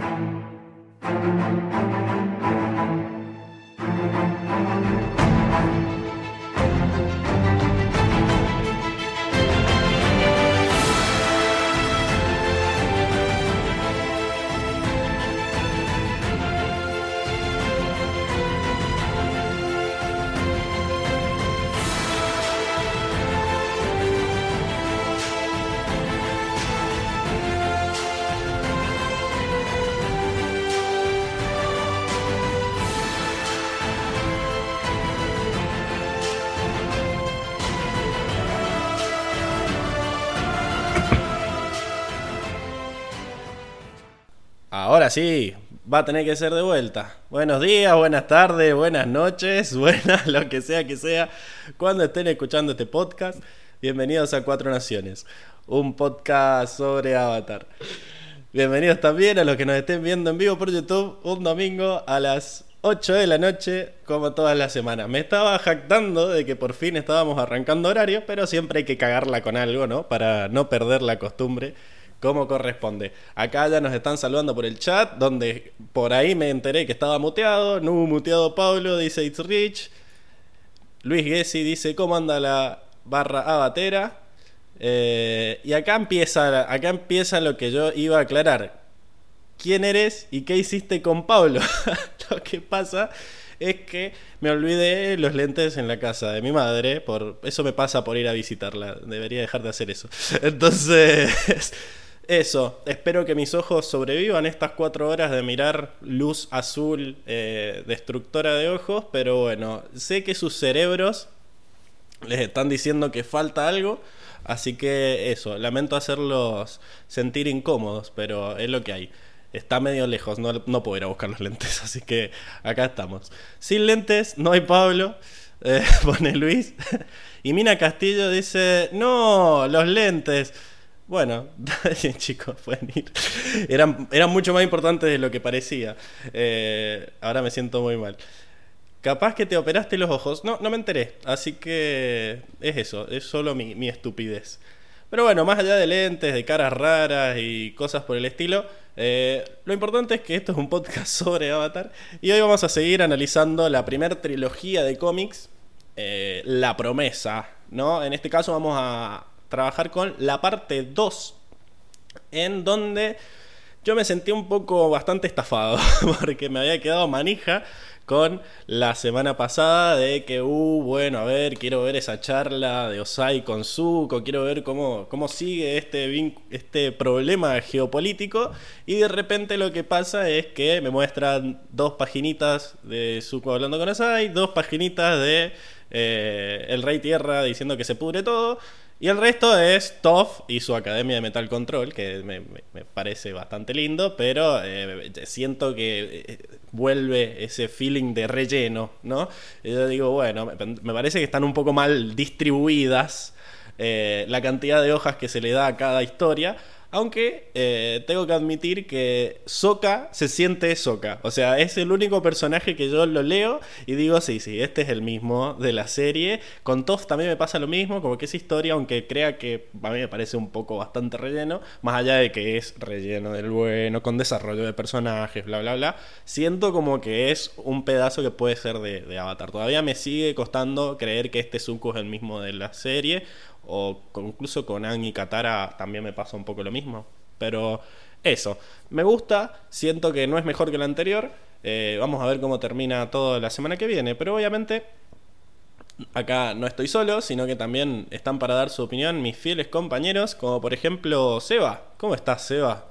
Thank you. Sí, va a tener que ser de vuelta. Buenos días, buenas tardes, buenas noches, buenas, lo que sea que sea, cuando estén escuchando este podcast. Bienvenidos a Cuatro Naciones, un podcast sobre Avatar. Bienvenidos también a los que nos estén viendo en vivo por YouTube un domingo a las 8 de la noche, como todas las semanas. Me estaba jactando de que por fin estábamos arrancando horario, pero siempre hay que cagarla con algo, ¿no? Para no perder la costumbre como corresponde. Acá ya nos están saludando por el chat, donde por ahí me enteré que estaba muteado. No muteado Pablo, dice It's Rich. Luis Gessi dice, ¿cómo anda la barra abatera? Eh, y acá empieza, acá empieza lo que yo iba a aclarar. ¿Quién eres y qué hiciste con Pablo? lo que pasa es que me olvidé los lentes en la casa de mi madre. Por, eso me pasa por ir a visitarla. Debería dejar de hacer eso. Entonces, eso, espero que mis ojos sobrevivan estas cuatro horas de mirar luz azul eh, destructora de ojos, pero bueno, sé que sus cerebros les están diciendo que falta algo, así que eso, lamento hacerlos sentir incómodos, pero es lo que hay. Está medio lejos, no, no puedo ir a buscar los lentes, así que acá estamos. Sin lentes, no hay Pablo, eh, pone Luis. Y Mina Castillo dice, no, los lentes. Bueno, chicos, pueden ir. Eran, eran mucho más importantes de lo que parecía. Eh, ahora me siento muy mal. Capaz que te operaste los ojos. No, no me enteré. Así que es eso, es solo mi, estupidez. Pero bueno, más allá de lentes, de caras raras y cosas por el estilo, eh, lo importante es que esto es un podcast sobre Avatar. Y hoy vamos a seguir analizando la primera trilogía de cómics, eh, La Promesa. ¿no? En este caso vamos a trabajar con la parte 2, en donde yo me sentí un poco bastante estafado, porque me había quedado manija con la semana pasada de que, uh, bueno, a ver, quiero ver esa charla de Osai con Zuko, quiero ver cómo, cómo sigue este, este problema geopolítico, y de repente lo que pasa es que me muestran dos paginitas de Zuko hablando con Osai, dos paginitas de eh, El Rey Tierra diciendo que se pudre todo, y el resto es Toff y su Academia de Metal Control, que me, parece bastante lindo, pero eh, siento que eh, vuelve ese feeling de relleno, ¿no? Y yo digo, bueno, me, parece que están un poco mal distribuidas eh, la cantidad de hojas que se le da a cada historia. Aunque eh, tengo que admitir que Soka se siente Soka. O sea, es el único personaje que yo lo leo y digo, sí, sí, este es el mismo de la serie. Con Toff también me pasa lo mismo, como que esa historia, aunque crea que a mí me parece un poco bastante relleno, más allá de que es relleno del bueno, con desarrollo de personajes, bla, bla, bla, siento como que es un pedazo que puede ser de, de Avatar. Todavía me sigue costando creer que este Zuko es el mismo de la serie o incluso con Ang y Katara también me pasa un poco lo mismo. Pero eso, me gusta, siento que no es mejor que el anterior. Eh, vamos a ver cómo termina todo la semana que viene. Pero obviamente acá no estoy solo, sino que también están para dar su opinión mis fieles compañeros, como por ejemplo Seba. ¿Cómo estás, Seba?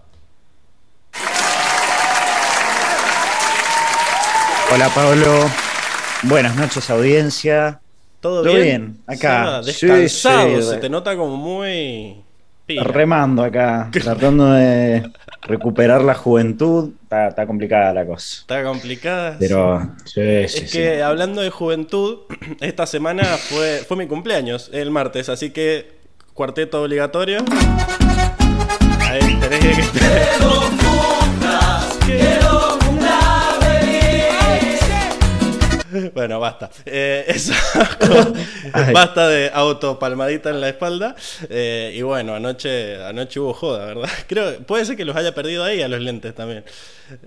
Hola Pablo, buenas noches audiencia. ¿Todo, bien? acá. descansado, se te nota como muy... Remando acá, tratando de recuperar la juventud. Está, complicada la cosa. Está complicada. Pero es que hablando de juventud, esta semana fue, fue mi cumpleaños, el martes, así que cuarteto obligatorio. Ahí tenés que... Bueno, basta. Eh, eso, basta de autopalmadita en la espalda. Eh, y bueno, anoche, anoche hubo joda, ¿verdad? Creo, puede ser que los haya perdido ahí a los lentes también.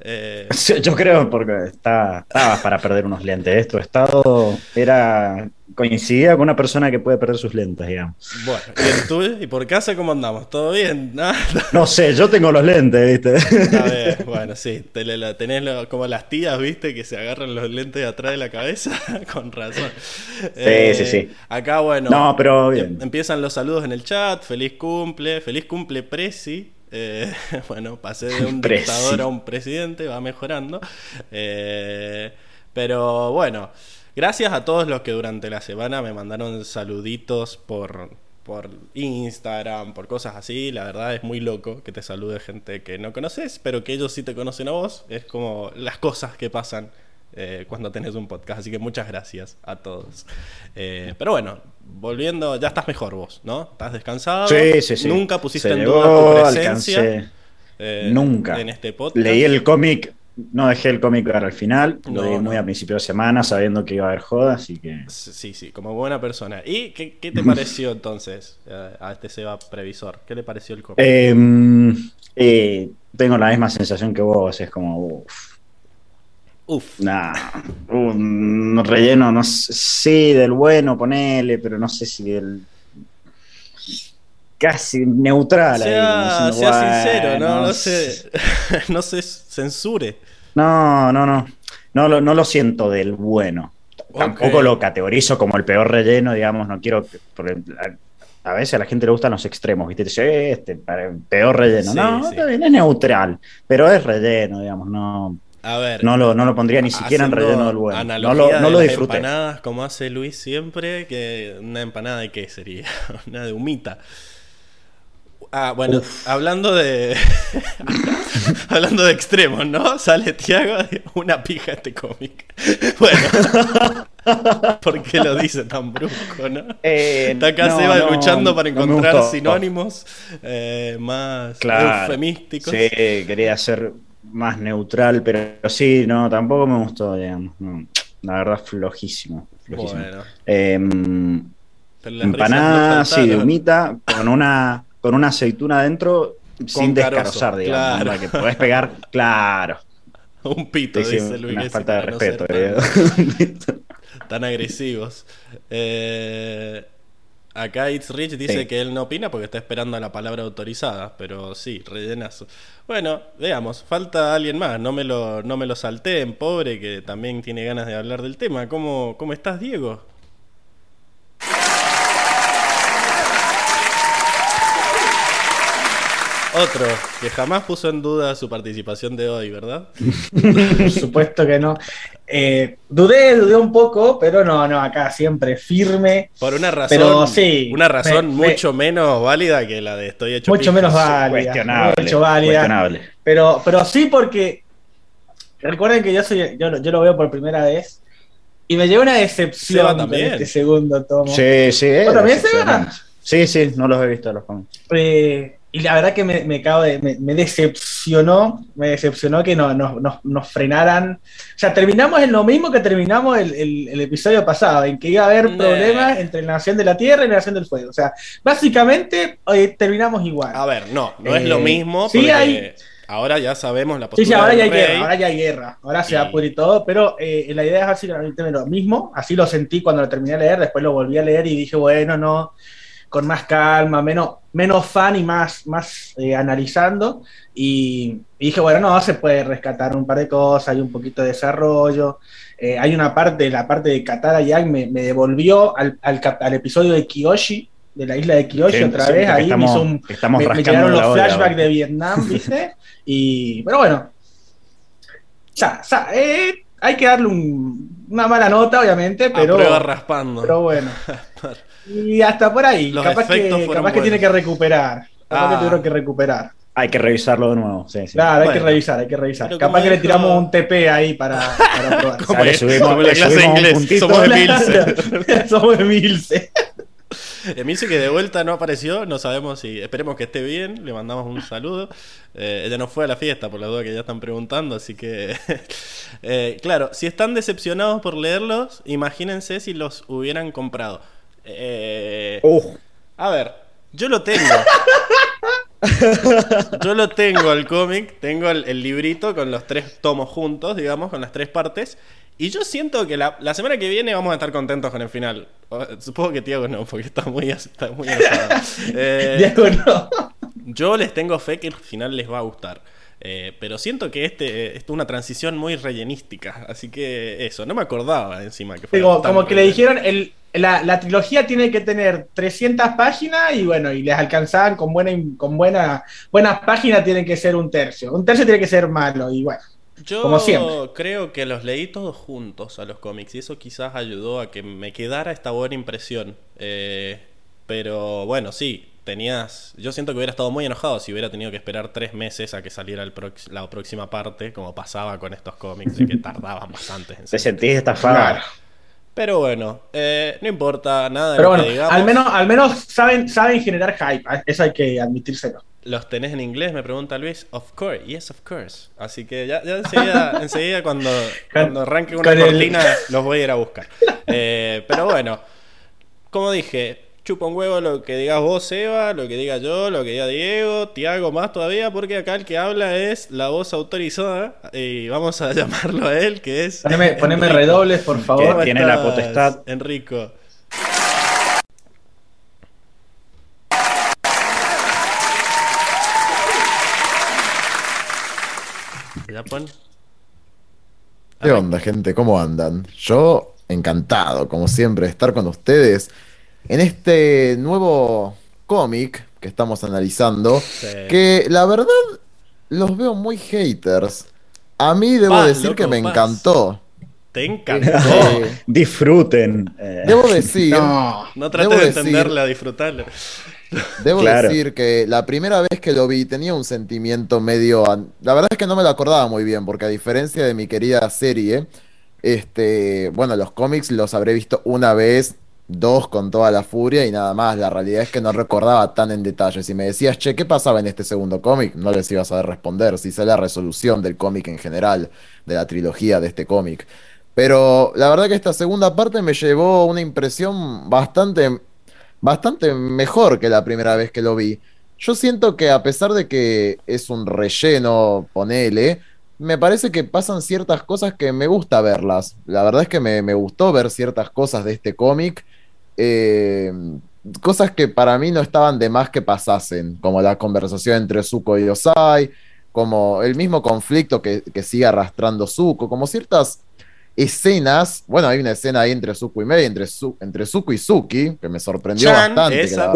Eh, yo creo porque está, estabas para perder unos lentes. Esto estado era coincidía con una persona que puede perder sus lentes, digamos. Bueno, ¿y tú? ¿Y por casa cómo andamos? ¿Todo bien? ¿No? sé, yo tengo los lentes, ¿viste? A ver, bueno, sí, tenés como las tías, ¿viste? Que se agarran los lentes de atrás de la cabeza, con razón. Sí, sí, eh, sí. Acá, bueno, no, pero bien. empiezan los saludos en el chat, feliz cumple, feliz cumple Prezi. Eh, bueno, pasé de un dictador a un presidente, va mejorando. Eh, pero bueno, gracias a todos los que durante la semana me mandaron saluditos por, por Instagram, por cosas así. La verdad es muy loco que te salude gente que no conoces, pero que ellos sí te conocen a vos. Es como las cosas que pasan eh, cuando tenés un podcast. Así que muchas gracias a todos. Eh, pero bueno, volviendo, ya estás mejor vos, ¿no? Estás descansado. Sí, sí, sí. Nunca pusiste en duda tu presencia. Eh, Nunca. En este podcast. Leí el cómic. No dejé el cómic para el final, lo leí muy a principio de semana sabiendo que iba a haber joda, así que... Sí, sí, como buena persona. ¿Y qué, qué te pareció entonces a este Seba Previsor? ¿Qué le pareció el cómic? Em, tengo la misma sensación que vos, es como... Uf. Nah, un relleno, no sé, sí, del bueno, ponele, pero no sé si del. Casi neutral. Sea, ahí, sea sincero, ¿no? No, se, no se censure. No, no, no. No lo, no lo siento del bueno. Tampoco lo categorizo como el peor relleno, digamos, no quiero. Porque a veces a la gente le gustan los extremos, ¿viste? Dice, eh, este, peor relleno. no, es neutral, pero es relleno, digamos, no a ver, no lo, no lo pondría ni siquiera en relleno del bueno. No lo, no lo disfruté. empanadas, como hace Luis siempre, que una empanada de qué sería? una de humita. Ah, bueno, hablando de. hablando de extremos, ¿no? Sale Tiago, una pija este cómic. Bueno. ¿Por qué lo dice tan brusco, no? Eh, Está acá se va luchando para encontrar sinónimos eh, más eufemísticos. Sí, quería hacer más neutral, pero sí, no, tampoco me gustó, digamos. la verdad, flojísimo. Bueno. Em, empanada, sí, de humita, con una, con una aceituna adentro, sin descarozar, digamos. Claro. que podés pegar, claro. Un pito, dice Luis. Una falta de respeto, tan, agresivos. Eh, Acá It's Rich dice que él no opina porque está esperando a la palabra autorizada, pero sí, rellenazo. Bueno, veamos, falta alguien más, no me lo, no me lo salteen, pobre, que también tiene ganas de hablar del tema. ¿Cómo, cómo estás, Diego? Otro que jamás puso en duda su participación de hoy, ¿verdad? Por supuesto que no. Eh, dudé, dudé un poco, pero no, no, acá siempre firme. Por una razón, sí, una razón mucho menos válida que la de estoy hecho. Mucho menos válida. Cuestionable, Pero, pero sí porque recuerden que yo soy, yo, yo lo veo por primera vez y me lleva una decepción también. este segundo tomo. Sí, sí. también se Sí, sí, no los he visto los cómics. Eh, y la verdad que me, me, de, me, decepcionó, me decepcionó que no, nos frenaran. O sea, terminamos en lo mismo que terminamos el, el, episodio pasado, en que iba a haber problemas entre la Nación de la Tierra y la Nación del Fuego. O sea, básicamente eh, terminamos igual. A ver, no, no es lo eh, mismo. Sí, hay, Ahora ya sabemos la postura. Sí, sí, ahora ya hay guerra, ahora ya hay guerra. Ahora se va a pudrir todo, pero eh, la idea es así, lo mismo. Así lo sentí cuando lo terminé de leer, después lo volví a leer y dije, bueno, no con más calma, menos, menos fan y más, más eh, analizando. Y, dije, bueno, no, se puede rescatar un par de cosas, hay un poquito de desarrollo. Eh, hay una parte, la parte de Katara Yang me, me devolvió al, al, episodio de Kiyoshi, de la isla de Kiyoshi otra vez. Ahí estamos, me, hizo un, estamos me, llegaron los flashbacks de Vietnam, ¿viste? y, pero bueno. O sea, eh, hay que darle una mala nota, obviamente, pero. raspando. Pero bueno. Y hasta por ahí. capaz que, capaz que tiene que recuperar. Capaz que ah. tuvieron que recuperar. Hay que revisarlo de nuevo. Sí, sí. Claro, hay que revisar, hay que revisar. Capaz que le tiramos un TP ahí para, para probar. Le subimos, la clase de inglés. Somos de Milce. Somos de Milce. Emilce que de vuelta no apareció, no sabemos si. Esperemos que esté bien, le mandamos un saludo. Eh, ella no fue a la fiesta, por la duda que ya están preguntando, así que. Eh, claro, si están decepcionados por leerlos, imagínense si los hubieran comprado. Eh, a ver, yo lo tengo. Yo lo tengo el cómic, tengo el, librito con los tres tomos juntos, digamos, con las tres partes. Y yo siento que la, semana que viene vamos a estar contentos con el final. Supongo que Tiago no, porque está muy, está muy eh, no. Yo les tengo fe que el final les va a gustar. Eh, pero siento que este es una transición muy rellenística. Así que eso, no me acordaba encima que fue. como que le dijeron, el, la, trilogía tiene que tener 300 páginas y bueno, y les alcanzaban con, buena, con buena, buenas páginas, tienen que ser un tercio. Un tercio tiene que ser malo y bueno. Yo como siempre. creo que los leí todos juntos a los cómics y eso quizás ayudó a que me quedara esta buena impresión. Eh, pero bueno, sí, tenías. Yo siento que hubiera estado muy enojado si hubiera tenido que esperar tres meses a que saliera el la próxima parte, como pasaba con estos cómics, de que tardaban bastante. En Te sentís estafado. Pero bueno, eh, no importa nada. Pero bueno, al menos, al menos saben, saben generar hype, eso hay que admitírselo. ¿Los tenés en inglés? Me pregunta Luis. Of course, yes, of course. Así que ya, ya enseguida, enseguida cuando, cuando arranque una cortina los voy a ir a buscar. Eh, pero bueno, como dije, chupa un huevo lo que digas vos, Eva, lo que diga yo, lo que diga Diego, Tiago más todavía, porque acá el que habla es la voz autorizada y vamos a llamarlo a él, que es... Poneme, redobles, por favor. tiene la potestad. Enrico. ¿Ya ¿Qué onda, gente? ¿Cómo andan? Yo encantado, como siempre, de estar con ustedes en este nuevo cómic que estamos analizando, que la verdad los veo muy haters. A mí debo decir que me encantó. Te encantó. Disfruten. Debo decir. No, no trates de entenderla, disfrutarla. Debo decir que la primera vez que lo vi tenía un sentimiento medio. La verdad es que no me lo acordaba muy bien, porque a diferencia de mi querida serie, este, bueno, los cómics los habré visto una vez dos con toda la furia y nada más. La realidad es que no recordaba tan en detalle. Si me decías, che, ¿qué pasaba en este segundo cómic? No les iba a saber responder. Si sé la resolución del cómic en general, de la trilogía de este cómic. Pero la verdad que esta segunda parte me llevó una impresión bastante, bastante mejor que la primera vez que lo vi. Yo siento que a pesar de que es un relleno, ponele, me parece que pasan ciertas cosas que me gusta verlas. La verdad es que me, me gustó ver ciertas cosas de este cómic eh, cosas que para mí no estaban de más que pasasen, como la conversación entre Zuko y Osai, como el mismo conflicto que, que sigue arrastrando Zuko, como ciertas escenas. Bueno, hay una escena ahí entre Zuko y Mei, entre, entre Zuko y Suki, que me sorprendió bastante. Esa,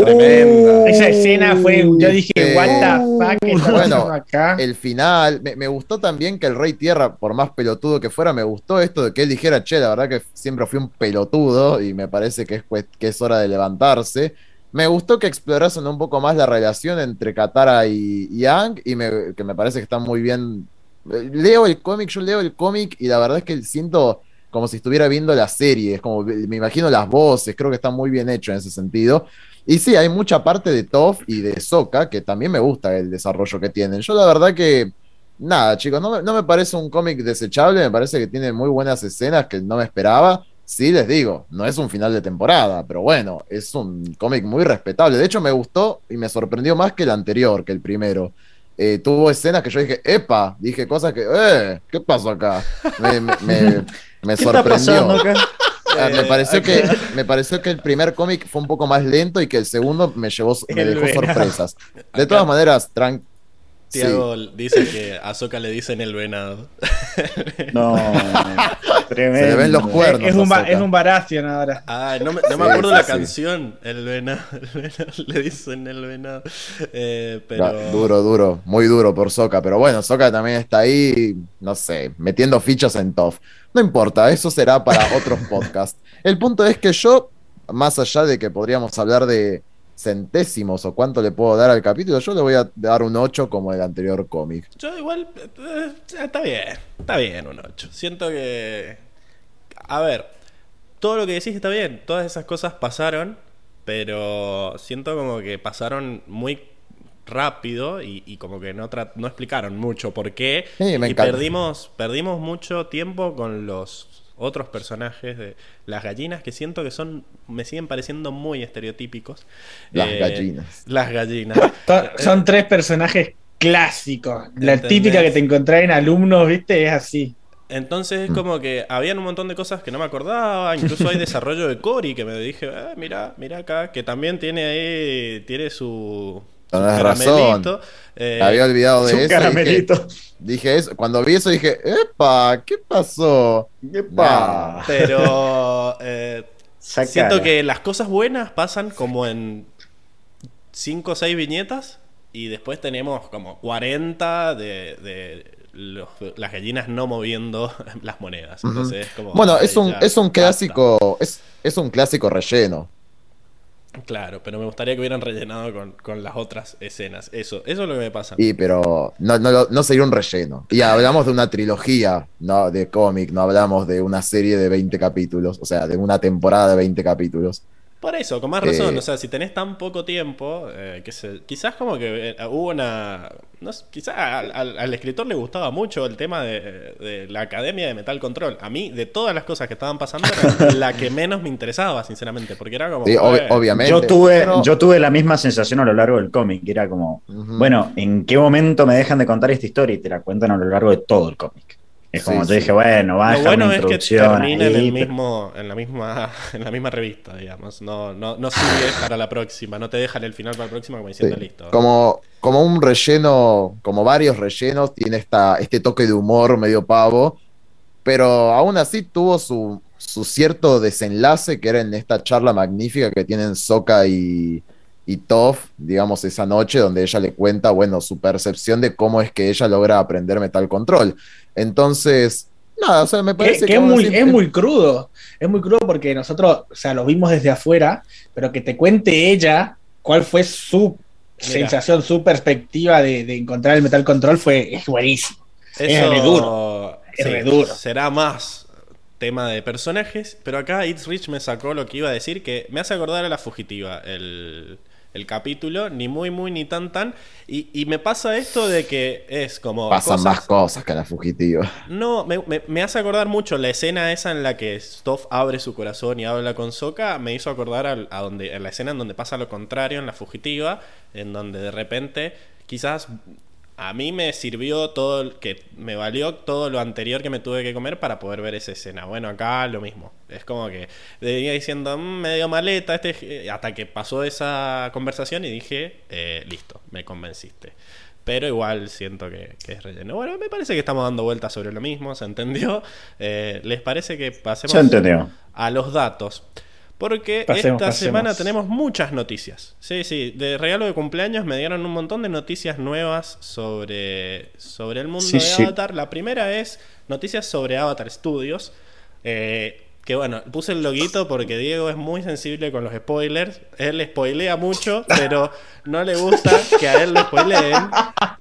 esa escena fue, yo dije, este, what the fuck, bueno, acá? El final, me, gustó también que el Rey Tierra, por más pelotudo que fuera, me gustó esto de que él dijera, che, la verdad que siempre fui un pelotudo y me parece que es, que es hora de levantarse. Me gustó que explorasen un poco más la relación entre Katara y, Yang y que me parece que está muy bien leo el cómic, yo leo el cómic y la verdad es que siento como si estuviera viendo la serie, es como me imagino las voces, creo que está muy bien hecho en ese sentido. Y sí, hay mucha parte de Toff y de Soka que también me gusta el desarrollo que tienen. Yo la verdad que, nada, chicos, no, no me parece un cómic desechable, me parece que tiene muy buenas escenas que no me esperaba. Sí, les digo, no es un final de temporada, pero bueno, es un cómic muy respetable. De hecho, me gustó y me sorprendió más que el anterior, que el primero. Eh, tuvo escenas que yo dije, epa, dije cosas que, eh, ¿qué pasó acá? Me, me, sorprendió. Ah, me, pareció que, me pareció que el primer cómic fue un poco más lento y que el segundo me llevó me dejó sorpresas. De todas maneras, tranquilo Tiago dice que a Azoka le dicen el venado. No, tremendo. Se le ven los cuernos. Es un, es un Baratheon ahora. Ah, no me, no me acuerdo la canción. El venado, Le dicen el venado. Eh, pero... duro, duro. Muy duro por Soka. Pero bueno, Soka también está ahí, no sé, metiendo fichas en Toff. No importa, eso será para otros podcasts. El punto es que yo, más allá de que podríamos hablar de centésimos o cuánto le puedo dar al capítulo, yo le voy a dar un 8 como el anterior cómic. Yo igual, eh, está bien, está bien un 8. Siento que... A ver, todo lo que decís está bien, todas esas cosas pasaron, pero siento como que pasaron muy rápido y, como que no, no explicaron mucho por qué. y perdimos, perdimos mucho tiempo con los otros personajes de las gallinas que siento que son me siguen pareciendo muy estereotípicos. Las eh, gallinas. Las gallinas. son tres personajes clásicos. La típica que te encontrás en alumnos, ¿viste? Es así. Entonces es mm. como que habían un montón de cosas que no me acordaba. Incluso hay desarrollo de Cory que me dije, ah, mira, mira acá, que también tiene ahí, tiene su, Tienes razón. Eh, había olvidado de eso. Caramelito. Dije, eso. Cuando vi eso dije, ¡epa! ¿Qué pasó? ¡Epa! pero eh, siento que las cosas buenas pasan como en 5 o 6 viñetas y después tenemos como 40 de, las gallinas no moviendo las monedas. Entonces, como, bueno, es un, es un clásico, es, es un clásico relleno. Claro, pero me gustaría que hubieran rellenado con, las otras escenas. Eso, eso es lo que me pasa. Y pero no, no, no sería un relleno. Y hablamos de una trilogía, no de cómic, no hablamos de una serie de 20 capítulos, o sea, de una temporada de 20 capítulos. Por eso, con más razón, eh, o sea, si tenés tan poco tiempo, eh, que se, quizás como que eh, hubo una... No, quizás al, escritor le gustaba mucho el tema de, la Academia de Metal Control. A mí, de todas las cosas que estaban pasando, era la que menos me interesaba, sinceramente, porque era como... obviamente. Yo tuve, yo tuve la misma sensación a lo largo del cómic, que era como, bueno, ¿en qué momento me dejan de contar esta historia? Y te la cuentan a lo largo de todo el cómic. Es como yo dije, bueno, va a Lo bueno es que termina en, el mismo, en, la misma, en la misma revista, digamos. No, no, no sigue para la próxima, no te dejan el final para la próxima como diciendo listo. Como, como un relleno, como varios rellenos, tiene esta, este toque de humor medio pavo, pero aún así tuvo su, su cierto desenlace que era en esta charla magnífica que tienen Soka y, y Toff, digamos, esa noche donde ella le cuenta, bueno, su percepción de cómo es que ella logra aprender Metal Control. Entonces, nada, o sea, me parece que, es, muy, es muy crudo, es muy crudo porque nosotros, o sea, lo vimos desde afuera, pero que te cuente ella cuál fue su sensación, su perspectiva de, encontrar el Metal Control fue es buenísimo. es re duro. Es duro. Será más tema de personajes, pero acá It's Rich me sacó lo que iba a decir, que me hace acordar a la fugitiva, el, el capítulo, ni muy, muy, ni tan, tan. Y, me pasa esto de que es como. Pasan más cosas que la fugitiva. No, me, hace acordar mucho la escena esa en la que Stoff abre su corazón y habla con Soka. Me hizo acordar a, donde, a la escena en donde pasa lo contrario en la fugitiva, en donde de repente quizás a mí me sirvió todo, que me valió todo lo anterior que me tuve que comer para poder ver esa escena. Bueno, acá lo mismo. Es como que venía diciendo, mm, medio maleta, este, hasta que pasó esa conversación y dije, eh, listo, me convenciste. Pero igual siento que, es relleno. Bueno, me parece que estamos dando vueltas sobre lo mismo, ¿se entendió? Eh, ¿Les parece que pasemos a los datos? Porque esta semana tenemos muchas noticias. Sí, sí, de regalo de cumpleaños me dieron un montón de noticias nuevas sobre, sobre el mundo de Avatar. La primera es noticias sobre Avatar Studios. Eh, que bueno, puse el loguito porque Diego es muy sensible con los spoilers. Él spoilea mucho, pero no le gusta que a él lo spoileen.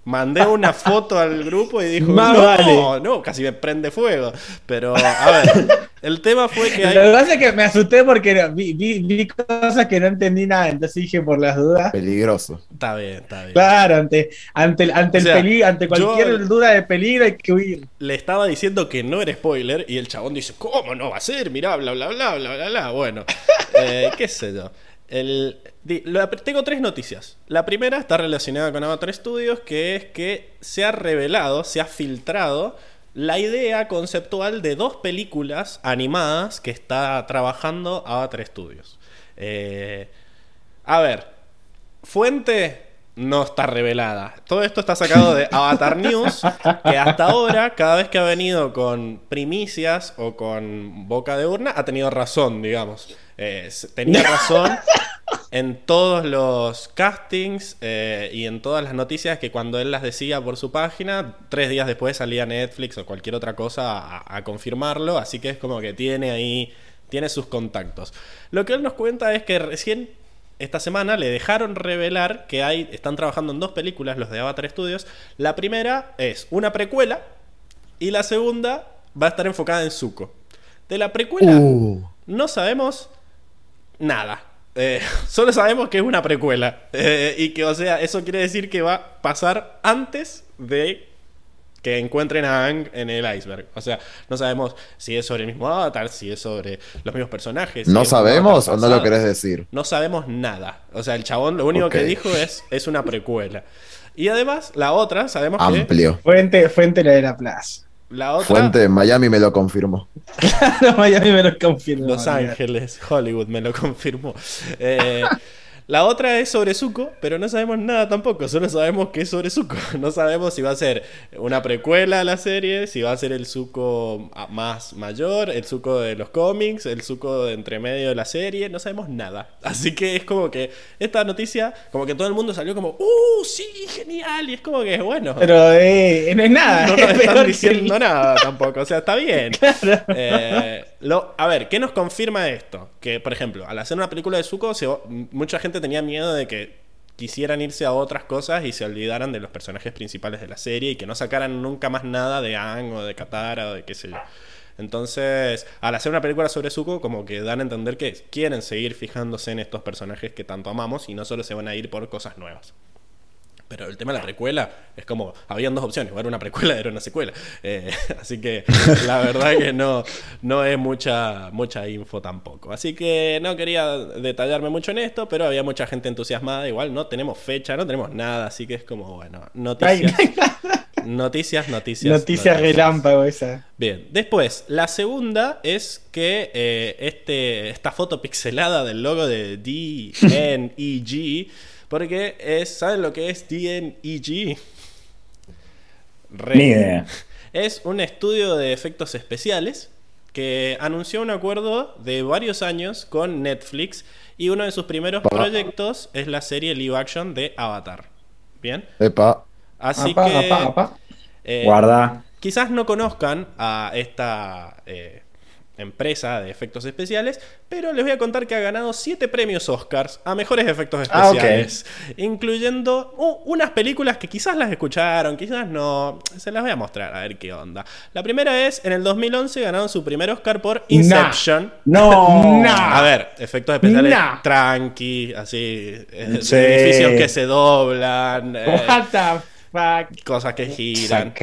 Mandé una foto al grupo y dijo, no, no, casi me prende fuego. Pero, a ver, el tema fue que hay... Lo que pasa es que me asusté porque vi, cosas que no entendí nada, entonces dije por las dudas. Peligroso. Está bien, está bien. Claro, ante, ante, ante el peligro, ante cualquier duda de peligro hay que huir. Le estaba diciendo que no era spoiler y el chabón dice, ¿cómo no va a ser? Mirá, bla, bla, bla, bla, bla, bla. Bueno, eh, qué sé yo. El, tengo tres noticias. La primera está relacionada con Avatar Studios, que es que se ha revelado, se ha filtrado la idea conceptual de dos películas animadas que está trabajando Avatar Studios. Eh, a ver, fuente no está revelada. Todo esto está sacado de Avatar News, que hasta ahora, cada vez que ha venido con primicias o con boca de urna, ha tenido razón, digamos. Eh, tenía razón en todos los castings eh, y en todas las noticias que cuando él las decía por su página, tres días después salía Netflix o cualquier otra cosa a, confirmarlo, así que es como que tiene ahí, tiene sus contactos. Lo que él nos cuenta es que recién esta semana le dejaron revelar que hay, están trabajando en dos películas los de Avatar Studios. La primera es una precuela y la segunda va a estar enfocada en Zuko. De la precuela uh. no sabemos nada. Eh, solo sabemos que es una precuela. Eh, y que, o sea, eso quiere decir que va a pasar antes de que encuentren a Ang en el iceberg. O sea, no sabemos si es sobre el mismo avatar, si es sobre los mismos personajes. ¿No sabemos o no lo querés decir? No sabemos nada. O sea, el chabón lo único que dijo es, es una precuela. Y además, la otra, sabemos Amplio. Fuente, fuente de la plaza. La otra... Fuente, Miami me lo confirmó. claro, Miami me lo confirmó. Los Ángeles, Hollywood me lo confirmó. Eh, la otra es sobre Zuko, pero no sabemos nada tampoco, solo sabemos que es sobre Zuko. No sabemos si va a ser una precuela a la serie, si va a ser el Zuko más mayor, el Zuko de los cómics, el Zuko de entre medio de la serie, no sabemos nada. Así que es como que esta noticia, como que todo el mundo salió como, ¡uh, sí, genial! Y es como que, bueno. Pero eh, no es nada. No nos están diciendo nada tampoco, o sea, está bien. Eh, lo, a ver, ¿qué nos confirma esto? Que, por ejemplo, al hacer una película de Zuko, mucha gente tenía miedo de que quisieran irse a otras cosas y se olvidaran de los personajes principales de la serie y que no sacaran nunca más nada de Aang o de Katara o de qué sé yo. Entonces, al hacer una película sobre Zuko, como que dan a entender que quieren seguir fijándose en estos personajes que tanto amamos y no solo se van a ir por cosas nuevas. Pero el tema de la precuela es como, habían dos opciones, o era una precuela o era una secuela. Eh, así que la verdad que no, no es mucha, mucha info tampoco. Así que no quería detallarme mucho en esto, pero había mucha gente entusiasmada. Igual no tenemos fecha, no tenemos nada, así que es como, bueno, noticias. Noticias, noticias. Noticias relámpago esa. Bien, después, la segunda es que eh, este, esta foto pixelada del logo de DNEG porque es, ¿saben lo que es DNEG? Ni idea. Es un estudio de efectos especiales que anunció un acuerdo de varios años con Netflix y uno de sus primeros proyectos es la serie live action de Avatar. ¿Bien? Epa. Así que... Eh, Guarda. Quizás no conozcan a esta eh, empresa de efectos especiales, pero les voy a contar que ha ganado 7 premios Oscars a mejores efectos ah, especiales, incluyendo uh, unas películas que quizás las escucharon, quizás no, se las voy a mostrar a ver qué onda. La primera es, en el 2011 ganaron su primer Oscar por Inception. No, a ver, efectos especiales tranqui, así, eh, edificios que se doblan. Eh, Cosas que giran.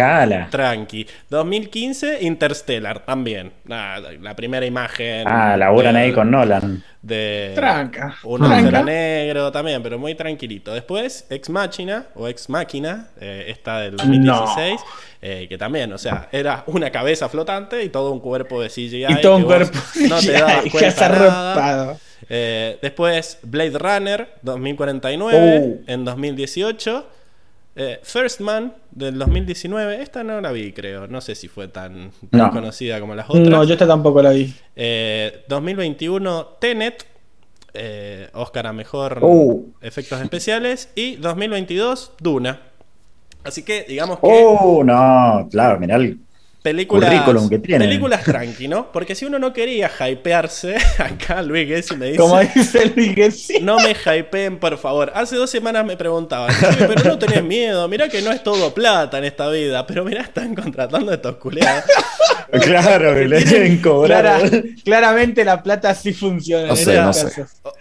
Tranqui. 2015, Interstellar también. la primera imagen. Ah, laburan ahí con Nolan. De Tranca. Un agujero negro también, pero muy tranquilito. Después, Ex Machina o Ex Máquina, eh, esta del 2016. Eh, que también, o sea, era una cabeza flotante y todo un cuerpo de CGI. Y todo un cuerpo no te dabas cuenta. Eh, después, Blade Runner 2049 en 2018. Eh, First Man del 2019, esta no la vi, creo. No sé si fue tan, conocida como las otras. No, yo esta tampoco la vi. 2021, eh, Tenet, eh, Oscar a mejor uh. efectos especiales. Y 2022, Duna. Así que, digamos que. ¡Oh, no! Claro, mirá el películas, películas tranqui, ¿no? Porque si uno no quería hypearse, acá Luis Gessi me dice. Como dice Luis Gessi. No me hypeen, por favor. Hace dos semanas me preguntaban, pero no tenés miedo, mirá que no es todo plata en esta vida, pero mirá, están contratando a estos culeados. claro, que le quieren cobrar. claramente la plata sí funciona.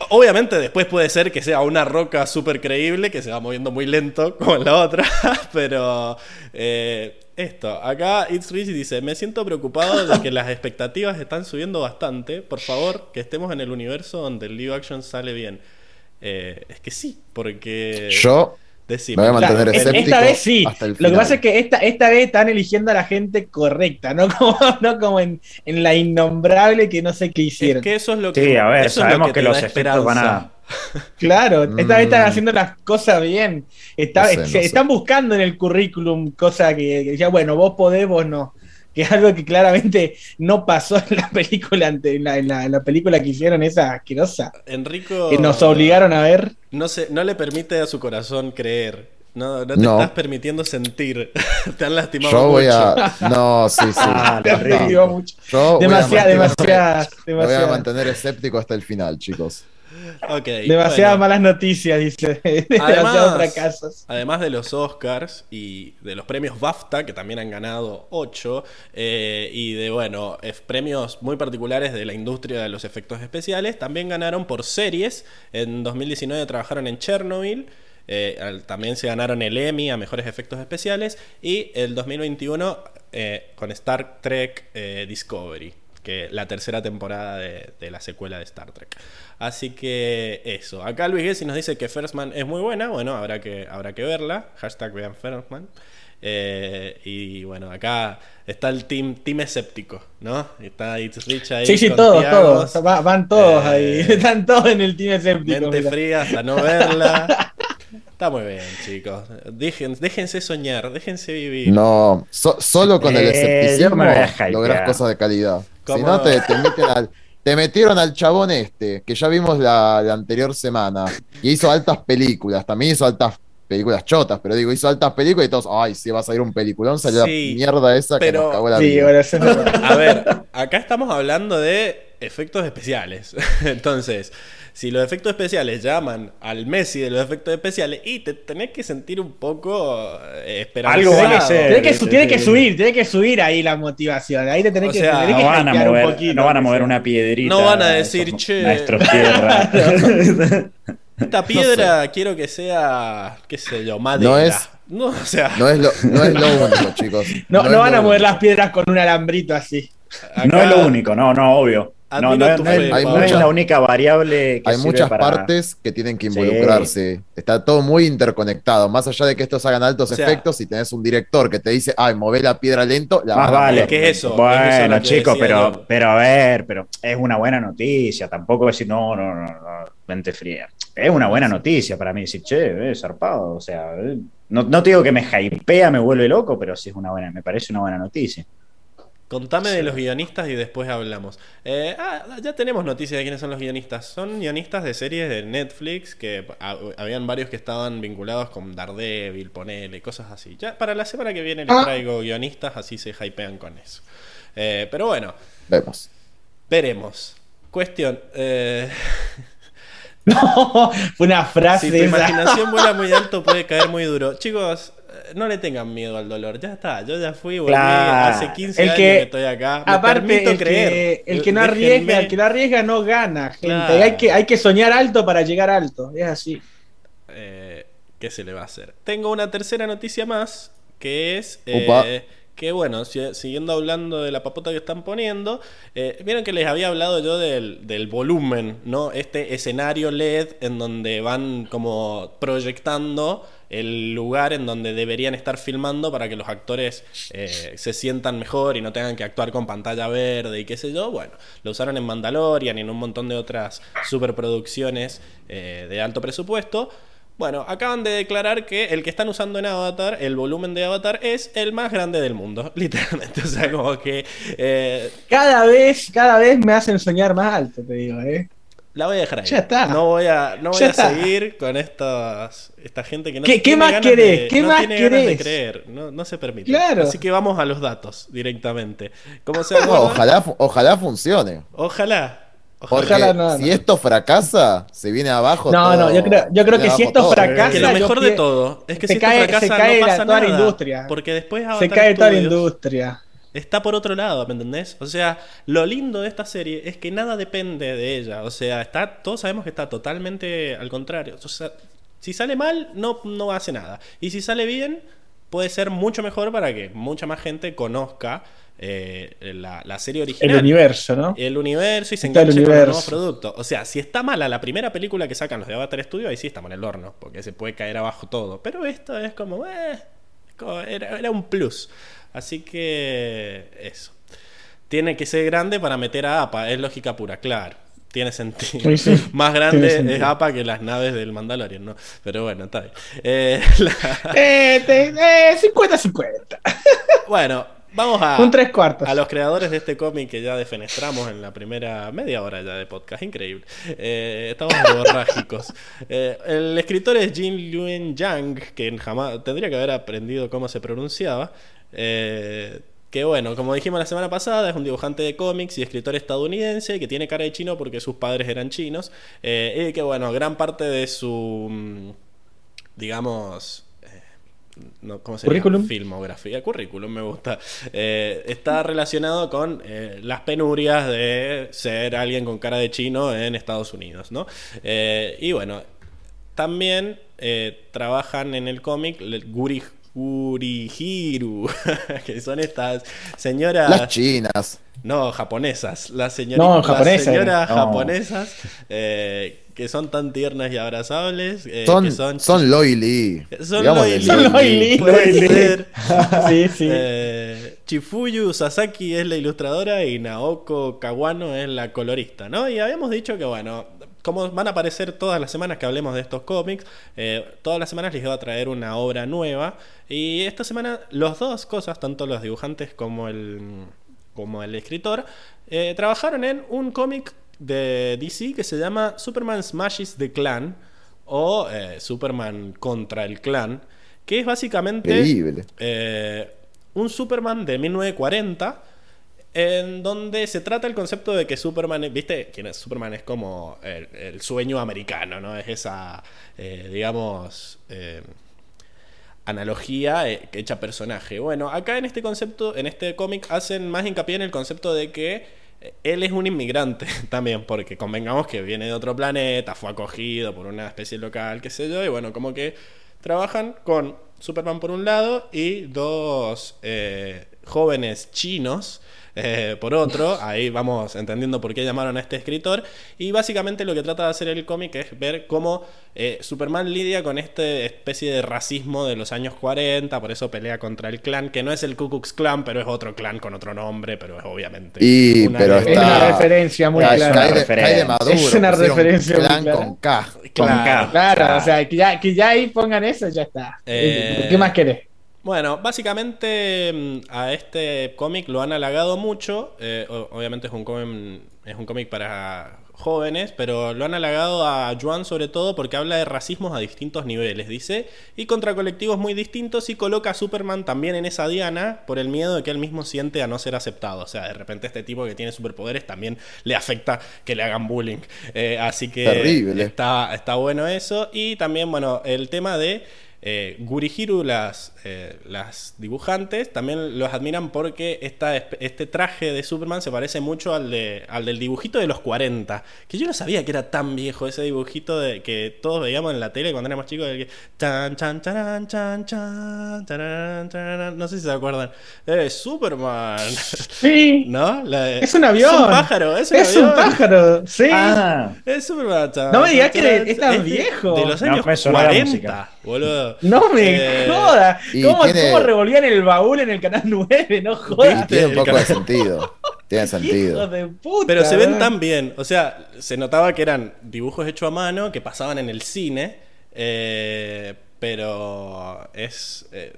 Obviamente después puede ser que sea una roca súper creíble, que se va moviendo muy lento como en la otra, pero... Eh, esto, acá It's Rich dice, me siento preocupado de que las expectativas están subiendo bastante. Por favor, que estemos en el universo donde el live action sale bien. Eh, es que sí, porque... Yo me voy a mantener escéptico Esta vez sí. Lo que pasa es que esta, esta vez están eligiendo a la gente correcta, no como, no como en, la innombrable que no sé qué hicieron. Es que eso es lo que... Sí, a ver, sabemos que, los efectos van a Claro, esta vez están mm. haciendo las cosas bien. están buscando en el currículum cosas que, que, ya, bueno, vos podés, vos no. Que es algo que claramente no pasó en la película en la, en la, película que hicieron esa asquerosa. Enrico. Que nos obligaron a ver. No, se, no le permite a su corazón creer. No, no te estás permitiendo sentir. te han lastimado Yo voy a. No, sí, sí. Ah, te mucho. Demasiado, demasiado. Me voy a mantener escéptico hasta el final, chicos. Demasiadas malas noticias, dice. Además, además de los Oscars y de los premios BAFTA, que también han ganado 8, eh, y de, bueno, premios muy particulares de la industria de los efectos especiales, también ganaron por series. En 2019 trabajaron en Chernobyl. Eh, también se ganaron el Emmy a mejores efectos especiales y el 2021 eh, con Star Trek Discovery que la tercera temporada de, la secuela de Star Trek. Así que eso. Acá Luis Gessi nos dice que First Man es muy buena. Bueno, habrá que, habrá que verla. Hashtag vean First eh, y bueno, acá está el team, team escéptico, ¿no? Está It's Rich ahí. Sí, sí, todos, todos. van todos ahí. Eh, Están todos en el team escéptico. Mente fría hasta no verla. Está muy bien, chicos. déjense soñar, déjense vivir. No, solo con el eh, escepticismo logras cosas de calidad. Si no, te, te, metieron al chabón este, que ya vimos la, anterior semana, y hizo altas películas, también hizo altas películas chotas, pero digo, hizo altas películas y todos, ay, si va a salir un peliculón, salió la mierda esa que nos cagó la vida. A ver, acá estamos hablando de efectos especiales. Entonces, si los efectos especiales llaman al Messi de los efectos especiales, y te tenés que sentir un poco eh, esperanzado. Algo va Tiene que, tiene que subir, tiene que subir ahí la motivación. Ahí te tenés que, no van a mover, un poquito, No van a mover una piedrita. No van a decir, che. Maestros tierra. Esta piedra quiero que sea, qué sé yo, madera. No es, no, o sea. no es, lo, no es lo único, chicos. No, no, van a mover las piedras con un alambrito así. No es lo único, no, no, obvio. No, no, es la única variable que Hay muchas partes que tienen que involucrarse. Está todo muy interconectado. Más allá de que estos hagan altos efectos, si tenés un director que te dice, ay, move la piedra lento, la Más vale. ¿Qué es eso? Bueno, chicos, pero, pero a ver, pero es una buena noticia. Tampoco decir, no, no, no, no, mente fría. Es una buena noticia para mí. Decir, che, eh, zarpado. O sea, eh, no, no te digo que me hypea, me vuelve loco, pero sí es una buena, me parece una buena noticia. Contame de los guionistas y después hablamos. Eh, ah, ya tenemos noticias de quiénes son los guionistas. Son guionistas de series de Netflix, que habían varios que estaban vinculados con Daredevil, Ponele, cosas así. Ya para la semana que viene les ah. traigo guionistas, así se hypean con eso. Eh, pero bueno. Vemos. Veremos. Cuestión. Eh... No, fue una frase. Si tu imaginación vuela muy alto, puede caer muy duro. Chicos, no le tengan miedo al dolor. Ya está, yo ya fui, volví hace 15 años que, estoy acá. Me aparte, el creer. Que, el que no arriesga, el que no arriesga no gana, gente. Hay, que, hay que soñar alto para llegar alto. Es así. Eh, ¿Qué se le va a hacer? Tengo una tercera noticia más, que es... Eh, que bueno, siguiendo hablando de la papota que están poniendo, eh, vieron que les había hablado yo del, del, volumen, ¿no? Este escenario LED en donde van como proyectando el lugar en donde deberían estar filmando para que los actores eh, se sientan mejor y no tengan que actuar con pantalla verde y qué sé yo. Bueno, lo usaron en Mandalorian y en un montón de otras superproducciones eh, de alto presupuesto. Bueno, acaban de declarar que el que están usando en Avatar, el volumen de Avatar, es el más grande del mundo, literalmente. O sea, como que. Eh, cada vez, cada vez me hacen soñar más alto, te digo, ¿eh? La voy a dejar ahí. Ya está. No voy a, no voy a seguir con estas, esta gente que no ¿Qué, ¿qué más querés? ¿Qué no más tiene querés? de creer. No, no se permite. Claro. Así que vamos a los datos directamente. ¿Cómo se ojalá, ojalá funcione. Ojalá. Porque si esto fracasa, se viene abajo. No, no, yo creo, yo creo que si esto fracasa. Que lo mejor de todo es que si cae, esto fracasa, se cae no pasa toda la industria. Porque después se cae toda la industria está por otro lado, ¿me entendés? O sea, lo lindo de esta serie es que nada depende de ella. O sea, está, todos sabemos que está totalmente al contrario. O sea, si sale mal, no, no hace nada. Y si sale bien, puede ser mucho mejor para que mucha más gente conozca eh, la, serie original. El universo, ¿no? El universo y se enganche con los nuevos productos. O sea, si está mala la primera película que sacan los de Avatar Studio, ahí sí estamos en el horno, porque se puede caer abajo todo. Pero esto es como, eh, era, era un plus. Así que eso. Tiene que ser grande para meter a APA, es lógica pura, claro. Tiene sentido. Más grande es APA que las naves del Mandalorian, ¿no? Pero bueno, está bien. Eh, 50-50. Eh, eh, bueno, vamos a, Un tres cuartos. a los creadores de este cómic que ya defenestramos en la primera media hora ya de podcast. Increíble. Eh, estamos borrágicos. el escritor es Jin Luen Yang, que jamás tendría que haber aprendido cómo se pronunciaba. Eh, que bueno, como dijimos la semana pasada, es un dibujante de cómics y escritor estadounidense que tiene cara de chino porque sus padres eran chinos. Eh, y que bueno, gran parte de su, mm, digamos, eh, ¿cómo se ¿Currículum? Filmografía, currículum me gusta. Eh, está relacionado con las penurias de ser alguien con cara de chino en Estados Unidos, ¿no? y bueno, también trabajan en el cómic Guri Urihiru, que son estas señoras. Las chinas. No, japonesas. Las, señoritas, japonesas, señoras japonesas eh, que son tan tiernas y abrazables. Eh, son, son, son Loili. Son Loili. Son Loili. sí, sí. Eh, Chifuyu Sasaki es la ilustradora y Naoko Kawano es la colorista, ¿no? Y habíamos dicho que, bueno, como van a aparecer todas las semanas que hablemos de estos cómics, eh, todas las semanas les voy a traer una obra nueva. Y esta semana, las dos cosas, tanto los dibujantes como el, como el escritor, eh, trabajaron en un cómic de DC que se llama Superman Smashes the Clan o eh, Superman contra el Clan, que es básicamente un Superman de 1940 en donde se trata el concepto de que Superman, ¿viste? ¿Quién es? Superman es como el, sueño americano, ¿no? Es esa, eh, digamos, eh, analogía eh, hecha personaje. Bueno, acá en este concepto, en este cómic, hacen más hincapié en el concepto de que él es un inmigrante también, porque convengamos que viene de otro planeta, fue acogido por una especie local, qué sé yo, y bueno, como que trabajan con Superman por un lado y dos jóvenes chinos eh, por otro. Ahí vamos entendiendo por qué llamaron a este escritor. Y básicamente lo que trata de hacer el cómic es ver cómo eh, Superman lidia con esta especie de racismo de los años 40, por eso pelea contra el clan, que no es el Ku Klux Klan, pero es otro clan con otro nombre, pero es obviamente y, una, pero una referencia muy clara. es una referencia clan con K. Claro, o sea, que ya, que ya ahí pongan eso, ya está. Eh, ¿Qué más querés? Bueno, básicamente mm, a este cómic lo han halagado mucho. Eh, obviamente es un cómic, es un cómic para jóvenes, pero lo han halagado a Juan sobre todo porque habla de racismos a distintos niveles, dice, y contra colectivos muy distintos y coloca a Superman también en esa diana por el miedo de que él mismo siente a no ser aceptado. O sea, de repente este tipo que tiene superpoderes también le afecta que le hagan bullying. Eh, así que Terrible. Está, está bueno eso. Y también, bueno, el tema de eh, Gurihiru, las, eh, las dibujantes, también los admiran porque esta, este traje de Superman se parece mucho al, de, al del dibujito de los 40. Que yo no sabía que era tan viejo ese dibujito de, que todos veíamos en la tele cuando éramos chicos. que, chan, chan, chan, chan, chan, no sé si se acuerdan. Eh, Superman. Sí. ¿No? es un avión. Es un pájaro. Es un, es un pájaro. Sí. Ah. Es Superman. no me digas que es tan viejo. De los años 40, boludo. No me jodas. ¿Cómo, revolvían el baúl en el canal 9? No jodas. Tiene un poco de sentido. Tiene sentido. De puta, Pero se ven tan bien. O sea, se notaba que eran dibujos hechos a mano que pasaban en el cine. Eh, pero es. Eh,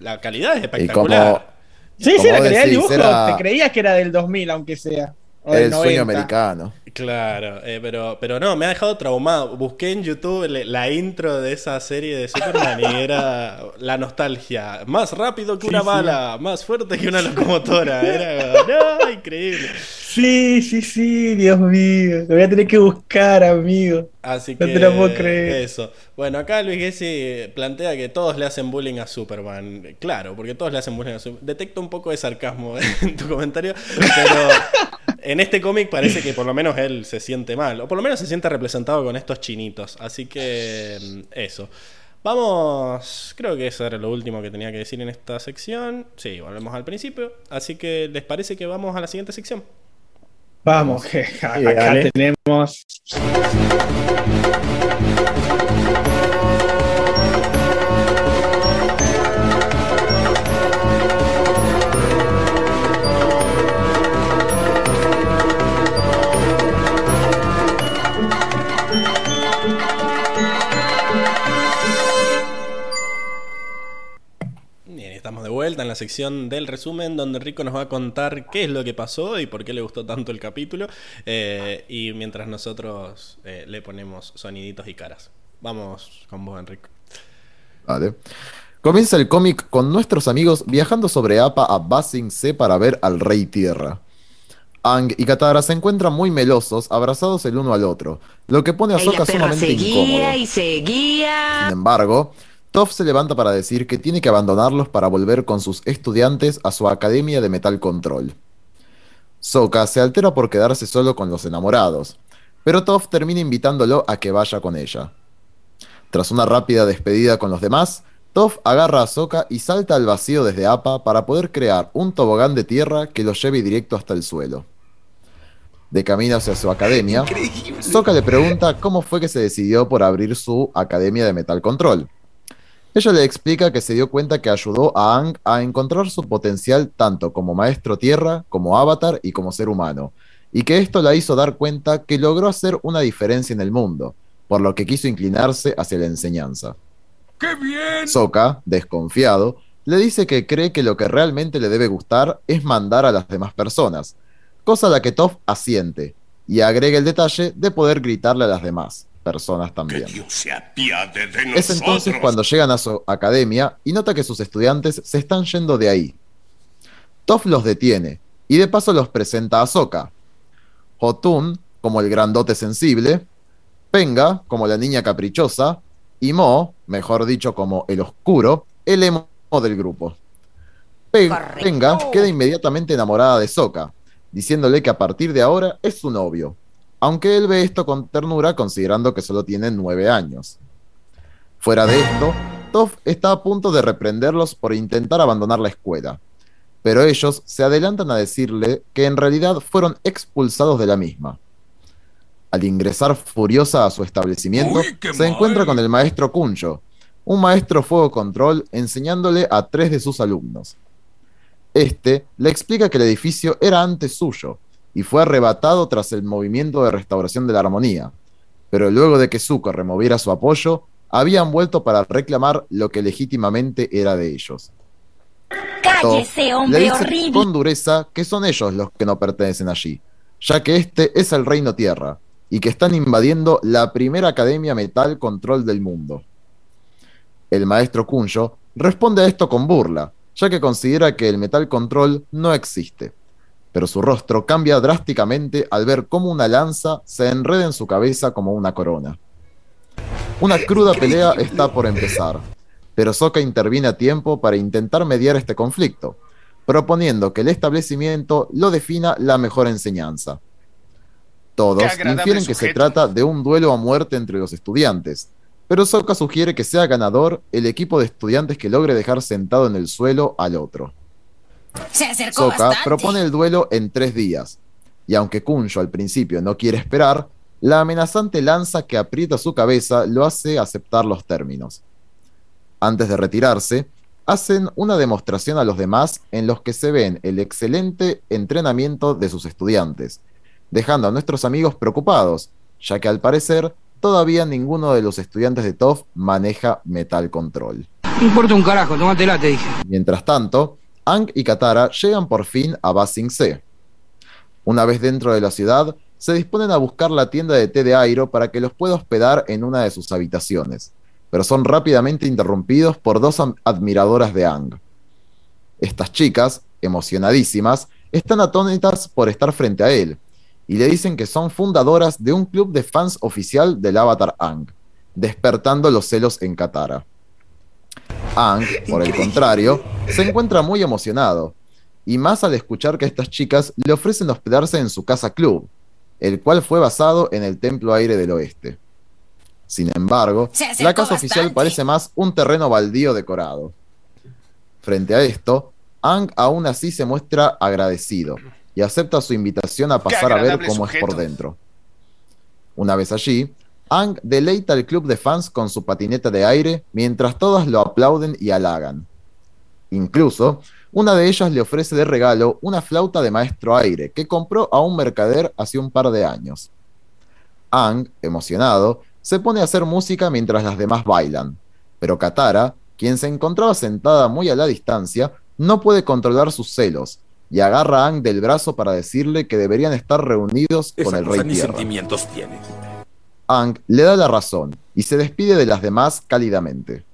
la calidad es espectacular. sí, sí, la calidad del dibujo. Te creías que era del 2000, aunque sea. el sueño americano. Claro, eh, pero, pero no, me ha dejado traumado. Busqué en YouTube la intro de esa serie de Superman y era la nostalgia. Más rápido que una bala, más fuerte que una locomotora. Era no, increíble. Sí, sí, sí, Dios mío. Lo voy a tener que buscar, amigo. Así que. No te lo puedo creer. Eso. Bueno, acá Luis Gessi plantea que todos le hacen bullying a Superman. Claro, porque todos le hacen bullying a Superman. Detecto un poco de sarcasmo en tu comentario, pero en este cómic parece que por lo menos él se siente mal, o por lo menos se siente representado con estos chinitos. Así que mm, eso. Vamos, creo que eso era lo último que tenía que decir en esta sección. Sí, volvemos al principio. Así que, ¿les parece que vamos a la siguiente sección? Vamos, que acá tenemos... vuelta en la sección del resumen donde Rico nos va a contar qué es lo que pasó y por qué le gustó tanto el capítulo. Eh, y mientras nosotros eh, le ponemos soniditos y caras. Vamos con vos, Enrico. Vale. Comienza el cómic con nuestros amigos viajando sobre APA a Basing C para ver al Rey Tierra. Ang y Katara se encuentran muy melosos, abrazados el uno al otro, lo que pone a Sokka sumamente incómodo. Y seguía. Sin embargo, Toph se levanta para decir que tiene que abandonarlos para volver con sus estudiantes a su academia de Metal Control. Sokka se altera por quedarse solo con los enamorados, pero Toph termina invitándolo a que vaya con ella. Tras una rápida despedida con los demás, Toph agarra a Sokka y salta al vacío desde APA para poder crear un tobogán de tierra que lo lleve directo hasta el suelo. De camino hacia su academia, Sokka le pregunta cómo fue que se decidió por abrir su academia de Metal Control. Ella le explica que se dio cuenta que ayudó a Ang a encontrar su potencial tanto como maestro tierra, como avatar y como ser humano, y que esto la hizo dar cuenta que logró hacer una diferencia en el mundo, por lo que quiso inclinarse hacia la enseñanza. ¡Qué bien! Soka, desconfiado, le dice que cree que lo que realmente le debe gustar es mandar a las demás personas, cosa a la que Toph asiente, y agrega el detalle de poder gritarle a las demás personas también. Es entonces cuando llegan a su academia y nota que sus estudiantes se están yendo de ahí. Toph los detiene y de paso los presenta a Soka. Hotun como el grandote sensible, Penga como la niña caprichosa y Mo, mejor dicho como el oscuro, el emo del grupo. Penga queda inmediatamente enamorada de Soka, diciéndole que a partir de ahora es su novio aunque él ve esto con ternura considerando que solo tiene nueve años. Fuera de esto, Toph está a punto de reprenderlos por intentar abandonar la escuela, pero ellos se adelantan a decirle que en realidad fueron expulsados de la misma. Al ingresar furiosa a su establecimiento, se encuentra con el maestro Kunjo, un maestro fuego control enseñándole a tres de sus alumnos. Este le explica que el edificio era antes suyo, y fue arrebatado tras el movimiento de restauración de la armonía. Pero luego de que Zuko removiera su apoyo, habían vuelto para reclamar lo que legítimamente era de ellos. ¡Cállese, hombre le dice horrible! Con dureza que son ellos los que no pertenecen allí, ya que este es el Reino Tierra, y que están invadiendo la primera Academia Metal Control del mundo. El maestro Kunjo responde a esto con burla, ya que considera que el Metal Control no existe pero su rostro cambia drásticamente al ver cómo una lanza se enreda en su cabeza como una corona. Una cruda pelea está por empezar, pero Sokka interviene a tiempo para intentar mediar este conflicto, proponiendo que el establecimiento lo defina la mejor enseñanza. Todos infieren que se trata de un duelo a muerte entre los estudiantes, pero Sokka sugiere que sea ganador el equipo de estudiantes que logre dejar sentado en el suelo al otro. Se propone el duelo en tres días, y aunque Kunjo al principio no quiere esperar, la amenazante lanza que aprieta su cabeza lo hace aceptar los términos. Antes de retirarse, hacen una demostración a los demás en los que se ven el excelente entrenamiento de sus estudiantes, dejando a nuestros amigos preocupados, ya que al parecer todavía ninguno de los estudiantes de TOF maneja Metal Control. No importa un carajo, tómatela, te dije. Mientras tanto, Ang y Katara llegan por fin a Basing C. Una vez dentro de la ciudad, se disponen a buscar la tienda de té de Airo para que los pueda hospedar en una de sus habitaciones, pero son rápidamente interrumpidos por dos admiradoras de Ang. Estas chicas, emocionadísimas, están atónitas por estar frente a él, y le dicen que son fundadoras de un club de fans oficial del avatar Ang, despertando los celos en Katara. Ang, por el contrario, se encuentra muy emocionado, y más al escuchar que estas chicas le ofrecen hospedarse en su casa club, el cual fue basado en el Templo Aire del Oeste. Sin embargo, la casa oficial parece más un terreno baldío decorado. Frente a esto, Ang aún así se muestra agradecido y acepta su invitación a pasar a ver cómo es por dentro. Una vez allí, Ang deleita al club de fans con su patineta de aire mientras todas lo aplauden y halagan. Incluso, una de ellas le ofrece de regalo una flauta de maestro aire que compró a un mercader hace un par de años. Ang, emocionado, se pone a hacer música mientras las demás bailan, pero Katara, quien se encontraba sentada muy a la distancia, no puede controlar sus celos y agarra a Ang del brazo para decirle que deberían estar reunidos con el rey Tierra. sentimientos tiene. Ang le da la razón y se despide de las demás cálidamente.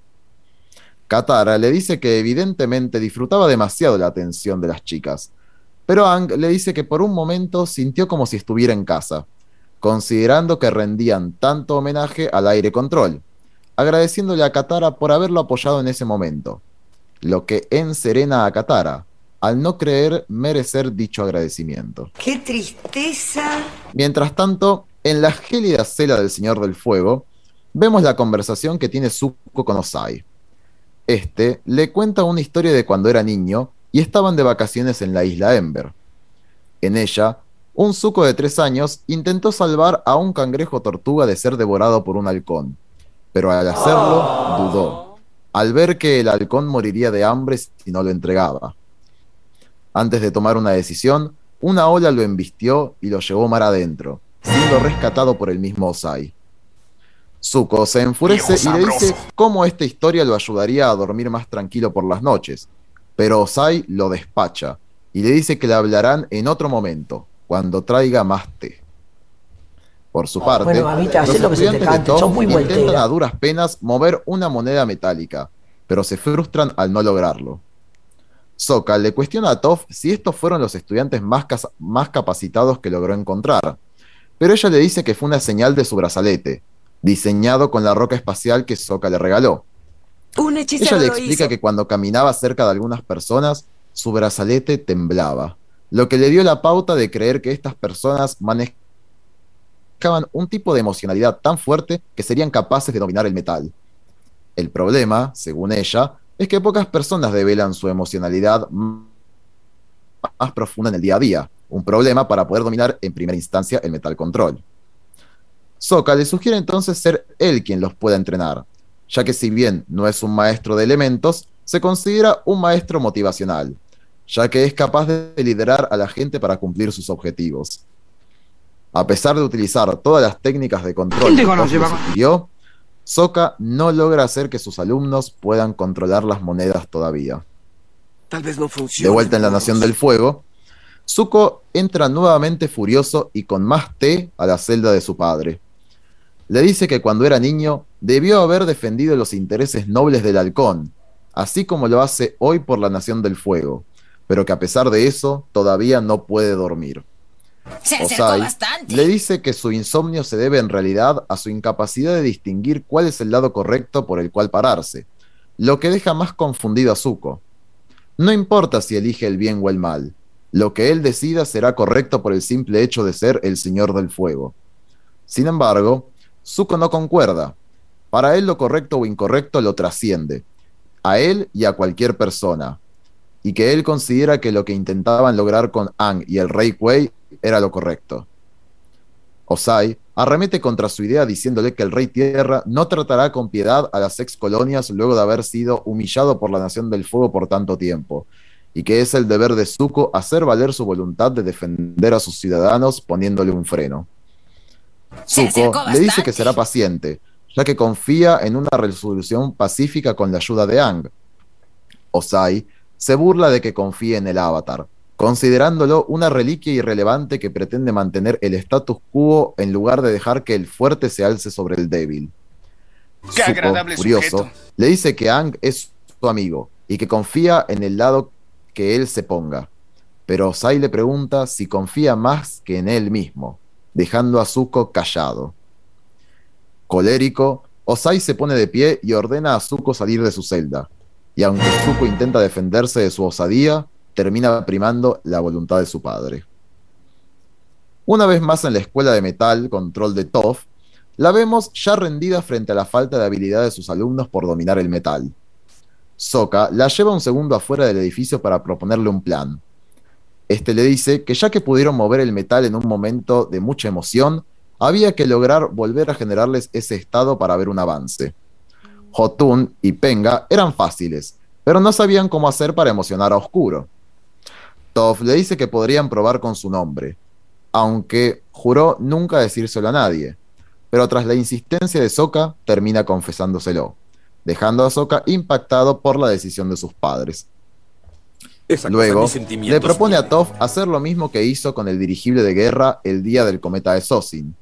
Katara le dice que evidentemente disfrutaba demasiado la atención de las chicas, pero Ang le dice que por un momento sintió como si estuviera en casa, considerando que rendían tanto homenaje al aire control, agradeciéndole a Katara por haberlo apoyado en ese momento, lo que enserena a Katara, al no creer merecer dicho agradecimiento. ¡Qué tristeza! Mientras tanto, en la gélida cela del Señor del Fuego, vemos la conversación que tiene Zuko con Osai. Este le cuenta una historia de cuando era niño y estaban de vacaciones en la isla Ember. En ella, un Zuko de tres años intentó salvar a un cangrejo tortuga de ser devorado por un halcón, pero al hacerlo dudó, al ver que el halcón moriría de hambre si no lo entregaba. Antes de tomar una decisión, una ola lo embistió y lo llevó mar adentro, siendo rescatado por el mismo Osai. Zuko se enfurece y le dice cómo esta historia lo ayudaría a dormir más tranquilo por las noches, pero Osai lo despacha y le dice que le hablarán en otro momento, cuando traiga más té. Por su parte, los estudiantes de Toph intentan a duras penas mover una moneda metálica, pero se frustran al no lograrlo. Soka le cuestiona a Toph si estos fueron los estudiantes más, más capacitados que logró encontrar, pero ella le dice que fue una señal de su brazalete, diseñado con la roca espacial que Soka le regaló. ella le explica que cuando caminaba cerca de algunas personas, su brazalete temblaba, lo que le dio la pauta de creer que estas personas manejaban un tipo de emocionalidad tan fuerte que serían capaces de dominar el metal. El problema, según ella, es que pocas personas develan su emocionalidad más profunda en el día a día, un problema para poder dominar en primera instancia el metal control. Soka le sugiere entonces ser él quien los pueda entrenar, ya que si bien no es un maestro de elementos, se considera un maestro motivacional, ya que es capaz de liderar a la gente para cumplir sus objetivos. A pesar de utilizar todas las técnicas de control que sugirió, Soka no logra hacer que sus alumnos puedan controlar las monedas todavía. Tal vez no funcione. De vuelta en la Nación del Fuego, Zuko entra nuevamente furioso y con más té a la celda de su padre. Le dice que cuando era niño debió haber defendido los intereses nobles del halcón, así como lo hace hoy por la Nación del Fuego, pero que a pesar de eso todavía no puede dormir. Osai le dice que su insomnio se debe en realidad a su incapacidad de distinguir cuál es el lado correcto por el cual pararse, lo que deja más confundido a Zuko. No importa si elige el bien o el mal, lo que él decida será correcto por el simple hecho de ser el Señor del Fuego. Sin embargo, Zuko no concuerda. Para él lo correcto o incorrecto lo trasciende, a él y a cualquier persona, y que él considera que lo que intentaban lograr con Ang y el Rey Kuei era lo correcto. Osai arremete contra su idea diciéndole que el Rey Tierra no tratará con piedad a las ex colonias luego de haber sido humillado por la Nación del Fuego por tanto tiempo, y que es el deber de Zuko hacer valer su voluntad de defender a sus ciudadanos poniéndole un freno. Zuko le dice que será paciente, ya que confía en una resolución pacífica con la ayuda de Ang. Osai se burla de que confíe en el avatar, considerándolo una reliquia irrelevante que pretende mantener el status quo en lugar de dejar que el fuerte se alce sobre el débil. Qué agradable curioso, le dice que Ang es su amigo y que confía en el lado que él se ponga. Pero Osai le pregunta si confía más que en él mismo, dejando a Zuko callado. Colérico, Osai se pone de pie y ordena a Zuko salir de su celda. Y aunque Zuko intenta defenderse de su osadía, termina primando la voluntad de su padre. Una vez más en la escuela de metal, control de Toph, la vemos ya rendida frente a la falta de habilidad de sus alumnos por dominar el metal. Soka la lleva un segundo afuera del edificio para proponerle un plan. Este le dice que ya que pudieron mover el metal en un momento de mucha emoción, había que lograr volver a generarles ese estado para ver un avance. Jotun y Penga eran fáciles, pero no sabían cómo hacer para emocionar a Oscuro. Toph le dice que podrían probar con su nombre, aunque juró nunca decírselo a nadie. Pero tras la insistencia de Sokka, termina confesándoselo, dejando a Sokka impactado por la decisión de sus padres. Luego, le propone a Toph hacer lo mismo que hizo con el dirigible de guerra el día del cometa de Sosin,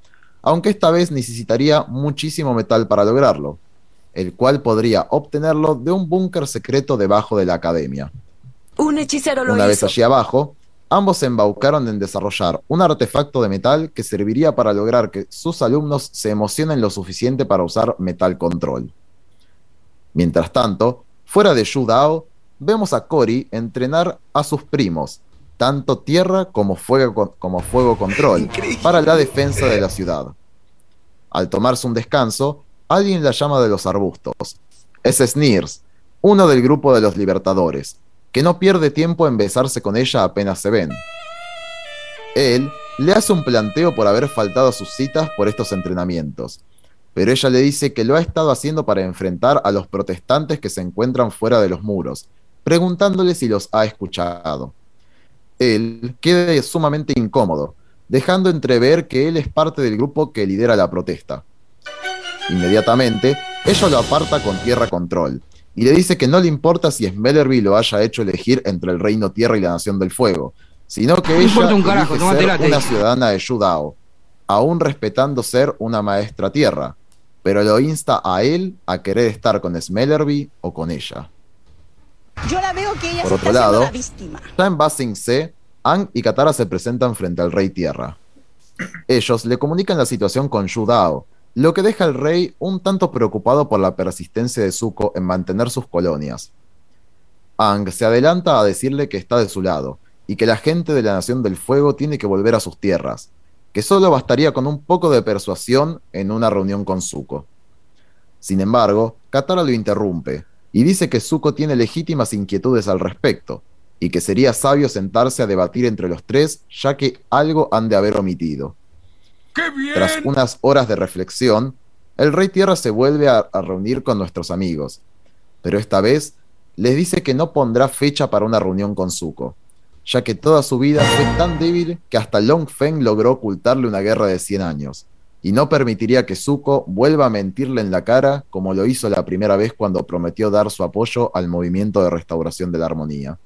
aunque esta vez necesitaría muchísimo metal para lograrlo. el cual podría obtenerlo de un búnker secreto debajo de la academia. Un hechicero lo Una vez allí abajo, ambos se embaucaron en desarrollar un artefacto de metal que serviría para lograr que sus alumnos se emocionen lo suficiente para usar Metal Control. Mientras tanto, fuera de Dao, vemos a Cory entrenar a sus primos, tanto tierra como fuego, como fuego control, para la defensa de la ciudad. Al tomarse un descanso, alguien la llama de los arbustos. Es Sneers, uno del grupo de los libertadores, que no pierde tiempo en besarse con ella apenas se ven. Él le hace un planteo por haber faltado a sus citas por estos entrenamientos, pero ella le dice que lo ha estado haciendo para enfrentar a los protestantes que se encuentran fuera de los muros, preguntándole si los ha escuchado. Él queda sumamente incómodo, dejando entrever que él es parte del grupo que lidera la protesta. Inmediatamente, ella lo aparta con tierra control, y le dice que no le importa si Smellerby lo haya hecho elegir entre el Reino Tierra y la Nación del Fuego, sino que ella un carajo, ser una ciudadana de Yudao, aún respetando ser una maestra tierra, pero lo insta a él a querer estar con Smellerby o con ella. Yo la veo que ella Por otro lado, ya en Basing C, Ang y Katara se presentan frente al Rey Tierra. Ellos le comunican la situación con Yudao, lo que deja al rey un tanto preocupado por la persistencia de Zuko en mantener sus colonias. Ang se adelanta a decirle que está de su lado y que la gente de la Nación del Fuego tiene que volver a sus tierras, que solo bastaría con un poco de persuasión en una reunión con Zuko. Sin embargo, Katara lo interrumpe y dice que Zuko tiene legítimas inquietudes al respecto y que sería sabio sentarse a debatir entre los tres ya que algo han de haber omitido. Tras unas horas de reflexión, el Rey Tierra se vuelve a, reunir con nuestros amigos, pero esta vez les dice que no pondrá fecha para una reunión con Zuko, ya que toda su vida fue tan débil que hasta Long Feng logró ocultarle una guerra de 100 años, y no permitiría que Zuko vuelva a mentirle en la cara como lo hizo la primera vez cuando prometió dar su apoyo al movimiento de restauración de la armonía.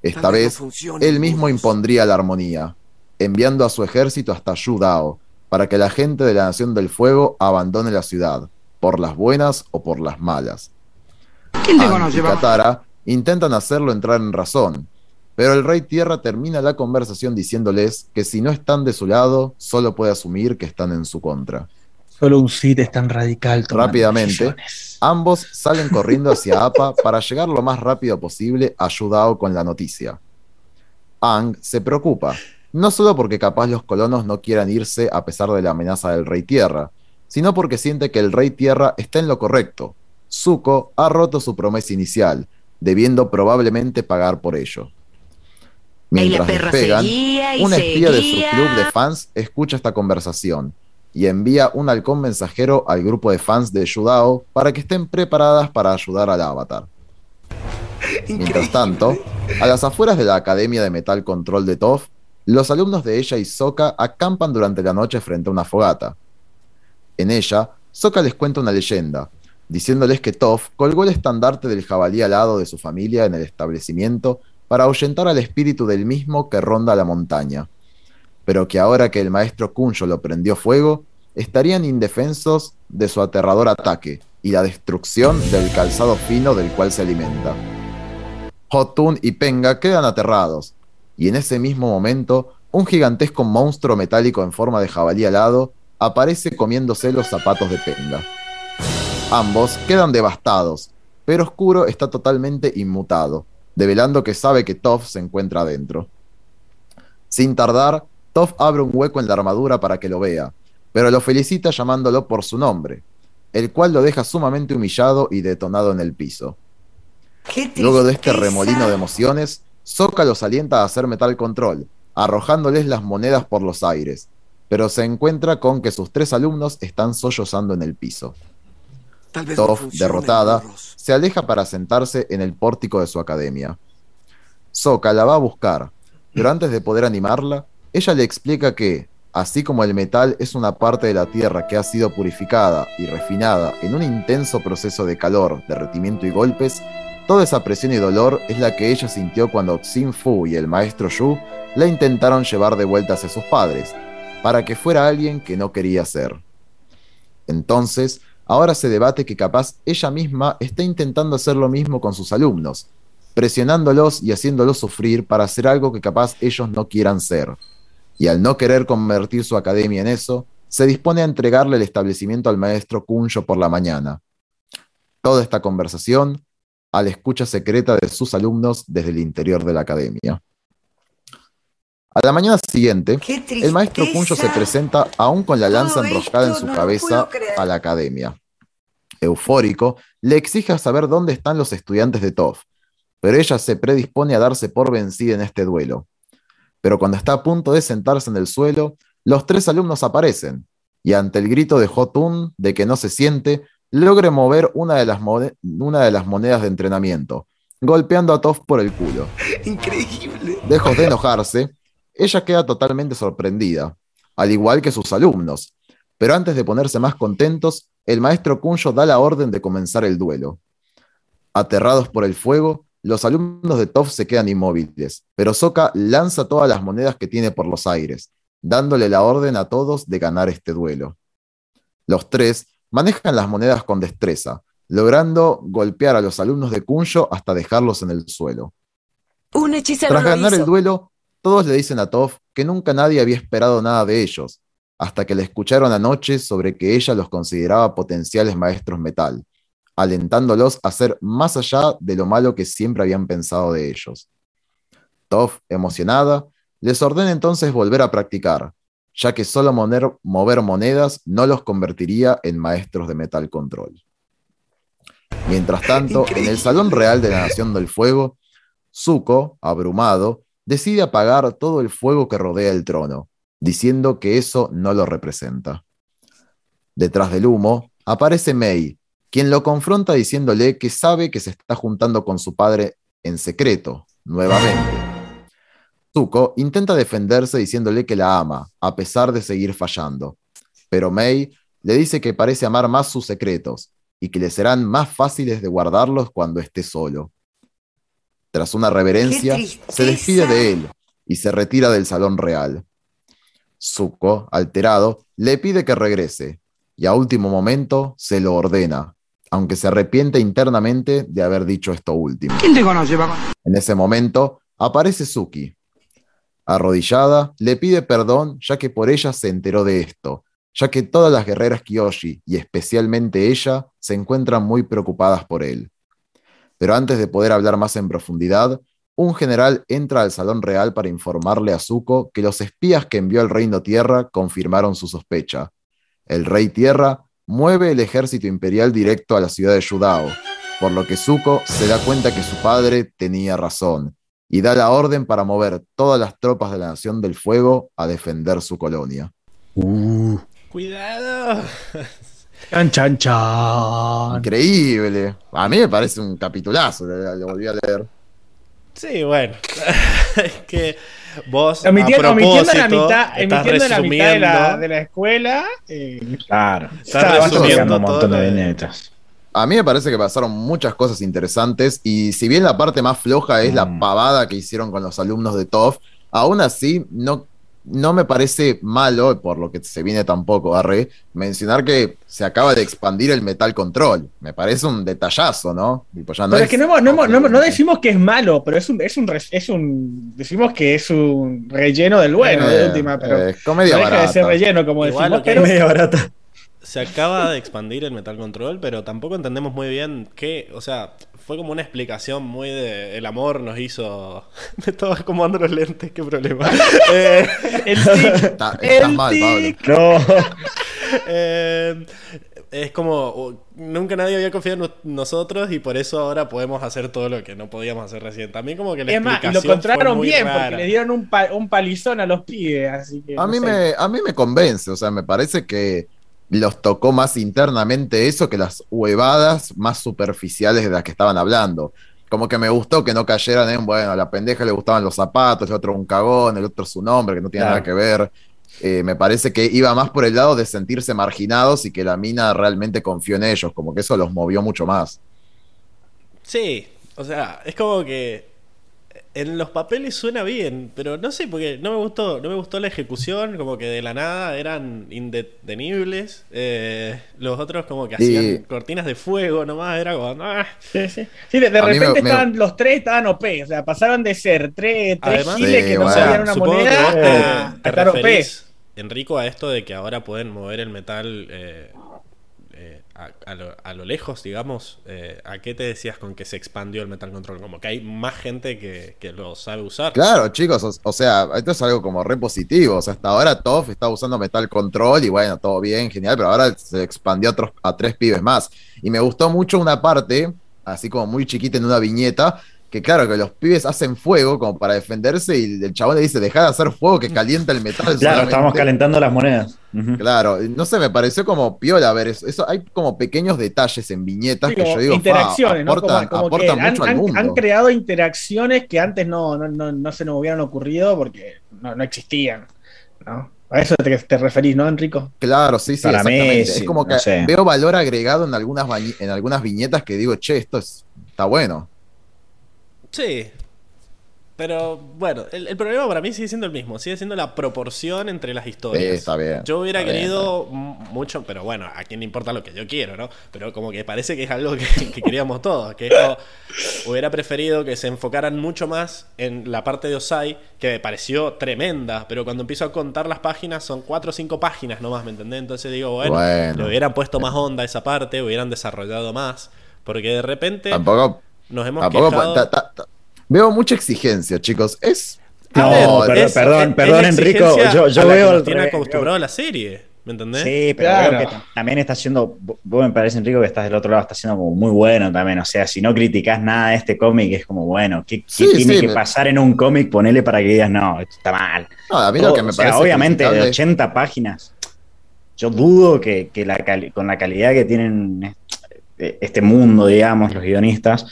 Esta vez, él mismo impondría la armonía, enviando a su ejército hasta Yudao, para que la gente de la Nación del Fuego abandone la ciudad, por las buenas o por las malas. ¿Quién te conoce, y Katara intentan hacerlo entrar en razón, pero el Rey Tierra termina la conversación diciéndoles que si no están de su lado, solo puede asumir que están en su contra. Solo un Sith es tan radical. Rápidamente, ambos salen corriendo hacia Appa para llegar lo más rápido posible a Yudao con la noticia. Ang se preocupa no solo porque capaz los colonos no quieran irse a pesar de la amenaza del Rey Tierra, sino porque siente que el Rey Tierra está en lo correcto. Zuko ha roto su promesa inicial, debiendo probablemente pagar por ello. Mientras despegan, un espía de su club de fans escucha esta conversación y envía un halcón mensajero al grupo de fans de Yudao para que estén preparadas para ayudar al avatar. Mientras tanto, a las afueras de la Academia de Metal Control de Toph, los alumnos de ella y Soka acampan durante la noche frente a una fogata. En ella, Soka les cuenta una leyenda, diciéndoles que Toph colgó el estandarte del jabalí alado de su familia en el establecimiento para ahuyentar al espíritu del mismo que ronda la montaña, pero que ahora que el maestro Kunjo lo prendió fuego, estarían indefensos de su aterrador ataque y la destrucción del calzado fino del cual se alimenta. Hotun y Penga quedan aterrados, y en ese mismo momento un gigantesco monstruo metálico en forma de jabalí alado aparece comiéndose los zapatos de Penga. Ambos quedan devastados, pero Oscuro está totalmente inmutado, develando que sabe que Toph se encuentra adentro. Sin tardar, Toph abre un hueco en la armadura para que lo vea, pero lo felicita llamándolo por su nombre, el cual lo deja sumamente humillado y detonado en el piso. Luego de este remolino de emociones, Soka los alienta a hacer metal control, arrojándoles las monedas por los aires, pero se encuentra con que sus tres alumnos están sollozando en el piso. Toph, derrotada, se aleja para sentarse en el pórtico de su academia. Soka la va a buscar, pero antes de poder animarla, ella le explica que, así como el metal es una parte de la Tierra que ha sido purificada y refinada en un intenso proceso de calor, derretimiento y golpes, Toda esa presión y dolor es la que ella sintió cuando Xin Fu y el maestro Yu la intentaron llevar de vuelta hacia sus padres, para que fuera alguien que no quería ser. Entonces, ahora se debate que capaz ella misma está intentando hacer lo mismo con sus alumnos, presionándolos y haciéndolos sufrir para hacer algo que capaz ellos no quieran ser. Y al no querer convertir su academia en eso, se dispone a entregarle el establecimiento al maestro Kunjo por la mañana. Toda esta conversación a la escucha secreta de sus alumnos desde el interior de la academia. A la mañana siguiente, el maestro Kunjo se presenta aún con la lanza enroscada en su cabeza a la academia. Eufórico, le exige saber dónde están los estudiantes de Tov, pero ella se predispone a darse por vencida en este duelo. Pero cuando está a punto de sentarse en el suelo, los tres alumnos aparecen, y ante el grito de Hotun de que no se siente, logra mover una de, las una de las monedas de entrenamiento, golpeando a Tov por el culo. Increíble. Lejos de enojarse, ella queda totalmente sorprendida, al igual que sus alumnos. Pero antes de ponerse más contentos, el maestro Kunjo da la orden de comenzar el duelo. Aterrados por el fuego, los alumnos de Tov se quedan inmóviles, pero Soka lanza todas las monedas que tiene por los aires, dándole la orden a todos de ganar este duelo. Los tres manejan las monedas con destreza, logrando golpear a los alumnos de Kunjo hasta dejarlos en el suelo. Un hechicero Tras ganar el duelo, todos le dicen a Toph que nunca nadie había esperado nada de ellos, hasta que le escucharon anoche sobre que ella los consideraba potenciales maestros metal, alentándolos a ser más allá de lo malo que siempre habían pensado de ellos. Toph, emocionada, les ordena entonces volver a practicar, ya que solo mover monedas no los convertiría en maestros de metal control. Mientras tanto, en el Salón Real de la Nación del Fuego, Zuko, abrumado, decide apagar todo el fuego que rodea el trono, diciendo que eso no lo representa. Detrás del humo aparece Mei, quien lo confronta diciéndole que sabe que se está juntando con su padre en secreto, nuevamente. Zuko intenta defenderse diciéndole que la ama, a pesar de seguir fallando, pero Mei le dice que parece amar más sus secretos y que le serán más fáciles de guardarlos cuando esté solo. Tras una reverencia, se despide de él y se retira del salón real. Zuko, alterado, le pide que regrese y a último momento se lo ordena, aunque se arrepiente internamente de haber dicho esto último. ¿Quién te conoce, En ese momento aparece Suki. Arrodillada, le pide perdón ya que por ella se enteró de esto, ya que todas las guerreras Kyoshi, y especialmente ella, se encuentran muy preocupadas por él. Pero antes de poder hablar más en profundidad, un general entra al Salón Real para informarle a Zuko que los espías que envió el Reino Tierra confirmaron su sospecha. El Rey Tierra mueve el ejército imperial directo a la ciudad de Yudao, por lo que Zuko se da cuenta que su padre tenía razón y da la orden para mover todas las tropas de la Nación del Fuego a defender su colonia. Uh. ¡Cuidado! Chan, chan, chan. Increíble. A mí me parece un capitulazo, lo, volví a leer. Sí, bueno. es que vos. Omitiendo, a la mitad, emitiendo la mitad de la, de la escuela. Eh, claro. Estás resumiendo un montón de netas. A mí me parece que pasaron muchas cosas interesantes y si bien la parte más floja es la mm. pavada que hicieron con los alumnos de TOF, aún así no no me parece malo, por lo que se viene tampoco, Arre, mencionar que se acaba de expandir el Metal Control. Me parece un detallazo, ¿no? pero es, que no, decimos que es malo, pero es un, es un, es un decimos que es un relleno del bueno, de eh, última, pero es comedia no barata. de ser relleno, como decimos, pero, comedia barata se acaba de expandir el Metal Control, pero tampoco entendemos muy bien qué, o sea, fue como una explicación muy de el amor nos hizo. Me estaba acomodando los lentes, qué problema. eh, el Está, estás mal, Pablo. No. eh, es como nunca nadie había confiado en nosotros y por eso ahora podemos hacer todo lo que no podíamos hacer recién. También como que la es más, y lo contrataron bien porque le dieron un, un, palizón a los pibes, así que a mí me a mí me convence, o sea, me parece que los tocó más internamente eso que las huevadas más superficiales de las que estaban hablando. Como que me gustó que no cayeran en, bueno, a la pendeja le gustaban los zapatos, el otro un cagón, el otro su nombre, que no tiene nada que ver. Eh, me parece que iba más por el lado de sentirse marginados y que la mina realmente confió en ellos, como que eso los movió mucho más. Sí, o sea, es como que en los papeles suena bien, pero no sé, porque no me gustó, no me gustó la ejecución, como que de la nada eran indetenibles. Eh, los otros como que hacían cortinas de fuego nomás, era como... Ah. Sí, sí. sí, de, repente estaban, los tres estaban OP, o sea, pasaron de ser tres, tres giles que no sabían una moneda te, a, OP. Enrico, a esto de que ahora pueden mover el metal... Eh, a, lo, lejos, digamos, eh, ¿a qué te decías con que se expandió el Metal Control? Como que hay más gente que, lo sabe usar. Claro, chicos, o, sea, esto es algo como re positivo. O sea, hasta ahora Toff está usando Metal Control y bueno, todo bien, genial, pero ahora se expandió a, a tres pibes más. Y me gustó mucho una parte, así como muy chiquita en una viñeta, que claro, que los pibes hacen fuego como para defenderse y el chabón le dice, deja de hacer fuego que calienta el metal. Claro, estamos calentando las monedas. Claro, no sé, me pareció como piola, a ver, eso, hay como pequeños detalles en viñetas que yo digo, interacciones, ¿no? aportan, mucho han, al mundo. Han, creado interacciones que antes no, no, se nos hubieran ocurrido porque no, existían, ¿no? A eso te, te, referís, ¿no, Enrico? Claro, sí, sí, exactamente. es como que veo valor agregado en algunas, en algunas viñetas que digo, che, esto está bueno. Sí. Pero bueno, el, problema para mí sigue siendo el mismo, sigue siendo la proporción entre las historias. Sí, está bien. Yo hubiera querido mucho, pero bueno, a quién le importa lo que yo quiero, ¿no? Pero como que parece que es algo que, queríamos todos, que hubiera preferido que se enfocaran mucho más en la parte de Osai, que me pareció tremenda, pero cuando empiezo a contar las páginas son cuatro o cinco páginas nomás, ¿me entendés? Entonces digo, bueno, le hubieran puesto más onda a esa parte, hubieran desarrollado más, porque de repente... Tampoco nos hemos Veo mucha exigencia, chicos. Es. No, perdón, perdón, Enrico. Yo, yo veo. tiene acostumbrado a la serie. ¿Me entendés? Sí, pero creo que también está haciendo, vos me parece, Enrico, que estás del otro lado, está siendo como muy bueno también. O sea, si no criticás nada de este cómic, es como, bueno, ¿qué, tiene que pasar en un cómic? Ponele para que digas, no, esto está mal. No, a mí lo que me parece. obviamente, de 80 páginas, yo dudo que, con la calidad que tienen eh, este mundo, digamos, los guionistas,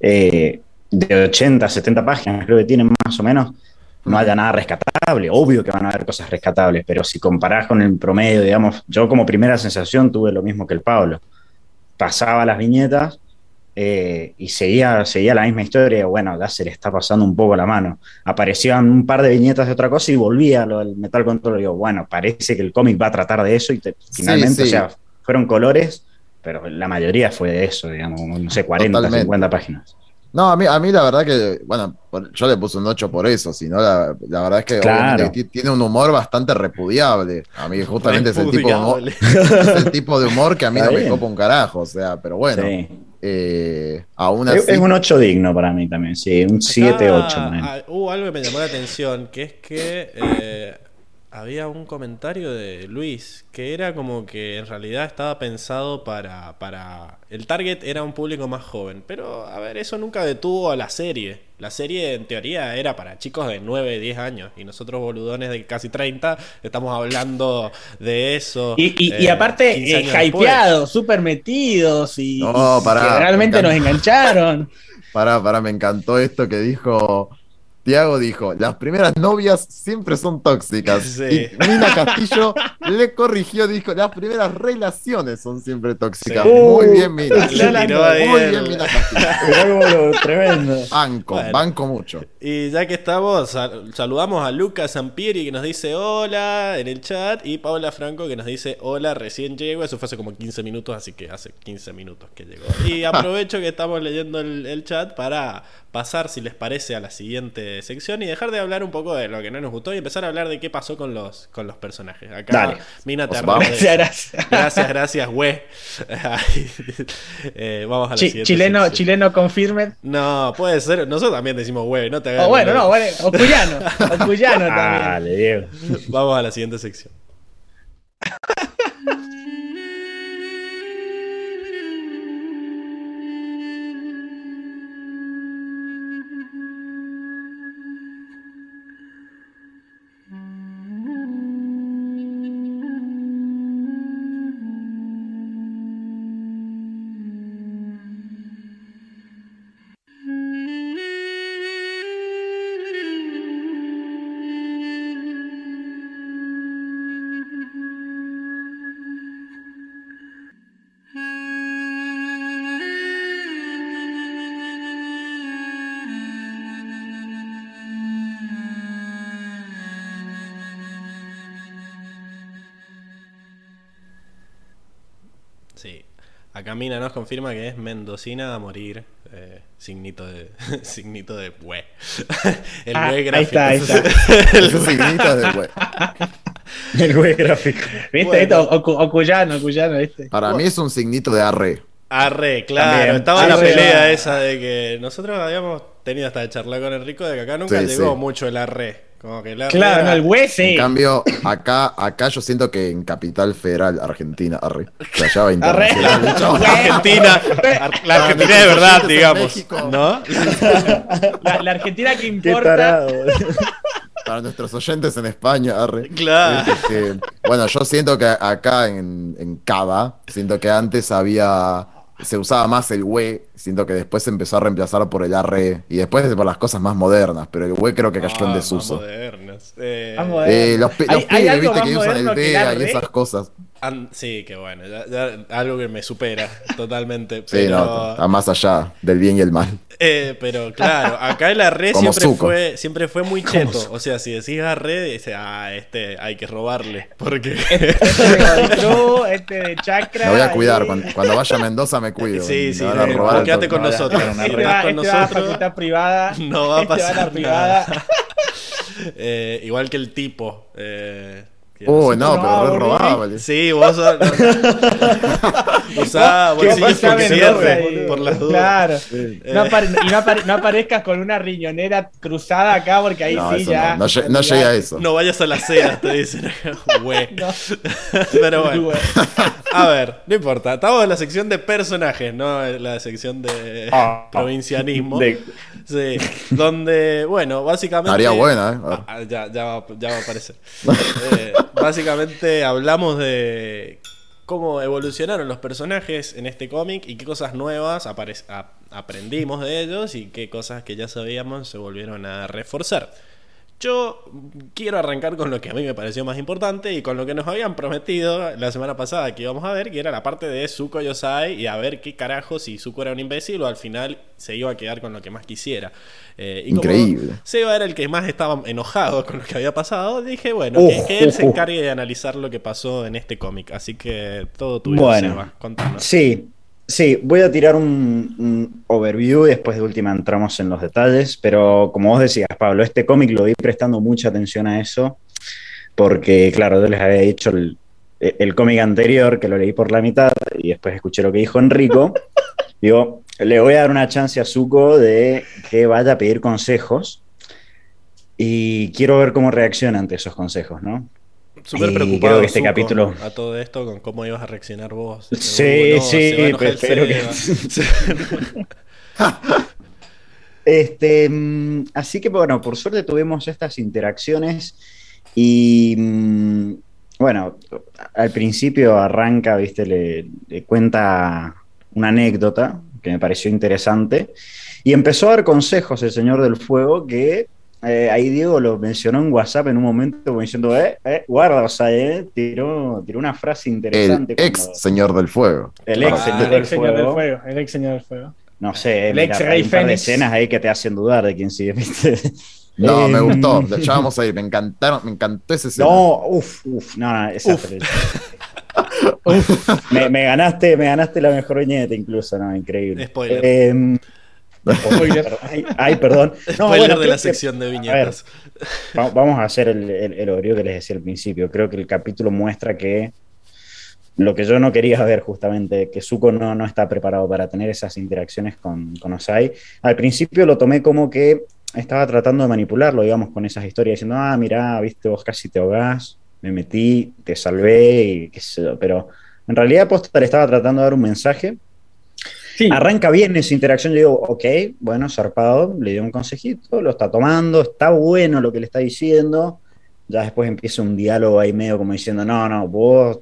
eh, de 80, 70 páginas, creo que tienen más o menos, no haya nada rescatable. Obvio que van a haber cosas rescatables, pero si comparás con el promedio, digamos, yo como primera sensación tuve lo mismo que el Pablo. Pasaba las viñetas eh, y seguía, seguía la misma historia. Bueno, ya se le está pasando un poco la mano. Aparecían un par de viñetas de otra cosa y volvía lo del Metal Control. Y digo, bueno, parece que el cómic va a tratar de eso y finalmente, o sea, fueron colores, pero la mayoría fue de eso, digamos, no sé, 40, 50 páginas. No, a mí, a mí la verdad que, bueno, yo le puse un 8 por eso, sino la, la verdad es que tiene un humor bastante repudiable. A mí justamente es el, tipo de humor, es el tipo de humor que a mí no me copa un carajo, o sea, pero bueno. Eh, aún así... Es un 8 digno para mí también, sí, un 7, 8. Hubo algo que me llamó la atención, que es que eh, había un comentario de Luis que era como que en realidad estaba pensado para, para... El target era un público más joven, pero a ver, eso nunca detuvo a la serie. La serie en teoría era para chicos de 9, 10 años y nosotros boludones de casi 30 estamos hablando de eso. Y, y, eh, aparte, eh, hypeados, súper metidos y, que realmente nos engancharon. Para, para, me encantó esto que dijo Tiago dijo, las primeras novias siempre son tóxicas. Y Mina Castillo le corrigió, dijo, las primeras relaciones son siempre tóxicas. Muy bien, Mina. Muy bien, Mina Castillo. tremendo. Banco, banco mucho. Y ya que estamos, saludamos a Lucas Sampieri que nos dice hola en el chat y Paula Franco que nos dice hola, recién llego. Eso fue hace como 15 minutos, así que hace 15 minutos que llegó. Y aprovecho que estamos leyendo el chat para pasar, si les parece, a la siguiente sección y dejar de hablar un poco de lo que no nos gustó y empezar a hablar de qué pasó con los, con los personajes. Acá, Mina te Gracias, gracias. Gracias, gracias, güey. Eh, vamos a la siguiente chileno, sección. chileno confirmed. No, puede ser. Nosotros también decimos güey, no te hagas. O bueno, no, vale. O cuyano. O cuyano también. Dale, Diego. Vamos a la siguiente sección. Acá Mina nos confirma que es mendocina a morir. Eh, signito de signito de we. El ah, gráfico. Ahí está, ahí está. El signito de we. El we gráfico. ¿Viste? Esto, o, cuyano, cuyano, ¿viste? Para mí es un signito de arre. Arre, claro. Estaba la pelea esa de que nosotros habíamos tenido hasta de charlar con Enrico de que acá nunca llegó mucho el arre. Como que el claro, no, el hueso. En cambio, acá, acá yo siento que en Capital Federal, Argentina, arre. Que allá va Argentina, la Argentina de verdad, digamos. ¿No? La, Argentina que importa. Para nuestros oyentes en España, arre. Claro. bueno, yo siento que acá en, en Cava, siento que antes había se usaba más el we, siento que después se empezó a reemplazar por el arre y después por las cosas más modernas, pero el we creo que cayó en desuso. modernas. Eh, eh, los, los pibes, viste, que usan el DEA y esas cosas. Sí, que bueno, algo que me supera totalmente. Sí, no, está más allá del bien y el mal. Eh, pero claro, acá el arre siempre fue, siempre fue muy cheto. O sea, si decís arre, dice, ah, este hay que robarle. Porque. Este, de este de chakra. Me voy a cuidar. Cuando, vaya a Mendoza me cuido. Sí, sí, sí quédate con nosotros. Este con este nosotros. Va a privada. No va a pasar. Este va a la privada. eh, igual que el tipo. Eh, Uy, no, pero re robable. Sí, vos usá bolsillos con cierre, por las dudas. Claro. Sí. No y no, no, aparezcas con una riñonera cruzada acá porque ahí sí ya. No, no, llega a eso. No vayas a la seda, te dicen. pero bueno. A ver, no importa. Estamos en la sección de personajes, no en la sección de ah, provincianismo. Sí. Donde, bueno, básicamente. Haría buena, ¿eh? Ah, ah, ya, ya, va, ya va a aparecer. eh, básicamente hablamos de cómo evolucionaron los personajes en este cómic y qué cosas nuevas aprendimos de ellos y qué cosas que ya sabíamos se volvieron a reforzar. Yo quiero arrancar con lo que a mí me pareció más importante y con lo que nos habían prometido la semana pasada que íbamos a ver, que era la parte de Zuko Yosai y a ver qué carajo si Zuko era un imbécil o al final se iba a quedar con lo que más quisiera. Eh, Increíble. Seba era el que más estaba enojado con lo que había pasado, dije, bueno, que, él se encargue de analizar lo que pasó en este cómic. Así que todo tuyo, bueno, Seba, contanos. Sí, Sí, voy a tirar un, overview y después de última entramos en los detalles, pero como vos decías, Pablo, este cómic lo vi prestando mucha atención a eso, porque claro, yo les había dicho el, el cómic anterior, que lo leí por la mitad, y después escuché lo que dijo Enrico, digo, le voy a dar una chance a Zuko de que vaya a pedir consejos, y quiero ver cómo reacciona ante esos consejos, ¿no? Súper preocupado que este capítulo a todo esto con cómo ibas a reaccionar vos. Sí, sí, pero que... este, mm, así que bueno, por suerte tuvimos estas interacciones y mm, bueno, al principio arranca, viste, le, le cuenta una anécdota que me pareció interesante y empezó a dar consejos el Señor del Fuego que eh, ahí Diego lo mencionó en WhatsApp en un momento como diciendo, eh, eh guarda, o sea, eh, tiró, tiró una frase interesante. El ex Señor del Fuego. El ex, señor, del fuego. El ex Señor del Fuego. No sé, el ex Rey hay escenas ahí que te hacen dudar de quién sigue, ¿viste? No, me gustó. Ya vamos a ir. Me encantaron, me encantó ese escena. No, uff, uff, no, no, esa uf. me, me, ganaste, me ganaste la mejor viñeta incluso, no, increíble. Spoiler. Ay, perdón. No, bueno, de la sección de viñetas. vamos a hacer el, el, que les decía al principio. Creo que el capítulo muestra que lo que yo no quería ver justamente, que Zuko no, no está preparado para tener esas interacciones con, con Osai. Al principio lo tomé como que estaba tratando de manipularlo, digamos, con esas historias, diciendo, ah, mira, viste, vos casi te ahogás, me metí, te salvé, y qué sé yo. Pero en realidad Postal estaba tratando de dar un mensaje Arranca bien esa interacción, yo digo, ok, bueno, zarpado, le dio un consejito, lo está tomando, está bueno lo que le está diciendo. Ya después empieza un diálogo ahí medio como diciendo, no, no, vos,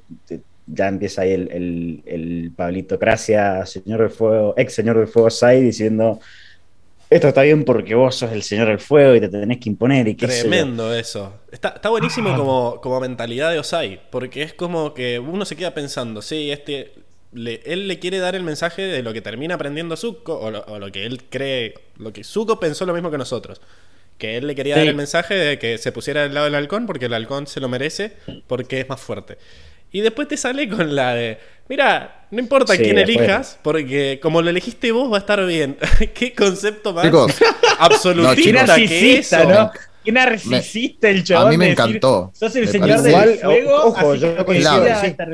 ya empieza ahí el, el, Pablito Gracia, señor del fuego, ex señor del fuego Sai, diciendo, esto está bien porque vos sos el señor del fuego y te tenés que imponer y qué Tremendo eso. Está, está buenísimo ah. como, como mentalidad de Osai, porque es como que uno se queda pensando, sí, este él le quiere dar el mensaje de lo que termina aprendiendo Zuko, o lo, que él cree, lo que Zuko pensó lo mismo que nosotros. Que él le quería dar el mensaje de que se pusiera al lado del halcón porque el halcón se lo merece porque es más fuerte. Y después te sale con la de, mira, no importa quién elijas, porque como lo elegiste vos va a estar bien. ¿Qué concepto más absolutista que eso? ¿no? Qué narcisista el chaval. A mí me encantó. Sos el señor del fuego. Ojo, yo coincido.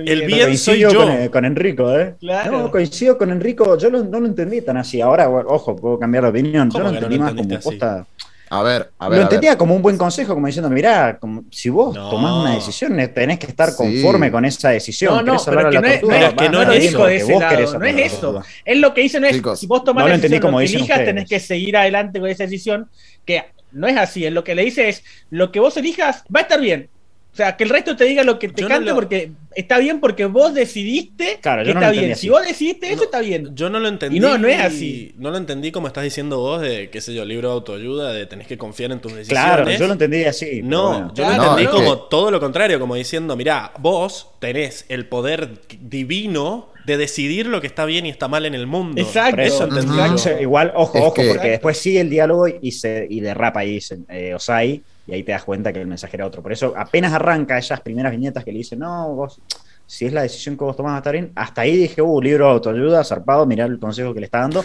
El bien soy yo. Con, con, Enrico, ¿eh? Claro. No, coincido con Enrico. Yo no lo entendí tan así. Ahora, ojo, puedo cambiar de opinión. Yo lo entendí más como posta. A ver, a ver. Lo entendía como un buen consejo, como diciendo, mirá, como, si vos tomás una decisión, tenés que estar conforme con esa decisión. No, no, pero que no, es, no, que no es eso de ese lado, no es eso. Es lo que dice, no es, si vos tomás la decisión, lo que elijas, tenés que seguir adelante con esa decisión, que no es así. Es lo que le dice es, lo que vos elijas va a estar bien. O sea, que el resto te diga lo que te cante porque está bien porque vos decidiste que está bien. Si vos decidiste eso, está bien. Yo no lo entendí. Y no, no es así. No lo entendí como estás diciendo vos de, qué sé yo, libro de autoayuda, de tenés que confiar en tus decisiones. Claro, yo lo entendí así. No, yo lo entendí como todo lo contrario, como diciendo, mirá, vos tenés el poder divino de decidir lo que está bien y está mal en el mundo. Exacto. Eso entendí. Igual, ojo, ojo, porque después sigue el diálogo y se y derrapa y dice eh, Osai y ahí te das cuenta que el mensaje era otro. Por eso apenas arranca esas primeras viñetas que le dicen, no, vos, si es la decisión que vos tomás va a estar bien, hasta ahí dije, uh, libro de autoayuda, zarpado, mirá el consejo que le está dando.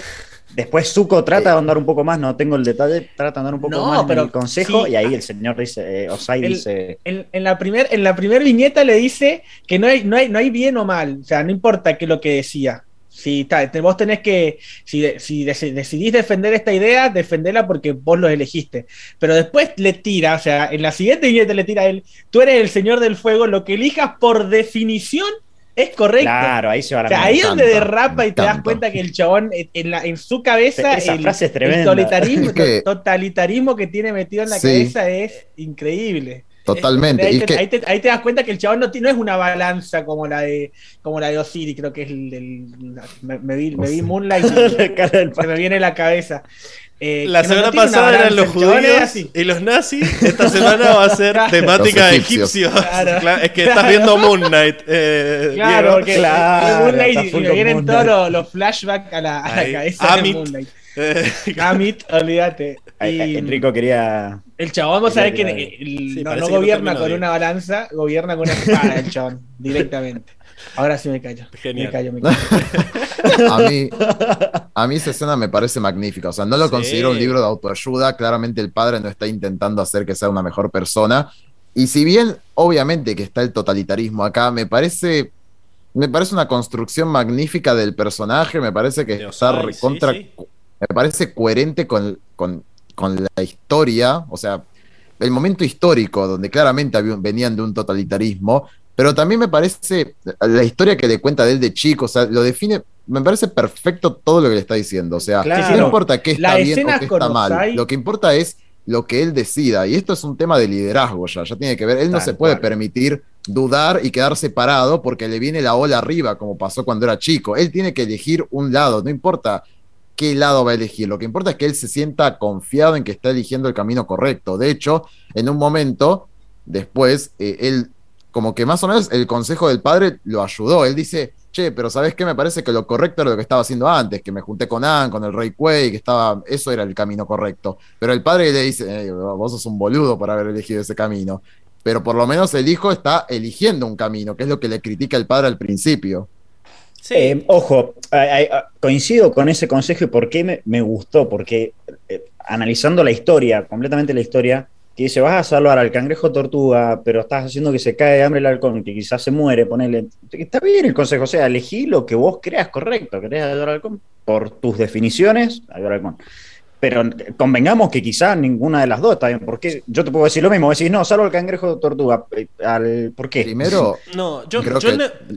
Después Zuko trata de andar un poco más, no tengo el detalle, trata de andar un poco más pero en el consejo y ahí el señor dice, eh, Osai dice... En, la primer, en la primera viñeta le dice que no hay, no, hay, no hay bien o mal, o sea, no importa qué lo que decía, si vos tenés que, si, si decidís defender esta idea, defenderla porque vos lo elegiste. Pero después le tira, o sea, en la siguiente viñeta le tira a él, tú eres el señor del fuego, lo que elijas por definición es correcto. Claro, ahí se va a o sea, ahí es donde derrapa y te das cuenta que el chabón, en, la, en su cabeza, Esa el, frase es tremenda. el totalitarismo, que... totalitarismo, que tiene metido en la cabeza es increíble. Totalmente. Ahí te, ahí, te, das cuenta que el chabón no, no, es una balanza como la de como la de Osiris, creo que es el, me, vi, me vi Moonlight y se me viene la cabeza. Eh, la semana pasada eran los judíos y los nazis. Esta semana va a ser temática de egipcios. Es que estás viendo Moon Knight. Eh, claro, porque claro, Moon Knight y me vienen todos los, flashbacks a la, a la cabeza Amit. de Moon Knight. Amit, olvídate. Y, Enrico quería. El chabón, vos sabés que no, gobierna con una balanza, gobierna con una espada el chabón, directamente. Ahora sí me callo. Me callo, me callo. a, mí, a mí esa escena me parece magnífica. O sea, no lo considero un libro de autoayuda. Claramente el padre no está intentando hacer que sea una mejor persona. Y si bien, obviamente, que está el totalitarismo acá, me parece. Me parece una construcción magnífica del personaje. Me parece que está contra. Me parece coherente con, con con la historia, o sea, el momento histórico donde claramente venían de un totalitarismo, pero también me parece la historia que le cuenta de él de chico, o sea, lo define, me parece perfecto todo lo que le está diciendo, o sea, no importa qué está bien o qué está mal, lo que importa es lo que él decida, y esto es un tema de liderazgo ya, ya tiene que ver, él no se puede permitir dudar y quedar separado porque le viene la ola arriba, como pasó cuando era chico, él tiene que elegir un lado, no importa qué lado va a elegir. Lo que importa es que él se sienta confiado en que está eligiendo el camino correcto. De hecho, en un momento, después, eh, él, como que más o menos el consejo del padre lo ayudó. Él dice, che, pero ¿sabes qué? Me parece que lo correcto era lo que estaba haciendo antes, que me junté con Anne, con el Rey Quay, que estaba, eso era el camino correcto. Pero el padre le dice, vos sos un boludo por haber elegido ese camino. Pero por lo menos el hijo está eligiendo un camino, que es lo que le critica el padre al principio. Eh, ojo, coincido con ese consejo y por qué me, gustó, porque eh, analizando la historia, completamente la historia, que dice, vas a salvar al cangrejo tortuga, pero estás haciendo que se cae de hambre el halcón, que quizás se muere, ponele. Está bien el consejo, o sea, elegí lo que vos creas correcto, querés ayudar al halcón, por tus definiciones, ayudar al halcón. Pero convengamos que quizás ninguna de las dos está bien. Porque yo te puedo decir lo mismo. Decir, no, salvo el cangrejo de tortuga. Eh, al, ¿Por qué? Primero. No, yo,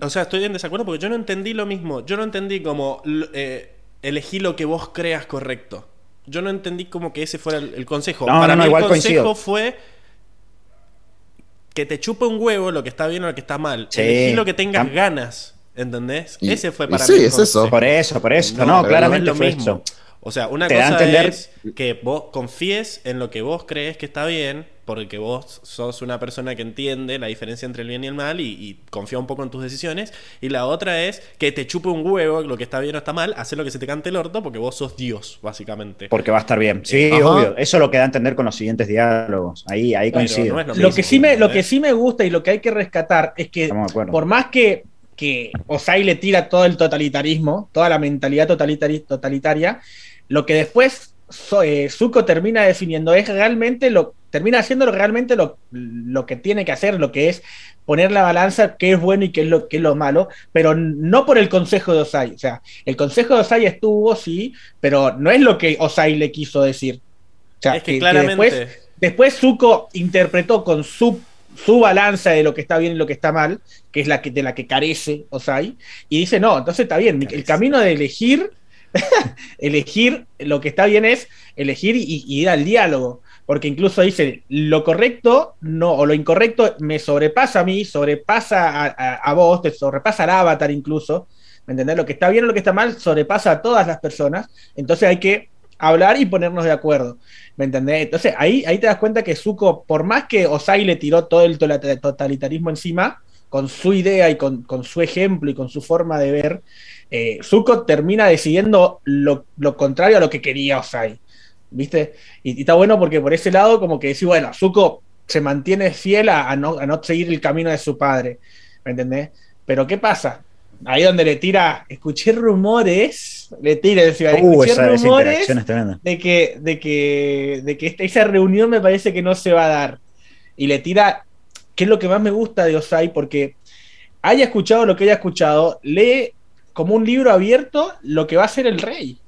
o sea, estoy en desacuerdo porque yo no entendí lo mismo. Yo no entendí como eh, elegí lo que vos creas correcto. Yo no entendí como que ese fuera el, consejo. Para mí el consejo fue que te chupe un huevo lo que está bien o lo que está mal. Elegí lo que tengas ganas. ¿Entendés? ese fue para mí. Sí, es eso. Por eso, por eso. No, claramente fue eso. O sea, una cosa es que vos confíes en lo que vos crees que está bien, porque vos sos una persona que entiende la diferencia entre el bien y el mal y, confía un poco en tus decisiones. Y la otra es que te chupe un huevo lo que está bien o está mal, hacer lo que se te cante el orto porque vos sos Dios, básicamente. Porque va a estar bien. Sí, obvio. Eso lo que da a entender con los siguientes diálogos. Ahí, ahí coincido. lo, que sí me, lo que sí me gusta y lo que hay que rescatar es que por más que que Osai le tira todo el totalitarismo, toda la mentalidad totalitaria, lo que después eh, Zuko termina definiendo es realmente lo, termina haciendo realmente lo, lo, que tiene que hacer, lo que es poner la balanza, qué es bueno y qué es lo, qué es lo malo, pero no por el consejo de Osai. O sea, el consejo de Osai estuvo, sí, pero no es lo que Osai le quiso decir. O sea, es que, claramente... después, después Zuko interpretó con su su balanza de lo que está bien y lo que está mal, que es la que, de la que carece Osai, y dice, no, entonces está bien, el camino de elegir, elegir lo que está bien es elegir y, ir al diálogo, porque incluso dice, lo correcto no, o lo incorrecto me sobrepasa a mí, sobrepasa a, vos, te sobrepasa al avatar incluso, ¿me entendés? Lo que está bien o lo que está mal sobrepasa a todas las personas, entonces hay que hablar y ponernos de acuerdo. ¿Me entendés? Entonces ahí, ahí te das cuenta que Zuko, por más que Osai le tiró todo el totalitarismo encima, con su idea y con, su ejemplo y con su forma de ver, eh, Zuko termina decidiendo lo, contrario a lo que quería Osai. ¿Viste? Y, está bueno porque por ese lado, como que decís, bueno, Zuko se mantiene fiel a, no, a no seguir el camino de su padre. ¿Me entendés? Pero ¿qué pasa? Ahí donde le tira, escuché rumores, le tira, decía, uh, escuché rumores de que, de que, de que esa reunión me parece que no se va a dar. Y le tira, ¿qué es lo que más me gusta de Osai? Porque haya escuchado lo que haya escuchado, lee como un libro abierto lo que va a ser el rey.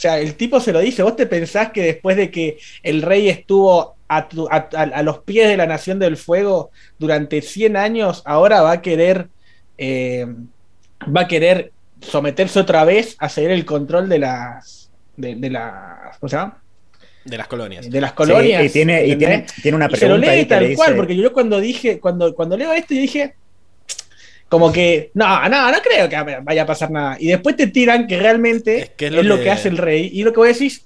O sea, el tipo se lo dice, vos te pensás que después de que el rey estuvo a, a, los pies de la Nación del Fuego durante 100 años, ahora va a querer... Eh, va a querer someterse otra vez a seguir el control de las. de, las. ¿Cómo se llama? De las colonias. De las colonias. y tiene, y tiene, tiene, una pregunta. se lo lee tal cual, porque yo cuando dije, cuando, cuando leo esto, yo dije. Como que, no, no, no creo que vaya a pasar nada. Y después te tiran que realmente es, lo, que... hace el rey. Y lo que vos decís,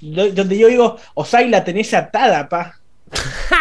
donde yo digo, Osai la tenés atada, pa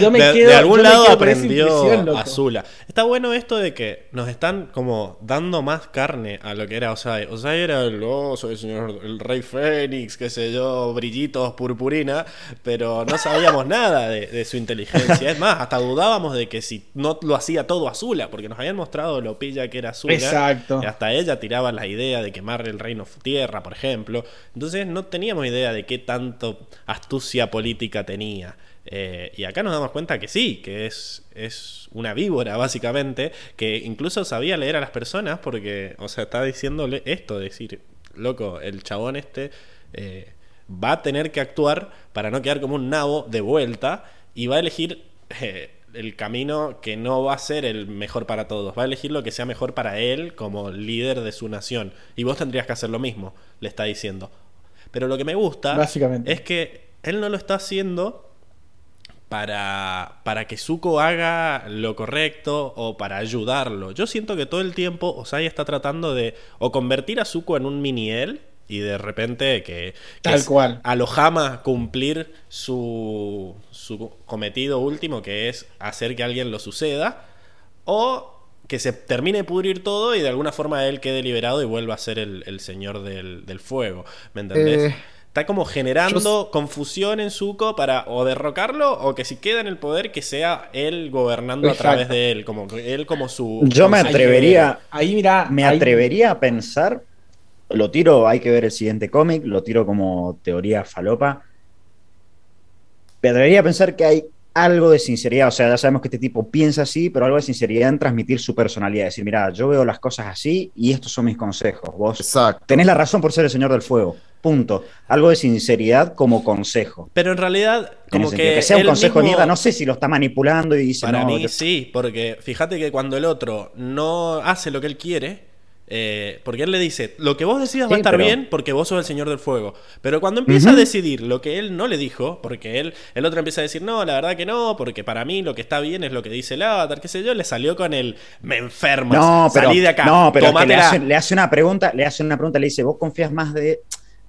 yo me de, de algún lado aprendió Azula. Está bueno esto de que nos están como dando más carne a lo que era Osai. Osai era el, soy el señor, el rey Fénix, qué sé yo, brillitos, purpurina, pero no sabíamos nada de, su inteligencia. Es más, hasta dudábamos de que si no lo hacía todo Azula, porque nos habían mostrado lo pilla que era Azula. Exacto. Y hasta ella tiraba la idea de quemar el reino tierra, por ejemplo. Entonces no teníamos idea de qué tanto astucia política tenía. Eh, y acá nos damos cuenta que sí, que es, es una víbora, básicamente, que incluso sabía leer a las personas porque, o sea, está diciéndole esto, decir, loco, el chabón este eh, va a tener que actuar para no quedar como un nabo de vuelta y va a elegir eh, el camino que no va a ser el mejor para todos, va a elegir lo que sea mejor para él como líder de su nación. Y vos tendrías que hacer lo mismo, le está diciendo. Pero lo que me gusta es que él no lo está haciendo para, para que Zuko haga lo correcto o para ayudarlo. Yo siento que todo el tiempo Osai está tratando de o convertir a Zuko en un mini él y de repente que, Tal cual. a lo jamás cumplir su, su cometido último que es hacer que alguien lo suceda o que se termine de pudrir todo y de alguna forma él quede liberado y vuelva a ser el, señor del, fuego. ¿Me entendés? Eh, Está como generando confusión en Zuko para o derrocarlo o que si queda en el poder que sea él gobernando a través de él, como él como su. Yo me atrevería. Ahí mira, me atrevería a pensar. Lo tiro, hay que ver el siguiente cómic, lo tiro como teoría falopa. Me atrevería a pensar que hay algo de sinceridad, o sea, ya sabemos que este tipo piensa así, pero algo de sinceridad en transmitir su personalidad, decir, mira, yo veo las cosas así y estos son mis consejos. Vos tenés la razón por ser el Señor del Fuego. Punto. Algo de sinceridad como consejo. Pero en realidad, como que. Que sea un consejo de mierda, no sé si lo está manipulando y dice. Para mí sí, porque fíjate que cuando el otro no hace lo que él quiere, eh, porque él le dice, lo que vos decidas va a estar bien porque vos sos el señor del fuego. Pero cuando empieza a decidir lo que él no le dijo, porque él, el otro empieza a decir, no, la verdad que no, porque para mí lo que está bien es lo que dice el avatar, qué sé yo, le salió con el, me enfermo no, salí de acá. No, pero le hace, una pregunta, le hace una pregunta, le dice, vos confías más de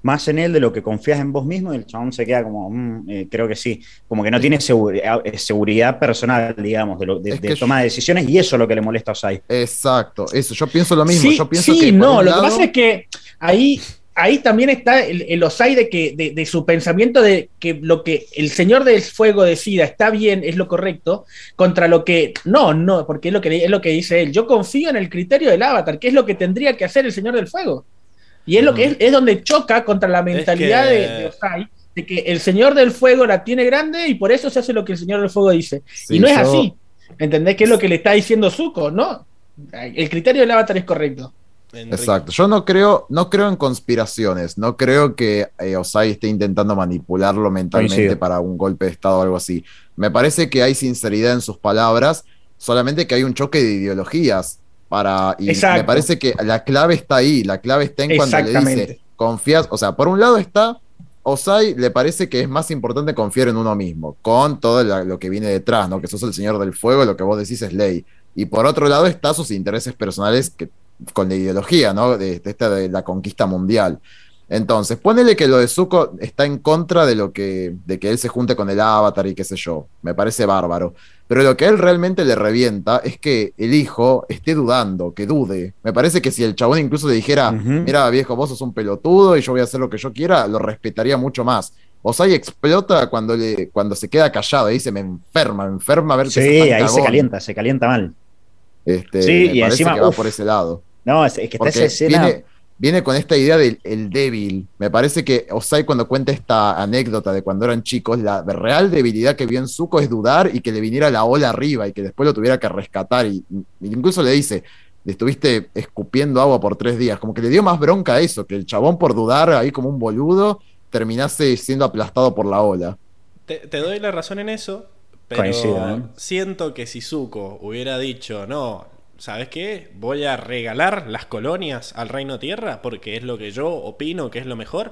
más en él de lo que confías en vos mismo y el chabón se queda como, mm, eh, creo que sí, como que no tiene eh, seguridad personal, digamos, de, lo, de, toma de decisiones y eso es lo que le molesta a Osai. Exacto, eso, yo pienso lo mismo. yo pienso sí, no, lo que pasa es que ahí ahí también está el, osai de que de, su pensamiento de que lo que el señor del fuego decida está bien es lo correcto contra lo que no no porque es lo que es lo que dice él yo confío en el criterio del avatar que es lo que tendría que hacer el señor del fuego y es lo que es, donde choca contra la mentalidad de, Osai de que el señor del fuego la tiene grande y por eso se hace lo que el señor del fuego dice y no es así ¿entendés? que es lo que le está diciendo Zuko no el criterio del avatar es correcto Exacto. Yo no creo, no creo en conspiraciones. No creo que eh, Osai esté intentando manipularlo mentalmente para un golpe de Estado o algo así. Me parece que hay sinceridad en sus palabras, solamente que hay un choque de ideologías. Para, y me parece que la clave está ahí. La clave está en cuando le dice, confías. O sea, por un lado está. Osai le parece que es más importante confiar en uno mismo, con todo lo que viene detrás, ¿no? Que sos el señor del fuego, lo que vos decís es ley. Y por otro lado está sus intereses personales que con la ideología, ¿no? De, esta de la conquista mundial. Entonces, ponele que lo de Zuko está en contra de lo que, de que él se junte con el avatar y qué sé yo. Me parece bárbaro. Pero lo que él realmente le revienta es que el hijo esté dudando, que dude. Me parece que si el chabón incluso le dijera, mira viejo, vos sos un pelotudo y yo voy a hacer lo que yo quiera, lo respetaría mucho más. Osai explota cuando, le, cuando se queda callado y dice, me enferma, me enferma a ver Sí, ahí se calienta, se calienta mal. Este, sí, y encima va por ese lado. No, es, que está esa escena. Viene, con esta idea del el débil. Me parece que Osai, cuando cuenta esta anécdota de cuando eran chicos, la real debilidad que vio en Zuko es dudar y que le viniera la ola arriba y que después lo tuviera que rescatar. Y, incluso le dice: le estuviste escupiendo agua por tres días. Como que le dio más bronca a eso, que el chabón por dudar ahí como un boludo terminase siendo aplastado por la ola. Te, doy la razón en eso, pero ¿eh? siento que si Zuko hubiera dicho, no, ¿sabes qué? Voy a regalar las colonias al Reino Tierra porque es lo que yo opino que es lo mejor.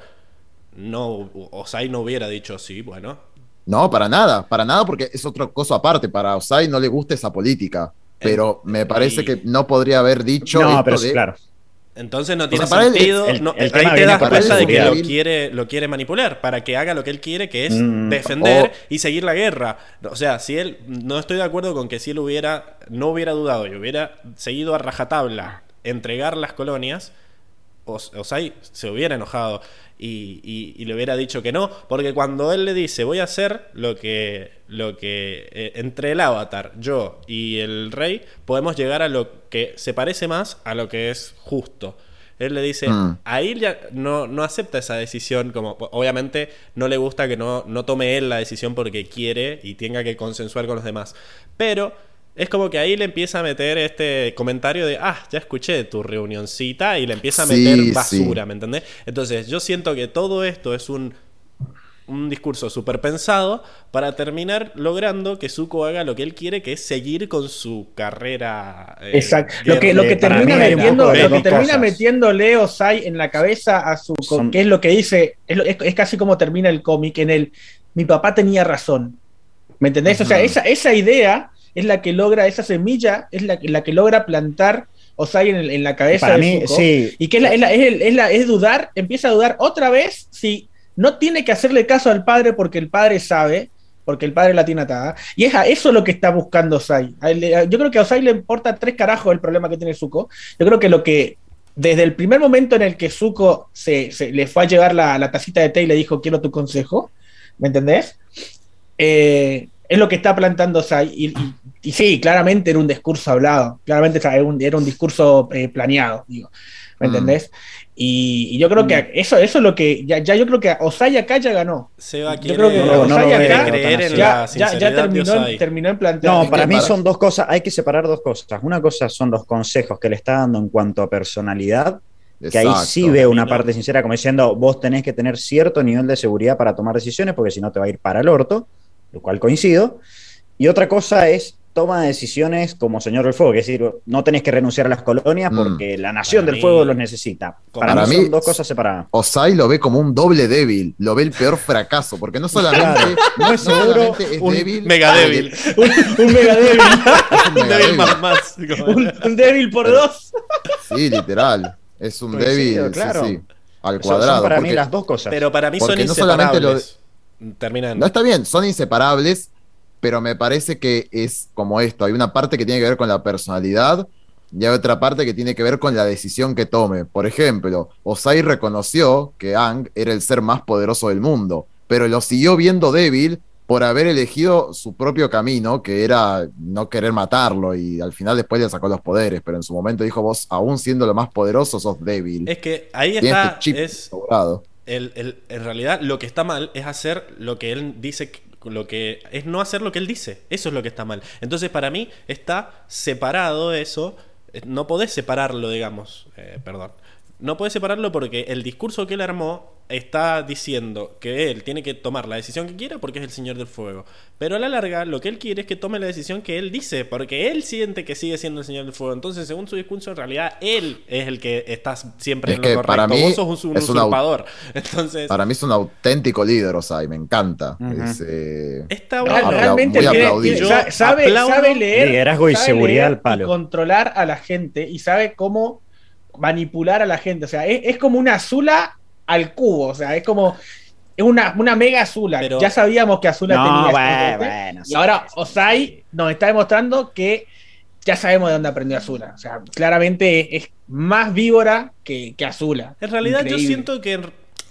No, Osai no hubiera dicho sí, bueno. No, para nada, para nada porque es otra cosa aparte. Para Osai no le gusta esa política, pero me parece que no podría haber dicho. No, pero claro. Entonces no tiene sentido. ahí te das cuenta de que lo quiere, lo quiere manipular para que haga lo que él quiere, que es mm, defender y seguir la guerra. O sea, si él. No estoy de acuerdo con que si él hubiera. No hubiera dudado y hubiera seguido a rajatabla entregar las colonias, Osai se hubiera enojado y, le hubiera dicho que no, porque cuando él le dice voy a hacer lo que, lo que eh, entre el avatar, yo y el rey, podemos llegar a lo que se parece más a lo que es justo. Él le dice, mm. ahí ya no, no acepta esa decisión, como obviamente no le gusta que no, no tome él la decisión porque quiere y tenga que consensuar con los demás. Pero es como que ahí le empieza a meter este comentario de, ah, ya escuché tu reunioncita y le empieza a meter basura, ¿me entendés? Entonces yo siento que todo esto es un, un discurso súper pensado para terminar logrando que Zuko haga lo que él quiere, que es seguir con su carrera. Eh, Exacto. Lo que, lo que termina, metiendo, lo que termina metiendo Leo Sai en la cabeza a Zuko, que es lo que dice, es, casi como termina el cómic en el, mi papá tenía razón. ¿Me entendés? O sea, esa, esa idea es la que logra, esa semilla es la, la que logra plantar Osai en, en la cabeza de sí. Y que es, la, es, la, es, dudar, empieza a dudar otra vez si no tiene que hacerle caso al padre porque el padre sabe, porque el padre la tiene atada. Y es a eso lo que está buscando Osai. Yo creo que a Osai le importa tres carajos el problema que tiene Zuko. Yo creo que lo que desde el primer momento en el que Zuko se, le fue a llevar la, la, tacita de té y le dijo quiero tu consejo, ¿me entendés? Eh, es lo que está plantando Sai. Y, y, sí, claramente era un discurso hablado, claramente era un, era un discurso eh, planeado, digo, ¿me mm. entendés? Y, yo creo que mm. eso, eso es lo que. Ya, ya yo creo que Osai acá ya ganó. Se va yo creo que no, acá creer en ya, ya, ya terminó, terminó en plantear. No, para mí son dos cosas, hay que separar dos cosas. Una cosa son los consejos que le está dando en cuanto a personalidad, que ahí sí veo una parte sincera, como diciendo, vos tenés que tener cierto nivel de seguridad para tomar decisiones, porque si no te va a ir para el orto lo cual coincido. Y otra cosa es toma de decisiones como señor del fuego, es decir, no tenés que renunciar a las colonias mm. porque la nación del fuego los necesita. Para, mí son dos cosas separadas. Osai lo ve como un doble débil, lo ve el peor fracaso, porque no solamente, no es seguro, es un débil, mega débil. un, mega débil. un, débil más, más. Un, débil por dos. Sí, literal. Es un débil, claro. sí, al cuadrado. para mí las dos cosas. Pero para mí son inseparables. No No está bien, son inseparables, pero me parece que es como esto. Hay una parte que tiene que ver con la personalidad y hay otra parte que tiene que ver con la decisión que tome. Por ejemplo, Osai reconoció que Ang era el ser más poderoso del mundo, pero lo siguió viendo débil por haber elegido su propio camino, que era no querer matarlo, y al final después le sacó los poderes, pero en su momento dijo, vos, aún siendo lo más poderoso, sos débil. Es que ahí este está... es, el, en realidad lo que está mal es hacer lo que él dice lo que es no hacer lo que él dice. Eso es lo que está mal. Entonces, para mí está separado eso. No podés separarlo, digamos. Eh, perdón no puede separarlo porque el discurso que él armó está diciendo que él tiene que tomar la decisión que quiera porque es el Señor del Fuego. Pero a la larga lo que él quiere es que tome la decisión que él dice, porque él siente que sigue siendo el Señor del Fuego. Entonces, según su discurso, en realidad él es el que está siempre en lo correcto. Para mí Vos sos un, usurpador. Entonces, para mí es un auténtico líder, o sea, y me encanta. Eh, está bueno. Realmente sabe, leer, liderazgo y seguridad al palo. Y controlar a la gente y sabe cómo manipular a la gente. O sea, es, como una Azula al cubo. O sea, es como. Es una, una mega Azula. ya sabíamos que Azula tenía. Bueno, y ahora Osai nos está demostrando que ya sabemos de dónde aprendió Azula. O sea, claramente es, más víbora que, que Azula. En realidad, yo siento que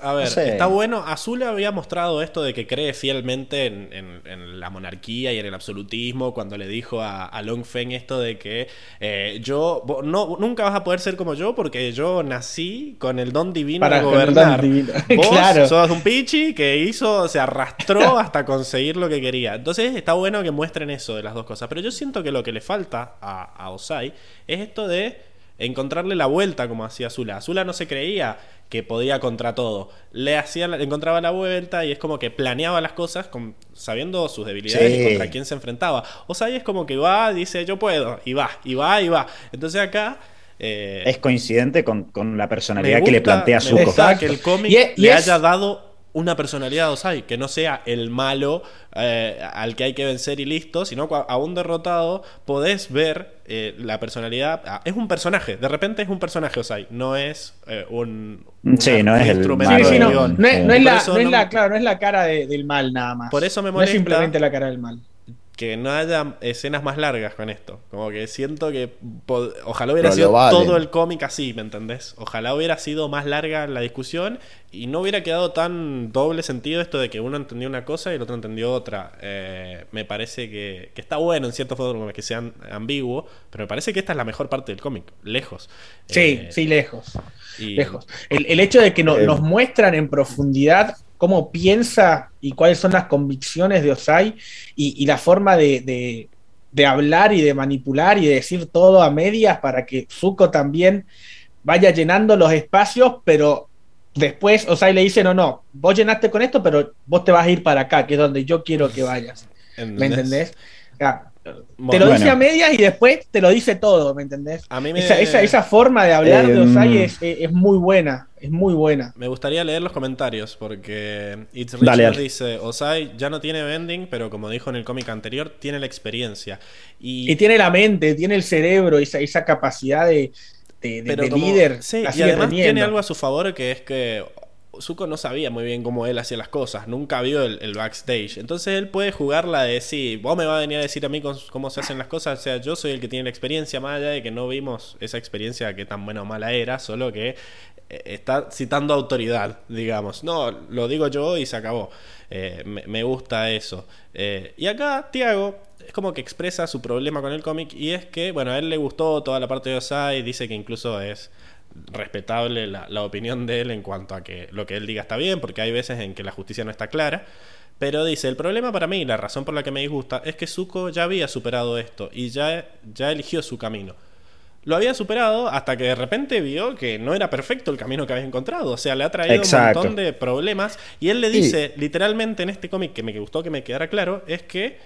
a ver, está bueno. Azul había mostrado esto de que cree fielmente en, la monarquía y en el absolutismo cuando le dijo a, a Long Feng esto de que eh, yo no, nunca vas a poder ser como yo porque yo nací con el don divino Para de gobernar. Vos claro. sos un pichi que hizo, se arrastró hasta conseguir lo que quería. Entonces está bueno que muestren eso de las dos cosas. Pero yo siento que lo que le falta a, a Osai es esto de encontrarle la vuelta como hacía Azula. Azula no se creía que podía contra todo. Le hacía, encontraba la vuelta y es como que planeaba las cosas con, sabiendo sus debilidades y contra quién se enfrentaba. O sea, ahí es como que va, dice yo puedo, y va, y va, y va. Entonces acá eh, es coincidente con, la personalidad que le plantea Zuko. que el cómic le haya dado una personalidad de Osai, que no sea el malo eh, al que hay que vencer y listo, sino a un derrotado podés ver eh, la personalidad. Ah, es un personaje, de repente es un personaje Osai, no es eh, un, sí, no es el no, es, la, claro, no es la cara del mal nada más. Por eso me molesta. No es simplemente la cara del mal que no haya escenas más largas con esto. Como que siento que ojalá hubiera sido todo el cómic así, ¿me entendés? Ojalá hubiera sido más larga la discusión y no hubiera quedado tan doble sentido esto de que uno entendió una cosa y el otro entendió otra. Eh, me parece que, está bueno en cierta forma que sean ambiguo, pero me parece que esta es la mejor parte del cómic, lejos. Sí, eh, sí, lejos. lejos. El, hecho de que nos muestran en profundidad cómo piensa y cuáles son las convicciones de Osai y, la forma de, hablar y de manipular y de decir todo a medias para que Zuko también vaya llenando los espacios, pero después Osai le dice, no, no, vos llenaste con esto, pero vos te vas a ir para acá, que es donde yo quiero que vayas. ¿Me entendés? Te lo dice a medias y después te lo dice todo, ¿me entendés? esa, forma de hablar de Osai em, es, muy buena, es muy buena. Me gustaría leer los comentarios porque It's Richard dice, Osai ya no tiene vending, pero como dijo en el cómic anterior, tiene la experiencia. Y, tiene la mente, tiene el cerebro, esa, esa capacidad de, líder. Sí, y además tiene algo a su favor que es que Zuko no sabía muy bien cómo él hacía las cosas, nunca vio el, backstage. Entonces él puede jugar la de sí, vos me vas a venir a decir a mí cómo se hacen las cosas. O sea, yo soy el que tiene la experiencia, más allá de que no vimos esa experiencia que tan buena o mala era, solo que eh, está citando autoridad, digamos. No, lo digo yo y se acabó. Eh, me, gusta eso. Eh, y acá, Tiago es como que expresa su problema con el cómic y es que, bueno, a él le gustó toda la parte de Osai, dice que incluso es respetable la, opinión de él en cuanto a que lo que él diga está bien, porque hay veces en que la justicia no está clara. Pero dice, el problema para mí, la razón por la que me disgusta, es que Zuko ya había superado esto y ya, ya eligió su camino. Lo había superado hasta que de repente vio que no era perfecto el camino que había encontrado. O sea, le ha traído un montón de problemas. Y él le dice, literalmente en este cómic, que me gustó que me quedara claro, es que,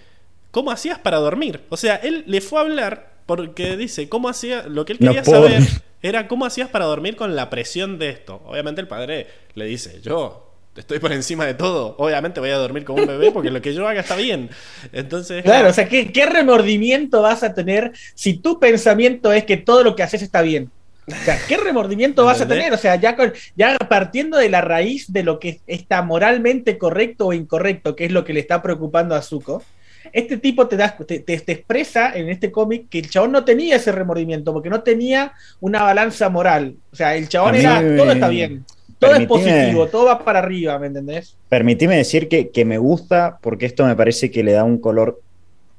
¿cómo hacías para dormir? O sea, él le fue a hablar porque dice, ¿cómo hacía? Lo que él quería saber era cómo hacías para dormir con la presión de esto. Obviamente el padre le dice, yo estoy por encima de todo. Obviamente voy a dormir como un bebé porque lo que yo haga está bien. Entonces. Claro, o sea, ¿qué, remordimiento vas a tener si tu pensamiento es que todo lo que haces está bien? O sea, ¿qué remordimiento vas a tener? O sea, ya, ya partiendo de la raíz de lo que está moralmente correcto o incorrecto, que es lo que le está preocupando a Zuko, este tipo te, da, te, expresa en este cómic que el chabón no tenía ese remordimiento, porque no tenía una balanza moral. O sea, el chabón era, todo está bien. Todo es positivo, todo va para arriba, ¿me entendés? Permitime decir que, que me gusta porque esto me parece que le da un color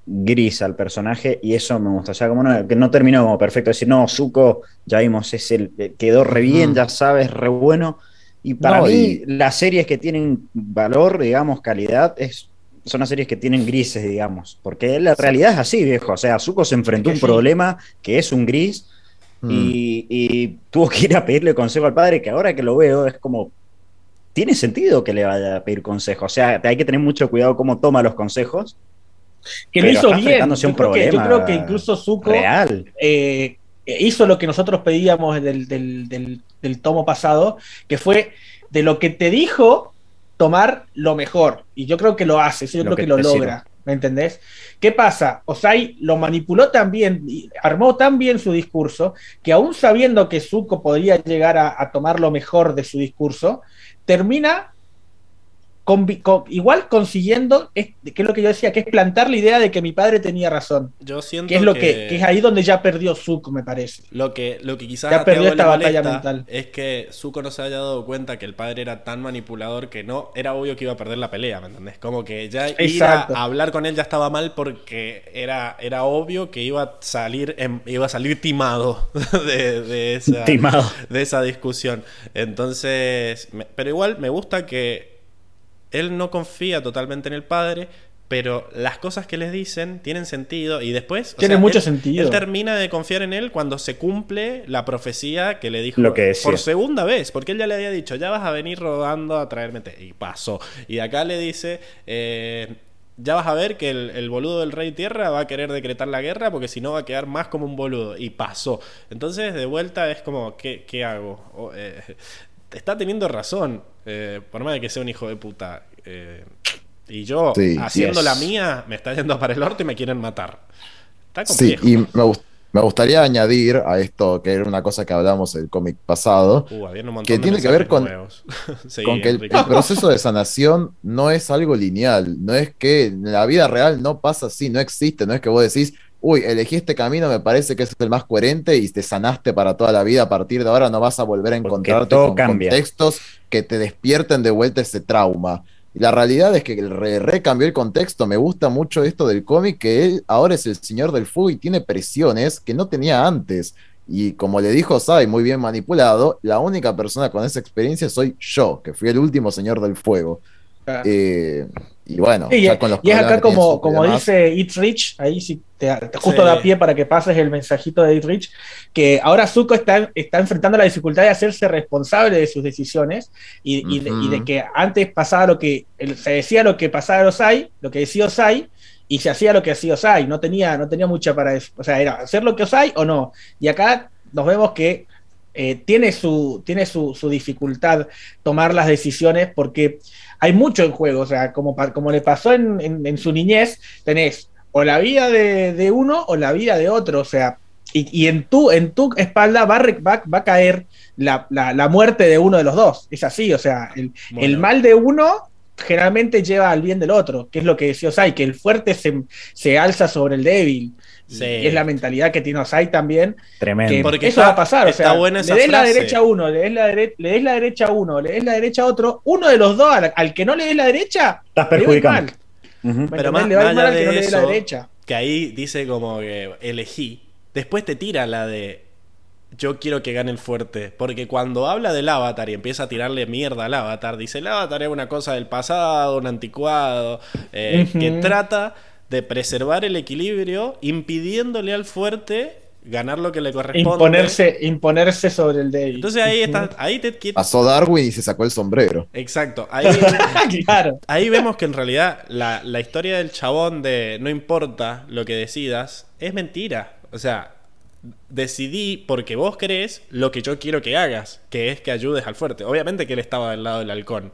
gris al personaje y eso me gusta. O sea, como no, que no terminó como perfecto. Decir, no, Zuko, ya vimos, es el, eh, quedó re bien, ya sabes, re bueno. Y para mí, las series que tienen valor, digamos, calidad, es, son las series que tienen grises, digamos. Porque la realidad es así, viejo. O sea, Zuko se enfrentó a un problema que es un gris mm. y, y, tuvo que ir a pedirle consejo al padre, que ahora que lo veo es como. Tiene sentido que le vaya a pedir consejo. O sea, hay que tener mucho cuidado cómo toma los consejos que lo hizo bien. Yo creo, que, yo creo, que, incluso Zuko eh, hizo lo que nosotros pedíamos del, del, tomo pasado, que fue de lo que te dijo tomar lo mejor. Y yo creo que lo hace, yo creo que, lo logra. ¿Me entendés? ¿Qué pasa? Osai lo manipuló tan bien, armó tan bien su discurso, que aún sabiendo que Zuko podría llegar a tomar lo mejor de su discurso, termina igual consiguiendo, es, que es lo que yo decía, que es plantar la idea de que mi padre tenía razón. Yo siento que es lo que, es ahí donde ya perdió Zuko, me parece. Lo que, lo que quizás ya perdió esta batalla mental. Es que Zuko no se haya dado cuenta que el padre era tan manipulador que no era obvio que iba a perder la pelea, ¿me entendés? Como que ya ir a, hablar con él ya estaba mal porque era, era obvio que iba a salir iba a salir timado de, esa, de esa discusión. Entonces, pero igual me gusta que él no confía totalmente en el padre, pero las cosas que les dicen tienen sentido y después... Tiene mucho sentido. Él termina de confiar en él cuando se cumple la profecía que le dijo por segunda vez, porque él ya le había dicho, ya vas a venir rodando a traerme Y pasó. Y acá le dice... Eh, ya vas a ver que el, boludo del rey tierra va a querer decretar la guerra porque si no va a quedar más como un boludo. Y pasó. Entonces, de vuelta es como, ¿qué, hago? Eh, está teniendo razón, eh, por más de que sea un hijo de puta. Eh, y yo, haciendo la mía, me está yendo para el orto y me quieren matar. Está complejo. Sí, y me, gustaría añadir a esto, que era una cosa que hablamos en el cómic pasado, uh, que tiene que ver con, con que el, el, proceso de sanación no es algo lineal, no es que en la vida real no pasa así, no existe, no es que vos decís, uy, elegí este camino, me parece que es el más coherente y te sanaste para toda la vida. A partir de ahora no vas a volver a encontrarte con contextos que te despierten de vuelta ese trauma. Y la realidad es que el re, cambió el contexto. Me gusta mucho esto del cómic, que él ahora es el señor del fuego y tiene presiones que no tenía antes. Y como le dijo Sai, muy bien manipulado, la única persona con esa experiencia soy yo, que fui el último señor del fuego. Eh, y bueno, ya con los y es acá como, como dice It's Rich, ahí sí te, justo da pie para que pases el mensajito de It's Rich, que ahora Zuko está, está enfrentando la dificultad de hacerse responsable de sus decisiones y, de, que antes pasaba lo que se decía lo que pasaba a Osai, lo que decía Osai, y se hacía lo que hacía Osai, no tenía, no tenía mucha para eso, o sea, era hacer lo que Osai o no. Y acá nos vemos que eh, tiene, su, tiene su, su dificultad tomar las decisiones porque hay mucho en juego, o sea, como, como le pasó en, su niñez, tenés o la vida de, uno o la vida de otro, o sea, y, en, tu, en tu espalda va, va, va a caer la, muerte de uno de los dos, es así, o sea, el, mal de uno generalmente lleva al bien del otro, que es lo que decía Osai, que el fuerte se, se alza sobre el débil. Es la mentalidad que tiene Osai también. Tremendo. Porque eso va a pasar. o sea, le des la derecha a uno, le des la, le la derecha a uno, le des la derecha a otro. Uno de los dos, al, que no le des la derecha, estás perjudicando. Pero más, le va mal al que no le dé la derecha. Que ahí dice como que elegí. Después te tira la de yo quiero que gane el fuerte. Porque cuando habla del avatar y empieza a tirarle mierda al avatar, dice el avatar es una cosa del pasado, un anticuado, eh, que trata de preservar el equilibrio, impidiéndole al fuerte ganar lo que le corresponde. Imponerse, imponerse sobre el débil. Entonces ahí está, ahí te Pasó Darwin y se sacó el sombrero. Exacto. Ahí, ahí vemos que en realidad la, la, historia del chabón de no importa lo que decidas es mentira. O sea, decidí porque vos crees lo que yo quiero que hagas, que es que ayudes al fuerte. Obviamente que él estaba del lado del halcón.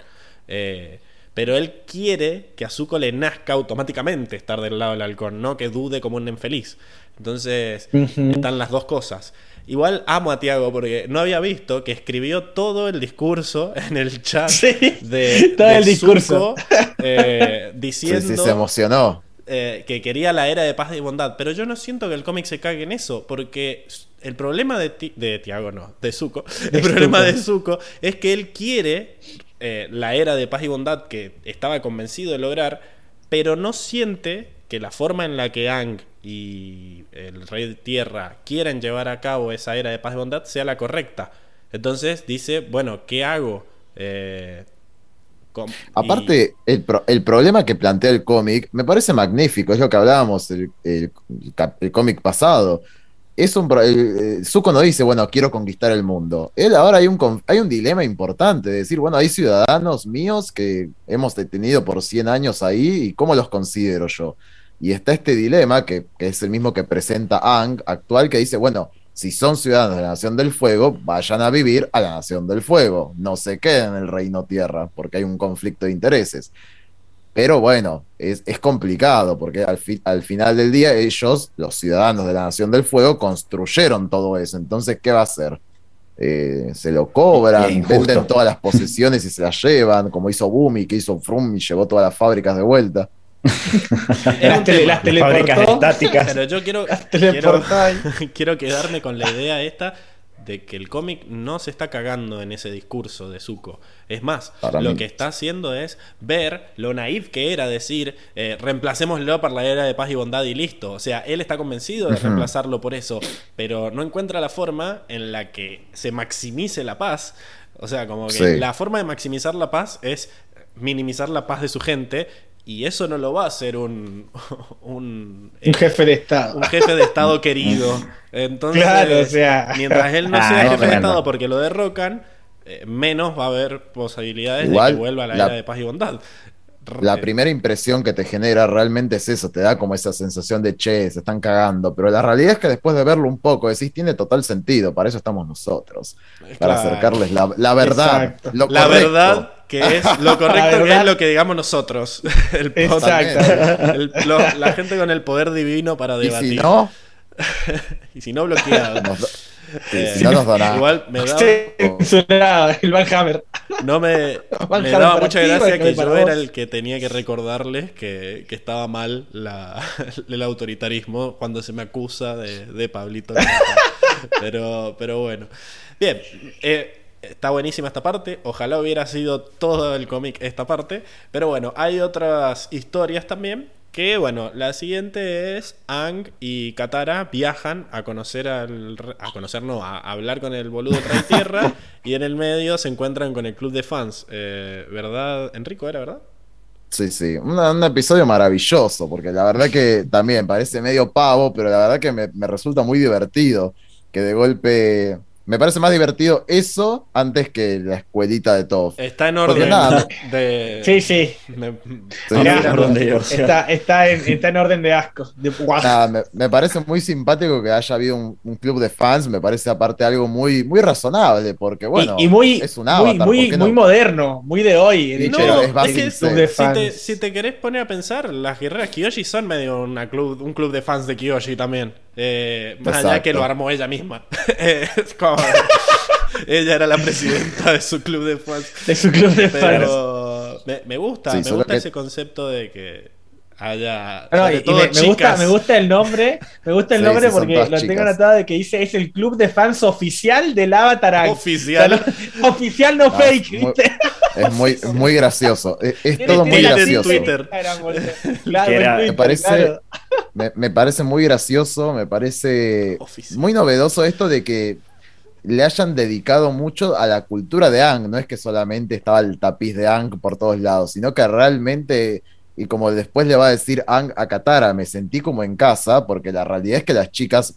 Eh, pero él quiere que a Zuko le nazca automáticamente estar del lado del halcón, no que dude como un infeliz. Entonces, están las dos cosas. Igual amo a Tiago porque no había visto que escribió todo el discurso en el chat de, todo el discurso. Eh, diciendo sí, se emocionó. eh, que quería la era de paz y bondad, pero yo no siento que el cómic se cague en eso porque el problema de, de Tiago no, de Zuko, el problema de Zuko es que él quiere eh, la era de paz y bondad que estaba convencido de lograr, pero no siente que la forma en la que Ang y el Rey de Tierra quieren llevar a cabo esa era de paz y bondad sea la correcta. Entonces dice, bueno, ¿qué hago? Eh, Aparte, el, problema que plantea el cómic me parece magnífico, es lo que hablábamos el, el, cómic pasado. Es un, Zuko no dice, bueno, quiero conquistar el mundo. Él ahora hay un, hay un dilema importante, de decir, bueno, hay ciudadanos míos que hemos detenido por 100 años ahí y cómo los considero yo. Y está este dilema, que, es el mismo que presenta Ang actual, que dice, bueno, si son ciudadanos de la Nación del Fuego, vayan a vivir a la Nación del Fuego. No se queden en el Reino Tierra, porque hay un conflicto de intereses. Pero bueno, es, complicado, porque al, al, final del día ellos, los ciudadanos de la Nación del Fuego, construyeron todo eso. Entonces, ¿qué va a hacer? Eh, se lo cobran, venden todas las posesiones y se las llevan, como hizo Bumi, que hizo Frum y llevó todas las fábricas de vuelta las, fábricas estáticas. Pero yo quiero, quiero, quedarme con la idea esta de que el cómic no se está cagando en ese discurso de Zuko. Es más, lo que está haciendo es ver lo naif que era decir, eh, reemplacémoslo por la era de paz y bondad y listo. O sea, él está convencido de reemplazarlo por eso, pero no encuentra la forma en la que se maximice la paz. O sea, como que la forma de maximizar la paz es minimizar la paz de su gente y eso no lo va a hacer un, un, jefe de Estado. Un jefe de Estado querido. Entonces, mientras él no sea ah, jefe de Estado porque lo derrocan, eh, menos va a haber posibilidades de que vuelva a la, era de paz y bondad. La primera impresión que te genera realmente es eso, te da como esa sensación de che, se están cagando, pero la realidad es que después de verlo un poco decís, tiene total sentido, para eso estamos nosotros, para acercarles la, verdad. la verdad que es lo correcto, que es lo que digamos nosotros. El Exacto. la gente con el poder divino para debatir. ¿Y si no? y si no, bloqueado. Eh, si no nos da Igual me da. el Van Hammer. No me, me daba mucha gracia que yo era el que tenía que recordarles que, que estaba mal la, el autoritarismo cuando se me acusa de, de Pablito. pero, pero bueno. Bien. Eh, Está buenísima esta parte. Ojalá hubiera sido todo el cómic esta parte. Pero bueno, hay otras historias también. Que bueno, la siguiente es Ang y Katara viajan a conocer al. a conocer, no, a hablar con el boludo de Tierra. y en el medio se encuentran con el club de fans. Eh, ¿Verdad? Enrico era, ¿verdad? Sí, sí, un, episodio maravilloso, porque la verdad que también parece medio pavo, pero la verdad que me, me resulta muy divertido que de golpe me parece más divertido eso antes que la escuelita de todos. Está en orden de... Sí, sí. está, está, en, está, en, orden de asco. me, parece muy simpático que haya habido un, club de fans. Me parece aparte algo muy, muy razonable. Porque, bueno, y, muy, es un avatar, muy, muy, moderno, muy de hoy. no, es, si, te, si te querés poner a pensar, las guerreras Kiyoshi son medio una club, un club de fans de Kiyoshi también. Eh, más allá que lo armó ella misma. ella era la presidenta de su club de fans. De su club de Pero Me, gusta, me gusta ese concepto de que haya. me, gusta, me gusta el nombre. Me gusta el nombre porque lo tengo anotado de que dice es el club de fans oficial del Avatar. Oficial. oficial no ah, fake, Es muy, muy gracioso. Es, todo muy gracioso. Twitter. me, parece, me, parece muy gracioso, me parece muy novedoso esto de que le hayan dedicado mucho a la cultura de Ang. No es que solamente estaba el tapiz de Ang por todos lados, sino que realmente, y como después le va a decir Ang a Katara, me sentí como en casa, porque la realidad es que las chicas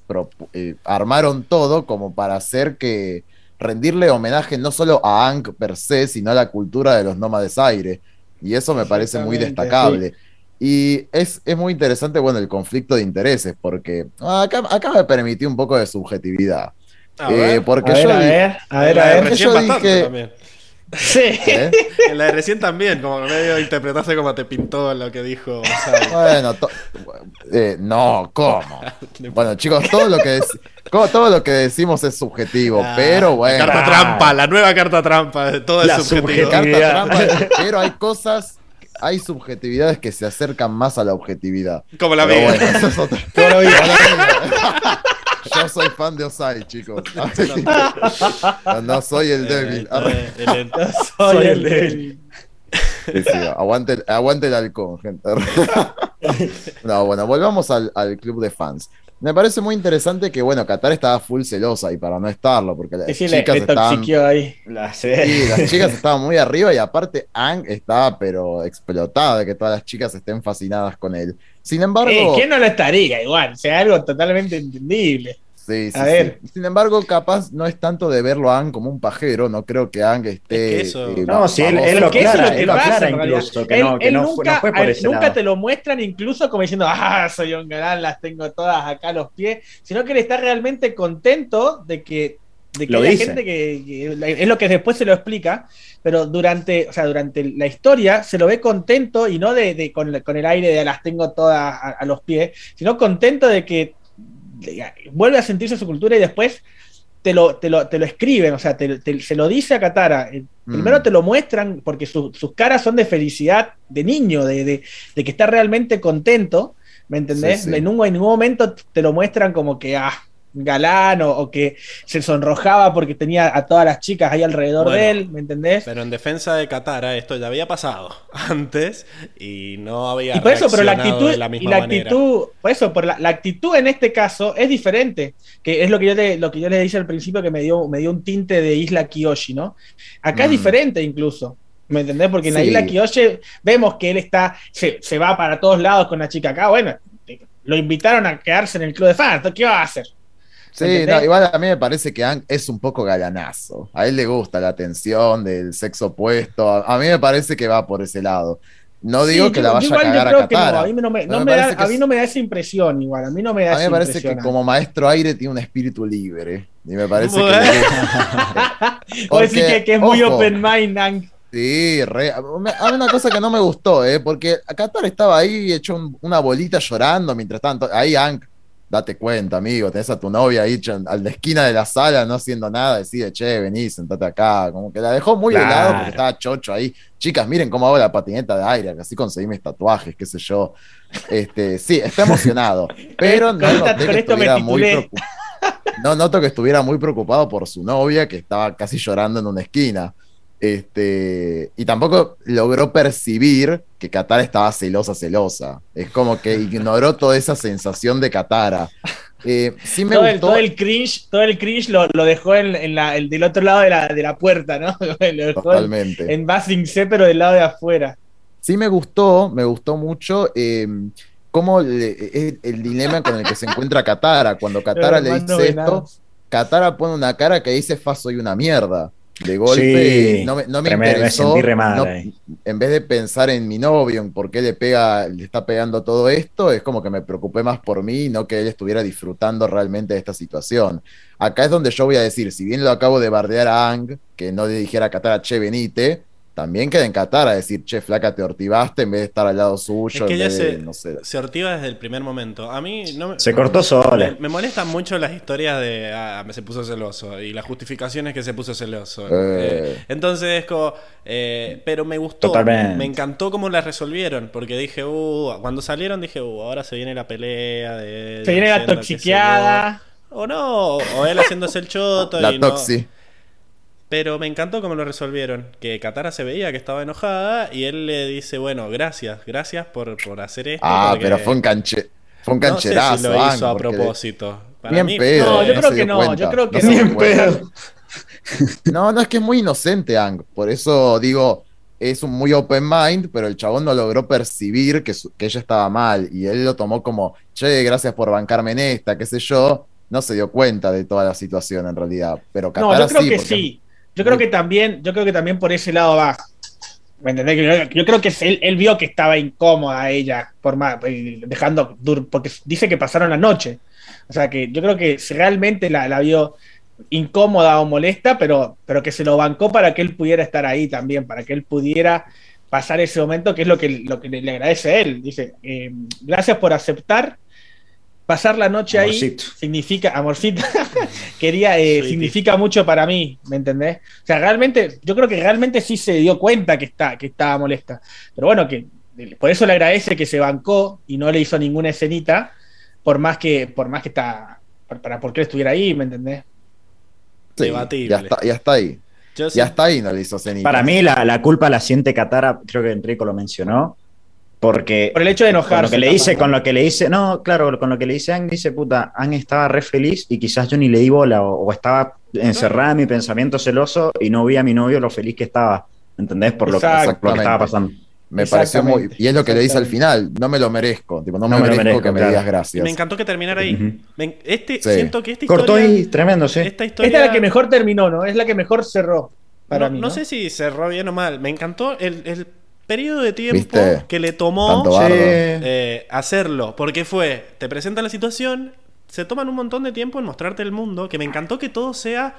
eh, armaron todo como para hacer que rendirle homenaje no solo a Ang per se, sino a la cultura de los nómades aire. Y eso me parece muy destacable. Y es, muy interesante, bueno, el conflicto de intereses, porque acá, acá me permití un poco de subjetividad. Eh, porque yo a ver, a ver, a ver, yo dije... También. Sí. ¿Eh? En la de recién también, como que medio interpretaste como te pintó lo que dijo. Bueno, eh, no, ¿cómo? bueno, chicos, todo lo que es todo lo que decimos es subjetivo, ah, pero bueno. carta trampa, la nueva carta trampa, todo es subjetivo. pero hay cosas hay subjetividades que se acercan más a la objetividad. Como la vida. Yo soy fan de Osai, chicos. no, soy el débil. soy el débil. aguante, aguante el halcón, gente. no, bueno, volvamos al, al club de fans. Me parece muy interesante que, bueno, Qatar estaba full celosa y para no estarlo, porque las chicas estaban. Ahí. sí, las chicas estaban muy arriba y aparte Ang estaba pero explotada de que todas las chicas estén fascinadas con él. Sin embargo. Eh, ¿Quién no lo estaría igual? O sea, algo totalmente entendible. Sí, sí, Sin embargo, capaz no es tanto de verlo a Ang como un pajero, no creo que Ang esté. Eh, no, sí, él, lo aclara, él lo aclara incluso, que, no, que no, nunca, fue por ese Nunca te lo muestran incluso como diciendo, ah, soy un galán, las tengo todas acá a los pies, sino que él está realmente contento de que, de que haya gente que, Es lo que después se lo explica, pero durante, o sea, durante la historia se lo ve contento y no de, con, el aire de las tengo todas a los pies, sino contento de que vuelve a sentirse su cultura y después te lo, te lo, escriben, o sea, se lo dice a Katara. Eh, primero mm. te lo muestran porque sus caras son de felicidad de niño, de, que está realmente contento, ¿me entendés? En, un, en ningún momento te lo muestran como que, ah, galán o, que se sonrojaba porque tenía a todas las chicas ahí alrededor de él, ¿me entendés? Pero en defensa de Katara esto ya había pasado antes y no había y por eso, pero la actitud, de la misma y la actitud, por eso, por la, actitud en este caso es diferente, que es lo que yo le, lo que yo les dije al principio que me dio, me dio un tinte de Isla Kiyoshi, ¿no? Acá es mm. diferente incluso. ¿Me entendés? Porque en la isla Kiyoshi vemos que él está, se, se va para todos lados con la chica acá. Bueno, lo invitaron a quedarse en el club de fans. ¿Qué va a hacer? Sí, igual a mí me parece que Ang es un poco galanazo. A él le gusta la atención del sexo opuesto. A, mí me parece que va por ese lado. No digo que la vaya a cagar a Katara. A mí no me, da, esa impresión igual. A mí no me da A mí me parece que como maestro aire tiene un espíritu libre. Y me parece que... Porque, decir que, es muy open mind, Ang. Sí, re, a mí una cosa que no me gustó, ¿eh? porque Katara estaba ahí hecho una bolita llorando mientras tanto. Ahí Ang date cuenta, amigo, tenés a tu novia ahí a la esquina de la sala no haciendo nada, decide, che, vení, sentate acá, como que la dejó muy helado porque estaba chocho ahí. Chicas, miren cómo hago la patineta de aire, que así conseguí mis tatuajes, qué sé yo. Este, sí, está emocionado, pero no noté que estuviera muy No noto que estuviera muy preocupado por su novia, que estaba casi llorando en una esquina. Este, y tampoco logró percibir que Katara estaba celosa, celosa. Es como que ignoró toda esa sensación de Katara. Eh, sí me todo, el, todo, el, cringe, todo el cringe lo, dejó en, la, el, del otro lado de la, de la puerta, ¿no? Totalmente. En, Basing C, pero del lado de afuera. Sí me gustó, me gustó mucho. Eh, cómo el, el, dilema con el que se encuentra Katara. Cuando Katara le dice esto, Katara pone una cara que dice, fa, soy una mierda de golpe no me, no me interesó. en vez de pensar en mi novio, en por qué le pega, le está pegando todo esto, es como que me preocupé más por mí, no que él estuviera disfrutando realmente de esta situación. Acá es donde yo voy a decir, si bien lo acabo de bardear a Ang, que no le dijera a Katara, che, venite, también queda en Qatar a decir, che, flaca, te ortivaste en vez de estar al lado suyo. Es que ella se, no sé. se ortiva desde el primer momento. A mí no me, Se cortó sola. Me, molestan mucho las historias de, ah, me se puso celoso y las justificaciones que se puso celoso. Eh. Eh, entonces es como, eh, pero me gustó. Me encantó cómo la resolvieron, porque dije, uh, cuando salieron dije, uh, ahora se viene la pelea de... Se viene la toxiqueada. O no, o él haciéndose el choto. la toxi. Pero me encantó cómo lo resolvieron. Que Katara se veía que estaba enojada y él le dice, bueno, gracias, gracias por, por hacer esto. Ah, pero fue un canche. Fue un cancherazo. No sé si lo hizo a propósito. Para mí, pedo, no, yo creo que no, yo creo que no. pedo. No, no, es que es muy inocente, Ang. Por eso digo, es un muy open mind, pero el chabón no logró percibir que, que ella estaba mal. Y él lo tomó como, che, gracias por bancarme en esta, qué sé yo. No se dio cuenta de toda la situación en realidad. Pero Katara no, yo creo que sí. Yo creo que también, yo creo que también por ese lado va. ¿Me entendés? Yo, creo que él, él, vio que estaba incómoda ella, por más, eh, dejando, porque dice que pasaron la noche. O sea que yo creo que realmente la, la vio incómoda o molesta, pero, pero que se lo bancó para que él pudiera estar ahí también, para que él pudiera pasar ese momento, que es lo que, lo que le, agradece a él. Dice, eh, gracias por aceptar pasar la noche ahí significa, amorcita, quería, eh, significa mucho para mí, ¿me entendés? O sea, realmente, yo creo que realmente sí se dio cuenta que, está, que estaba molesta. Pero bueno, que por eso le agradece que se bancó y no le hizo ninguna escenita, por más que, por más que está, para, por qué estuviera ahí, ¿me entendés? Sí, Ya está, ya está ahí. ya está ahí, no le hizo escenita. Para mí la, la culpa la siente Katara, creo que Enrico lo mencionó, porque por el hecho de enojarse. Con lo que le dice, con lo que le dice, no, claro, con lo que le dice Ang, dice, puta, Ang estaba re feliz y quizás yo ni le di bola o, estaba encerrada en mi pensamiento celoso y no vi a mi novio lo feliz que estaba, ¿entendés? Por lo que, estaba pasando. Me pareció muy. Y es lo que le dice al final, no me lo merezco. Tipo, no, me, merezco, que me digas gracias. me encantó que terminara ahí. este, Siento que esta historia. Cortó ahí, tremendo, sí. Esta, historia, es la que mejor terminó, ¿no? Es la que mejor cerró. Para no, mí, no, sé si cerró bien o mal. Me encantó el, el periodo de tiempo que le tomó eh, hacerlo. Porque fue, te presentan la situación, se toman un montón de tiempo en mostrarte el mundo, que me encantó que todo sea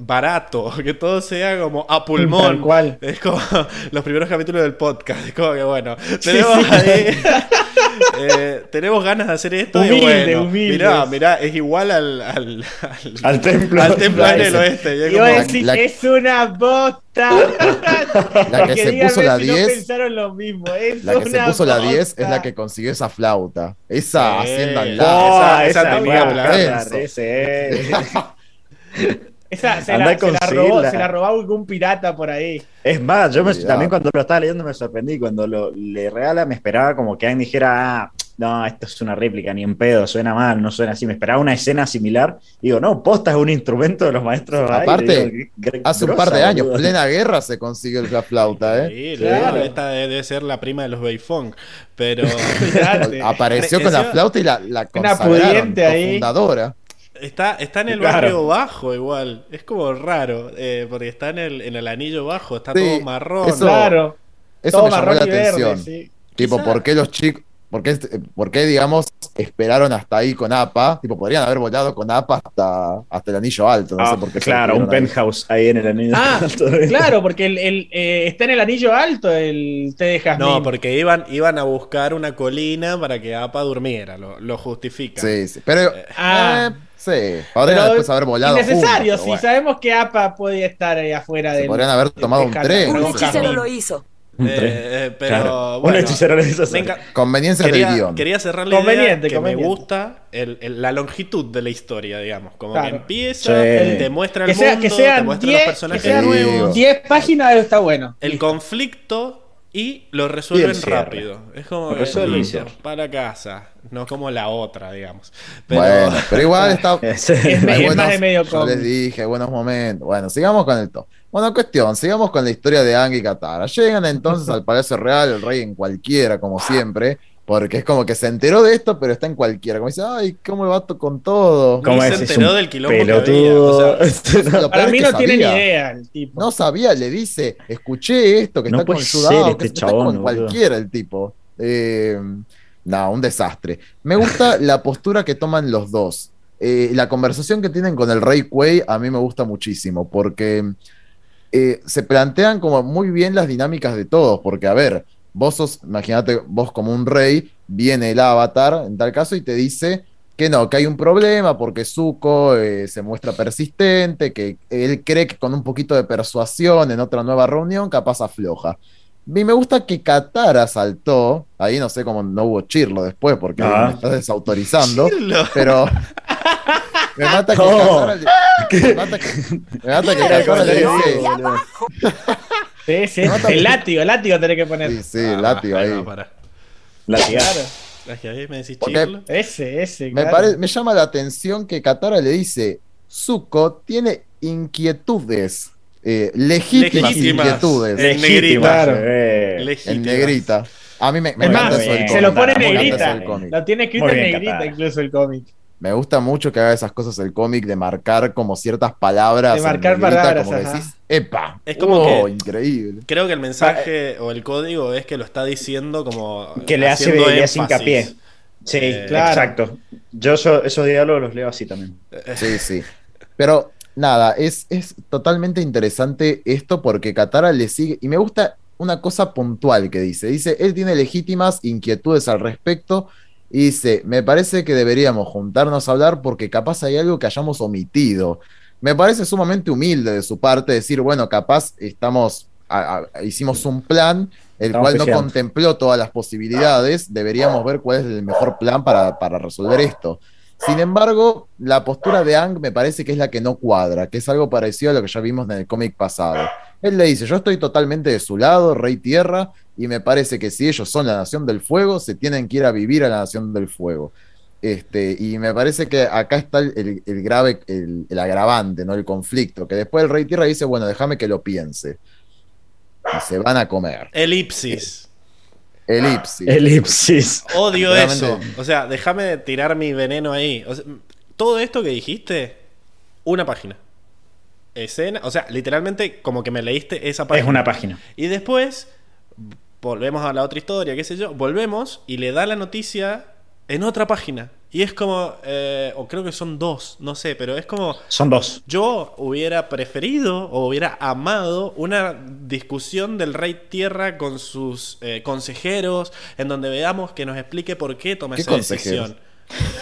barato, que todo sea como a pulmón. cual. Es como los primeros capítulos del podcast. Es como que bueno, tenemos ahí. Eh, tenemos ganas de hacer esto humilde, y bueno, humilde. mirá, mirá, es igual al, al, al, templo, al templo en el oeste. Yo decir, es una bota. La que se puso la 10. No pensaron lo mismo. Es la que se puso la 10 es la que consiguió esa flauta. Esa hacienda al lado. esa, esa, tenía plata. Esa se la, se, la robó, se la robó algún pirata por ahí. Es más, yo también cuando lo estaba leyendo me sorprendí. Cuando lo, le regala, me esperaba como que alguien dijera, ah, no, esto es una réplica, ni en pedo, suena mal, no suena así. Me esperaba una escena similar. digo, no, posta es un instrumento de los maestros. Aparte, hace un par de años, plena guerra, se consiguió la flauta, ¿eh? Sí, claro. esta debe ser la prima de los Beifong. Pero. Apareció con la flauta y la, la consagraron, fundadora. Está, está en el barrio bajo igual. Es como raro, eh, porque está en el, en el anillo bajo, está todo marrón. Eso, claro. Eso me llamó la atención. Tipo, ¿por qué los chicos... ¿Por qué, digamos, esperaron hasta ahí con APA? Tipo, podrían haber volado con APA hasta, hasta el anillo alto. No sé ah, por qué claro, un penthouse ahí. en el anillo ah, alto. Claro, porque el, el eh, está en el anillo alto el té de. No, porque iban, iban a buscar una colina para que APA durmiera, lo, lo justifica. Sí, sí. Pero. Eh, ah. Sí, podrían después haber volado. Innecesario, si sabemos que APA podía estar ahí afuera de. Podrían haber tomado un tren. Un hechicero lo hizo. Eh, eh, pero bueno, un hechicero lo hizo. Conveniencia del guion. Quería cerrar la idea que me gusta el, la longitud de la historia, digamos. Como que empieza, te muestra el mundo, te muestra los personajes nuevos. 10 páginas está bueno. El conflicto y lo resuelven rápido. Es como para casa, no como la otra, digamos. Pero... Bueno, pero igual está. es, más de medio Yo les dije, buenos momentos. Bueno, sigamos con el top. Bueno, cuestión, sigamos con la historia de Ang y Katara. Llegan entonces al Palacio Real, el rey en cualquiera, como siempre. Porque es como que se enteró de esto, pero está en cualquiera. Como dice, ay, ¿cómo le va con todo? ¿Cómo se enteró del quilombo que había? para mí no, tiene ni idea el tipo. No sabía, le dice, escuché esto, que está con Sudado, este que está con cualquiera el tipo. Eh, no, un desastre. Me gusta la postura que toman los dos. Eh, la conversación que tienen con el rey Kuei a mí me gusta muchísimo, porque eh, se plantean como muy bien las dinámicas de todos, porque a ver, Vos sos, imagínate, vos como un rey, viene el avatar, en tal caso, y te dice que no, que hay un problema porque Zuko eh, se muestra persistente, que él cree que con un poquito de persuasión en otra nueva reunión capaz afloja. Y me gusta que Katara saltó, ahí no sé cómo no hubo chirlo después porque ah. me estás desautorizando, pero me mata que Katara me mata que, me mata que Katara le dice Sí, sí. El látigo, el látigo tenés que poner. Sí, sí, el látigo ahí. ahí me decís Ese, ese. Me, me llama la atención que Katara le dice: Zuko tiene inquietudes. Eh, legítimas, inquietudes. En negrita. En negrita. A mí me, me encanta eso del Se lo pone en negrita. Lo tiene escrito en negrita incluso el cómic. Me gusta mucho que haga esas cosas el cómic de marcar como ciertas palabras. De marcar palabras. Como decís, ¡epa! Es como oh, que, increíble. Creo que el mensaje o el código es que lo está diciendo como. Que le hace, le hace hincapié. Sí, eh, claro. exacto. Yo esos diálogos los leo así también. Sí, sí. Pero nada, es, es totalmente interesante esto porque Katara le sigue. Y me gusta una cosa puntual que dice. Dice, él tiene legítimas inquietudes al respecto y dice, me parece que deberíamos juntarnos a hablar porque capaz hay algo que hayamos omitido. Me parece sumamente humilde de su parte decir, bueno, capaz estamos, hicimos un plan el cual no contempló todas las posibilidades, deberíamos ver cuál es el mejor plan para, para resolver esto. Sin embargo, la postura de Ang me parece que es la que no cuadra, que es algo parecido a lo que ya vimos en el cómic pasado. Él le dice, yo estoy totalmente de su lado, rey tierra, y me parece que si ellos son la nación del fuego, se tienen que ir a vivir a la nación del fuego. Este, y me parece que acá está el, grave, el, agravante, ¿no? El conflicto, que después el rey tierra dice, bueno, déjame que lo piense. Y se van a comer. Elipsis. Elipsis. Elipsis. Odio eso. O sea, déjame tirar mi veneno ahí. todo esto que dijiste, una página. Escena, o sea, literalmente como que me leíste esa página. Es una página. Y después volvemos a la otra historia, qué sé yo, volvemos y le da la noticia en otra página. Y es como, eh, o creo que son dos, no sé, pero es como... Son dos. Yo hubiera preferido o hubiera amado una discusión del rey tierra con sus eh, consejeros, en donde veamos que nos explique por qué toma esa decisión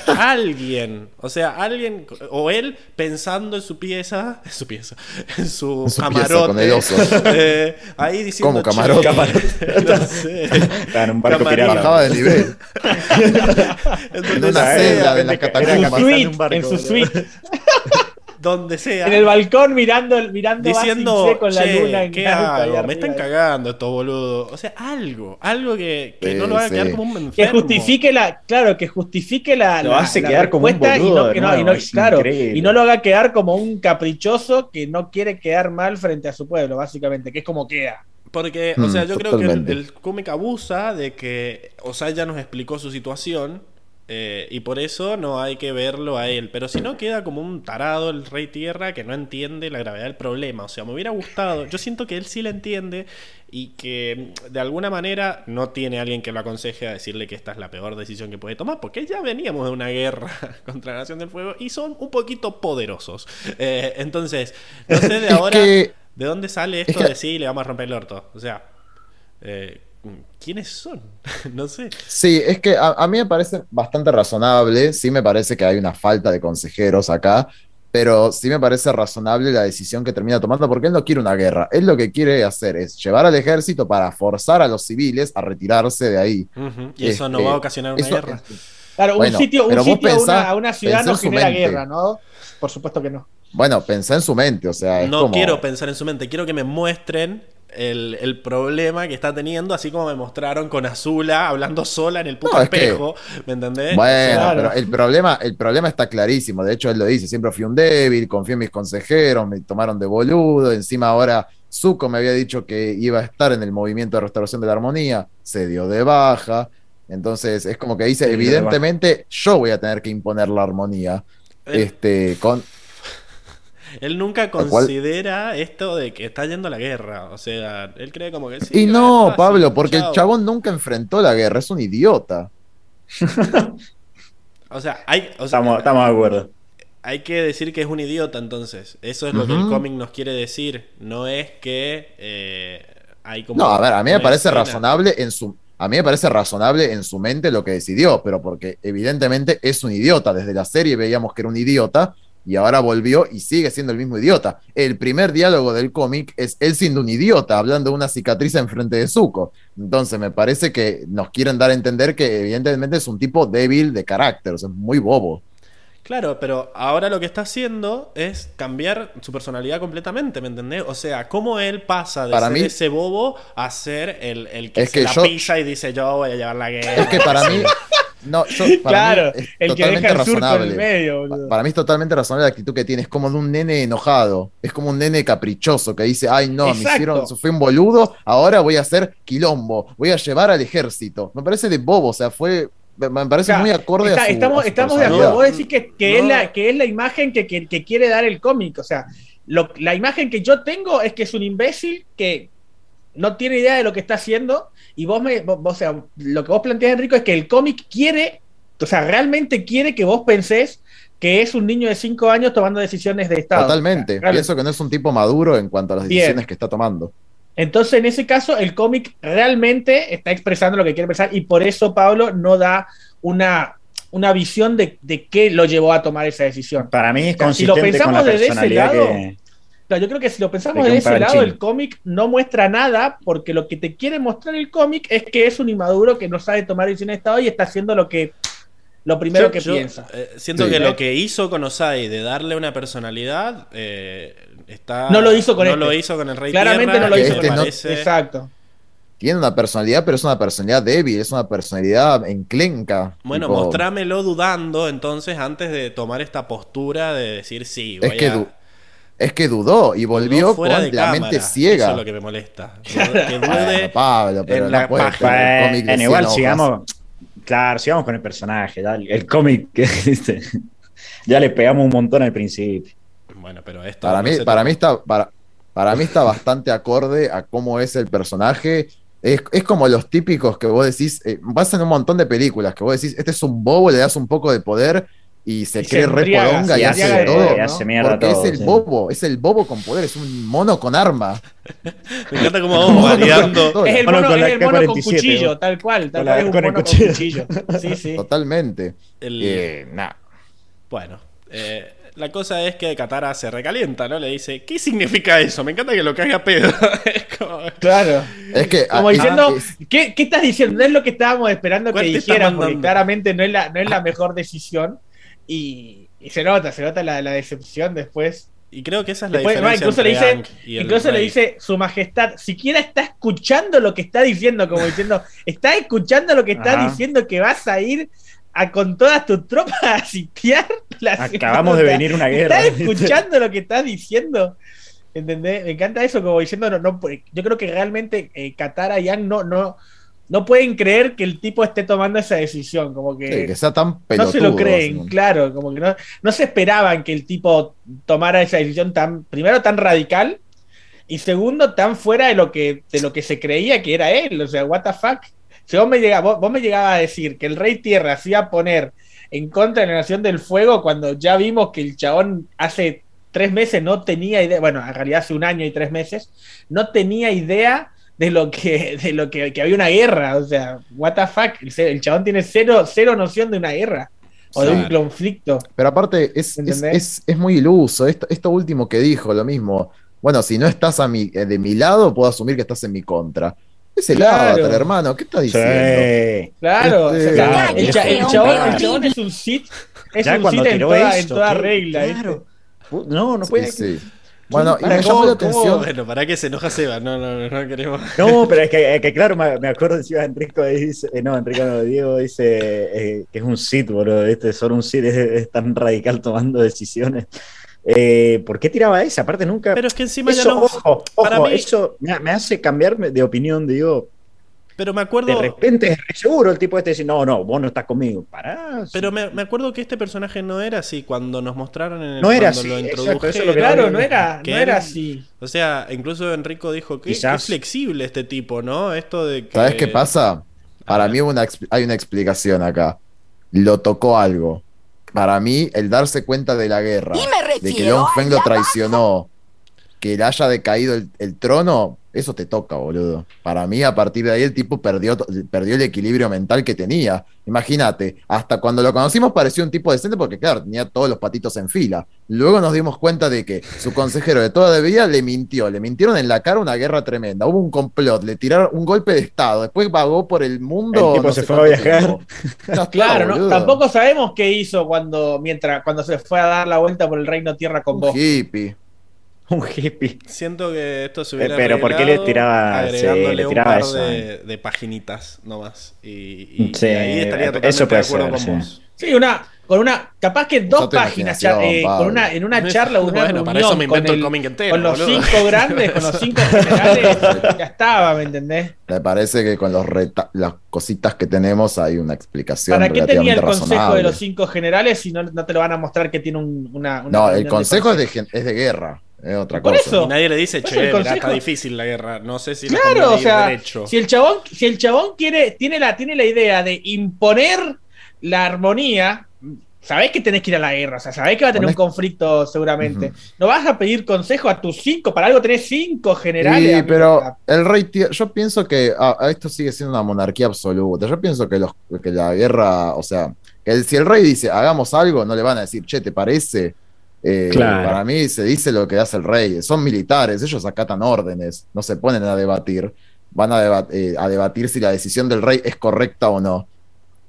alguien, o sea, alguien, o él pensando en su pieza, en su pieza, en su, camarote, eh, ahí diciendo, como camarote, no sé, un barco pirata. bajaba de nivel, en una celda de las catacumbas, en su suite, donde sea. En el balcón mirando, mirando diciendo con la luna. ¿Qué hago? Me están cagando estos boludos. O sea, algo, algo que, no lo haga quedar como un enfermo. Que justifique la, claro, que justifique la. Lo hace quedar como un boludo. Y no, y no, claro, y no lo haga quedar como un caprichoso que no quiere quedar mal frente a su pueblo, básicamente, que es como queda. Porque, o sea, mm, yo creo que el, el cómic abusa de que o sea, ya nos explicó su situación eh, y por eso no hay que verlo a él. Pero si no, queda como un tarado el Rey Tierra que no entiende la gravedad del problema. O sea, me hubiera gustado. Yo siento que él sí la entiende y que mm, de alguna manera no tiene alguien que lo aconseje a decirle que esta es la peor decisión que puede tomar. Porque ya veníamos de una guerra contra la Nación del Fuego y son un poquito poderosos. Eh, entonces, no sé de ahora de dónde sale esto de sí, le vamos a romper el orto. O sea. Eh, ¿quiénes son? no sé. Sí, es que a, mí me parece bastante razonable, sí me parece que hay una falta de consejeros acá, pero sí me parece razonable la decisión que termina tomando porque él no quiere una guerra, él lo que quiere hacer es llevar al ejército para forzar a los civiles a retirarse de ahí. Y eso no va a este, ocasionar una guerra. Claro, un sitio, un sitio a una ciudad no genera guerra, ¿no? Por supuesto que no. Bueno, pensá en su mente, o sea. no quiero pensar en su mente, quiero que me muestren el, problema que está teniendo, así como me mostraron con Azula hablando sola en el puto espejo. ¿Me entendés? Bueno, pero el problema, el problema está clarísimo. De hecho, él lo dice: siempre fui un débil, confié en mis consejeros, me tomaron de boludo. Encima, ahora Zuko me había dicho que iba a estar en el movimiento de restauración de la armonía, se dio de baja. Entonces, es como que dice: evidentemente, yo voy a tener que imponer la armonía. Eh. Este, con, él nunca considera esto de que está yendo a la guerra. O sea, él cree como que sí. Y no, Pablo, porque el chabón nunca enfrentó la guerra, es un idiota. o sea, hay. estamos, de acuerdo. Hay que decir que es un idiota, entonces. Eso es lo que el cómic nos quiere decir. No es que eh, hay como. No, a ver, a mí me parece razonable en su. A mí me parece razonable en su mente lo que decidió, pero porque evidentemente es un idiota. Desde la serie veíamos que era un idiota, y ahora volvió y sigue siendo el mismo idiota. El primer diálogo del cómic es él siendo un idiota, hablando de una cicatriz enfrente de Zuko. Entonces me parece que nos quieren dar a entender que evidentemente es un tipo débil de carácter, o sea, es muy bobo. Claro, pero ahora lo que está haciendo es cambiar su personalidad completamente, ¿me entendés? O sea, cómo él pasa de ser ese bobo a ser el, el que se la pisa y dice yo voy a llevar la guerra. Es que para mí, No, yo, para claro, mí es totalmente razonable. Medio, para mí es totalmente razonable la actitud que tiene. Es como de un nene enojado. Es como un nene caprichoso que dice, ay no, me hicieron, fui un boludo, ahora voy a hacer quilombo, voy a llevar al ejército. Me parece de bobo, o sea, fue me parece muy acorde a su, Estamos, estamos de acuerdo. Vos decís que, que, es la, que es la imagen que, que quiere dar el cómic. O sea, lo, la imagen que yo tengo es que es un imbécil que no tiene idea de lo que está haciendo y vos me, o sea, lo que vos planteas, Enrico, es que el cómic quiere, o sea, realmente quiere que vos pensés que es un niño de 5 años tomando decisiones de Estado. Totalmente. Pienso que no es un tipo maduro en cuanto a las decisiones que está tomando. Entonces, en ese caso, el cómic realmente está expresando lo que quiere pensar y por eso Pablo no da una, una visión de, de, qué lo llevó a tomar esa decisión. Para mí es consistente si lo pensamos con la desde ese lado, yo creo que si lo pensamos de ese lado, el cómic no muestra nada, porque lo que te quiere mostrar el cómic es que es un inmaduro que no sabe tomar decisiones de estado y está haciendo lo que lo primero que piensa. Eh, siento que lo que hizo con Osai de darle una personalidad eh, está no lo hizo con no lo este. hizo con el Rey Claramente no lo hizo este con este. Exacto. Tiene una personalidad, pero es una personalidad débil, es una personalidad enclenca. Bueno, mostrámelo dudando entonces antes de tomar esta postura de decir sí. Voy es que es que dudó y volvió con la mente ciega. Eso es lo que me molesta. Que dude Pablo, pero en la página. igual sigamos. Claro, sigamos con el personaje. El cómic que ya le pegamos un montón al principio. Bueno, pero esto. Para, mí, para, mí está, para, para mí está bastante acorde a cómo es el personaje. Es, como los típicos que vos decís, eh, pasan un montón de películas que vos decís, este es un bobo, le das un poco de poder y se cree re poronga y hace de todo. porque es el bobo, es el bobo con poder, es un mono con arma. Me encanta cómo vamos variando. Es el mono, con, el mono con cuchillo, tal cual, tal cual es un mono con cuchillo. Sí, sí. Totalmente. Eh, bueno, eh, la cosa es que Katara se recalienta, ¿no? Le dice, ¿qué significa eso? Me encanta que lo caiga pedo. Claro. Es que. Como diciendo, ¿qué, ¿qué, estás diciendo? No es lo que estábamos esperando que dijeran, porque claramente no es la, no es la mejor decisión. Y, se nota, se nota la, decepción después. Y creo que esa es la diferencia. incluso le dice, incluso le dice su majestad, siquiera está escuchando lo que está diciendo, como diciendo, está escuchando lo que está diciendo que vas a ir a con todas tus tropas a sitiar la Acabamos de venir una guerra. Estás escuchando lo que estás diciendo. ¿Entendés? Me encanta eso, como diciendo, no, no, yo creo que realmente eh, Katara y Yang no, no, no pueden creer que el tipo esté tomando esa decisión, como que, que sea tan pelotudo, no se lo creen, claro, como que no, no se esperaban que el tipo tomara esa decisión tan, primero tan radical y segundo tan fuera de lo que, de lo que se creía que era él, o sea, what the fuck. Si vos me, llegabas, vos, me llegabas a decir que el Rey Tierra se iba a poner en contra de la Nación del Fuego cuando ya vimos que el chabón hace tres meses no tenía idea, bueno, en realidad hace un año y tres meses, no tenía idea de lo que, de lo que, había una guerra. O sea, what the fuck. El, chabón tiene cero, cero noción de una guerra. O de un conflicto. Pero aparte, es, es, es, muy iluso. Esto, esto último que dijo, lo mismo. Bueno, si no estás a mi, eh, de mi lado, puedo asumir que estás en mi contra. Es el claro. hermano. ¿Qué estás diciendo? Claro. Este, el, chabón, es un sit. Es un sit en toda, en toda regla. Claro. No, no puede. Sí, bueno, y me llamó la atención. Bueno, ¿para qué se enoja Seba? No, no, no, queremos. No, pero es que, que claro, me, acuerdo encima Enrico dice, eh, no, Enrico no, Diego dice eh, que es un sit, boludo. Este solo un sit es, tan radical tomando decisiones. Eh, ¿Por qué tiraba esa? Aparte nunca. Pero es que encima ya no. Ojo, ojo, eso me, me, hace cambiar de opinión, digo. Pero me acuerdo. De repente es seguro el tipo este dice, no, no, vos no estás conmigo. Pará. Pero me, acuerdo que este personaje no era así cuando nos mostraron en el No era así. Lo claro, no era, no era así. O sea, incluso Enrico dijo que es flexible este tipo, ¿no? Esto de que. ¿Sabes qué pasa? Para mí una, hay una explicación acá. Lo tocó algo. Para mí, el darse cuenta de la guerra, de que Long Feng lo traicionó, que le haya decaído el trono, eso te toca, boludo. Para mí, a partir de ahí, el tipo perdió, perdió el equilibrio mental que tenía. Imagínate, hasta cuando lo conocimos pareció un tipo decente porque, claro, tenía todos los patitos en fila. Luego nos dimos cuenta de que su consejero de toda vida le mintió. Le mintieron en la cara una guerra tremenda. Hubo un complot, le tiraron un golpe de Estado. Después vagó por el mundo. El tipo se fue a viajar. claro, no, tampoco sabemos qué hizo cuando, mientras, cuando se fue a dar la vuelta por el reino tierra con vos. Hippie. un hippie. Siento que esto se hubiera Pero ¿por qué le tiraba, agregándole un par de, de, paginitas nomás? Y, y, sí, ahí estaría totalmente eso puede de acuerdo ser, con vos. Sí, una, con una, capaz que dos páginas, eh, con una, en una charla, una bueno, reunión, para eso me invento con, el, el cómic entero, con los cinco grandes, con los cinco generales, ya estaba, ¿me entendés? Me parece que con los las cositas que tenemos hay una explicación. ¿Para qué tenía el consejo de los cinco generales si no, no te lo van a mostrar que tiene un, una, una, No, el consejo es de, es de guerra. Es otra cosa. Eso, y nadie le dice, che, está difícil la guerra. No sé si claro, o sea, si el chabón, si el chabón quiere, tiene la, tiene la idea de imponer la armonía, sabés que tenés que ir a la guerra, o sea, sabés que va a tener un conflicto seguramente. No vas a pedir consejo a tus cinco, para algo tenés cinco generales. Sí, pero el rey, yo pienso que esto sigue siendo una monarquía absoluta. Yo pienso que, los, que la guerra, o sea, que si el rey dice hagamos algo, no le van a decir, che, ¿te parece? Eh, para mí se dice lo que hace el rey. Son militares, ellos acatan órdenes, no se ponen a debatir. Van a, eh, a debatir si la decisión del rey es correcta o no.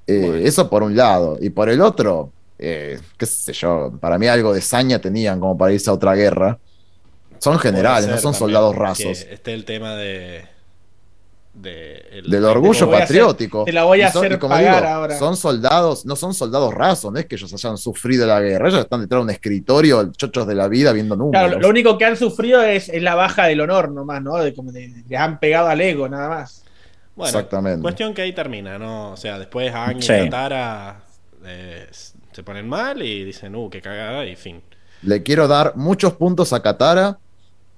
Eh, eso por un lado. Y por el otro, qué sé yo, para mí algo de saña tenían como para irse a otra guerra. Son generales, no son soldados rasos. Este el tema de, del orgullo patriótico. te la voy a hacer pagar ahora. Son soldados, no son soldados rasos, no es que ellos hayan sufrido la guerra, ellos están detrás de un escritorio, chochos de la vida, viendo números. Claro, lo único que han sufrido es, la baja del honor nomás, ¿no? De, les han pegado al ego, nada más. Bueno, Exactamente. cuestión que ahí termina, ¿no? O sea, después Aang y Katara eh, se ponen mal y dicen, uh, qué cagada, y fin. Le quiero dar muchos puntos a Katara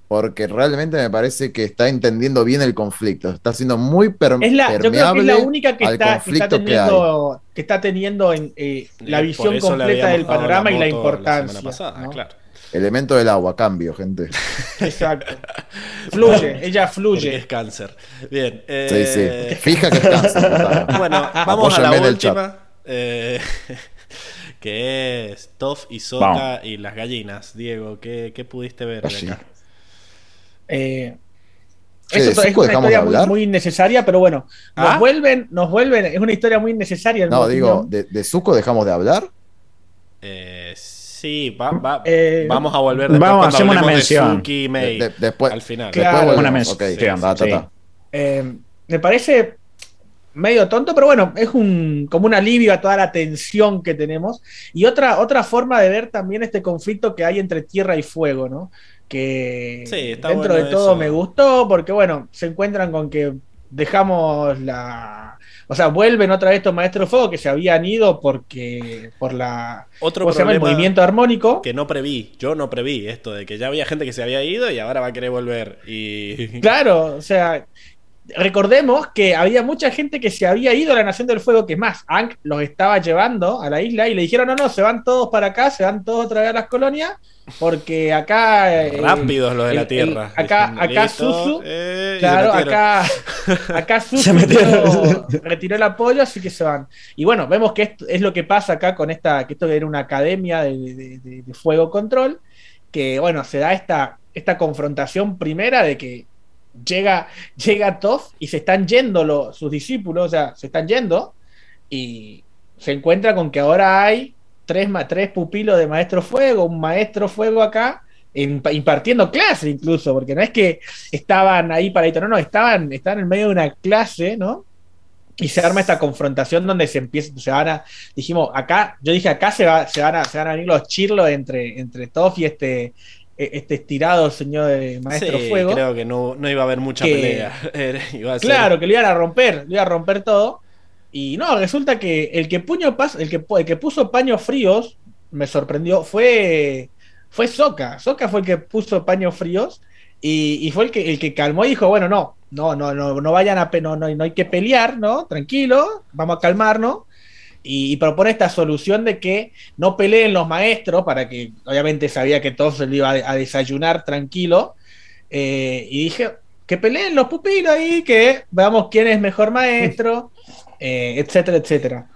porque realmente me parece que está entendiendo bien el conflicto, está siendo muy permeable. es la, Yo creo que es la única que, está, teniendo, que, está teniendo en, eh, la visión completa del panorama y la importancia. Elemento del agua, cambio, gente. Exacto. Fluye, ella fluye. es cáncer. Bien. Sí, sí. Eh, Fija que es cáncer. bueno, vamos a la última. Eh, que es Toff y Soka y las gallinas. Diego, ¿qué, qué pudiste ver de acá? Eh, eso es una historia muy, muy, innecesaria, pero bueno, nos ¿Ah? vuelven, nos vuelven, es una historia muy innecesaria. No, digo, de, de, Zuko dejamos de hablar? Eh, sí, eh, vamos a volver después vamos, hacemos una mención. De después, al final. Después una mención. me parece medio tonto, pero bueno, es un, como un alivio a toda la tensión que tenemos. Y otra, otra forma de ver también este conflicto que hay entre tierra y fuego, ¿no? que dentro de todo me gustó, porque bueno, se encuentran con que dejamos la... O sea, vuelven otra vez estos maestros de fuego que se habían ido porque por la otro el movimiento armónico que no preví, yo no preví esto de que ya había gente que se había ido y ahora va a querer volver y Claro, o sea, recordemos que había mucha gente que se había ido a la Nación del Fuego, que más, Ankh los estaba llevando a la isla y le dijeron, no, no, se van todos para acá, se van todos otra vez a las colonias, porque acá... Eh, Rápidos los de la Tierra. acá, acá Susu, eh, claro, acá, acá Susu retiró el apoyo, así que se van. Y bueno, vemos que esto es lo que pasa acá con esta, que esto era una academia de, de fuego control, que bueno, se da esta, esta confrontación primera de que llega, llega Toff y se están yendo sus discípulos, o sea, se están yendo y se encuentra con que ahora hay tres, tres pupilos de maestro fuego, un maestro fuego acá, impartiendo clase incluso, porque no es que estaban ahí para no, no, estaban, estaban en medio de una clase, ¿no? Y se arma esta confrontación donde se empieza, se van a, dijimos, acá, yo dije, acá se, va, se, van, a, se van a venir los chirlos entre, entre Toff y este, este estirado señor Maestro Fuego. Creo que no, iba a haber mucha pelea. claro, que le iban a romper, le iba a romper todo. Y no, resulta que el que puño el que, el que puso paños fríos, me sorprendió, fue fue Soca. Soca fue el que puso paños fríos y, fue el que el que calmó y dijo, bueno, no, no, no, no, no vayan a no, no, no hay que pelear, ¿no? Tranquilo, vamos a calmarnos y, propone esta solución de que no peleen los maestros, para que obviamente sabía que todos se le iba a, desayunar tranquilo, eh, y dije, que peleen los pupilos ahí, que veamos quién es mejor maestro, eh, etcétera, etcétera.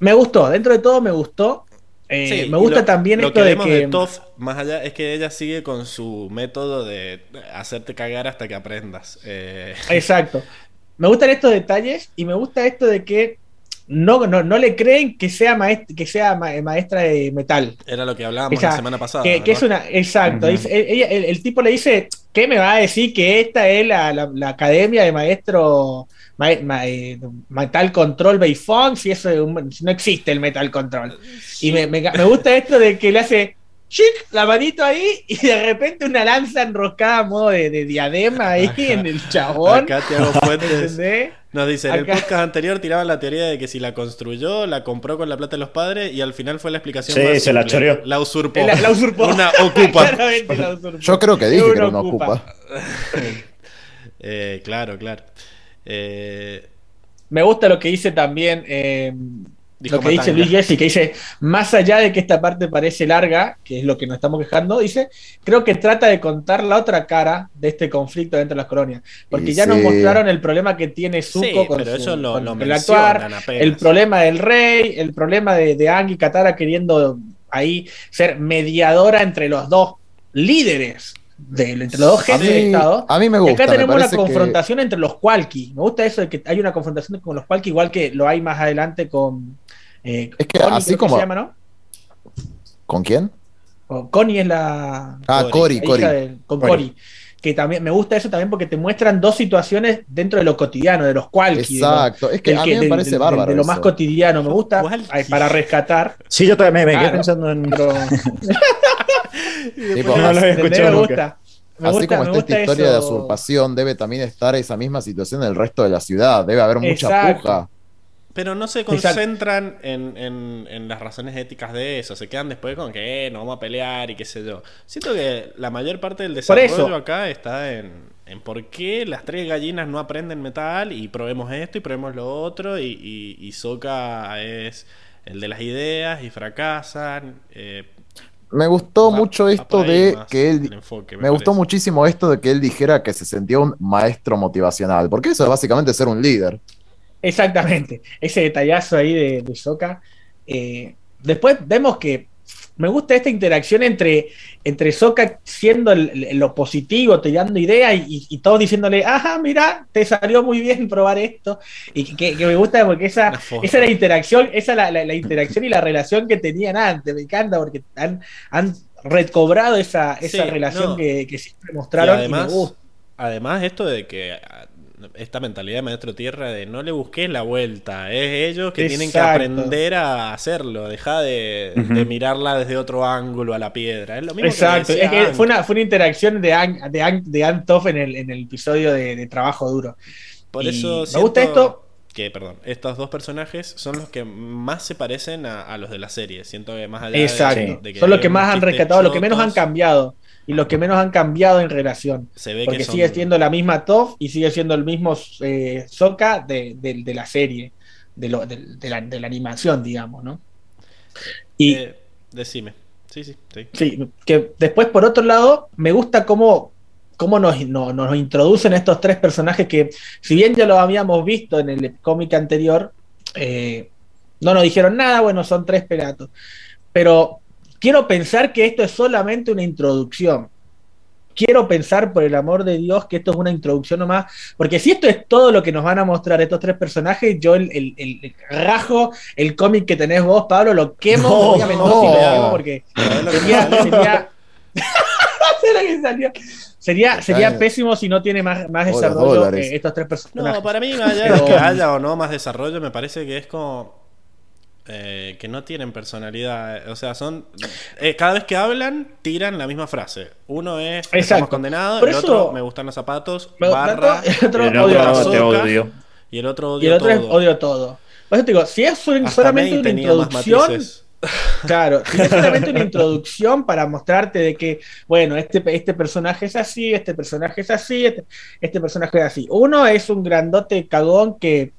Me gustó, dentro de todo me gustó. Eh, me gusta también esto de que. más allá, es que ella sigue con su método de hacerte cagar hasta que aprendas. Exacto. Me gustan estos detalles y me gusta esto de que no, no, no le creen que sea, maestra, que sea maestra de metal. Era lo que hablábamos la semana pasada. Que, es una, exacto. el, tipo le dice, ¿qué me va a decir que esta es la, academia de maestro eh, Metal Control Bayfong? Si eso no existe el Metal Control. Y me, me, me gusta esto de que le hace chic, la manito ahí y de repente una lanza enroscada a modo de, diadema ahí en el chabón. Acá Tiago Fuentes nos dice, en el podcast anterior tiraban la teoría de que si la construyó, la compró con la plata de los padres y al final fue la explicación Sí, se la choreó. La usurpó. La, usurpó. Una ocupa. Yo creo que dije que era una ocupa. eh, claro, claro. Eh... Me gusta lo que dice también... Eh, lo que dice Luis Jesse, que dice, más allá de que esta parte parece larga, que es lo que nos estamos quejando, dice, creo que trata de contar la otra cara de este conflicto dentro de las colonias. Porque ya nos mostraron el problema que tiene Zuko con, el actuar, el problema del rey, el problema de, de Ang y Katara queriendo ahí ser mediadora entre los dos líderes entre los dos jefes de Estado. A mí me gusta. Y acá tenemos una confrontación entre los Qualky. Me gusta eso de que hay una confrontación con los Qualky, igual que lo hay más adelante con. Eh, es que así como. Se llama, ¿no? ¿Con quién? Connie es la. Ah, Cory, Cory. Con Cory. Que también me gusta eso también porque te muestran dos situaciones dentro de lo cotidiano, de los Qualky. Exacto, es que a mí me parece bárbaro. De, lo más cotidiano, me gusta para rescatar. Sí, yo también me, quedé pensando en. me gusta. Así como está esta historia de usurpación, debe también estar esa misma situación en el resto de la ciudad. Debe haber mucha puja. Pero no se concentran en, en, las razones éticas de eso. Se quedan después con que eh, no vamos a pelear y qué sé yo. Siento que la mayor parte del desarrollo acá está en, en por qué las tres gallinas no aprenden metal y probemos esto y probemos lo otro. Y, y, y Soka es el de las ideas y fracasan. Eh, me gustó mucho esto de que él. me, gustó muchísimo esto de que él dijera que se sentía un maestro motivacional, porque eso es básicamente ser un líder. Exactamente, ese detallazo ahí de, de Soka. Eh, después vemos que me gusta esta interacción entre, entre Soka siendo lo positivo, te dando ideas y, todos diciéndole, ajá, mira, te salió muy bien probar esto. Y que, me gusta porque esa, esa la interacción, esa la, la, interacción y la relación que tenían antes. Me encanta porque han, han recobrado esa, esa relación que, siempre mostraron. además, y me gusta. además, esto de que esta mentalidad de maestro tierra de no le busques la vuelta, es ellos que tienen que aprender a hacerlo, deja de, mirarla desde otro ángulo a la piedra. Es lo mismo Exacto, fue, una, fue una interacción de Ang, de de Antoff en el, en el episodio de, Trabajo Duro. Por eso me gusta esto. Que, perdón, estos dos personajes son los que más se parecen a, los de la serie. Siento que más allá Exacto. de, que son los que más han rescatado, los que menos han cambiado y los que menos han cambiado en relación. porque sigue siendo la misma Toff y sigue siendo el mismo eh, Soka de, la serie, de, la, animación, digamos, ¿no? Y, eh, decime. Sí, sí, sí, que después, por otro lado, me gusta cómo, cómo nos, nos introducen estos tres personajes que, si bien ya lo habíamos visto en el cómic anterior, eh, no nos dijeron nada, bueno, son tres pelatos. Pero Quiero pensar que esto es solamente una introducción. Quiero pensar, por el amor de Dios, que esto es una introducción nomás, porque si esto es todo lo que nos van a mostrar estos tres personajes, yo el, el, rajo, el cómic que tenés vos, Pablo, lo quemo, obviamente no, porque sería, sería, sería, sería, pésimo si no tiene más, más desarrollo estos tres personajes. No, para mí, allá que haya o no más desarrollo, me parece que es como eh, que no tienen personalidad. O sea, son. Eh, cada vez que hablan, tiran la misma frase. Uno es estamos condenados, el otro me gustan los zapatos, barra, el otro, odio te odio. Y el otro odio y el otro todo. Es odio todo. Por eso te digo, si es solamente una introducción. Claro, si es solamente una introducción para mostrarte de que, bueno, este, este personaje es así, este personaje es así, este, este personaje es así. Uno es un grandote cagón que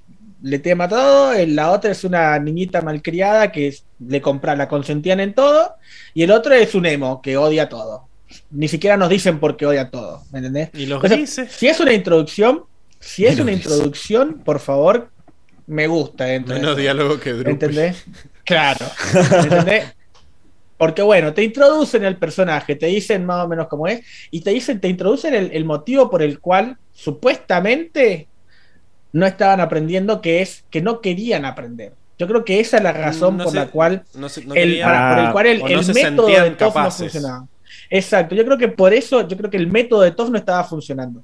le tema todo, la otra es una niñita malcriada que le compra, la consentían en todo, y el otro es un emo que odia todo. Ni siquiera nos dicen por qué odia todo, ¿me entendés? Y los dice. Si es una introducción, si es una introducción, por favor, me gusta. Menos diálogo que Drew. ¿Entendés? Claro. ¿Entendés? Porque bueno, te introducen el personaje, te dicen más o menos cómo es, y te dicen, te introducen el motivo por el cual supuestamente no estaban aprendiendo, que es que no querían aprender. Yo creo que esa es la razón por, la cual el, por el cual el, método de TOF no funcionaba. Exacto, yo creo que por eso, yo creo que el método de TOF no estaba funcionando.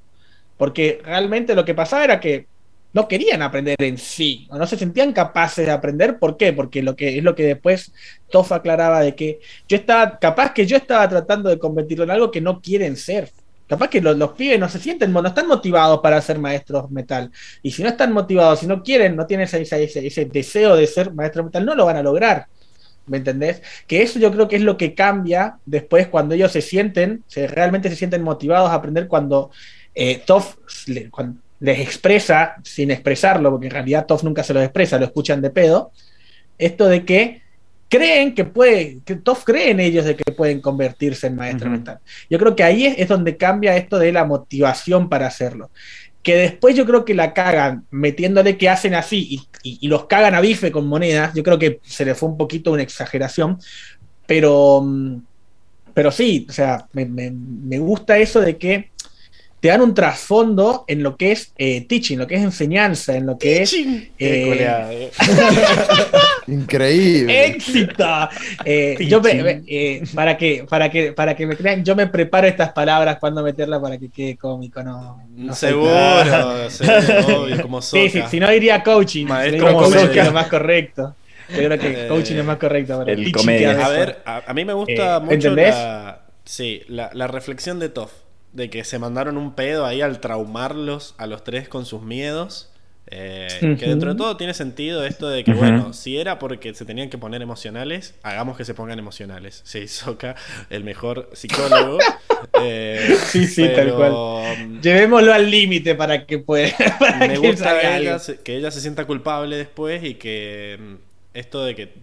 Porque realmente lo que pasaba era que no querían aprender en sí, o no se sentían capaces de aprender. ¿Por qué? Porque lo que es lo que después TOF aclaraba de que yo estaba, capaz que yo estaba tratando de convertirlo en algo que no quieren ser. Capaz que los, pibes no se sienten, no están motivados para ser maestros metal. Y si no están motivados, si no quieren, no tienen ese, ese, deseo de ser maestro metal, no lo van a lograr. ¿Me entendés? Que eso yo creo que es lo que cambia después cuando ellos se sienten, se, realmente se sienten motivados a aprender cuando eh, Toff les expresa, sin expresarlo, porque en realidad Toff nunca se lo expresa, lo escuchan de pedo, esto de que creen que puede, que todos creen ellos de que pueden convertirse en maestro mental. Yo creo que ahí es, donde cambia esto de la motivación para hacerlo. Que después yo creo que la cagan metiéndole que hacen así y, los cagan a bife con monedas. Yo creo que se le fue un poquito una exageración, pero, mm, pero sí, o sea, me, me gusta eso de que te dan un trasfondo en lo que es eh, teaching, lo que es enseñanza, en lo que es. Eh, eh. Increíble. ¡Éxito! yo para, que, para, que, para que me crean, yo me preparo estas palabras cuando meterlas para que quede cómico, no. seguro, seguro, como Sí, sí, si no diría coaching. Maestro como coaching es lo más correcto. Yo creo que coaching es más correcto. Para el comedia. A ver, a, mí me gusta mucho la, sí, la, la reflexión de Toff de que se mandaron un pedo ahí al traumarlos a los tres con sus miedos. Eh, que dentro de todo tiene sentido esto de que, bueno, si era porque se tenían que poner emocionales, hagamos que se pongan emocionales. Se hizo acá el mejor psicólogo. Eh, sí, sí, tal cual. Mm, Llevémoslo al límite para que pueda. me gusta que ella, se, sienta culpable después y que mm, esto de que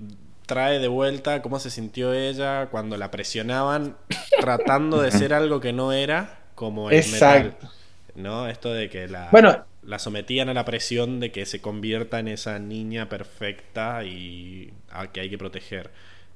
trae de vuelta cómo se sintió ella cuando la presionaban tratando de ser algo que no era como el Exacto. metal. ¿No? Esto de que la, la sometían a la presión de que se convierta en esa niña perfecta y a que hay que proteger.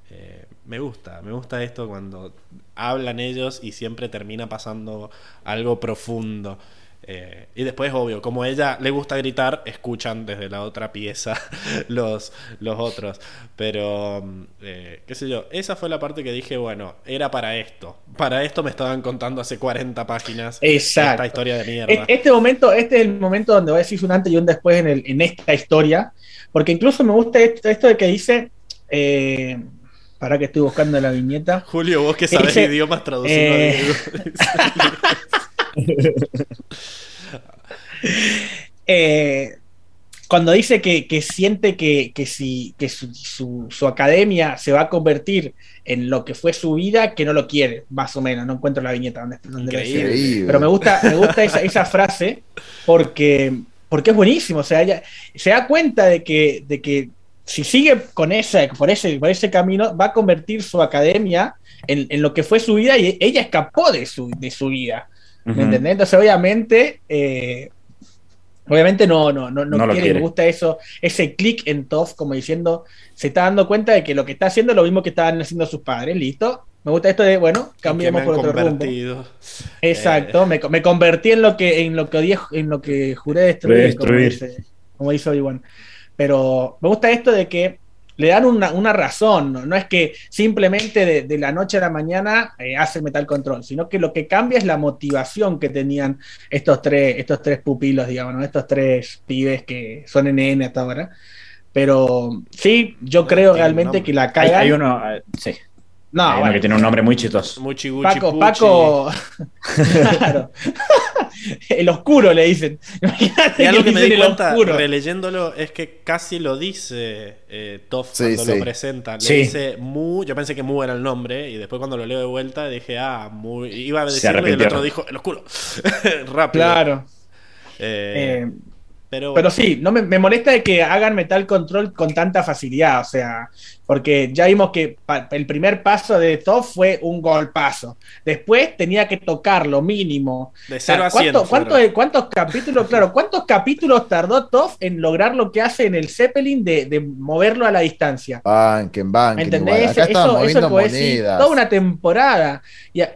Eh, me gusta, me gusta esto cuando hablan ellos y siempre termina pasando algo profundo. Eh, y después, obvio, como ella le gusta gritar, escuchan desde la otra pieza los, los otros. Pero, mm, eh, qué sé yo, esa fue la parte que dije, bueno, era para esto. Para esto me estaban contando hace 40 páginas esta historia de mierda. Este momento, este es el momento donde voy a decir un antes y un después en, el, en esta historia. Porque incluso me gusta esto, de que dice. Eh, para que estoy buscando la viñeta. Julio, vos que sabes idiomas traducidos Eh, cuando dice que, siente que, si, que su, academia se va a convertir en lo que fue su vida, que no lo quiere, más o menos. No encuentro la viñeta donde, donde Pero me gusta, me gusta esa, frase porque, porque es buenísimo. O sea, ella se da cuenta de que, de que si sigue con esa, por, ese, por ese camino, va a convertir su academia en, lo que fue su vida y ella escapó de su, de su vida. ¿Me entendés? Entonces, obviamente, eh, obviamente no, no, no, no, quiere, gusta eso, ese clic en TOF, como diciendo, se está dando cuenta de que lo que está haciendo es lo mismo que estaban haciendo sus padres, listo. Me gusta esto de, bueno, cambiemos por otro rumbo. Exacto, me, me, convertí en lo que, en lo que en lo que juré destruir, como, dice, como dice Obi-Wan. Pero me gusta esto de que le dan una, razón, ¿no? es que simplemente de, la noche a la mañana eh, hace Metal Control, sino que lo que cambia es la motivación que tenían estos tres, estos tres pupilos, digamos, estos tres pibes que son NN hasta ahora. Pero sí, yo creo realmente que la calle. Hay, uno, ah, sí. No, que tiene un nombre muy chistoso. Paco, Paco. claro. el oscuro le dicen. y algo que, me di cuenta releyéndolo es que casi lo dice eh, Toff cuando lo presenta. Le dice Mu. Yo pensé que Mu era el nombre y después cuando lo leo de vuelta dije, ah, Mu. Iba a decirlo y el otro dijo, el oscuro. Rápido. Claro. Eh, eh pero, sí, no me, molesta de que hagan Metal Control con tanta facilidad, o sea, porque ya vimos que el primer paso de Top fue un golpazo. Después tenía que tocar lo mínimo. De 0 a ¿cuántos, capítulos, claro, cuántos capítulos tardó Top en lograr lo que hace en el Zeppelin de, moverlo a la distancia? Banken, banken. ¿Entendés? Acá eso, eso toda una temporada.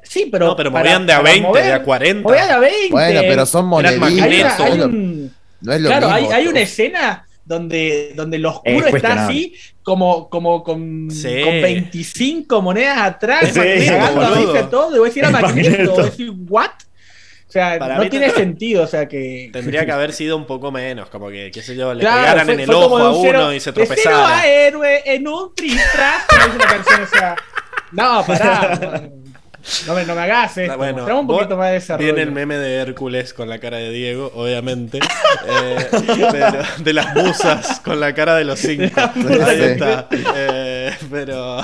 sí, pero. No, pero movían de a 20, de a 40. Movían de a 20. Bueno, pero son moneditas. No es lo claro, hay, hay, una escena donde, donde lo oscuro está así, como, como con, con 25 monedas atrás, sí, todo, y voy a decir a Magneto, voy a decir, ¿what? O sea, no tiene sentido, o sea que. Tendría que haber sido un poco menos, como que, qué sé yo, le pegaran en el ojo a uno y se tropezara. a héroe en un tristras, o sea. No, pará. No me, no me hagas esto. Bueno, un poquito más de desarrollo. Viene el meme de Hércules con la cara de Diego, obviamente. eh, pero, de las musas con la cara de los cinco. Ahí está. Eh, pero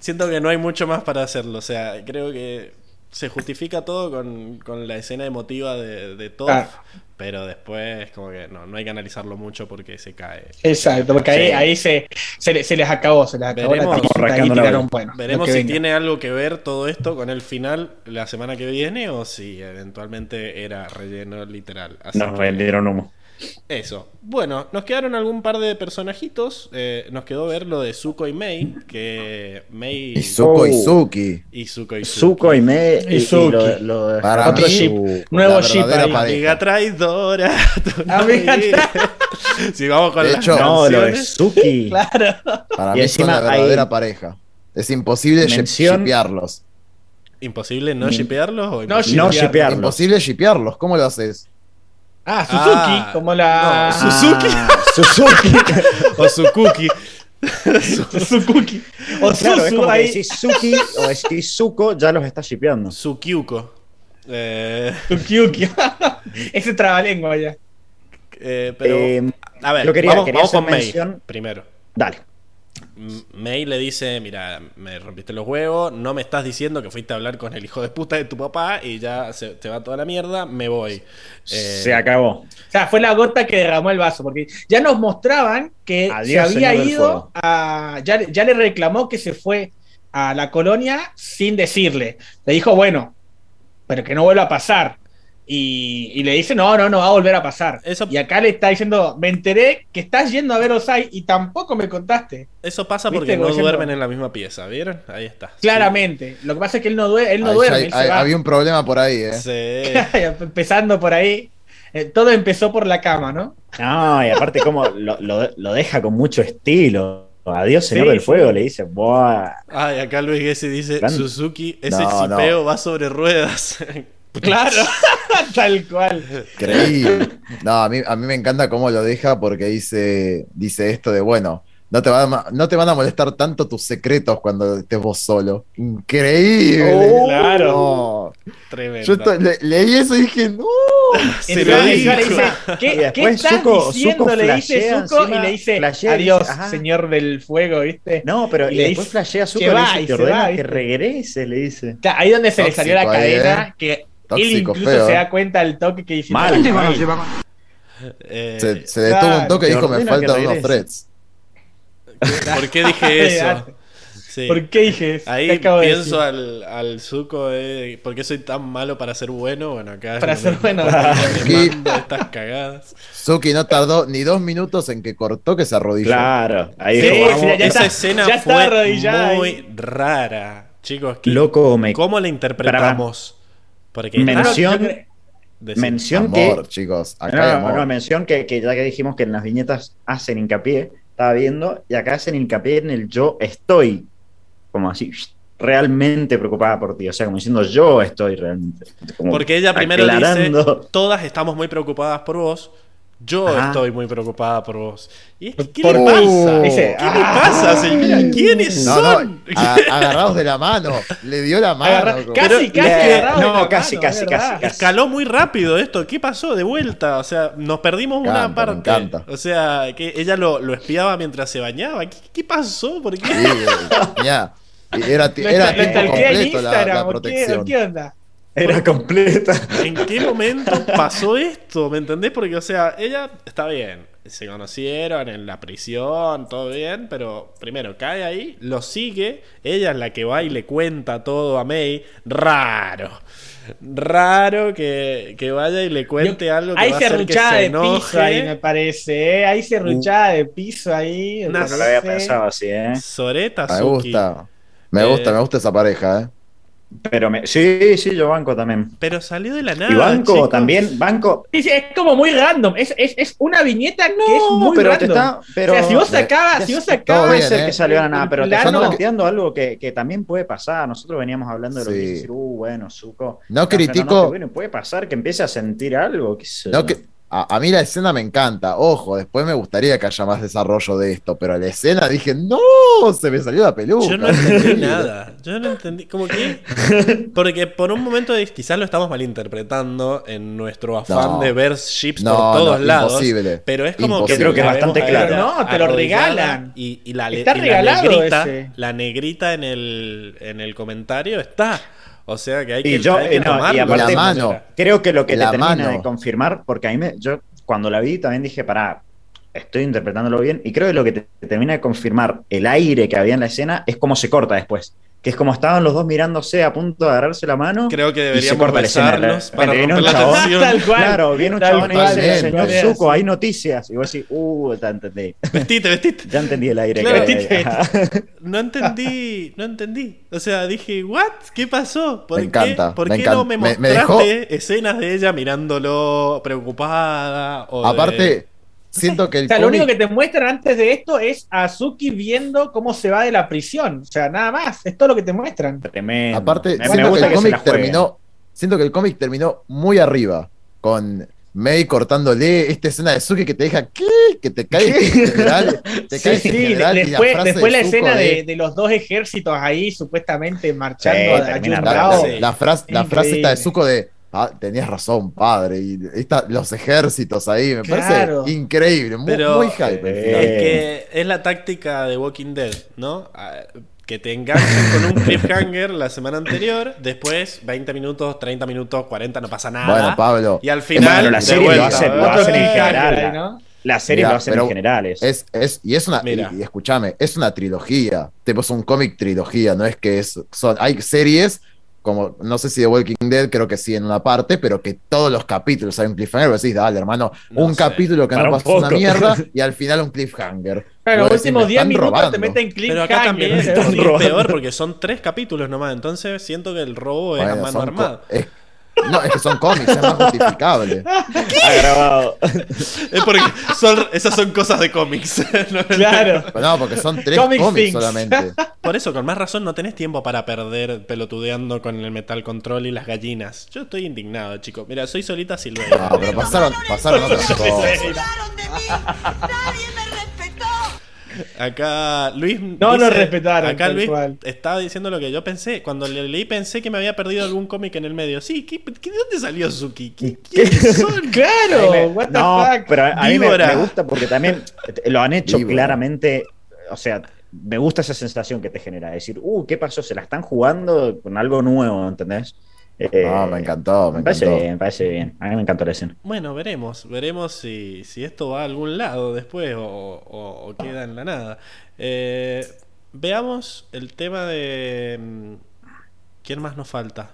siento que no hay mucho más para hacerlo. O sea, creo que se justifica todo con, con la escena emotiva de, de Toph, pero después como que no, no hay que analizarlo mucho porque se cae. Exacto, porque ahí, ahí se, se, les acabó, se les acabó veremos, la y tiraron, bueno, veremos si tiene algo que ver todo esto con el final la semana que viene o si eventualmente era relleno literal. Nos vendieron humo. Eso. Bueno, nos quedaron algún par de personajitos. Eh, nos quedó ver lo de Zuko y Mei. Que Mei. Y Zuko y Suki. Y Zuko y Suki. Zuko y Mei. Y, Suki. lo, Para otro ship. Nuevo ship. Amiga traidora. Amiga traidora. si vamos con de las hecho, no, lo de Suki. claro. Para mí son la verdadera pareja. Es imposible shipearlos. ¿Imposible no shipearlos? No shipearlos. Imposible shipearlos. ¿Cómo lo haces? Ah, Suzuki, ah. como la. Suzuki. Ah, Suzuki. o Suzuki. Suzuki. O claro, es como ahí. que Suzuki o Suzuko ya los está shipeando. Sukiuko. Eh... Sukiuki. Ese trabalengua ya. Eh, pero. Eh, a ver, vamos, vamos con May primero. Dale. May le dice, mira, me rompiste los huevos, no me estás diciendo que fuiste a hablar con el hijo de puta de tu papá y ya se te va toda la mierda, me voy. Eh, se acabó. O sea, fue la gota que derramó el vaso, porque ya nos mostraban que se había ido a... Ya, ya le reclamó que se fue a la colonia sin decirle. Le dijo, bueno, pero que no vuelva a pasar. Y, le dice, no, no, no va a volver a pasar. Y acá le está diciendo, me enteré que estás yendo a ver Osai y tampoco me contaste. Eso pasa porque no duermen en la misma pieza, ¿vieron? Ahí está. Claramente. Lo que pasa es que él no, duerme. Él no duerme había un problema por ahí, ¿eh? Sí. Empezando por ahí. Eh, todo empezó por la cama, ¿no? No, y aparte como lo, deja con mucho estilo. Adiós, señor del fuego, le dice. Buah. Ay, acá Luis Gessi dice, Suzuki, ese no, va sobre ruedas. Claro, tal cual. Creí. No, a mí, a mí me encanta cómo lo deja porque dice, dice esto de, bueno, no te, van a, no te van a molestar tanto tus secretos cuando estés vos solo. Increíble. Oh, claro. Tremendo. Yo leí eso y dije, no. Se lo dice, ¿qué, ¿qué estás Zuko, diciendo? le dice Zuko y le dice, adiós, señor del fuego, ¿viste? No, pero y, después flashea Zuko y le dice, te ordena que regrese, le dice. ahí donde se le salió la cadena, que él incluso se da cuenta del toque que dice. Mal, eh, se, se, detuvo un toque y dijo: Me faltan unos threads. ¿Por qué dije eso? ¿Por qué dije eso? Ahí pienso al, al Zuko de ¿por qué soy tan malo para ser bueno? Bueno, acá para ser bueno. estas cagadas. Suki no tardó ni dos minutos en que cortó que se arrodilló. Claro, ahí sí, Esa escena fue muy rara. Chicos, Loco, ¿cómo la interpretamos? Porque mención, mención que, chicos, acá mención que, ya que dijimos que en las viñetas hacen hincapié, estaba viendo, y acá hacen hincapié en el yo estoy, como así, realmente preocupada por ti, o sea, como diciendo yo estoy realmente. Porque ella primero dice, todas estamos muy preocupadas por vos, yo estoy muy preocupada por vos. ¿Y ¿Qué le pasa? ¿Qué le pasa, señora? ¿Quiénes son? agarrados de la mano. Le dio la mano. casi, casi. no, casi, casi, casi, Escaló muy rápido esto. ¿Qué pasó? De vuelta. O sea, nos perdimos una parte. O sea, que ella lo, lo, espiaba mientras se bañaba. ¿Qué, pasó? ¿Por qué? ya. Era, era tiempo completo la, la protección. ¿Qué onda? Era completa. ¿En qué momento pasó esto? ¿Me entendés? Porque, o sea, ella está bien. Se conocieron en la prisión, todo bien, pero primero cae ahí, lo sigue. Ella es la que va y le cuenta todo a May. Raro. Raro que, vaya y le cuente algo que hay va a hacer que se de piso ahí, me parece. ¿eh? Hay serruchada de piso ahí. No, lo había pensado así, ¿eh? Soreta, Me gusta. Me gusta, me gusta esa pareja, ¿eh? Pero sí, sí, yo banco también. Pero salió de la nada. Y banco también, banco. es como muy random. Es, es, una viñeta que es muy pero random. pero, o sea, si vos sacabas, si vos sacabas. Puede ser que salió de la nada, pero te están planteando algo que, que, también puede pasar. Nosotros veníamos hablando de lo que dice, uh, bueno, Zuko. No critico. bueno, puede pasar que empiece a sentir algo. no, que, a, mí la escena me encanta. Ojo, después me gustaría que haya más desarrollo de esto, pero la escena dije, no, se me salió la peluca. Yo no entendí nada. Yo no entendí. ¿Cómo que? Porque por un momento quizás lo estamos malinterpretando en nuestro afán de ver ships por todos lados. Imposible. Pero es como que creo que es bastante claro. No, te lo regalan. Y, y la, está y la negrita, la negrita en el, en el comentario está. O sea que hay que, yo, hay la mano. Creo que lo que la te termina de confirmar, porque a mí me, yo cuando la vi también dije, para, estoy interpretándolo bien, y creo que lo que te, termina de confirmar el aire que había en la escena es cómo se corta después que es como estaban los dos mirándose a punto de agarrarse la mano. Creo que deberíamos besarnos para romper la tensión. Tal cual, claro, viene un chabón y dice, señor Zuko, hay noticias. Y vos decís, uh, ya entendí. Vestite, vestite. Ya entendí el aire. Claro, que no entendí, no entendí. O sea, dije, ¿what? ¿Qué pasó? ¿Por me qué, encanta, ¿por me qué encanta. no me mostraste escenas de ella mirándolo preocupada? O Aparte... Siento que o sea, lo único que te muestran antes de esto es a Azuki viendo cómo se va de la prisión. O sea, nada más. Es todo lo que te muestran. Tremendo. Aparte, siento, que el cómic terminó, siento que el cómic terminó muy arriba. Con Mei cortándole esta escena de Suki que te deja ¿qué? que te cae en general, te sí, sí, general después, la, después la escena de, de, los dos ejércitos ahí supuestamente marchando sí, a, la, la, frase, la frase esta de Zuko de Ah, tenías razón, padre. Y los ejércitos ahí, me parece increíble, muy, muy hype. Es que es la táctica de Walking Dead, ¿no? Ah, que te enganchen con un cliffhanger la semana anterior, después 20 minutos, 30 minutos, 40, no pasa nada. Bueno, Pablo. Y al final. la serie lo hacen, en general. ¿no? La serie lo hacen en general. Es, es, y es una. Y, escúchame, es una trilogía. Tipo, es un cómic trilogía, no es que es. Son, hay series como, no sé si de Walking Dead, creo que sí en una parte, pero que todos los capítulos hay un cliffhanger, decís, dale, hermano, un capítulo que no pasó una mierda y al final un cliffhanger. Pero los últimos 10 minutos te meten cliffhanger. Pero acá también es peor porque son tres capítulos nomás, entonces siento que el robo es a mano armada. No, es que son cómics, es más justificable. Ha grabado. Es porque son, esas son cosas de cómics. Claro. No, porque son tres cómics solamente. Por eso, con más razón, no tenés tiempo para perder pelotudeando con el Metal Control y las gallinas. Yo estoy indignado, chicos. Mira, soy solita Silvera. No, pero pasaron, pasaron otras cosas. Acá Luis. No lo respetaron. Acá Luis estaba diciendo lo que yo pensé. Cuando le leí, pensé que me había perdido algún cómic en el medio. Sí, ¿qué, de dónde salió Suki? ¿Qué, son? claro, what the no, Pero a mí me, gusta porque también lo han hecho claramente. O sea, me gusta esa sensación que te genera. Decir, uh, ¿qué pasó? Se la están jugando con algo nuevo, ¿entendés? Eh, me encantó, me, parece bien, me parece bien. A mí me encantó la escena. Bueno, veremos, veremos si, si esto va a algún lado después o, queda en la nada. Eh, veamos el tema de... Mm, ¿Quién más nos falta?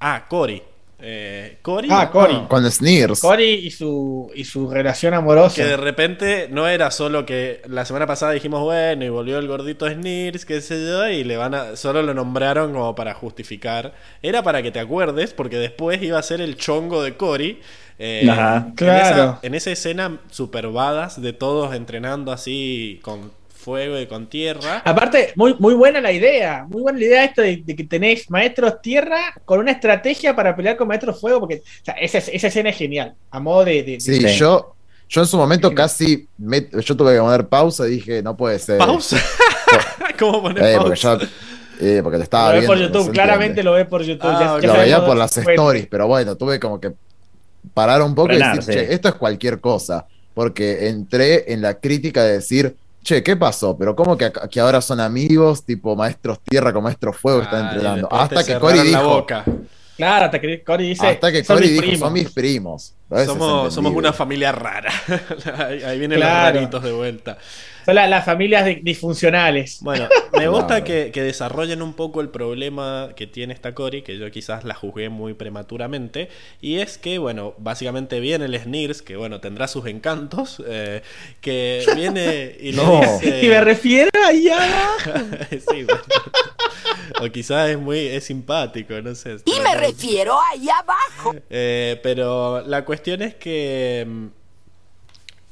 Ah, Cory. Eh, Cory. Ah, Cory. Con Sneers. Cory y su, y su relación amorosa. Que de repente no era solo que la semana pasada dijimos, bueno, y volvió el gordito Sneers, qué sé yo, y le van a. Solo lo nombraron como para justificar. Era para que te acuerdes, porque después iba a ser el chongo de Cory. Eh, claro. En esa, escena super de todos entrenando así con fuego y con tierra. Aparte, muy, muy buena la idea. Muy buena la idea esto de, que tenéis maestros tierra con una estrategia para pelear con maestros fuego, porque esa, escena es genial. A modo de. sí, yo. Yo en su momento casi yo tuve que poner pausa y dije, no puede ser. ¿Pausa? ¿Cómo poner eh, pausa? Porque eh, porque lo estaba lo ve por YouTube, claramente lo ve por YouTube. Ah, lo veía por las stories, pero bueno, tuve como que parar un poco y decir, che, esto es cualquier cosa. Porque entré en la crítica de decir, che, ¿qué pasó? Pero ¿cómo que, que ahora son amigos, tipo maestros tierra con maestros fuego que están entrenando? Hasta que Cory dijo. Claro, hasta que Cory dice. Hasta que Cory dijo, son mis primos. Somos, somos, una familia rara. ahí, vienen los raritos de vuelta. Son las familias disfuncionales. Bueno, me gusta que, desarrollen un poco el problema que tiene esta Cory, que yo quizás la juzgué muy prematuramente. Y es que, bueno, básicamente viene el Sneers, que bueno, tendrá sus encantos, eh, que viene y le dice... Y me refiero allá sí, O quizás es muy es simpático, no sé. Y me refiero allá abajo. Eh, pero la cuestión es que mm,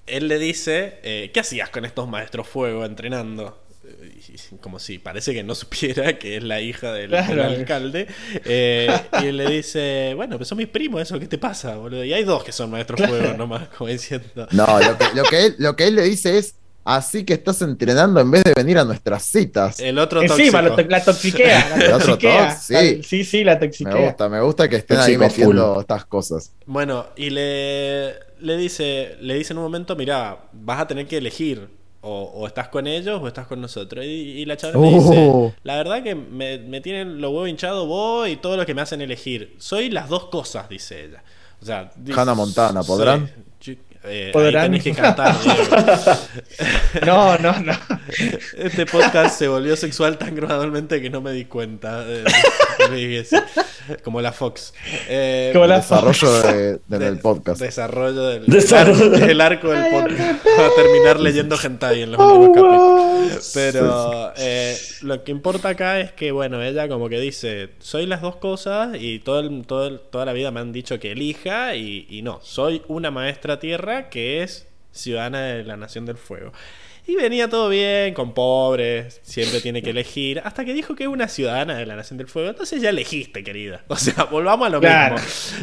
él le dice, eh, ¿qué hacías con estos maestros fuego entrenando? como si parece que no supiera que es la hija del, alcalde. Eh, y él le dice, bueno, pues son mis primos, ¿eso qué te pasa, boludo? Y hay dos que son maestros fuego nomás, como diciendo. No, lo que, lo que, él, lo que él le dice es, Así que estás entrenando en vez de venir a nuestras citas. El otro Encima, la, la toxiquea. La toxiquea. sí. sí, sí, la toxiquea. Me gusta, me gusta que estén ahí metiendo estas cosas. Bueno, y le, le dice, le dice en un momento, mira, vas a tener que elegir. O, estás con ellos o estás con nosotros. Y, la chabona me dice, oh. la verdad que me, me tienen los huevos hinchados vos y todo lo que me hacen elegir. Soy las dos cosas, dice ella. O sea, Hannah Montana, ¿podrán? Eh, tenés que cantar. no, no, no. Este podcast se volvió sexual tan gradualmente que no me di cuenta. como la Fox. Eh, como la desarrollo del podcast. Desarrollo del, El, arco del podcast. Para terminar leyendo hentai en los últimos capítulos. Pero eh, lo que importa acá es que, bueno, ella como que dice, soy las dos cosas y todo, el, todo toda la vida me han dicho que elija y, y no, soy una maestra tierra que es ciudadana de la Nación del Fuego. Y venía todo bien, con pobres, siempre tiene que elegir, hasta que dijo que es una ciudadana de la Nación del Fuego. Entonces ya elegiste, querida. O sea, volvamos a lo mismo.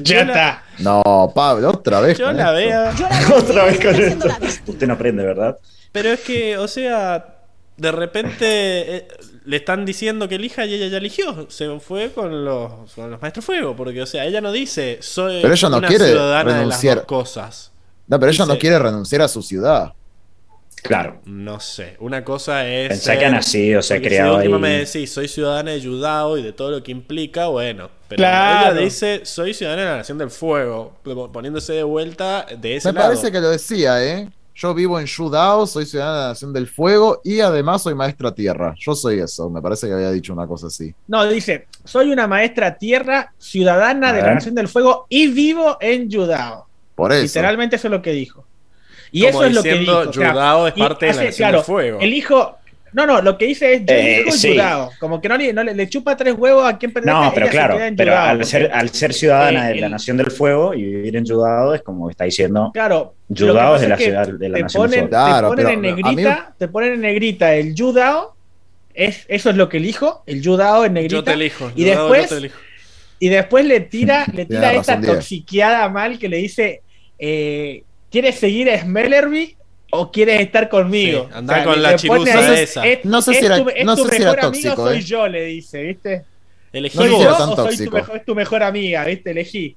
Ya está. No, Pablo, otra vez. Yo la veo. otra vez con esto. Usted no aprende, ¿verdad? Pero es que, o sea, de repente eh, le están diciendo que elija y ella ya eligió. Se fue con los, con los maestros fuego. Porque, o sea, ella no dice, soy Pero ella no una quiere ciudadana de las dos cosas. No, pero ella no quiere renunciar a su ciudad. Claro. No sé. Una cosa es. Pensá que ha nacido, se ha creado. Si último me decís, soy ciudadana de Yudao y de todo lo que implica, bueno. Pero ella dice, soy ciudadana de la Nación del Fuego, poniéndose de vuelta de ese me lado. Me parece que lo decía, ¿eh? Yo vivo en Yudao, soy ciudadana de la Nación del Fuego y además soy maestra tierra. Yo soy eso, me parece que había dicho una cosa así. No, dice, soy una maestra tierra, ciudadana de la Nación del Fuego y vivo en Yudao. Literalmente eso es lo que dijo. Y eso es lo que dijo. Yudao es parte de la Nación del Fuego. El hijo. No, no, lo que dice es yo eh, Como que no, le, no le, chupa tres huevos a quien pertenece. No, pero claro, pero al ser, al ser ciudadana eh, de la Nación del Fuego y vivir en Yudao es como está diciendo. Claro. Yudao es de la ciudad de la Nación del Fuego. te, ponen en negrita, te ponen en negrita el Yudao. Es, eso es lo que elijo, el Yudao en negrita. Yo te elijo. Y después, y después le tira, le tira esta toxiqueada mal que le dice eh, ¿quieres seguir a Smellerby o quieres estar conmigo? Sí, anda con la chirusa esa. no sé si era, no sé si era tóxico. soy eh. yo, le dice, ¿viste? Elegí no vos. o soy tu mejor, es tu mejor amiga, ¿viste? Elegí.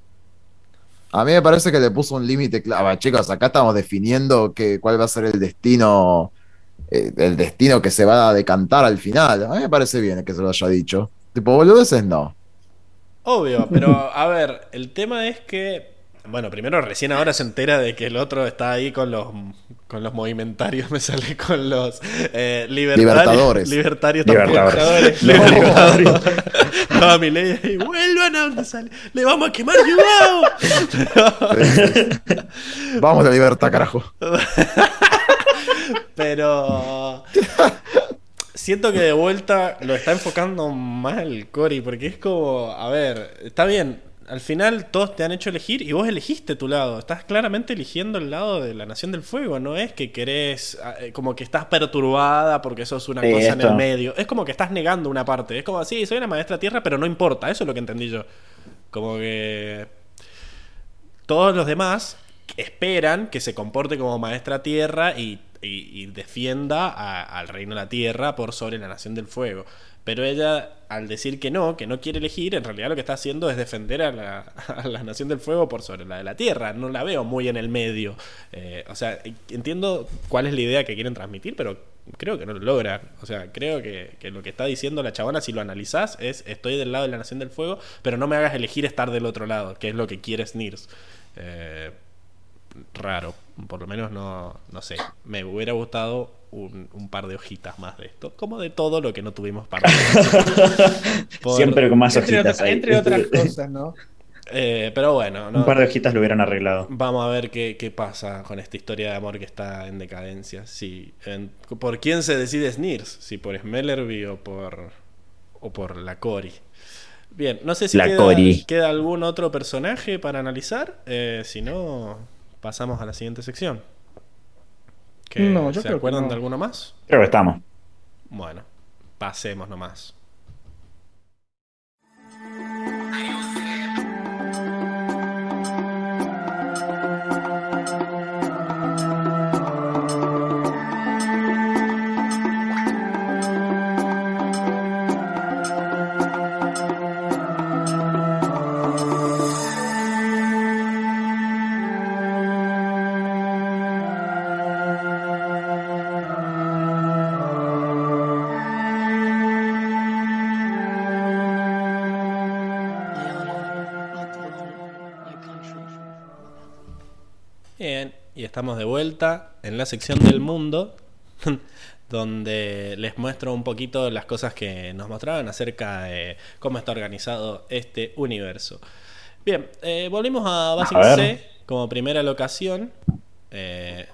A mí me parece que le puso un límite claro. Chicos, acá estamos definiendo que, cuál va a ser el destino, eh, el destino que se va a decantar al final. A mí me parece bien que se lo haya dicho. Tipo, boludeces no. Obvio, pero a ver, el tema es que bueno, primero recién ahora se entera de que el otro está ahí con los con los movimentarios, me sale con los eh, libertadores. Libertarios. Libertadores. Libertadores. no, a mi ley y vuelvan a donde sale. Le vamos a quemar Yugao. vamos a libertad, carajo. Pero siento que de vuelta lo está enfocando mal Cory, porque es como, a ver, está bien, al final todos te han hecho elegir y vos elegiste tu lado. Estás claramente eligiendo el lado de la Nación del Fuego. No es que querés, ah, eh, como que estás perturbada porque sos una cosa en el medio. Es como que estás negando una parte. Es como, sí, soy una maestra tierra, pero no importa. Eso es lo que entendí yo. Como que todos los demás esperan que se comporte como maestra tierra y, defienda al reino de la tierra por sobre la Nación del Fuego. Pero ella, al decir que no, que no quiere elegir, en realidad lo que está haciendo es defender a la, Nación del Fuego por sobre la de la Tierra. No la veo muy en el medio. Eh, o sea, entiendo cuál es la idea que quieren transmitir, pero creo que no lo logran. O sea, creo que, lo que está diciendo la chabona, si lo analizás, es estoy del lado de la Nación del Fuego, pero no me hagas elegir estar del otro lado, que es lo que quiere Sneers. Eh, raro. Por lo menos no, no sé. Me hubiera gustado un, par de hojitas más de esto. Como de todo lo que no tuvimos para. Siempre con más hojitas. entre otras cosas, ¿no? Eh, pero bueno, un par de hojitas lo hubieran arreglado. Vamos a ver qué, qué, pasa con esta historia de amor que está en decadencia. Si, ¿Por quién se decide Sneers? Si por Smellerby o por, o por la Cory. Bien, no sé si queda, algún otro personaje para analizar. Eh, si no, pasamos a la siguiente sección. no, ¿Se acuerdan de alguno más? Creo que estamos. Bueno, pasemos nomás. Estamos de vuelta en la sección del mundo, donde les muestro un poquito las cosas que nos mostraban acerca de cómo está organizado este universo. Bien, eh, volvimos a Basic C como primera locación. Eh,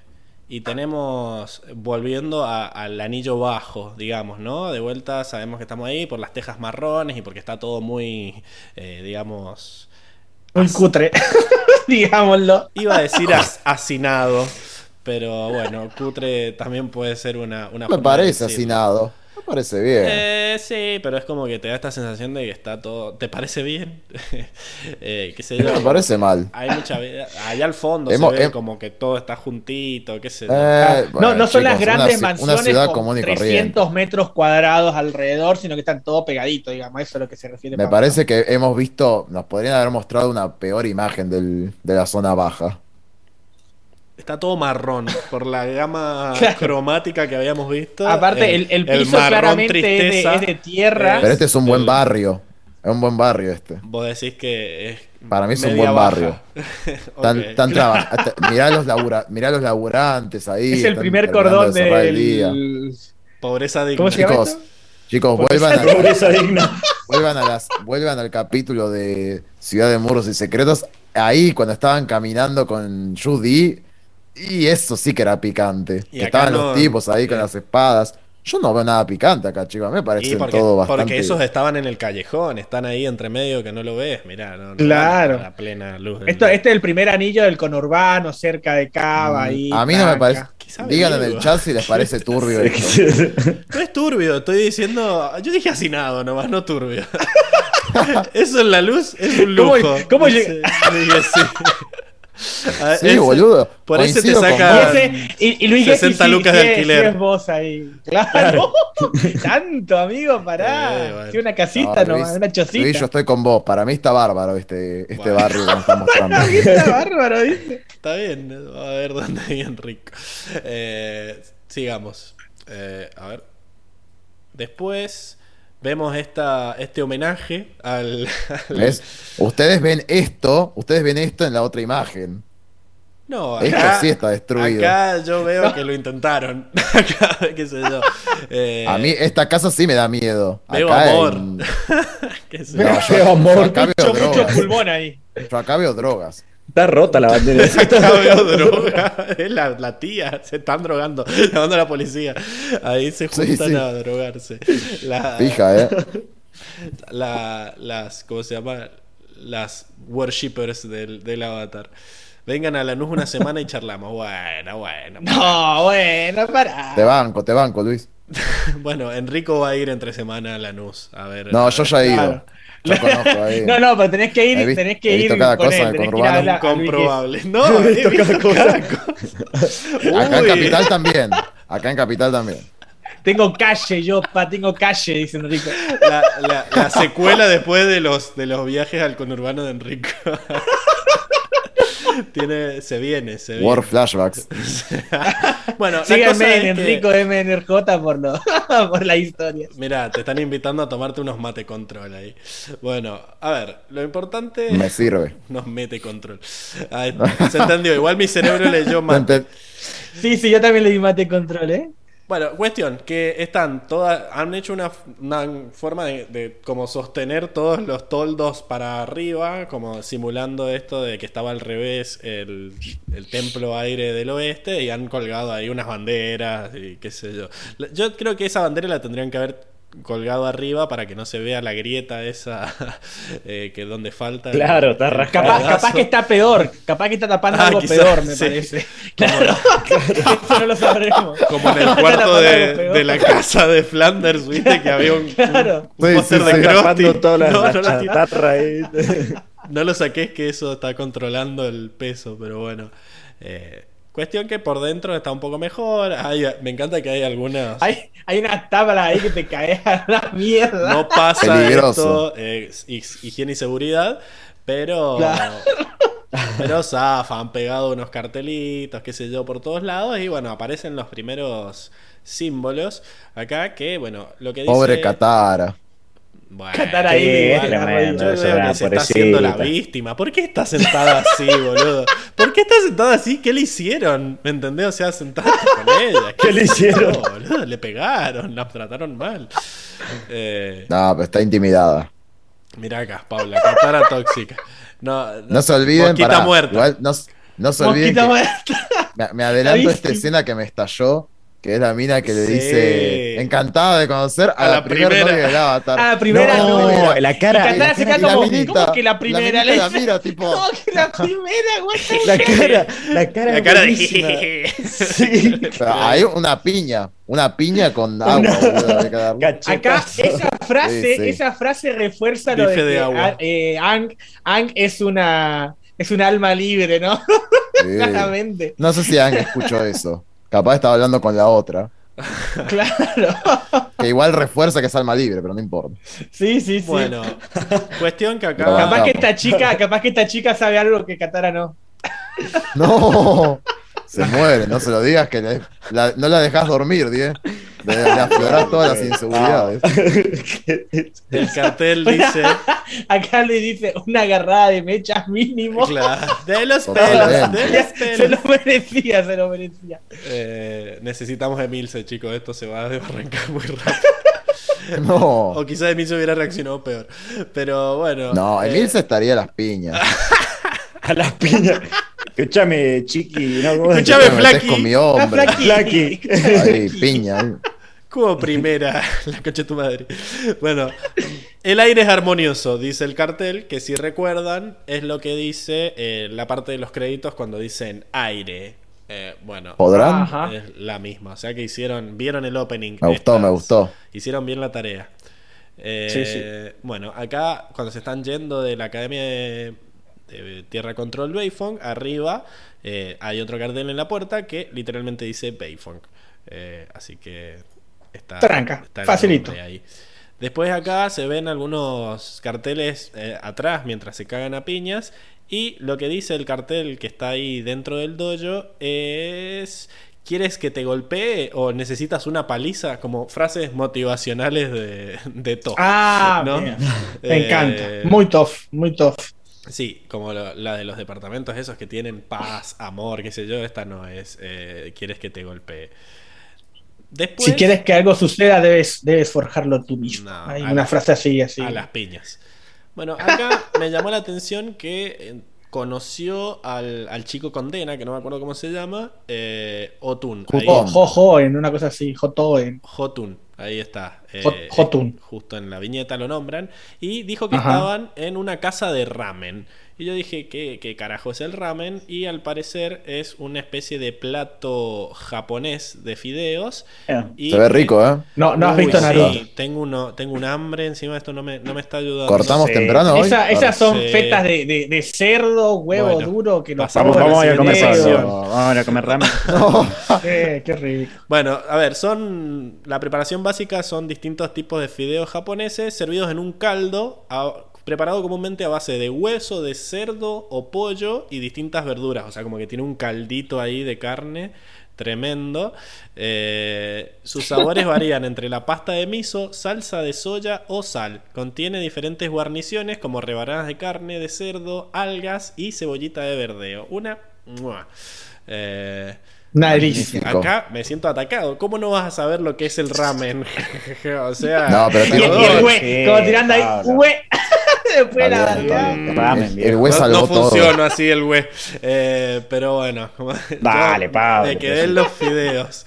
y tenemos, volviendo al anillo bajo, digamos, ¿no? De vuelta sabemos que estamos ahí por las tejas marrones y porque está todo muy, eh, digamos... Un cutre, digámoslo. Iba a decir hacinado, pero bueno, cutre también puede ser una... una Me parece hacinado parece bien. Eh, sí, pero es como que te da esta sensación de que está todo. ¿Te parece bien? eh, qué sé yo. Me parece mal. Hay mucha vida. Allá al fondo se ve como que todo está juntito, qué sé yo. Eh, no, no son las grandes mansiones con 300 metros cuadrados alrededor, sino que están todo pegadito, digamos. Eso es lo que se refiere. Me parece que hemos visto. Nos podrían haber mostrado una peor imagen del, de la zona baja. Está todo marrón por la gama cromática que habíamos visto. Aparte, el, piso claramente es de, tierra. Pero este es un buen barrio. Es un buen barrio este. Vos decís que es Para mí es un buen barrio. mirá, los mirá los laburantes ahí. Es el primer cordón del día. Pobreza digna. ¿Cómo se llama chicos, chicos vuelvan, a, Pobreza digna. vuelvan, a las, vuelvan al capítulo de Ciudad de Muros y Secretos. Ahí, cuando estaban caminando con Judy y eso sí que era picante. estaban los tipos ahí con las espadas. Yo no veo nada picante acá, chicos. Me parece todo bastante. Porque esos estaban en el callejón, están ahí entre medio que no lo ves. Mirá, no, claro. la plena luz. Esto, este es el primer anillo del conurbano, cerca de Cava. Mm, a mí no me parece. Digan en el chat si les parece turbio. no es turbio, estoy diciendo. Yo dije hacinado nomás, no turbio. Eso en la luz es un lujo. ¿Cómo, cómo llega? sí, boludo. Por eso te saca y, y, Luis 60 lucas de alquiler. es vos ahí. Claro. Tanto, amigo, pará. Tiene una casita no, nomás, una chocita. Luis, yo estoy con vos. Para mí está bárbaro este, este barrio que nos está mostrando. Para mí está bárbaro, ¿viste? Está bien. A ver dónde bien rico. Eh, sigamos. Eh, a ver. Después vemos esta, este homenaje al, Ustedes ven esto, ustedes ven esto en la otra imagen. No, acá, esto sí está destruido. Acá yo veo que lo intentaron. acá, qué sé yo. Eh, a mí esta casa sí me da miedo. Veo amor. ¿Qué sé yo? veo amor. Yo mucho, mucho pulmón ahí. Yo acá veo drogas. Está rota la bandera. es la, la, tía. Se están drogando. Llamando a la policía. Ahí se juntan a drogarse. La, Fija, ¿eh? La, las, ¿cómo se llama? Las worshippers del, del avatar. Vengan a la Lanús una semana y charlamos. Bueno, bueno. No, bueno, para. Te banco, te banco, Luis. bueno, Enrico va a ir entre semana a Lanús. A ver. No, yo ya he ido. No, no, pero tenés que ir, tenés que ir cada con cosa él, tenés que ir a la, Incomprobable. No, he visto cada cosa. Acá en Capital también. Acá en Capital también. Tengo calle, yo, pa, tengo calle, dice Enrico. La, la, la secuela después de los, de los viajes al conurbano de Enrico. Tiene, se viene, se viene. War flashbacks. bueno, síganme en Enrico MNRJ por, lo, por la historia. Mira, te están invitando a tomarte unos mate control ahí. Bueno, a ver, lo importante. Me sirve. Nos mete control. se entendió. Igual mi cerebro leyó mate. Sí, sí, yo también le di mate control, ¿eh? Bueno, cuestión, que están todas, han hecho una, forma de, como sostener todos los toldos para arriba, como simulando esto de que estaba al revés el, el templo aire del oeste y han colgado ahí unas banderas y qué sé yo. Yo creo que esa bandera la tendrían que haber colgado arriba para que no se vea la grieta esa eh, que donde falta. Claro, está Capaz, capaz, que está peor, capaz que está tapando ah, algo peor, me parece. Claro, no lo sabremos. Como en el cuarto de, de, la casa de Flanders, viste que había un, claro. un, un de Krusty. No, no, lo no lo saqué, es que eso está controlando el peso, pero bueno. Eh, Cuestión que por dentro está un poco mejor. me encanta que hay algunas. Hay, hay una tabla ahí que te cae a la mierda. No pasa esto, eh, higiene y seguridad, pero. Pero zafa, han pegado unos cartelitos, qué sé yo, por todos lados. Y bueno, aparecen los primeros símbolos acá que, bueno, lo que dice. Pobre Katara. Bueno, Katara ahí es tremendo, yo veo que se está haciendo la víctima. ¿Por qué está sentada así, boludo? ¿Por qué está sentada así? ¿Qué le hicieron? ¿Me entendés? O sea, sentada con ella. ¿Qué, le hicieron? boludo? Le pegaron, la trataron mal. Eh, no, pero está intimidada. Mira acá, Paula, Katara tóxica. No, no, se olviden. para, muerta. Igual, no, no se olviden. Me, me, adelanto a esta escena que me estalló que es la mina que le dice encantada de conocer a, la, primera novia del Avatar. A la primera no, la cara. Y la, se queda como, ¿cómo que la primera? La, la mira, tipo. No, que la primera, güey. La cara, la cara. La cara de. sí. hay una piña, una piña con agua. Acá esa frase, esa frase refuerza lo de que agua. Eh, Ang, Ang es una es un alma libre, ¿no? Claramente. No sé si Ang escuchó eso. Capaz estaba hablando con la otra. claro. Que igual refuerza que es alma libre, pero no importa. Sí, sí, sí. Bueno, cuestión que acá. Capaz que esta chica, capaz que esta chica sabe algo que Katara no. No. Se muere, no se lo digas que no la dejas dormir, Die. De, aflorar todas las inseguridades. El cartel dice. Acá le dice una agarrada de mechas mínimo. Claro. De los pelos, de los pelos. Se lo merecía, se lo merecía. Eh, necesitamos Emilce, chicos. Esto se va a arrancar muy rápido. No. O quizás Emilce hubiera reaccionado peor. Pero bueno. No, Emilce eh... estaría a las piñas. A las piñas. Escúchame, chiqui. No, Escúchame, Flaky. con mi hombre. Flaky. Ay, piña. Como primera, la coche de tu madre. Bueno, el aire es armonioso, dice el cartel, que si recuerdan es lo que dice eh, la parte de los créditos cuando dicen aire. Eh, bueno, ¿podrán? Es la misma, o sea que hicieron, vieron el opening. Me gustó, me gustó. Hicieron bien la tarea. Eh, bueno, acá cuando se están yendo de la Academia de Tierra Control Bayfong, arriba eh, hay otro cartel en la puerta que literalmente dice Bayfong. Eh, así que está. Tranca, facilito. Ahí. Después acá se ven algunos carteles eh, atrás mientras se cagan a piñas. Y lo que dice el cartel que está ahí dentro del dojo es. ¿Quieres que te golpee o necesitas una paliza? Como frases motivacionales de, de Ah, ¿no? me encanta. Muy tough, muy tough. Sí, como la de los departamentos esos que tienen paz, amor, qué sé yo, esta no es, eh, quieres que te golpee. Después, si quieres que algo suceda, debes, debes forjarlo tú mismo. Hay una frase así, así. A las piñas. Bueno, acá me llamó la atención que eh, conoció al, al, chico condena, que no me acuerdo cómo se llama, eh, Otun. Jojo, en una cosa así, Jotoen. Jotun. Ahí está. Eh, justo en la viñeta lo nombran. Y dijo que estaban en una casa de ramen. Y yo dije, ¿qué, ¿qué, carajo es el ramen? Y al parecer es una especie de plato japonés de fideos. Se ve rico, ¿eh? No, no has visto nada. Sí, tengo, uno, tengo un hambre, encima esto no me, no me está ayudando. ¿Cortamos temprano hoy? esas son fetas de, de, de, cerdo, huevo duro que nos vamos, vamos a comer Vamos a comer ramen. qué, qué rico. Bueno, a ver, son. La preparación básica son distintos tipos de fideos japoneses servidos en un caldo. A, preparado comúnmente a base de hueso de cerdo o pollo y distintas verduras. O sea, como que tiene un caldito ahí de carne tremendo. Eh, sus sabores varían entre la pasta de miso, salsa de soya o sal. Contiene diferentes guarniciones como rebanadas de carne de cerdo, algas y cebollita de verdeo. Una... Eh, una delicia. Acá me siento atacado. ¿Cómo no vas a saber lo que es el ramen? o sea. No, pero y, el, como tirando ahí, Después El güey no, funciona así el güey. Eh, pero bueno. Dale, Pablo. Me quedé en los fideos.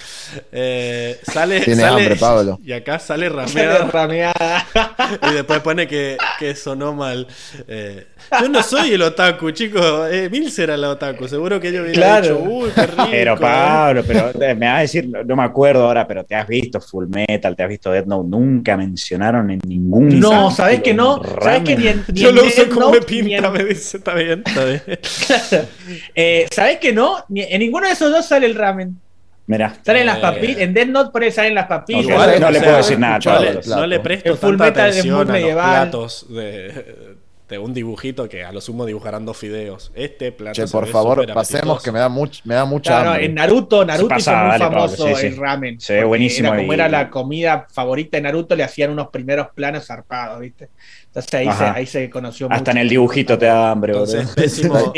Eh, sale. Tiene hambre, Pablo. Y acá sale rameada. rameada. y después pone que, que sonó mal. Eh, yo no soy el otaku, chicos. Eh, Mills era el otaku. Seguro que yo hubiera claro. dicho, uy, qué rico. Pero Pablo, pero me vas a decir, no me acuerdo ahora, pero te has visto Full Metal, te has visto Death Note. Nunca mencionaron en ningún. No, ¿sabes que no? ¿Sabes que ni Yo lo uso como me pinta, me dice, está bien, está bien. eh, ¿Sabes que no? en ninguno de esos dos sale el ramen. Mira. Salen las papitas. En Death Note por ahí salen las papitas. No, no le puedo decir nada. No le, no le presto tanta atención a los platos de un dibujito que a lo sumo dibujarán dos fideos. Este plato. Che, por favor, pasemos que me da, much, me da mucha claro, En Naruto, Naruto hizo muy famoso el ramen. Sí, buenísimo. Era como era la comida favorita de Naruto, le hacían unos primeros planos zarpados, ¿viste? Entonces ahí, se, ahí se, conoció Hasta en el dibujito te da hambre,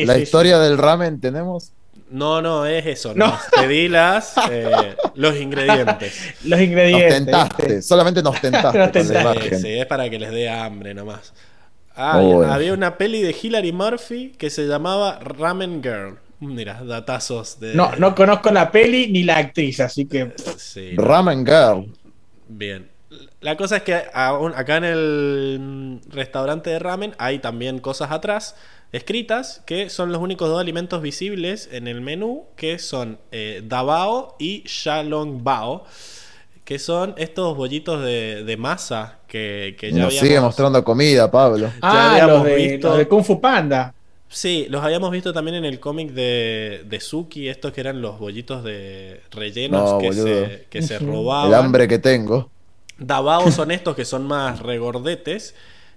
La, historia del ramen tenemos. No, no, es eso. No. Te di las, eh, los ingredientes. los ingredientes. Nos tentaste, solamente nos tentaste. nos tentaste. Sí, es para que les dé hambre nomás. Ah, había una peli de Hilary Murphy que se llamaba Ramen Girl. Mira, datazos de. No, no conozco la peli ni la actriz, así que. Ramen Girl. Bien. La cosa es que acá en el restaurante de ramen hay también cosas atrás escritas que son los únicos dos alimentos visibles en el menú que son eh, Dabao y Shalong Bao que son estos bollitos de, masa que, que ya Nos sigue mostrando comida, Pablo. Ah, los de, Kung Fu Panda. Sí, los habíamos visto también en el cómic de, de Suki, estos que eran los bollitos de rellenos que, se, que se robaban. El hambre que tengo. Dabao son estos que son más regordetes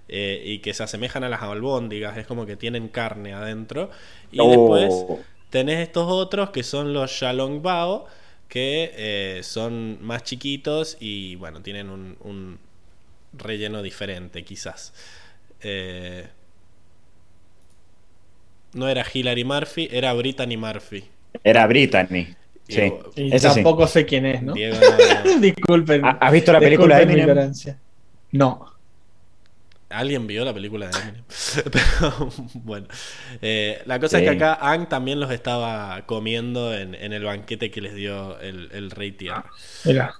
eh, y que se asemejan a las albóndigas, es como que tienen carne adentro. Y oh. después tenés estos otros que son los Shalong Bao, que eh, son más chiquitos y bueno, tienen un, relleno diferente quizás. Eh, no era Hilary Murphy, era Brittany Murphy. Era Brittany. Sí. Y tampoco sé quién es, ¿no? Disculpen. ¿Has visto la película de Eminem? No. Alguien vio la película de Eminem. Pero bueno. Eh, la cosa es que acá Ang también los estaba comiendo en, el banquete que les dio el, Rey Tierra. Mira.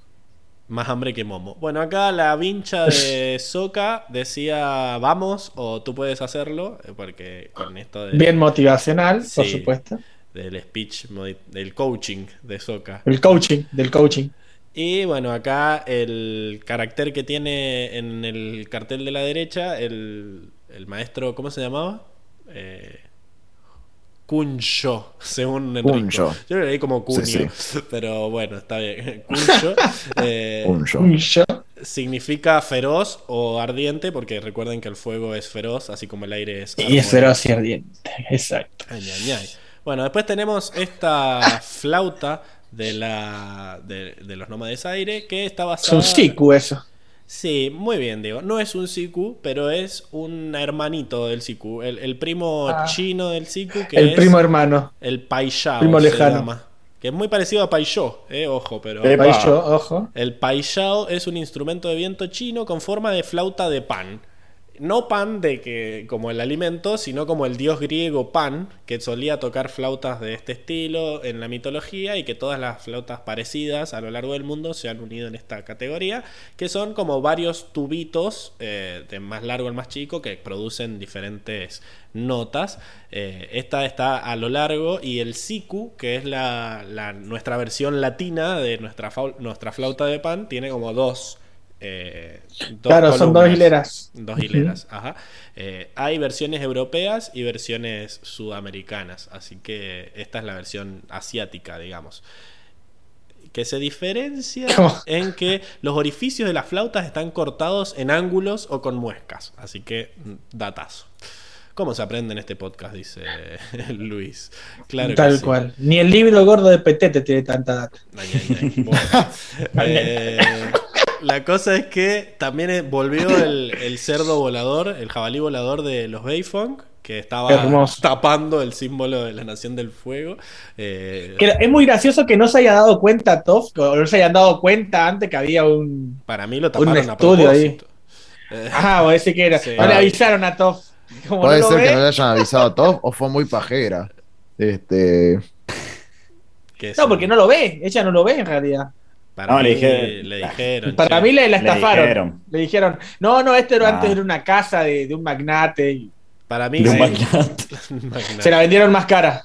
Más hambre que Momo. Bueno, acá la vincha de Soka decía vamos o tú puedes hacerlo. Eh, porque con esto de. Bien motivacional, por supuesto. Del speech, del coaching de Soka. El coaching, del coaching. Y bueno, acá el carácter que tiene en el cartel de la derecha, el, maestro, ¿cómo se llamaba? Eh, Kuncho, según Enrico. Yo lo leí como Kunio, pero bueno, está bien. Eh, Kuncho, significa feroz o ardiente, porque recuerden que el fuego es feroz, así como el aire es. Y es feroz y ardiente, exacto. Bueno, después tenemos esta flauta de, la, de, los nómades aire, que está basado... Es un Siku eso. Sí, muy bien, digo. No es un Siku, pero es un hermanito del Siku. El, primo ah. chino del Siku. Que el primo hermano. El Paishao. Primo lejano. que es muy parecido a Paishou, eh, ojo, pero. El ojo. El Paishao es un instrumento de viento chino con forma de flauta de pan no Pan de que como el alimento, sino como el dios griego Pan, que solía tocar flautas de este estilo en la mitología y que todas las flautas parecidas a lo largo del mundo se han unido en esta categoría, que son como varios tubitos, eh, de más largo al más chico, que producen diferentes notas. Eh, esta está a lo largo y el siku, que es la, nuestra versión latina de nuestra, nuestra flauta de pan, tiene como dos eh, claro, son dos hileras. Dos hileras, ajá. Eh, hay versiones europeas y versiones sudamericanas, así que esta es la versión asiática, digamos. Que se diferencia en que los orificios de las flautas están cortados en ángulos o con muescas, así que mm, datazo. ¿Cómo se aprende en este podcast? Dice Luis. Claro Tal cual. Ni el libro gordo de Petete tiene tanta data. La cosa es que también volvió el, cerdo volador, el jabalí volador de los Bayfunk, que estaba tapando el símbolo de la Nación del Fuego. Eh, es muy gracioso que no se haya dado cuenta Toff, o no se hayan dado cuenta antes que había un. Para mí lo taparon un estudio ahí. ah, a decir que era. No le avisaron a Toff. Puede ser que no le hayan avisado a Toff o fue muy pajera. Este. No, porque no lo ve. Ella no lo ve en realidad. Para mí, le, dijeron. Para mí le, la estafaron. Le dijeron. no, no, este era ah. antes era una casa de, un magnate. Para mí, se la vendieron más cara.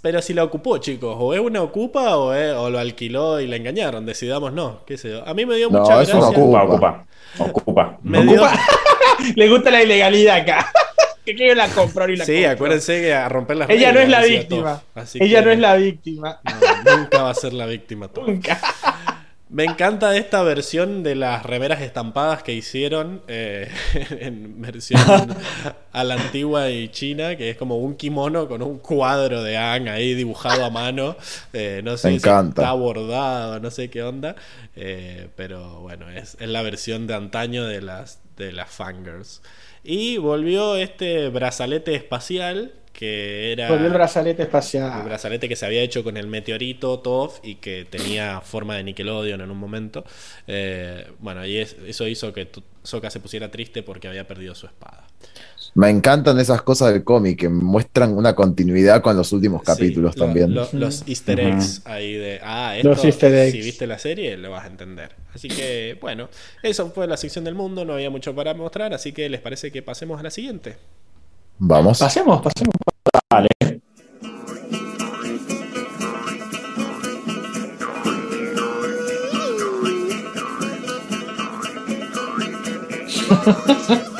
Pero si la ocupó, chicos, o es una ocupa o, lo alquiló y la engañaron, decidamos no, qué sé yo. A mí me dio mucha gracia. No, ocupa, ocupa. Ocupa. Le gusta la ilegalidad acá. Que quiero la comprar y la Sí, acuérdense que a romper las Ella no es la víctima. Ella no es la víctima. nunca va a ser la víctima. Nunca. Me encanta esta versión de las remeras estampadas que hicieron eh, en versión a la antigua y china, que es como un kimono con un cuadro de Ang ahí dibujado a mano. Eh, no sé si está bordado, no sé qué onda. Eh, pero bueno, es, es, la versión de antaño de las, de las Fangirls. Y volvió este brazalete espacial que era... el brazalete espacial. El brazalete que se había hecho con el meteorito TOF y que tenía forma de Nickelodeon en un momento. Eh, bueno, y eso hizo que Soka se pusiera triste porque había perdido su espada. Me encantan esas cosas del cómic que muestran una continuidad con los últimos capítulos también. los easter eggs ahí de, ah, esto, si viste la serie lo vas a entender. Así que, bueno, eso fue la sección del mundo, no había mucho para mostrar, así que les parece que pasemos a la siguiente. Vamos. Pasemos, pasemos. Vale.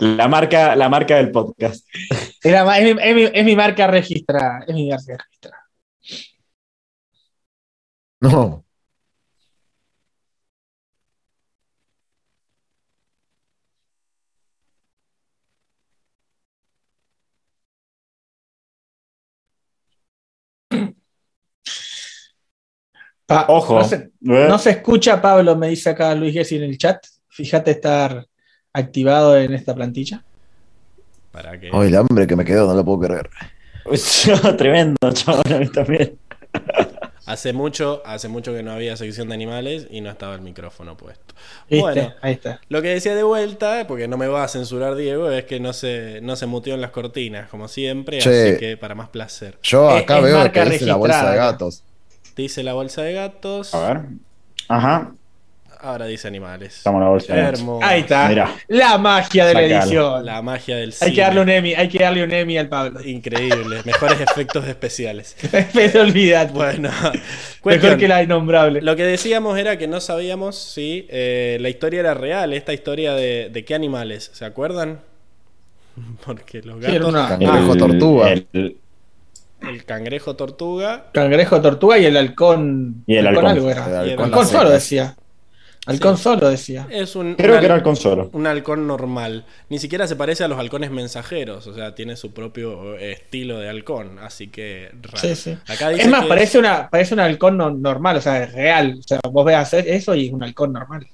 la, marca, la marca del podcast. es, mi, marca registrada. Es mi marca registrada. No. Ojo. No se, escucha, Pablo, me dice acá Luis Gessi en el chat. Fíjate estar activado en esta plantilla. ¿Para qué? el hambre que me quedó, no lo puedo creer. Tremendo, chaval, también. Hace mucho, hace mucho que no había sección de animales y no estaba el micrófono puesto. Bueno, ahí está. Lo que decía de vuelta, porque no me va a censurar Diego, es que no se, no se muteó en las cortinas, como siempre, así que para más placer. Yo acá veo que dice la bolsa de gatos. Dice la bolsa de gatos. A ver. Ajá. Ahora dice animales. Estamos en la bolsa gatos. Ahí está. La magia de la edición. La magia del cine. Hay que darle un Emmy, hay que darle un Emmy al Pablo. Increíble. Mejores efectos especiales. Pero olvidad. Bueno. Mejor que la innombrable. Lo que decíamos era que no sabíamos si eh, la historia era real. Esta historia de, de qué animales. ¿Se acuerdan? Porque los gatos. Sí, una... tortuga. El, el cangrejo tortuga. Cangrejo tortuga y el halcón. Y el halcón. Algo era. El halcón, solo decía. Halcón solo decía. Es un, Creo que era halcón solo. Un halcón normal. Ni siquiera se parece a los halcones mensajeros. O sea, tiene su propio eh, estilo de halcón. Así que raro. Sí, sí. es más, parece, una, parece un halcón normal. O sea, es real. O sea, vos veas eso y es un halcón normal.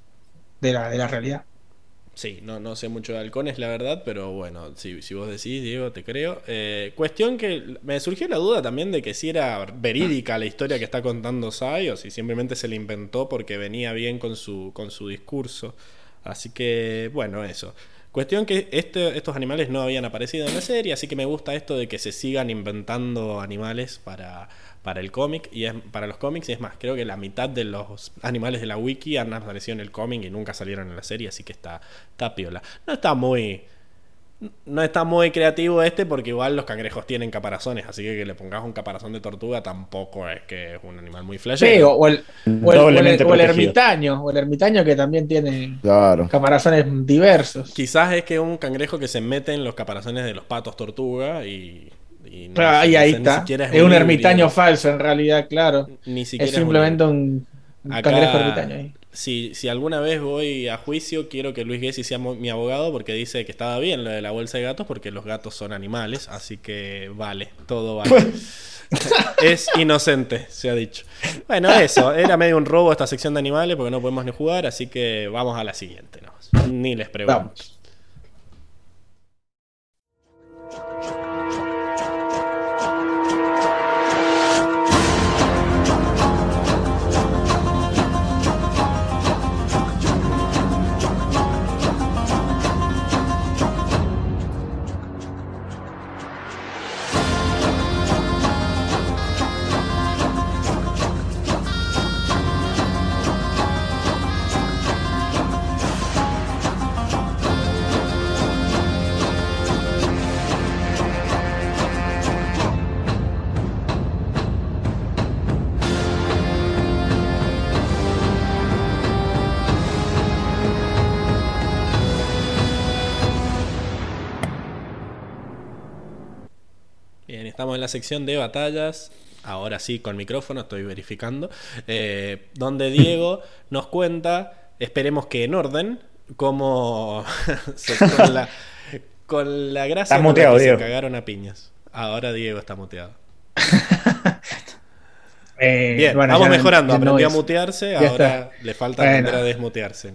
De la, de la realidad. Sí, no, no sé mucho de halcones, la verdad, pero bueno, si, si vos decís, Diego, te creo. Eh, cuestión que me surgió la duda también de que si era verídica la historia que está contando Sai o si simplemente se la inventó porque venía bien con su, con su discurso. Así que, bueno, eso. Cuestión que este, estos animales no habían aparecido en la serie, así que me gusta esto de que se sigan inventando animales para, para el cómic y es para los cómics y es más, creo que la mitad de los animales de la wiki han aparecido en el cómic y nunca salieron en la serie, así que está, está piola. No está muy no está muy creativo este porque igual los cangrejos tienen caparazones, así que que le pongas un caparazón de tortuga tampoco es que es un animal muy flash. Sí, o el, ermitaño, o el ermitaño que también tiene caparazones diversos. Quizás es que un cangrejo que se mete en los caparazones de los patos tortuga y ahí, está. Es, un, ermitaño falso, en realidad, claro. Ni siquiera es simplemente un, cangrejo ermitaño ahí. Si, si alguna vez voy a juicio, quiero que Luis Gessi sea mi abogado porque dice que estaba bien lo de la bolsa de gatos porque los gatos son animales, así que vale, todo vale. es inocente, se ha dicho. Bueno, eso, era medio un robo esta sección de animales porque no podemos ni jugar, así que vamos a la siguiente. Ni les pregunto. Estamos en la sección de batallas. Ahora sí, con micrófono, estoy verificando. Eh, donde Diego nos cuenta, esperemos que en orden, cómo con, la, con la gracia está muteado, se cagaron a piñas. Ahora Diego está muteado. Eh, Bien, vamos mejorando. Aprendió a mutearse, ahora le falta aprender a desmutearse.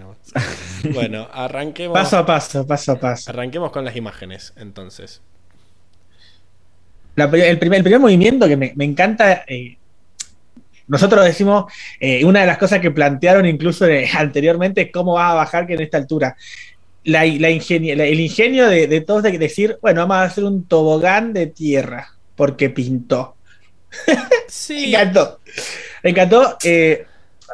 bueno, arranquemos. Paso a paso, paso a paso. Arranquemos con las imágenes, entonces. El, primer, movimiento que me, encanta. Eh, nosotros decimos, eh, una de las cosas que plantearon incluso anteriormente es cómo va a bajar que en esta altura. La, el ingenio de, de todos de decir, bueno, vamos a hacer un tobogán de tierra, porque pintó Sí. me encantó. Me encantó, eh,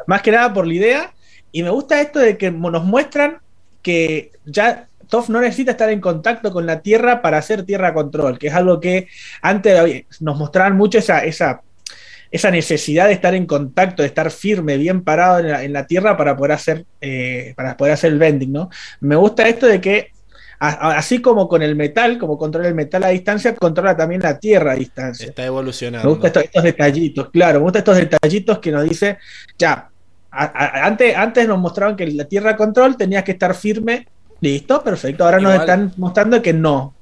más que nada por la idea. Y me gusta esto de que nos muestran que ya No necesita estar en contacto con la Tierra para hacer Tierra Control, que es algo que antes nos mostraban mucho esa, esa, esa necesidad de estar en contacto, de estar firme, bien parado en la, Tierra para poder hacer, eh, para poder hacer el bending, ¿no? Me gusta esto de que así como con el metal, como controla el metal a distancia, controla también la tierra a distancia. Está evolucionando. Me gustan estos, detallitos, claro, me gustan estos detallitos que nos dice, ya, antes, antes nos mostraban que la tierra control tenías que estar firme, listo, perfecto, ahora nos están mostrando que no.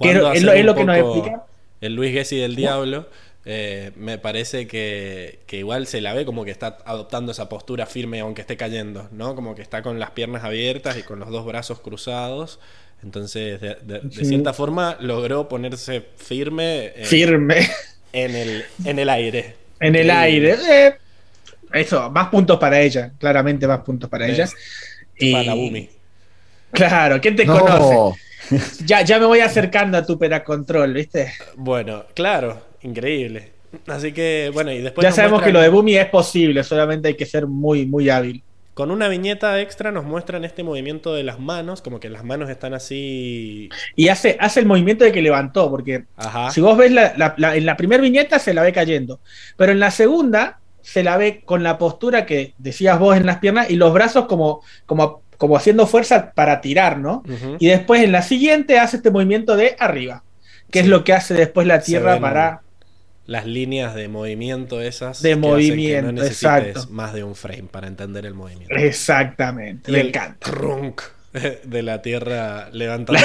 Que es, lo, que nos explica. El Luis Gessi del Diablo eh, me parece que, igual se la ve como que está adoptando esa postura firme aunque esté cayendo, ¿no? Como que está con las piernas abiertas y con los dos brazos cruzados. Entonces, de, cierta forma, logró ponerse firme. firme. En el, en el aire. En el aire. Eh, eso, más puntos para ella. Claramente más puntos para ella. Y... Para Bumi. Claro, ¿quién te conoce? Ya, ya me voy acercando a tu peracontrol, ¿viste? Bueno, claro. Increíble. Así que, bueno, y después. Ya sabemos que lo de Bumi es posible, solamente hay que ser muy, muy hábil. Con una viñeta extra nos muestran este movimiento de las manos, como que las manos están así. Y hace, hace el movimiento de que levantó, porque si vos ves la, en la primera viñeta se la ve cayendo, pero en la segunda se la ve con la postura que decías vos en las piernas y los brazos como, como, como haciendo fuerza para tirar, ¿no? Y después en la siguiente hace este movimiento de arriba, que es lo que hace después la tierra para las líneas de movimiento esas. De movimiento, no exacto. más de un frame para entender el movimiento. Exactamente, me encanta. de la tierra levantando.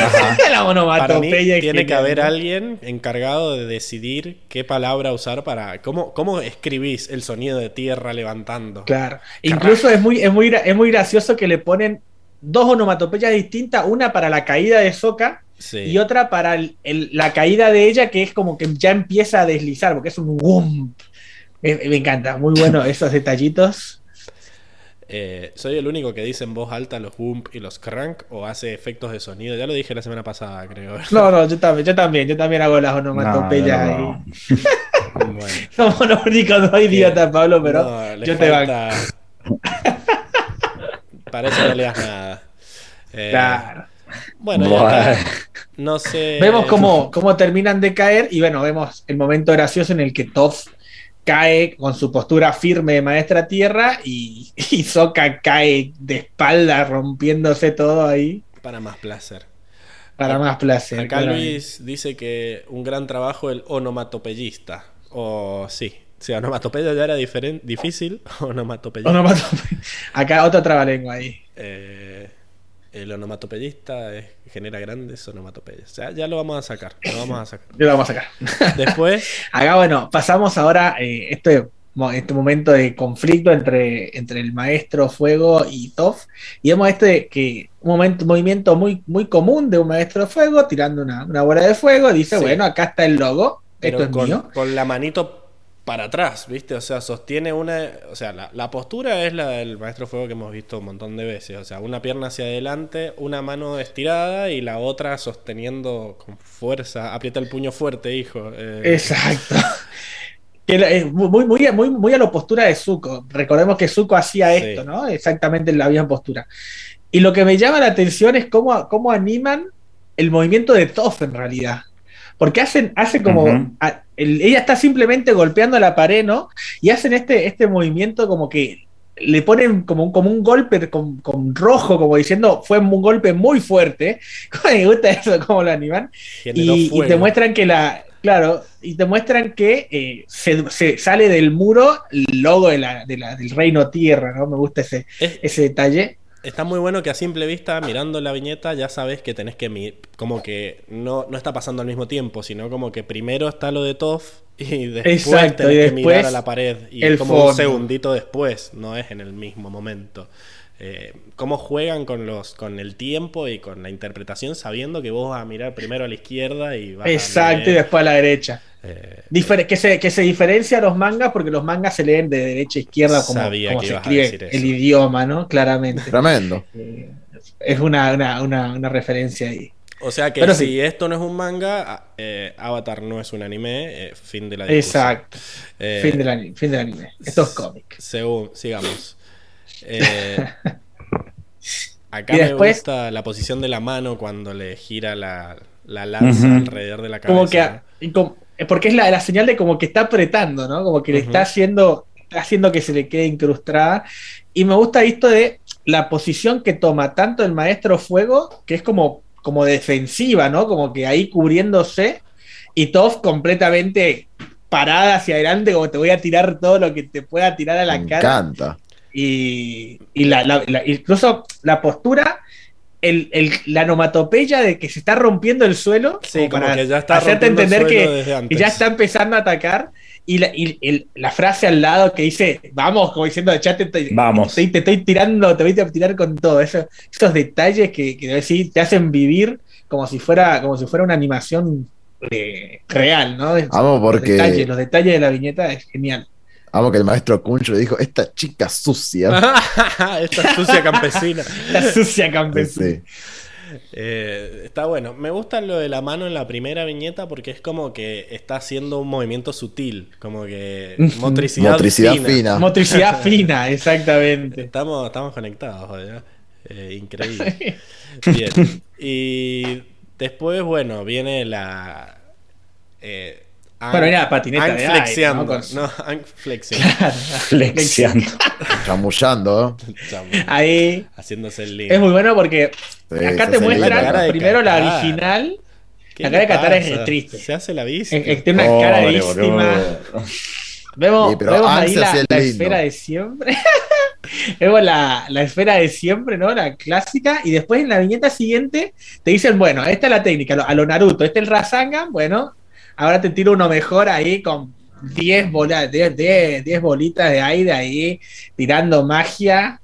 la para mí, tiene que haber alguien encargado de decidir qué palabra usar para. ¿Cómo, cómo escribís el sonido de tierra levantando? Claro. Incluso es muy, es, muy, es muy gracioso que le ponen dos onomatopeyas distintas, una para la caída de Soca y otra para la caída de ella, que es como que ya empieza a deslizar, porque es un wump. Me, encanta, muy bueno esos detallitos. Eh, ¿Soy el único que dice en voz alta los wump y los crank o hace efectos de sonido? Ya lo dije la semana pasada, creo. No, no, yo también, yo también, yo también hago las onomatopeyas Somos los únicos dos idiotas, Pablo, pero yo te falta... Para eso no leas nada. Eh, claro. Bueno, ya no sé. Vemos cómo, cómo terminan de caer y bueno, vemos el momento gracioso en el que Toff cae con su postura firme de maestra tierra y, y Soka cae de espalda rompiéndose todo ahí. Para más placer. Para más placer. Acá Luis dice que un gran trabajo el onomatopeyista. O sí, si onomatopeya ya era difícil, onomatopeya. Acá otra trabalengua ahí. Eh, el onomatopeyista genera grandes onomatopeyas. O sea, ya lo vamos a sacar. Lo vamos a sacar. lo vamos a sacar. Después. Acá, bueno, pasamos ahora eh, este, este momento de conflicto entre, entre el maestro Fuego y Toff. Y vemos este que un momento, movimiento muy, muy común de un maestro Fuego tirando una, una bola de fuego. Dice, bueno, acá está el logo. esto es mío. Con la manito para atrás, ¿viste? O sea, sostiene una. O sea, la, postura es la del maestro fuego que hemos visto un montón de veces. O sea, una pierna hacia adelante, una mano estirada y la otra sosteniendo con fuerza. Aprieta el puño fuerte, hijo. Eh. Exacto. Que muy, muy, muy, muy a la postura de Zuko. Recordemos que Zuko hacía esto, ¿no? Exactamente en la misma postura. Y lo que me llama la atención es cómo, cómo animan el movimiento de Toff en realidad. Porque hacen, hace como. Ella está simplemente golpeando la pared, ¿no? Y hacen este, este movimiento como que le ponen como un, como un golpe con, rojo, como diciendo, fue un golpe muy fuerte. Me gusta eso, cómo lo animan. Y, y, te muestran que la, Claro, y te muestran que eh, se, sale del muro el logo de la, del reino tierra, ¿no? Me gusta ese, ese detalle. Está muy bueno que a simple vista, mirando la viñeta, ya sabes que tenés que como que no, no está pasando al mismo tiempo, sino como que primero está lo de Toff y después tenés que mirar a la pared y el como un segundito después, no es en el mismo momento. Eh, cómo juegan con los con el tiempo y con la interpretación sabiendo que vos vas a mirar primero a la izquierda y vas Exacto, y después a la derecha. Eh, que, se, que se diferencia los mangas porque los mangas se leen de derecha a izquierda como, se escribe el idioma, ¿no? Claramente. Tremendo. Eh, es una, una, referencia ahí. O sea que si esto no es un manga, Avatar no es un anime, fin de la discusión. Exacto. fin, del fin del anime. Esto es cómic. Según, sigamos. Eh, acá me gusta la posición de la mano cuando le gira la, lanza alrededor de la cabeza. Como que, porque es la, señal de como que está apretando, ¿no? Como que le está haciendo, haciendo que se le quede incrustada. Y me gusta esto de la posición que toma tanto el maestro fuego, que es como, como defensiva, ¿no? Como que ahí cubriéndose, y Toff completamente parada hacia adelante, como te voy a tirar todo lo que te pueda tirar a la me cara. encanta y, la, incluso la postura, el, la onomatopeya de que se está rompiendo el suelo, para que ya está hacerte entender que, ya está empezando a atacar. Y la, frase al lado que dice, vamos, como diciendo, ya te, vamos. te, estoy tirando, te voy a tirar con todo. Eso, esos detalles que, que te hacen vivir como si fuera, como si fuera una animación eh, real, ¿no? Vamos, porque... los detalles de la viñeta es genial. Vamos que el maestro Kuncho le dijo, esta chica sucia. esta sucia campesina. La sucia campesina. Eh, está bueno. Me gusta lo de la mano en la primera viñeta porque es como que está haciendo un movimiento sutil, como que motricidad, fina. Motricidad fina, exactamente. Estamos, estamos conectados, eh, increíble. Bien. Y después, bueno, viene la... Eh, bueno, era patineta de flexiando, ¿no? no, flexiando. flexiando. Chamullando. Ahí. Haciéndose el lindo. Es muy bueno porque acá te muestran primero la original. La cara de Qatar es triste. Se hace la vista. tiene una cara víctima. Vemos, vemos ahí la, esfera de siempre. vemos la, la, esfera de siempre, ¿no? La clásica. Y después en la viñeta siguiente te dicen, bueno, esta es la técnica, a lo Naruto, este es el Rasangan, bueno, Ahora te tiro uno mejor ahí con 10 bolas, 10 bolitas de aire ahí, tirando magia.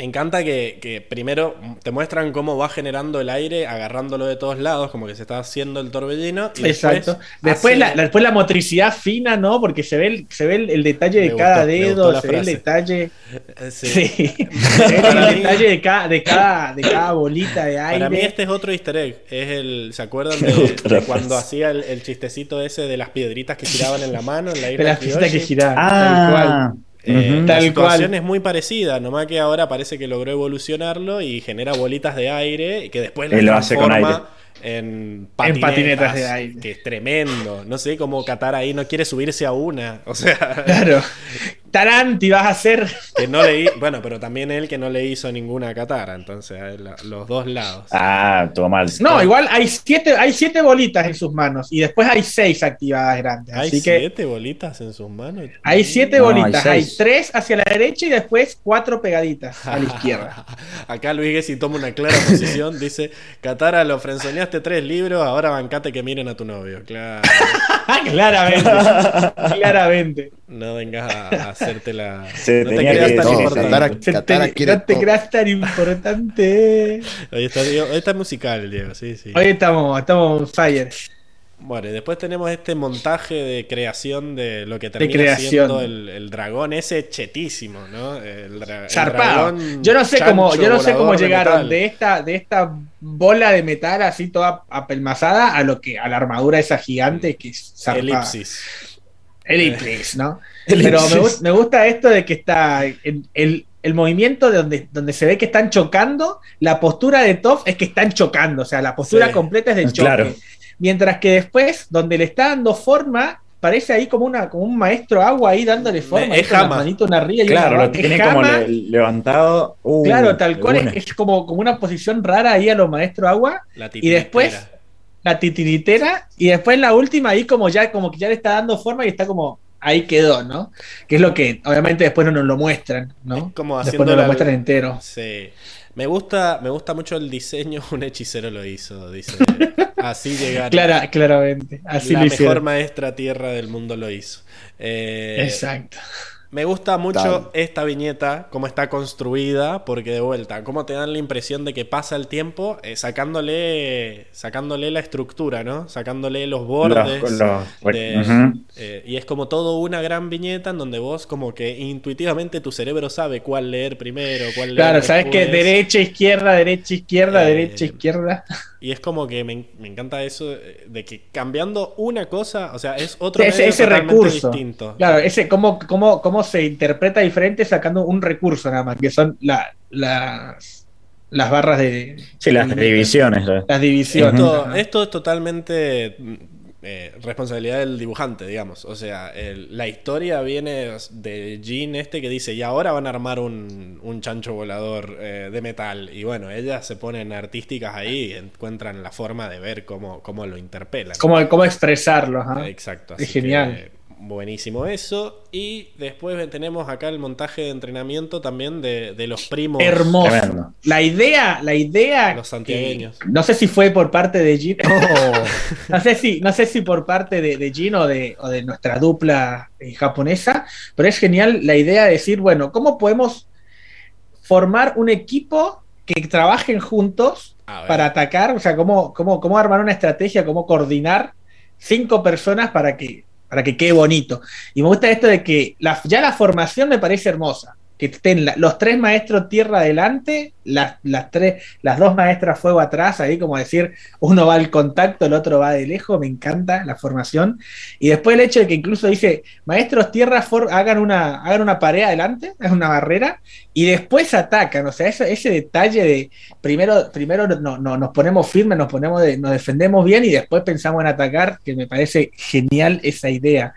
Me encanta que, primero te muestran cómo va generando el aire, agarrándolo de todos lados, como que se está haciendo el torbellino. Exacto. Después, la, después la motricidad fina, ¿no? Porque se ve el, se ve el, detalle de cada dedo, se ve el detalle. Sí. el detalle de cada, de, cada, de cada bolita de aire. Para mí este es otro easter egg. Es el, ¿Se acuerdan de, cuando hacía el, chistecito ese de las piedritas que giraban en la mano? En la de las piedritas que giraban. Ah. Eh, la situación es muy parecida, nomás que ahora parece que logró evolucionarlo y genera bolitas de aire que después lo hace con aire. En patinetas, de aire. Que es tremendo. No sé cómo Qatar ahí no quiere subirse a una. O sea. Claro. Taranti vas a hacer. Que no le bueno, pero también él que no le hizo ninguna Katara, entonces los dos lados. Ah, todo mal. No, igual hay siete, hay siete bolitas en sus manos y después hay seis activadas grandes. ¿Hay siete bolitas en sus manos? Hay siete bolitas, hay, tres hacia la derecha y después cuatro pegaditas a la izquierda. Acá Luis Gessi toma una clara posición, dice, Katara, lo frenzoneaste tres libros, ahora bancate que miren a tu novio. Claro. claramente, claramente. No vengas a, hacerte la. no te creas tan importante. no te creas tan importante. Hoy está, hoy está musical, Diego, sí, sí. Hoy estamos, estamos on fire. Bueno, y después tenemos este montaje de creación de lo que termina siendo el, el, dragón ese chetísimo, ¿no? El, Zarpado. yo no sé cómo, yo no sé cómo llegaron de, esta, de esta bola de metal así toda apelmazada a lo que, a la armadura esa gigante que es zarpada. Elipsis. Elipsis, ¿no? Pero me, gusta esto de que está el, el movimiento de donde, donde se ve que están chocando, la postura de Toff es que están chocando, o sea, la postura completa es de choque. Mientras que después, donde le está dando forma, parece ahí como, una, como un maestro agua ahí dándole forma. Es jama. una arriba y claro, lo tiene como levantado. Uh, claro, tal cual, es, como, como una posición rara ahí a los maestros agua. y después la titiritera, y después la última ahí como ya, como que ya le está dando forma y está como ahí quedó, ¿no? Que es lo que obviamente después no nos lo muestran, ¿no? como después nos lo muestran entero. Sí. Me gusta, me gusta mucho el diseño, un hechicero lo hizo, dice. Así llegar. Clara, claramente. Así la mejor maestra tierra del mundo lo hizo. Eh, Exacto. Me gusta mucho esta viñeta, cómo está construida, porque de vuelta, cómo te dan la impresión de que pasa el tiempo eh, sacándole, sacándole la estructura, ¿no? Sacándole los bordes. Eh, y es como todo una gran viñeta en donde vos como que intuitivamente tu cerebro sabe cuál leer primero, cuál leer Claro, sabes que derecha, izquierda, derecha, izquierda, eh, derecha, izquierda. Y es como que me, encanta eso de que cambiando una cosa, o sea, es otro ese, recurso. distinto. Claro, ese cómo, cómo, cómo se interpreta diferente sacando un recurso nada más, que son las, las barras de... Sí, las divisiones. Las divisiones. Esto, es totalmente eh, responsabilidad del dibujante, digamos. O sea, la historia viene de Jean este que dice, y ahora van a armar un, un chancho volador eh, de metal. Y bueno, ellas se ponen artísticas ahí y encuentran la forma de ver cómo, cómo lo interpelan. Cómo, cómo expresarlo. Exacto. es genial buenísimo eso. Y después tenemos acá el montaje de entrenamiento también de, los primos. Hermoso. La idea, la idea. Los santiagueños. no sé si fue por parte de Gino. no, sé si, no sé si por parte de, de Gino o de, o de nuestra dupla eh, japonesa, pero es genial la idea de decir, bueno, ¿cómo podemos formar un equipo que trabajen juntos para atacar? O sea, ¿cómo, cómo, cómo armar una estrategia, cómo coordinar cinco personas para que para que quede bonito. Y me gusta esto de que ya la formación me parece hermosa que estén los tres maestros tierra adelante, las, las, tres, las dos maestras fuego atrás, ahí como decir, uno va al contacto, el otro va de lejos, me encanta la formación. Y después el hecho de que incluso dice, maestros tierra hagan una, hagan una pared adelante, es una barrera, y después atacan, o sea, ese detalle de primero, primero no, no, nos ponemos firmes, nos, ponemos nos defendemos bien y después pensamos en atacar, que me parece genial esa idea.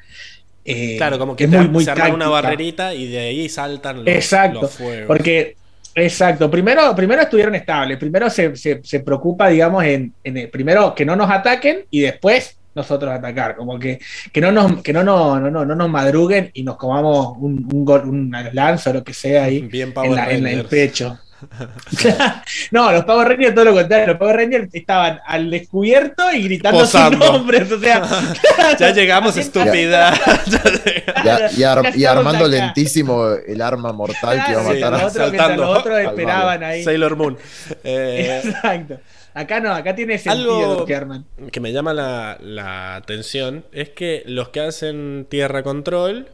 Eh, claro, como que es muy, muy una barrerita y de ahí saltan los, exacto, fuegos. Porque, exacto, primero, primero estuvieron estables, primero se, se, preocupa, digamos, en, en primero que no nos ataquen y después nosotros atacar, como que, que no nos, que no, no, no, no, nos madruguen y nos comamos un, un, una lanza o lo que sea ahí en, el pecho. no, los Power Rangers todo lo contrario. Los Power Rangers estaban al descubierto y gritando sus nombres. O sea, ya llegamos, estúpida. y, armando lentísimo el arma mortal que iba a matar a saltando. Los otros esperaban ahí. Sailor Moon. Eh, Exacto. Acá no, acá tiene sentido algo que arman. Que me llama la, la atención es que los que hacen tierra control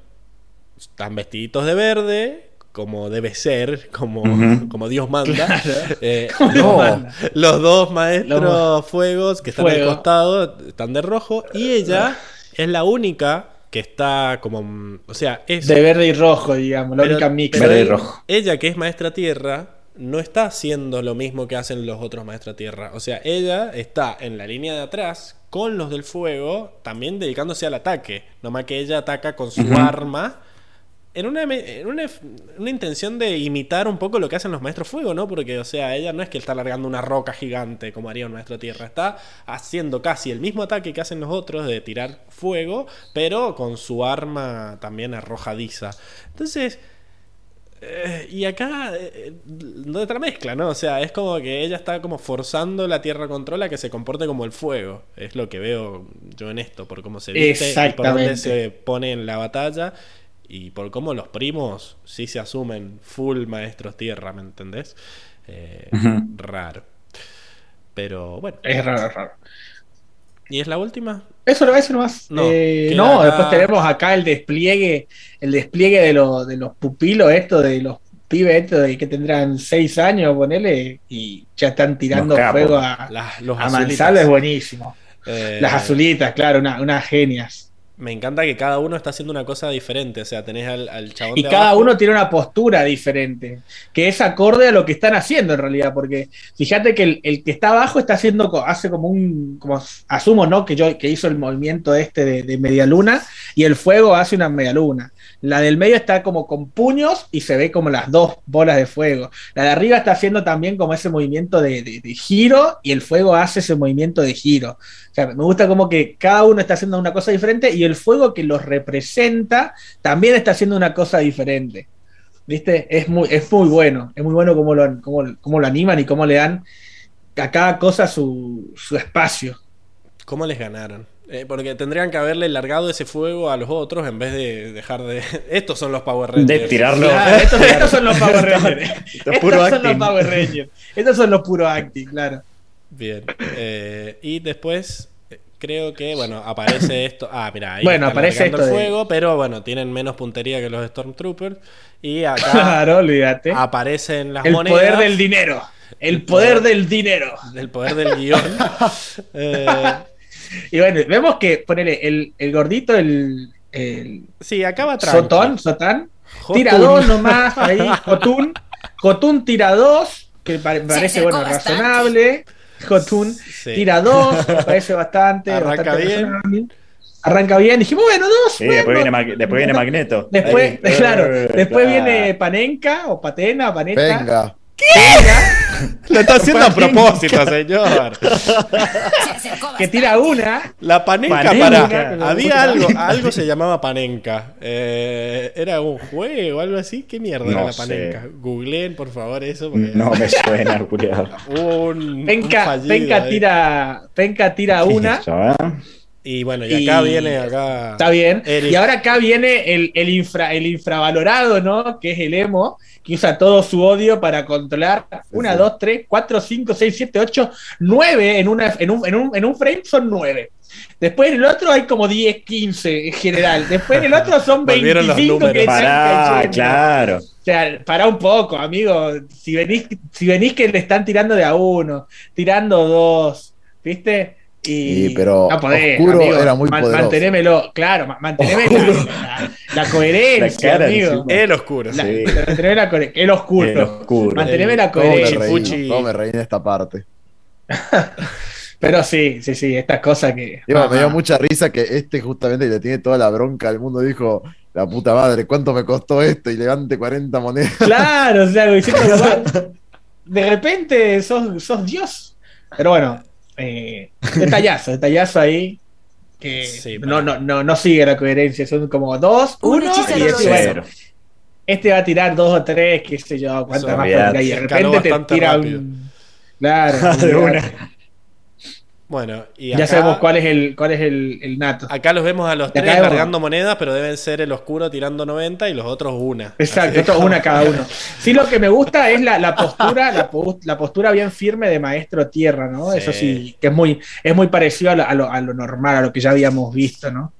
están vestiditos de verde como debe ser, como, como Dios manda. Eh, los dos maestros fuegos que están al costado están de rojo y ella es la única que está como, o sea, es de verde y rojo, digamos, la única mix. Verde y rojo. Ella que es maestra tierra no está haciendo lo mismo que hacen los otros maestros tierra. O sea, ella está en la línea de atrás con los del fuego, también dedicándose al ataque. Nomás que ella ataca con su arma en una, en una, intención de imitar un poco lo que hacen los maestros fuego, ¿no? Porque, o sea, ella no es que está largando una roca gigante como haría un maestro tierra, está haciendo casi el mismo ataque que hacen los otros de tirar fuego, pero con su arma también arrojadiza. Entonces, eh, y acá, eh, no otra mezcla, ¿no? O sea, es como que ella está como forzando la tierra control a que se comporte como el fuego. Es lo que veo yo en esto, por cómo se viste y por dónde se pone en la batalla y por cómo los primos sí se asumen full maestros tierra, ¿me entendés? Eh, raro. Pero bueno. Es raro, raro. ¿Y es la última? Eso no, eso nomás. No, eh, no después tenemos acá el despliegue, el despliegue de, de los pupilos, esto, de los pibes estos de que tendrán seis años, ponele, y ya están tirando fuego a, los a es buenísimo. Eh, Las azulitas, claro, unas una genias. Me encanta que cada uno está haciendo una cosa diferente. O sea, tenés al, al chabón. Y cada uno tiene una postura diferente. Que es acorde a lo que están haciendo en realidad. Porque fíjate que el, que está abajo está haciendo. Hace como un. Como asumo, ¿no? Que yo que hizo el movimiento este de, de media luna. Y el fuego hace una media luna. La del medio está como con puños y se ve como las dos bolas de fuego. La de arriba está haciendo también como ese movimiento de, giro y el fuego hace ese movimiento de giro. O sea, me gusta como que cada uno está haciendo una cosa diferente y el fuego que los representa también está haciendo una cosa diferente. ¿Viste? Es muy, es muy bueno. Es muy bueno cómo lo, cómo, lo animan y cómo le dan a cada cosa su, su espacio. ¿Cómo les ganaron? Eh, porque tendrían que haberle largado ese fuego a los otros en vez de dejar de. Estos son los Power Rangers. De tirarlo. estos, son los Power Rangers. estos son los Power Rangers. Estos son los puro acting, claro. Bien. Eh, y después eh, creo que, bueno, aparece esto. Ah, mira, ahí bueno, aparece esto el fuego, pero bueno, tienen menos puntería que los Stormtroopers. Y acá. Claro, olvídate. Aparecen las el monedas. El poder del dinero. El poder del dinero. Del poder del guion. eh, y bueno, vemos que, ponele, el, el gordito, el, el. Sí, acaba atrás. Sotón, Sotán. Tira dos nomás, ahí. Jotun. Jotun tira dos, que parece, bueno, razonable. Jotun tira dos, parece bastante. Arranca bien. Arranca bien, dijimos, bueno, dos. después, viene, después viene Magneto. Después, claro, después viene Panenka o Patena, Panenka. Venga. ¿Qué? Lo está haciendo a propósito, señor. que tira una. La panenca, para. Había algo, algo se llamaba panenca. Eh, ¿Era un juego o algo así? ¿Qué mierda era la panenca? Googleen, por favor, eso. No me suena, culiado. Un, penca, penca tira, penca tira una. Eh? Y bueno, y acá viene acá. Está bien. Y ahora acá viene el, el, infra, el infravalorado, ¿no? Que es el emo que usa todo su odio para controlar una, dos, tres, cuatro, cinco, seis, siete, ocho, nueve en, una, en, un, en, un, en un frame son nueve. Después en el otro hay como 10, 15 en general. Después en el otro son 25 que Pará, claro. O sea, para un poco, amigo. Si venís, si venís que le están tirando de a uno, tirando dos, ¿viste? Y, pero oscuro era muy poderoso. Mantenémelo, claro, mantenémelo la, la, coherencia, amigo. El oscuro. La, sí. la, el oscuro. El oscuro. Manteneme la coherencia. No me reí en esta parte. Pero sí, sí, sí, estas cosas que. me dio mucha risa que este justamente le tiene toda la bronca al mundo, dijo, la puta madre, ¿cuánto me costó esto? Y levante 40 monedas. Claro, o sea, de repente sos, sos Dios. Pero bueno, eh, detallazo, detallazo ahí. Que no, no, no, no sigue la coherencia, son como dos, uno, y este, este va a tirar dos o tres, qué sé yo, cuántas más. Y de repente te tira un. Claro, una. Bueno, y ya sabemos cuál es el cuál es el, nato. Acá los vemos a los tres cargando monedas, pero deben ser el oscuro tirando 90 y los otros una. Exacto, una cada uno. Sí, lo que me gusta es la, postura, la, postura bien firme de maestro tierra, ¿no? Eso sí, que es muy, es muy parecido a lo, a lo, normal, a lo que ya habíamos visto, ¿no?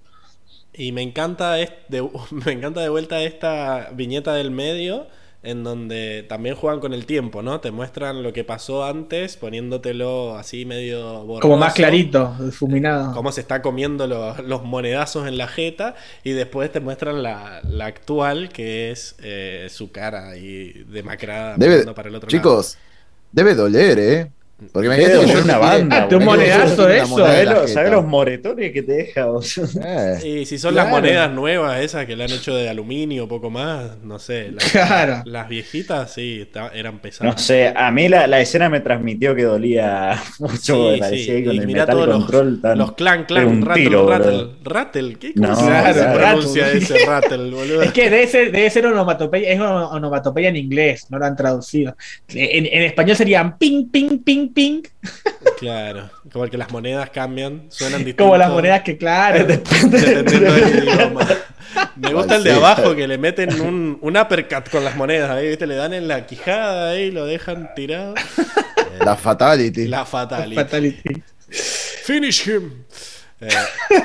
Y me encanta, de, me encanta de vuelta esta viñeta del medio en donde también juegan con el tiempo, ¿no? Te muestran lo que pasó antes, poniéndotelo así medio borroso, Como más clarito, difuminado. Cómo se está comiendo los monedazos en la jeta, y después te muestran la, actual, que es eh, su cara ahí demacrada para el otro chicos, debe doler, ¿eh? Porque imagínate que una banda. un monedazo eso. ¿Sabes los, moretones que te deja? Eh, y si son las monedas nuevas, esas que le han hecho de aluminio o poco más, no sé. Las, las viejitas sí eran pesadas. No sé, a mí la, la escena me transmitió que dolía mucho. Sí, sí. con y el metal control. Los, los clan, clan, rattle, rattle, rattle. ¿Qué no, se pronuncia ese rattle, boludo? Es que debe ser, debe ser onomatopeya, es onomatopeya en inglés, no lo han traducido. En, en español serían ping, ping, ping, ping, Claro, como que las monedas cambian, suenan distintos. Como las monedas que, claro, Me gusta el de abajo que le meten un, un uppercut con las monedas ahí, ¿viste? Le dan en la quijada ahí, lo dejan tirado. La fatality. La fatality. Finish him. Eh,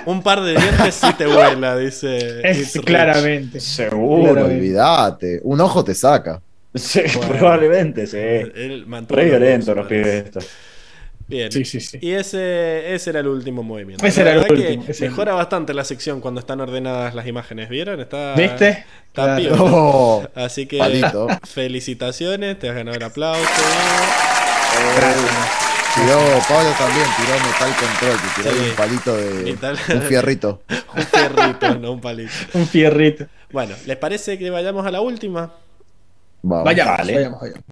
un par de dientes sí te vuela, dice. claramente. Seguro. Olvídate. Un ojo te saca. Sí, probablemente, sí. Él Re violento los pibes estos. Bien. Sí, sí, sí. Y ese, ese era el último movimiento. Ese era el último. mejora bastante la sección cuando están ordenadas las imágenes. ¿Vieron? Está, ¿Viste? Está oh, Así que felicitaciones, te has ganado el aplauso. tiró, Pablo también tiró metal control, que tiró un palito de. Un fierrito. un fierrito, no un palito. un fierrito. Bueno, ¿les parece que vayamos a la última? Vamos. Vayamos, vayamos, vayamos.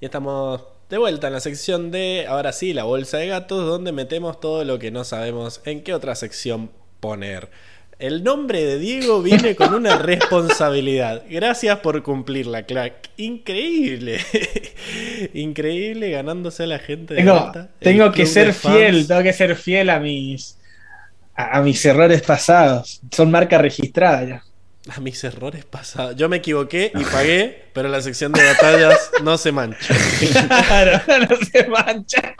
Y estamos de vuelta en la sección de, ahora sí, la bolsa de gatos, donde metemos todo lo que no sabemos en qué otra sección poner. El nombre de Diego viene con una responsabilidad. Gracias por cumplirla, Clack. Increíble. Increíble ganándose a la gente. De tengo, tengo que ser fiel, tengo que ser fiel a mis a, mis errores pasados. Son marca registrada ya a mis errores pasados. Yo me equivoqué y pagué, pero la sección de batallas no se mancha. Claro, no se mancha.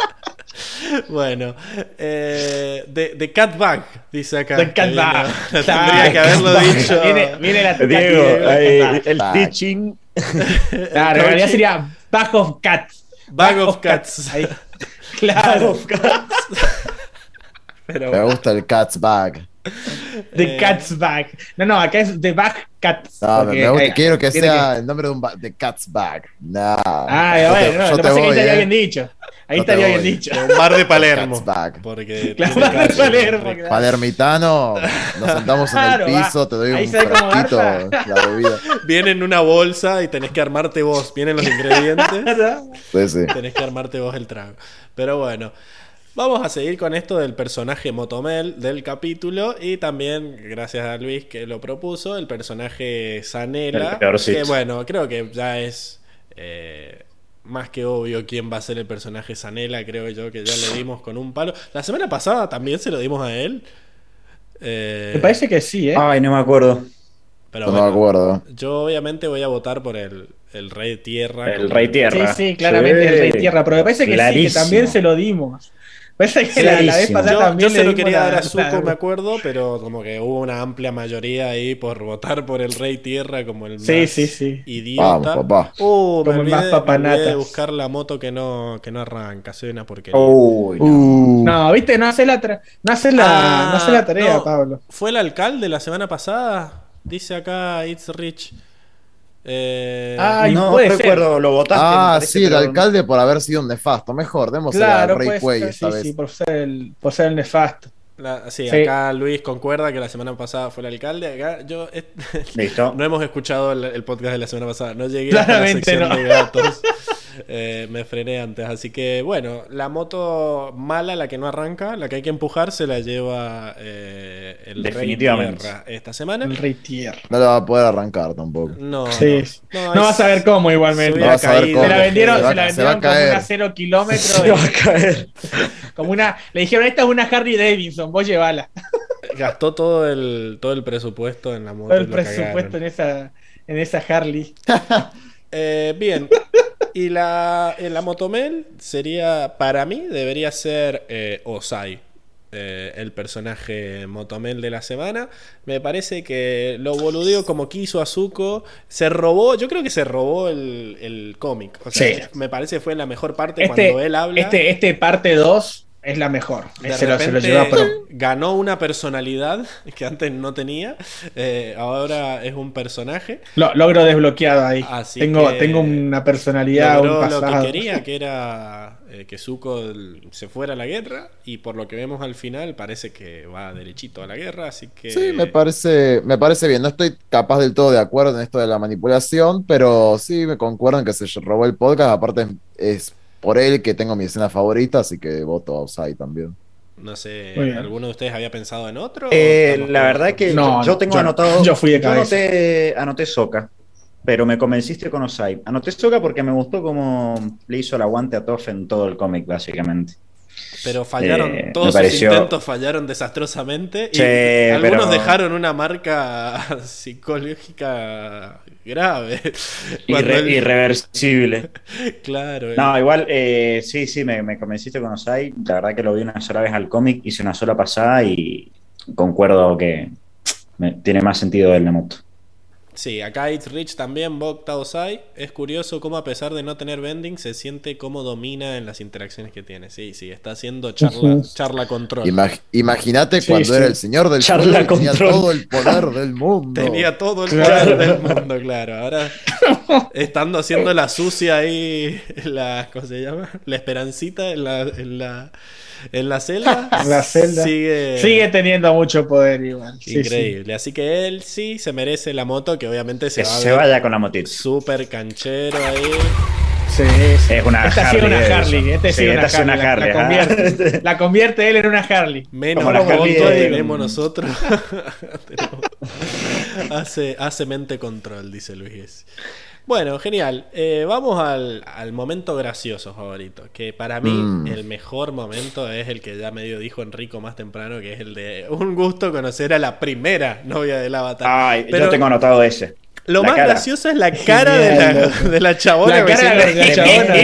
Bueno, eh, de, de Catbag, dice acá. De Catbag. Tendría que haberlo dicho. Viene, la Diego, el teaching. Claro, en realidad sería Bag of Cats. Bag of Cats. Claro. Bag of Cats. Me gusta el Cat's Bag. The eh, Cat's Bag. No, no, acá es The Bag Cats. No, me gusta, quiero que sea el nombre de un The Cat's Bag. No. Ah, bueno, no, lo que pasa es que ahí estaría eh. bien dicho. Ahí estaría bien dicho. Un bar de Palermo. Porque claro, bar de Palermo. Palermitano, nos sentamos en el piso, te doy un frasquito, la bebida. Viene en una bolsa y tenés que armarte vos. Vienen los ingredientes. sí, sí. Tenés que armarte vos el trago. Pero bueno. Vamos a seguir con esto del personaje Motomel del capítulo y también, gracias a Luis que lo propuso, el personaje Sanela. Que bueno, creo que ya es eh, más que obvio quién va a ser el personaje Sanela, creo yo que ya le dimos con un palo. La semana pasada también se lo dimos a él. Eh, me parece que sí, ¿eh? Ay, no me acuerdo. Pero no me acuerdo. Yo obviamente voy a votar por el, el Rey Tierra. El Rey Tierra. Sí, sí, claramente el Rey Tierra. Pero me parece que sí, que también se lo dimos. Parece que la, vez pasada también yo se lo quería dar a Zuko, me acuerdo, pero como que hubo una amplia mayoría ahí por votar por el Rey Tierra como el sí, más sí, sí. idiota. Vamos, papá. Uh, como me, olvidé, más me de buscar la moto que no, que no arranca, soy una porquería. Uh. no. viste, no hace la, no hace la, no hace la tarea, Pablo. ¿Fue el alcalde la semana pasada? Dice acá It's Rich. Eh, no recuerdo, lo votaste. Ah, sí, el alcalde por haber sido un nefasto. Mejor, démosle al Rey Cuey esta vez. Sí, por ser el, por ser el nefasto. sí, acá Luis concuerda que la semana pasada fue el alcalde. Acá yo no hemos escuchado el, podcast de la semana pasada. No llegué a la sección de gatos. Eh, me frené antes. Así que bueno, la moto mala, la que no arranca, la que hay que empujar, se la lleva eh, el Rey Tierra esta semana. El Rey Tierra. No la va a poder arrancar tampoco. No, no, vas a ver cómo igualmente. No vas a ver cómo. Se la vendieron, se, la vendieron como una cero kilómetros. Se va a caer. Como una, le dijeron, esta es una Harley Davidson, vos llevala. Gastó todo el, todo el presupuesto en la moto. Todo el presupuesto en esa, en esa Harley. Eh, bien, y la, la Motomel sería, para mí, debería ser eh, Osai. Eh, el personaje Motomel de la semana. Me parece que lo boludeó como quiso Azuko. Se robó, yo creo que se robó el, el cómic. O sea, me parece que fue la mejor parte este, cuando él habla. Este, este parte 2 es la mejor. se, lo, Ganó una personalidad que antes no tenía. Eh, ahora es un personaje. Lo, logro desbloqueado ahí. tengo, tengo una personalidad. Un lo que quería, que era eh, que Zuko se fuera a la guerra. Y por lo que vemos al final, parece que va derechito a la guerra. Así que. Sí, me parece, me parece bien. No estoy capaz del todo de acuerdo en esto de la manipulación, pero sí me concuerdo en que se robó el podcast. Aparte, es por él que tengo mi escena favorita, así que voto a Osai también. No sé, ¿alguno de ustedes había pensado en otro? Eh, la verdad que no, yo, tengo anotado. Yo fui de cabeza. anoté, anoté Soca, pero me convenciste con Osai. Anoté Soca porque me gustó cómo le hizo el aguante a Toff en todo el cómic, básicamente. Pero fallaron, eh, todos sus intentos fallaron desastrosamente. y algunos dejaron una marca psicológica grave. Irreversible. claro. No, igual, eh, sí, sí, me, convenciste con Osai. La verdad que lo vi una sola vez al cómic, hice una sola pasada y concuerdo que tiene más sentido el Nemoto. Sí, acá It's Rich también, Bok Taosai. Es curioso cómo a pesar de no tener bending, se siente cómo domina en las interacciones que tiene. Sí, sí, está haciendo charla, charla control. Imagínate cuando era el señor del charla tenía todo el poder del mundo. Tenía todo el poder del mundo, claro. Ahora, estando haciendo la sucia ahí, la, ¿cómo se llama? La esperancita en la, en la en la celda, la celda sigue, sigue teniendo mucho poder igual. Increíble. Así que él sí se merece la moto, que obviamente se, va se vaya con la motito. Súper canchero ahí. Sí, Es una esta Harley. una Harley. Este sí, una Harley. Una Harley. La, convierte, la, convierte, él en una Harley. Menos Como la Harley tenemos nosotros. hace, hace mente control, dice Luis. Bueno, genial. Eh, vamos al, momento gracioso favorito. Que para mí mm. el mejor momento es el que ya medio dijo Enrico más temprano, que es el de un gusto conocer a la primera novia del avatar. Ay, Pero yo tengo anotado ese. Lo más gracioso es la cara de la, de la chabona. La cara de la chabona.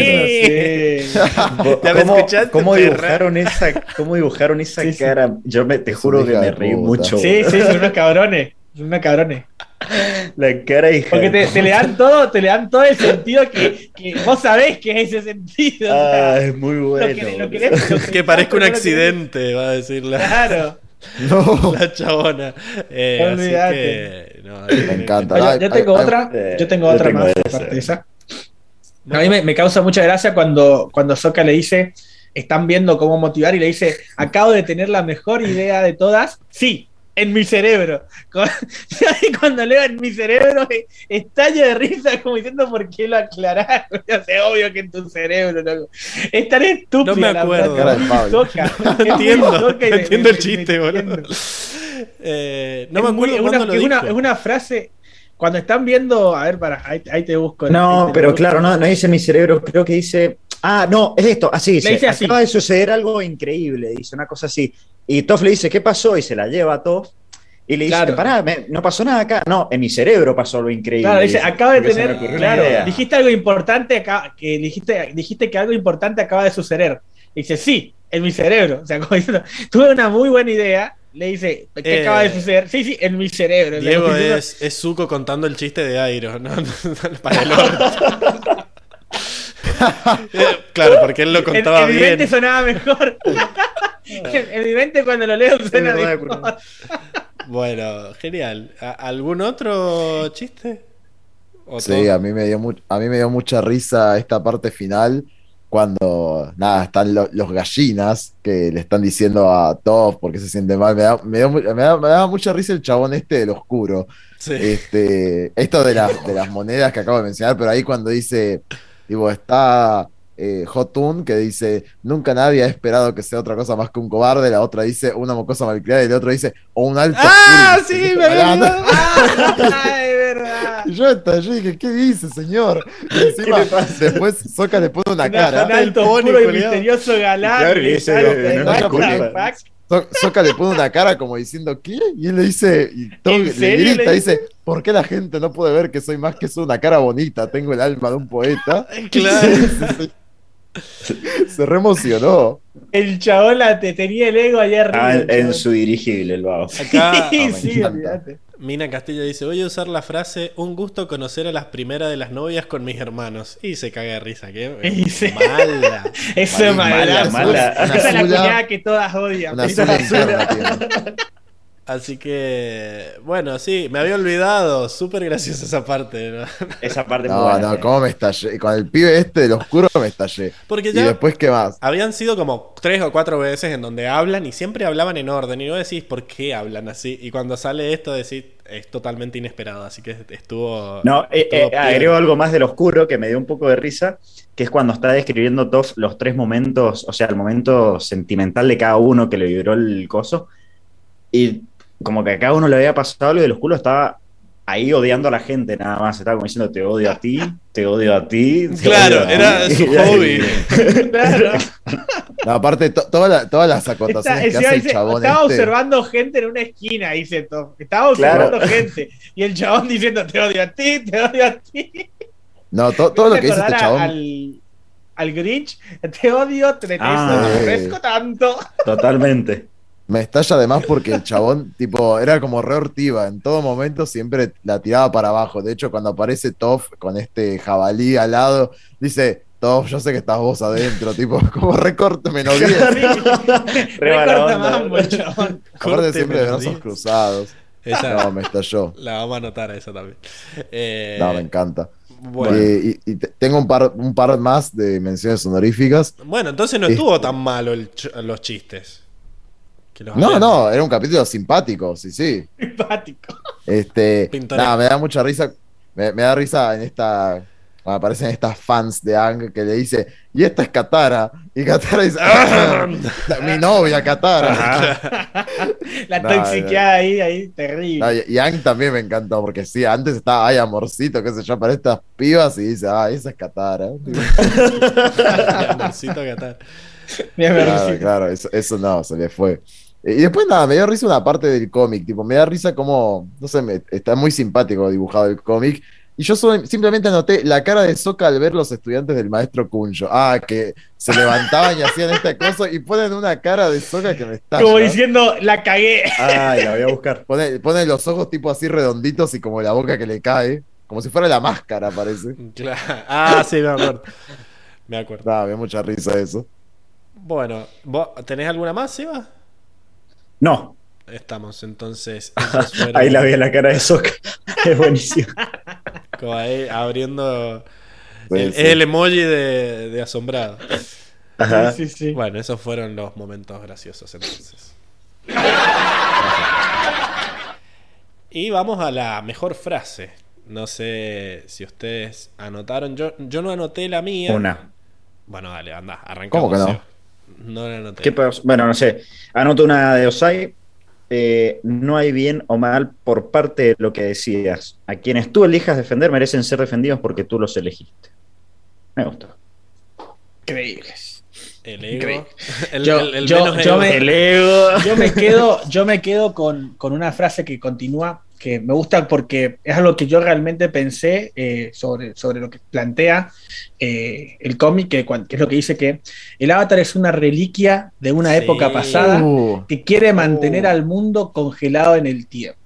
¿Cómo, dibujaron esa, ¿Cómo dibujaron esa cara? Yo me, te juro que me reí mucho. Sí, sí, son unos cabrones. Son unos cabrones. La cara hija. Porque te, le dan todo, te le dan todo el sentido que, que vos sabés que es ese sentido. Ah, es muy bueno. que, parezca un accidente, va a decirla. Claro. No. La chabona. Eh, así que, no, me encanta. Yo, tengo otra, yo tengo otra más aparte de esa. A mí me, me, causa mucha gracia cuando, cuando Soka le dice, están viendo cómo motivar y le dice, acabo de tener la mejor idea de todas. Sí, en mi cerebro. Cuando leo en mi cerebro, estallo de risa como diciendo por qué lo aclararon. Es obvio que en tu cerebro, loco. Estaré estúpido. No me acuerdo. No, entiendo, entiendo el chiste, boludo. Eh, no me acuerdo es una, lo es, una, es una frase cuando están viendo, a ver, para, ahí, te busco. No, pero claro, no, no dice mi cerebro, creo que dice, ah, no, es esto, así dice, dice así. acaba de suceder algo increíble, dice una cosa así. Y Toff le dice, ¿qué pasó? Y se la lleva a Toff. Y le dice, pará, no pasó nada acá. No, en mi cerebro pasó algo increíble. Claro, dice, acaba de tener, claro, dijiste algo importante acá, que dijiste, dijiste que algo importante acaba de suceder. Y dice, sí, en mi cerebro. O sea, como diciendo, tuve una muy buena idea. Le dice, ¿qué acaba de eh, suceder? Sí, sí, en mi cerebro. Diego es, es Zuko contando el chiste de Airo, ¿no? Para el claro, porque él lo contaba bien. En mi mente sonaba mejor. en mi mente cuando lo leo suena mejor. bueno, genial. ¿Algún otro chiste? Sí, a mí, me dio a mí me dio mucha risa esta parte final cuando nada, están los gallinas que le están diciendo a todos porque se siente mal. Me da, mucha risa el chabón este del oscuro. Este, esto de, de las monedas que acabo de mencionar, pero ahí cuando dice Digo, está eh, Hotun que dice, nunca nadie ha esperado que sea otra cosa más que un cobarde, la otra dice una mocosa malcriada y el otro dice, o un alto. ¡Ah, sí, me ¡Ay, verdad! Y yo estallé dije, ¿qué dice, señor? Y encima, después Soca le pone una, cara. Un alto oscuro y misterioso galán. Soca le pone una cara como diciendo, ¿qué? Y él le dice, y todo, le grita, dice, ¿por qué la gente no puede ver que soy más que una cara bonita? Tengo el alma de un poeta. Claro. Se reemocionó. El chabón la te tenía el ego allá arriba. Ah, en, su dirigible, el vago. Acá, sí, sí, Mina Castillo dice: Voy a usar la frase un gusto conocer a las primeras de las novias con mis hermanos. Y se caga de risa, ¿qué? Mala. Eso es mala. mala. Esa es la cuñada que todas odian. Así que, bueno, sí, me había olvidado. Súper graciosa esa parte. ¿no? Esa parte No, buena, no, cómo me estallé. Con el pibe este del oscuro me estallé. Porque ya y después, ¿qué más? Habían sido como tres o cuatro veces en donde hablan y siempre hablaban en orden. Y no decís por qué hablan así. Y cuando sale esto, decís, es totalmente inesperado. Así que estuvo. No, eh, eh, agrego algo más del oscuro que me dio un poco de risa. Que es cuando está describiendo Toff los tres momentos, o sea, el momento sentimental de cada uno que le vibró el coso. Y como que a cada uno le había pasado algo y los culos estaba ahí odiando a la gente nada más. Estaba como diciendo, te odio a ti, te odio a ti. claro, era su hobby. claro. No, aparte, todas las acotaciones que hace el chabón Estaba este. observando gente en una esquina, dice todo. Estaba observando gente. Y el chabón diciendo, te odio a ti, te odio a ti. No, todo lo que dice este chabón. Al, al Grinch, te odio, te detesto, ah, tanto. Totalmente. Me estalla además porque el chabón, tipo, era como re En todo momento siempre la tiraba para abajo. De hecho, cuando aparece Toff con este jabalí al lado, dice, Toff, yo sé que estás vos adentro, tipo, como recorte menos bien. Recorta mambo chabón. Aparte siempre de brazos cruzados. Esa, no, me estalló. La vamos a anotar a esa también. Eh, no, me encanta. Bueno. y, tengo un par, un par más de menciones honoríficas. Bueno, entonces no estuvo tan malo los chistes. No, no, era un capítulo simpático, sí, sí. Simpático. Este, nada, me da mucha risa. Me, da risa en esta. Cuando aparecen estas fans de Ang que le dice, y esta es Katara. Y Katara dice, ¡Ah! mi novia Katara. La toxiqueada ahí, ahí, terrible. y, Ang también me encantó, porque sí, antes estaba, ay, amorcito, qué sé yo, para estas pibas, y dice, ah, esa es Katara. amorcito Katara. Claro, claro, eso, eso no, se le fue. Y después nada, me dio risa una parte del cómic, tipo, me da risa como, no sé, está muy simpático dibujado el cómic. Y yo simplemente anoté la cara de Soca al ver los estudiantes del maestro Kunjo. Ah, que se levantaban y hacían esta cosa y ponen una cara de Soca que me está. Como diciendo, la cagué. Ah, la voy a buscar. Pone, los ojos tipo así redonditos y como la boca que le cae. Como si fuera la máscara, parece. Ah, sí, me acuerdo. Me acuerdo. Ah, me da mucha risa eso. Bueno, ¿vos tenés alguna más, Eva? No. Estamos, entonces. ahí la vi en la cara de Soca. es buenísimo. Como ahí abriendo. el, emoji de, asombrado. Ajá. Sí, sí, Bueno, esos fueron los momentos graciosos entonces. y vamos a la mejor frase. No sé si ustedes anotaron. Yo, yo no anoté la mía. Una. Bueno, dale, anda, arrancamos. ¿Cómo que no? No la anoté. ¿Qué bueno, no sé. Anoto una de Osai. Eh, no hay bien o mal por parte de lo que decías. A quienes tú elijas defender merecen ser defendidos porque tú los elegiste. Me gustó. Increíbles. El ego. yo, me, quedo, yo me quedo con, con una frase que continúa que me gusta porque es algo que yo realmente pensé eh, sobre, sobre lo que plantea eh, el cómic, que, es lo que dice que el avatar es una reliquia de una época pasada uh. que quiere mantener uh. al mundo congelado en el tiempo.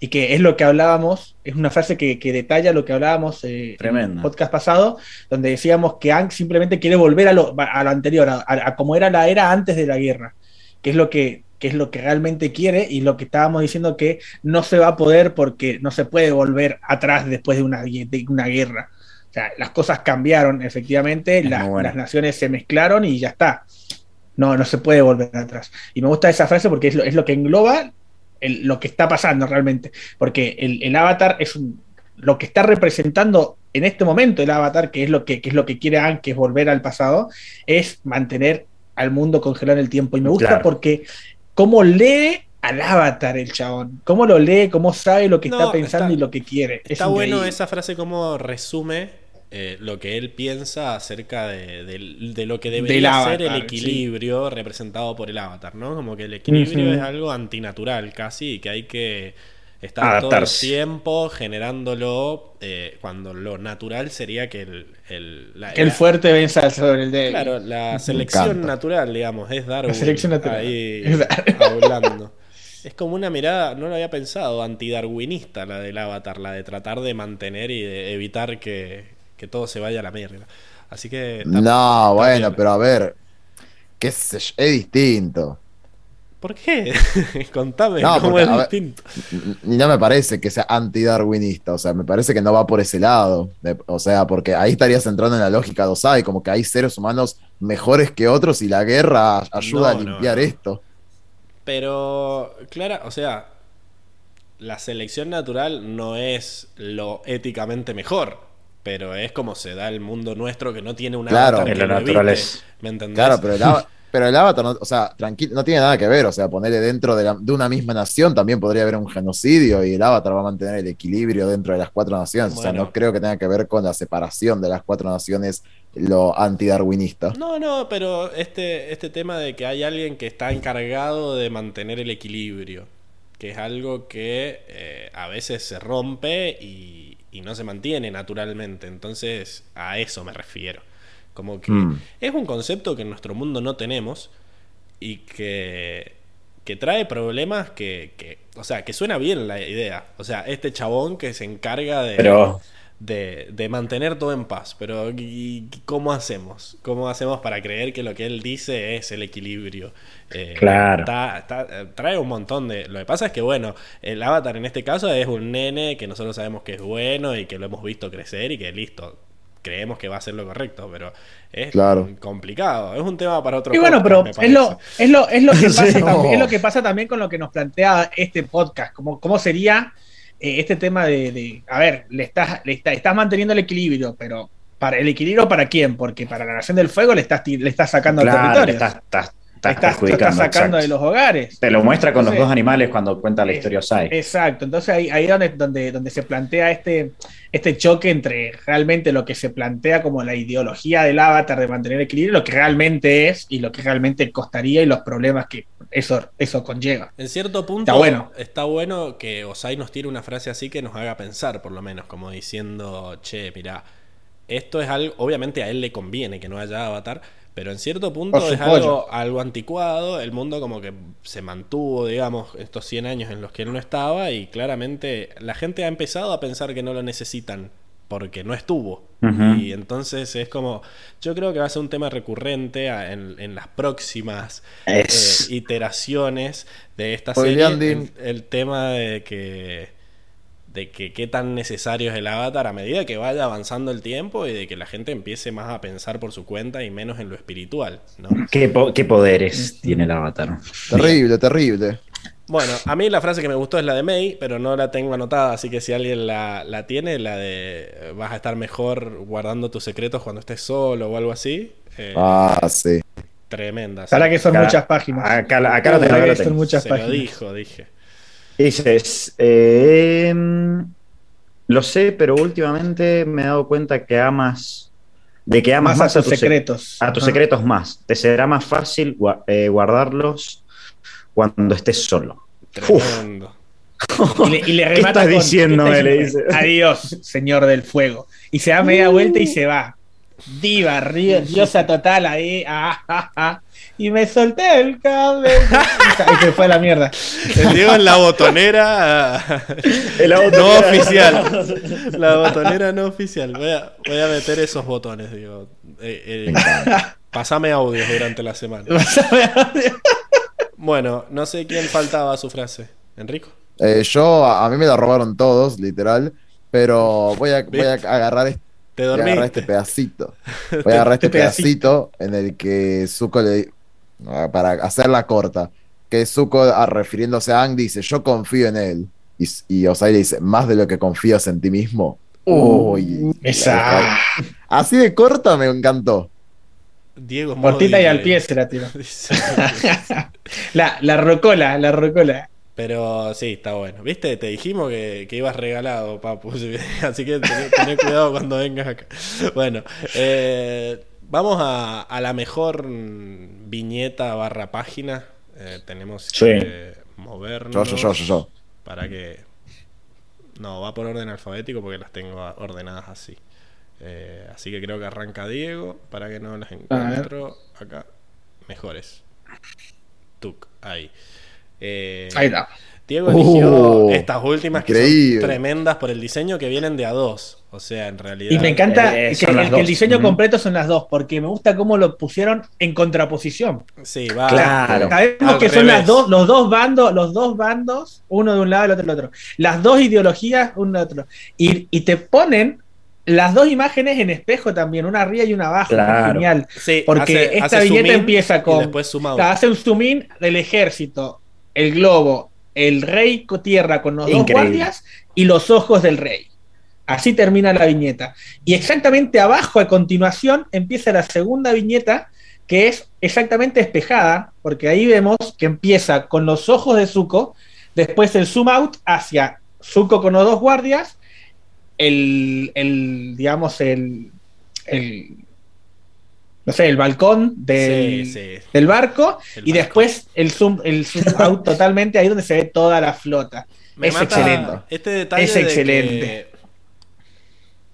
Y que es lo que hablábamos, es una frase que, detalla lo que hablábamos eh, en el podcast pasado, donde decíamos que Ang simplemente quiere volver a lo, anterior, a como era la era antes de la guerra, que es lo que que es lo que realmente quiere y lo que estábamos diciendo que no se va a poder porque no se puede volver atrás después de una, de una guerra. O sea, las cosas cambiaron, efectivamente, las naciones se mezclaron y ya está. No, no se puede volver atrás. Y me gusta esa frase porque es lo, es lo que engloba lo que está pasando realmente. Porque el, avatar es lo que está representando en este momento el avatar, que es lo que, es lo que quiere Anne, que es volver al pasado, es mantener al mundo congelado en el tiempo. Y me gusta porque cómo lee al avatar el chabón. Cómo lo lee, cómo sabe lo que está pensando y lo que quiere. Está bueno esa frase como resume eh, lo que él piensa acerca de, lo que debería ser el equilibrio representado por el avatar, ¿no? Como que el equilibrio es algo antinatural casi y que hay que estar todo el tiempo generándolo eh, cuando lo natural sería que el, el, el fuerte venza sobre el débil. Claro, la selección natural, digamos, es Darwin. La selección natural. Ahí hablando. Es como una mirada, no lo había pensado, antidarwinista la del avatar, la de tratar de mantener y de evitar que, todo se vaya a la mierda. Así que... no, bueno, pero a ver, qué sé es distinto. ¿Por qué? Contame cómo es distinto. no me parece que sea antidarwinista, o sea, me parece que no va por ese lado. o sea, porque ahí estarías entrando en la lógica de Osai, como que hay seres humanos mejores que otros y la guerra ayuda a limpiar esto. Pero, Clara, o sea, la selección natural no es lo éticamente mejor, pero es como se da el mundo nuestro que no tiene una claro, en la naturaleza. ¿Me entendés? Claro, pero el, pero el avatar, no, o sea, tranquilo, no tiene nada que ver, o sea, ponerle dentro de, una misma nación también podría haber un genocidio y el avatar va a mantener el equilibrio dentro de las cuatro naciones, o sea, no creo que tenga que ver con la separación de las cuatro naciones lo antidarwinista. No, no, pero este, este tema de que hay alguien que está encargado de mantener el equilibrio, que es algo que eh, a veces se rompe y, y no se mantiene naturalmente, entonces a eso me refiero. Como que mm. es un concepto que en nuestro mundo no tenemos y que, que trae problemas que, que, o sea, que suena bien la idea. O sea, este chabón que se encarga de... Pero de, mantener todo en paz. Pero ¿cómo hacemos? ¿Cómo hacemos para creer que lo que él dice es el equilibrio? Eh, claro. trae un montón de... Lo que pasa es que, bueno, el avatar en este caso es un nene que nosotros sabemos que es bueno y que lo hemos visto crecer y que listo. Creemos que va a ser lo correcto, pero es complicado. Es un tema para otro. Y bueno, pero es lo, es, lo, es, lo que pasa también, es lo que pasa también con lo que nos plantea este podcast. Como, ¿Cómo sería eh, este tema de, a ver, le estás, le estás manteniendo el equilibrio, pero para el equilibrio para quién? Porque para la Nación del Fuego le estás, le estás sacando territorio. Estás, estás, sacando de los hogares. Te lo muestra con los dos animales cuando cuenta la historia Osai. Exacto, entonces ahí, ahí donde, donde, donde se plantea este, este choque entre realmente lo que se plantea como la ideología del avatar de mantener equilibrio, lo que realmente es y lo que realmente costaría y los problemas que eso, eso conlleva. En cierto punto está bueno. está bueno que Osai nos tire una frase así que nos haga pensar, por lo menos, como diciendo, che, mira, esto es algo, obviamente a él le conviene que no haya avatar, pero en cierto punto es algo, algo anticuado, el mundo como que se mantuvo, digamos, estos 100 años en los que él no estaba y claramente la gente ha empezado a pensar que no lo necesitan porque no estuvo. Y entonces es como, yo creo que va a ser un tema recurrente en, las próximas eh, iteraciones de esta serie, el tema de que de que qué tan necesario es el avatar a medida que vaya avanzando el tiempo y de que la gente empiece más a pensar por su cuenta y menos en lo espiritual. ¿no? ¿Qué, poderes tiene el avatar? Terrible, terrible. Bueno, a mí la frase que me gustó es la de May, pero no la tengo anotada, así que si alguien la, tiene, la de vas a estar mejor guardando tus secretos cuando estés solo o algo así. Eh, ah, sí. Tremenda. Para que son muchas páginas. Acá, acá, lo Son muchas Se páginas. lo dijo, dije. Dices, eh, lo sé, pero últimamente me he dado cuenta que amas, de que amas más, a, tus secretos. A tus secretos más. Te será más fácil eh, guardarlos cuando estés solo. Y le, y le remata ¿Qué estás diciendo? Le dice. Adiós, señor del fuego. Y se da media vuelta y se va. Diva, diosa total ahí. Ah, ah, ah y me solté el cable y se fue a la mierda. El Diego en la botonera, no oficial. La botonera no oficial. Voy a, voy a meter esos botones, digo. Eh, eh, pasame audios durante la semana. Bueno, no sé quién faltaba su frase. ¿Enrico? Eh, yo, a mí me la robaron todos, literal. Pero voy a, voy a agarrar este Voy a agarrar este pedacito. Voy a agarrar este pedacito en el que Zuko le, para hacerla corta, que Zuko, ah, refiriéndose a Ang, dice, yo confío en él. Y, y Osai le dice, más de lo que confías en ti mismo. Uh, Uy, esa. Así de corta me encantó. Diego Cortita y al pie se la tiró. la, la rocola, la rocola. Pero sí, está bueno. ¿Viste? Te dijimos que, que ibas regalado, papu. Así que ten, cuidado cuando vengas acá. Bueno, eh, Vamos a, la mejor viñeta barra página. Eh, tenemos que movernos. Yo, yo, yo, Para que. No, va por orden alfabético porque las tengo ordenadas así. Eh, así que creo que arranca Diego para que no las encuentro acá. Mejores. Tuk, ahí. Eh, ahí está. Diego eligió uh, estas últimas que son tremendas por el diseño que vienen de a dos. O sea, en realidad. Y me encanta eh, que, el, diseño completo son las dos, porque me gusta cómo lo pusieron en contraposición. Sí, va. Claro. Sabemos que son las dos, los dos bandos, los dos bandos, uno de un lado y el otro del otro. Las dos ideologías, uno de otro. Y, y te ponen las dos imágenes en espejo también, una arriba y una abajo. Genial. Sí, porque esta viñeta empieza con. Después hace un zoom in del ejército, el globo, el rey tierra con los dos guardias y los ojos del rey. Así termina la viñeta. Y exactamente abajo, a continuación, empieza la segunda viñeta, que es exactamente espejada, porque ahí vemos que empieza con los ojos de Zuko, después el zoom out hacia Zuko con los dos guardias, el, el digamos, el, el no sé, el balcón del, del barco y después el zoom, el zoom out totalmente ahí donde se ve toda la flota. es excelente. Este detalle es excelente.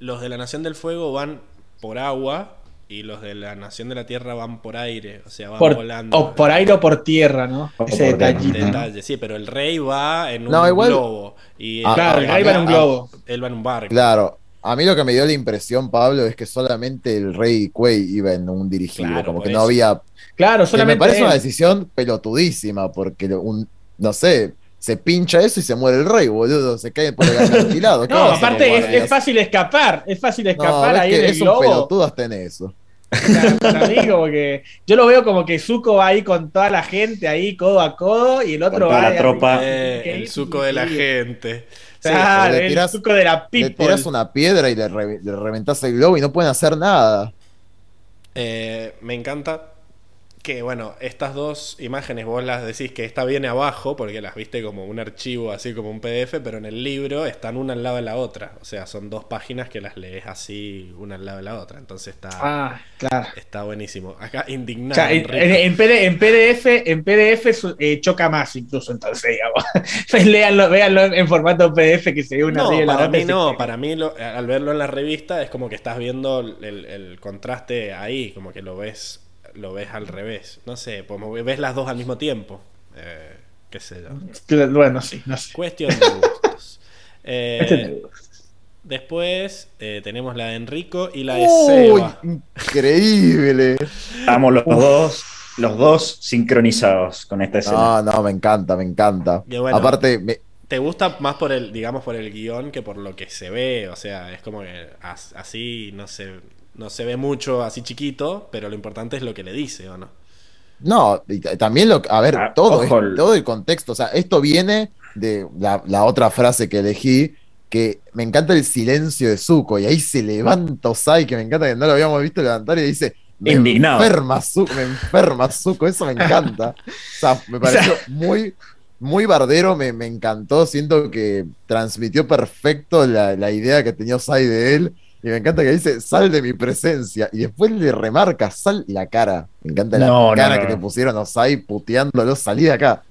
Los de la Nación del Fuego van por agua y los de la Nación de la Tierra van por aire, o sea, van volando. O por aire o por tierra, ¿no? Ese detalle. Sí, pero el rey va en un globo. Y ah, claro, el rey va en un globo. Él va en un barco. Claro. A mí lo que me dio la impresión, Pablo, es que solamente el rey Kuei iba en un dirigido, como que no había... Claro, solamente... me parece una decisión pelotudísima, porque un, no sé, se pincha eso y se muere el rey, boludo. Se cae por el acantilado. no, aparte es, fácil escapar. Es fácil escapar ahí en el globo. Es un pelotudo hasta en eso. yo lo veo como que Zuko va ahí con toda la gente ahí codo a codo y el otro va la tropa. Eh, el Zuko de la gente. el Zuko de la people. Le tiras una piedra y le, le reventás el globo y no pueden hacer nada. Eh, me encanta que bueno, estas dos imágenes vos las decís que esta viene abajo porque las viste como un archivo, así como un PDF, pero en el libro están una al lado de la otra. O sea, son dos páginas que las lees así una al lado de la otra. Entonces está, ah, claro. está buenísimo. Acá indignado. O sea, en, PDF, en PDF eh, choca más incluso, entonces, digamos. Léanlo, véanlo en formato PDF que se ve una no, para mí no, para mí al verlo en la revista es como que estás viendo el, el contraste ahí, como que lo ves lo ves al revés. No sé, pues ves las dos al mismo tiempo. Eh, qué sé yo. Bueno, sí, no sé. Cuestión de gustos. Eh, después eh, tenemos la de Enrico y la de Seba. Increíble. Estamos los dos, los dos sincronizados con esta escena. No, no, me encanta, me encanta. Aparte, te gusta más por el, digamos, por el guion que por lo que se ve. O sea, es como que así, no sé, no se ve mucho así chiquito, pero lo importante es lo que le dice, ¿o no? No, y también lo, a ver, ah, todo, todo el contexto, o sea, esto viene de la, otra frase que elegí, que me encanta el silencio de Zuko, y ahí se levanta Osai, que me encanta que no lo habíamos visto levantar, y dice, me enferma Zuko, me enferma Zuko, eso me encanta. o sea, me pareció muy, muy bardero, me, encantó, siento que transmitió perfecto la, la idea que tenía Osai de él, y me encanta que dice, sal de mi presencia. Y después le remarca, sal la cara. Me encanta la cara que te pusieron Osai puteándolo, salí de acá.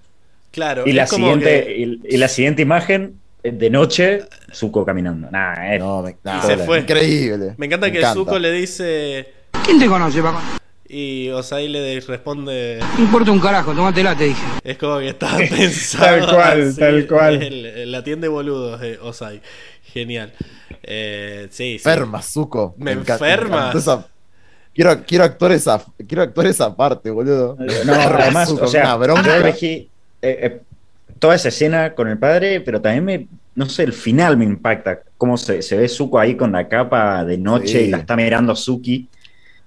Claro. Y la, siguiente, y, la siguiente imagen, eh, de noche, Zuko caminando. Nah, eh. no, se fue. Increíble. Me encanta que Zuko le dice. ¿Quién te conoce, papá? Y Osai le responde. No importa un carajo, tómatela, te dije. Es como que estaba pensado. tal cual, tal cual. la tienda de boludos de Osai. Genial. Eh, sí, sí. Enferma, Zuko. Me, enferma. Quiero, quiero, actuar esa, quiero actuar esa parte, boludo. No, además, o sea, yo elegí eh, eh, toda esa escena con el padre, pero también me, no sé, el final me impacta. Cómo se, se ve Zuko ahí con la capa de noche y la está mirando Suki.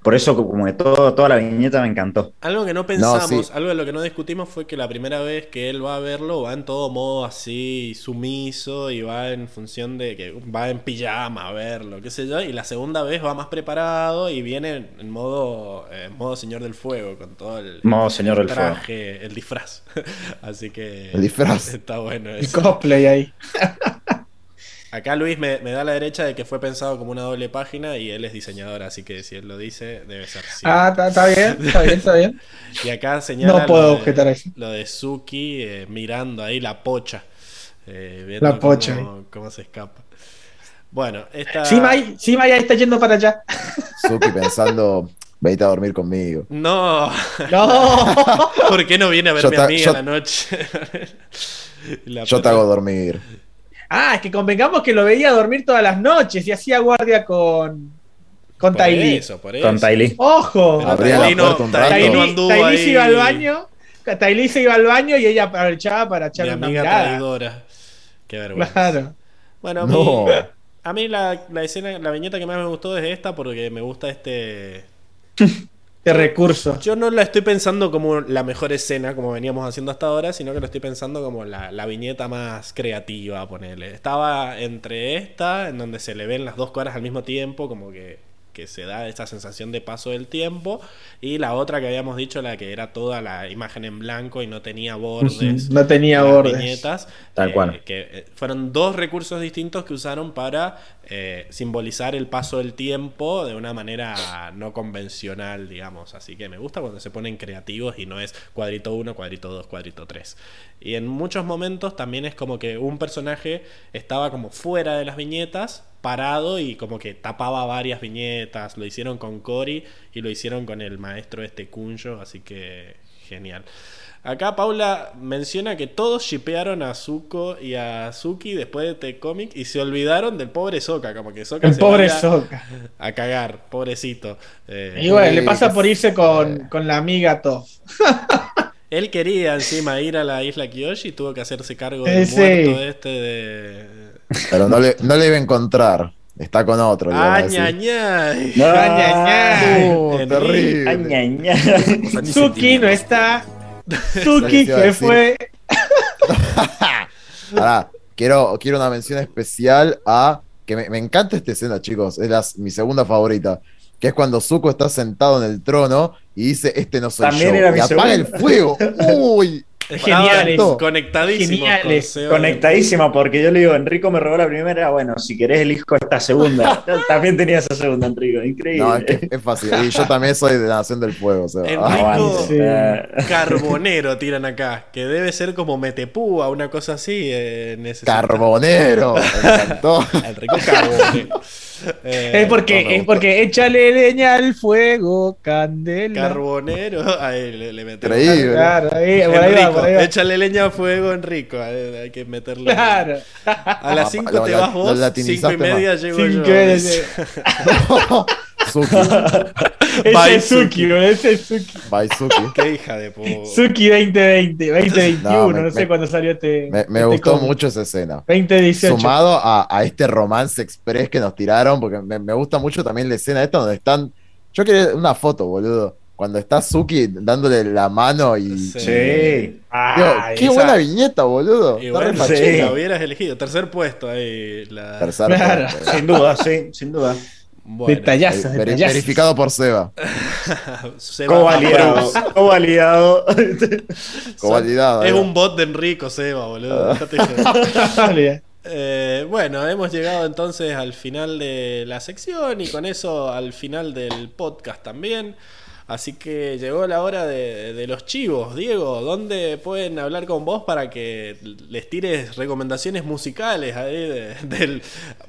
Por eso como que todo, toda la viñeta me encantó. Algo que no pensamos, algo de lo que no discutimos fue que la primera vez que él va a verlo va en todo modo así sumiso y va en función de que va en pijama a verlo, qué sé yo, y la segunda vez va más preparado y viene en modo, modo Señor del Fuego con todo el, modo señor del traje, el disfraz. así que el disfraz. está bueno. El cosplay ahí. Acá Luis me, da la derecha de que fue pensado como una doble página y él es diseñador, así que si él lo dice, debe ser así. Ah, está bien, está bien, está bien. y acá señala no puedo lo, objetar de, eso. lo de Suki eh, mirando ahí la pocha. Eh, viendo la pocha. Cómo, se escapa. Bueno, esta. Sí, Mai, sí, Mai está yendo para allá. Suki pensando, vete a dormir conmigo. No. No. ¿Por qué no viene a verme a mí a la noche? yo te hago dormir. Ah, es que convengamos que lo veía dormir todas las noches y hacía guardia con. Con por Eso, por eso. Con Tylee. ¡Ojo! Tylee se iba al baño. Tylee se iba al baño y ella aprovechaba para echarle una amiga traidora. Qué vergüenza. Claro. Bueno, a mí, a mí la, la, escena, la viñeta que más me gustó es esta porque me gusta este. de recurso. Yo no la estoy pensando como la mejor escena, como veníamos haciendo hasta ahora, sino que lo estoy pensando como la, la viñeta más creativa, ponerle. Estaba entre esta, en donde se le ven las dos caras al mismo tiempo, como que que se da esa sensación de paso del tiempo. Y la otra que habíamos dicho, la que era toda la imagen en blanco y no tenía bordes. no tenía bordes. Viñetas, Tal cual. Eh, que eh, fueron dos recursos distintos que usaron para eh, simbolizar el paso del tiempo de una manera no convencional, digamos. Así que me gusta cuando se ponen creativos y no es cuadrito 1, cuadrito 2, cuadrito 3. Y en muchos momentos también es como que un personaje estaba como fuera de las viñetas parado y como que tapaba varias viñetas. Lo hicieron con Cory y lo hicieron con el maestro este Kunjo, así que genial. Acá Paula menciona que todos shipearon a Zuko y a Suki después de este cómic y se olvidaron del pobre Soka, como que Soka el pobre Soka. a cagar, pobrecito. Eh, y bueno, le pasa por irse con, la amiga Toph. Él quería encima ir a la isla Kyoshi y tuvo que hacerse cargo del muerto este de. Pero no le, no le iba a encontrar. Está con otro. ¡Añañay! ¡Añañay! Suki no está Suki que fue. Ahora, quiero, quiero una mención especial a. Que me, encanta esta escena, chicos. Es mi segunda favorita. Que es cuando Zuko está sentado en el trono y dice: Este no soy También yo. y apaga el fuego. ¡Uy! Geniales. Conectadísimos. Conectadísima, porque yo le digo, Enrico me robó la primera, bueno, si querés elijo esta segunda. también tenía esa segunda, Enrico, increíble. No, es, fácil. Y yo también soy de la Nación del Fuego. O Enrico ah, Carbonero tiran acá, que debe ser como Metepúa, una cosa así. Eh, carbonero. Enrico Carbonero. Eh, es porque, es porque échale leña al fuego, candela. Carbonero. Ahí le, le metemos. Claro, ahí, Échale leña al fuego, Enrico. Hay, que meterle. Claro. A las 5 te vas vos, 5 y media llego yo. Suki. ese es Suki, ese es Suki. Bye Suki. Qué hija de puta. Suki 2020, 2021, no, sé cuándo salió este. Me, este gustó mucho esa escena. 2018. Sumado a, a, este romance express que nos tiraron, porque me, me, gusta mucho también la escena esta donde están. Yo quería una foto, boludo. Cuando está Suki dándole la mano y. Sí. qué buena viñeta, boludo. Igual, sí. La hubieras elegido. Tercer puesto ahí. La... Tercer puesto. Sin duda, sí, sin duda. Bueno, detallazo, Verificado por Seba. Seba Covalidado. Covalidado. Covalidado. Es un bot de Enrico, Seba, boludo. Eh, bueno, hemos llegado entonces al final de la sección y con eso al final del podcast también. Así que llegó la hora de, los chivos. Diego, ¿dónde pueden hablar con vos para que les tires recomendaciones musicales ahí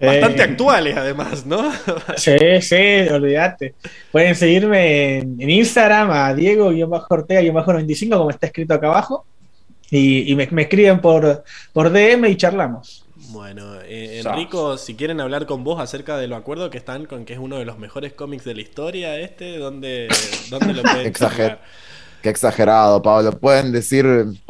bastante eh. actuales además, ¿no? sí, sí, olvídate. Pueden seguirme en, Instagram a Diego-Ortega-95 como está escrito acá abajo. Y, me, escriben por, por DM y charlamos. Bueno, eh, Enrico, si quieren hablar con vos acerca de lo acuerdo que están con que es uno de los mejores cómics de la historia, este, ¿dónde, dónde lo pueden Exager Qué exagerado, Pablo. Pueden decir,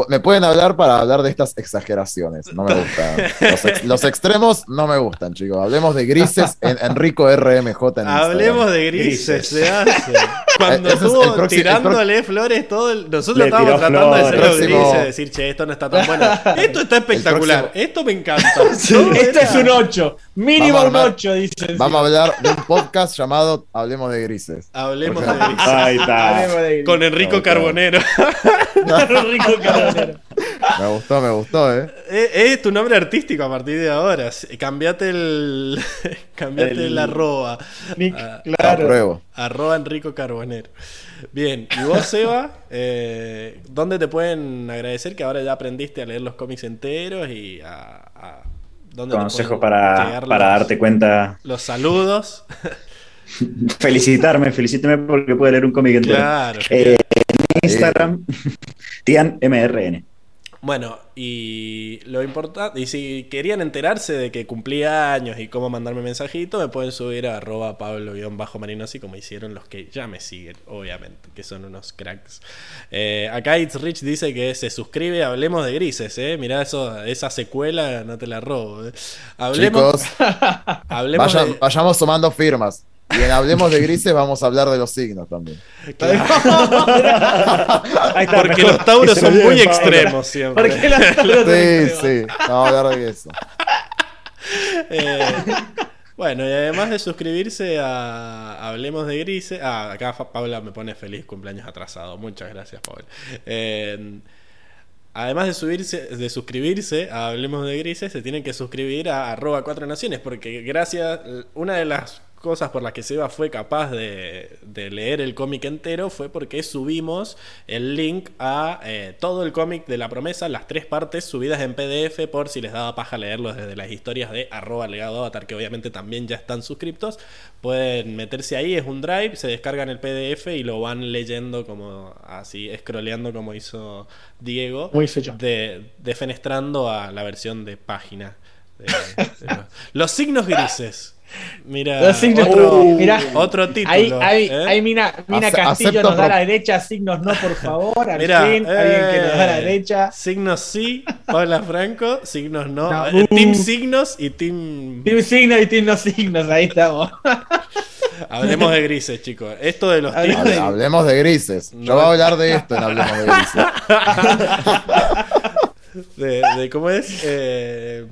me pueden hablar para hablar de estas exageraciones. No me gustan. Los, extremos no me gustan, chicos. Hablemos de grises en Enrico RMJ. En Hablemos de grises, se hace. Cuando estuvo tirándole flores todo Nosotros estábamos tratando de ser los grises, decir, che, esto no está tan bueno. Esto está espectacular, esto me encanta. Esto es un 8, mínimo un 8, dicen. Vamos a hablar de un podcast llamado Hablemos de grises. Hablemos de grises. Ahí está. Con Enrico Carbonero. Enrico Carbonero. Me gustó, me gustó, ¿eh? Es, tu nombre artístico a partir de ahora. Cambiate el. cambiate el, arroba. Ah, claro. Arroba Enrico Carbonero. Bien, y vos, Seba, eh, ¿dónde te pueden agradecer que ahora ya aprendiste a leer los cómics enteros y a. ¿dónde Consejo para, para darte cuenta. Los saludos. Felicitarme, felicíteme porque puedo leer un cómic entero. Claro. Eh, en Instagram, TianMRN. Bueno, y lo importante, y si querían enterarse de que cumplía años y cómo mandarme mensajito, me pueden subir a arroba pablo-marinosi como hicieron los que ya me siguen, obviamente, que son unos cracks. Eh, acá It's Rich dice que se suscribe, hablemos de grises, eh. Mirá eso, esa secuela, no te la robo. Eh. Hablemos, hablemos vayamos tomando firmas. Y en Hablemos de Grises vamos a hablar de los signos también. Porque los tauros son muy extremos siempre. sí, sí, vamos a hablar de eso. Eh, bueno, y además de suscribirse a Hablemos de Grises. Ah, acá Paula me pone feliz cumpleaños atrasado. Muchas gracias, Paula. Eh, además de, subirse, de suscribirse a Hablemos de Grises, se tienen que suscribir a arroba cuatro naciones, porque gracias, una de las cosas por las que Seba fue capaz de, leer el cómic entero fue porque subimos el link a eh, todo el cómic de la promesa, las tres partes subidas en PDF por si les daba paja leerlos desde las historias de arroba legado avatar, que obviamente también ya están suscriptos. Pueden meterse ahí, es un drive, se descargan el PDF y lo van leyendo como así, scrolleando como hizo Diego, de, defenestrando a la versión de página. los signos grises. Mira, otro, mira, otro título. Ahí, ahí, ¿eh? ahí Mina, Mina Castillo nos da a la derecha, signos no, por favor. Al fin, alguien que nos da a la eh, derecha. Signos sí, Paula Franco, signos no. Eh, team uh. Signos y Team. Team Signos y Team No Signos, ahí estamos. Hablemos de grises, chicos. Esto de los teams. Hablemos de grises. Yo voy a hablar de esto en Hablemos de grises. de, de, ¿Cómo es? Eh,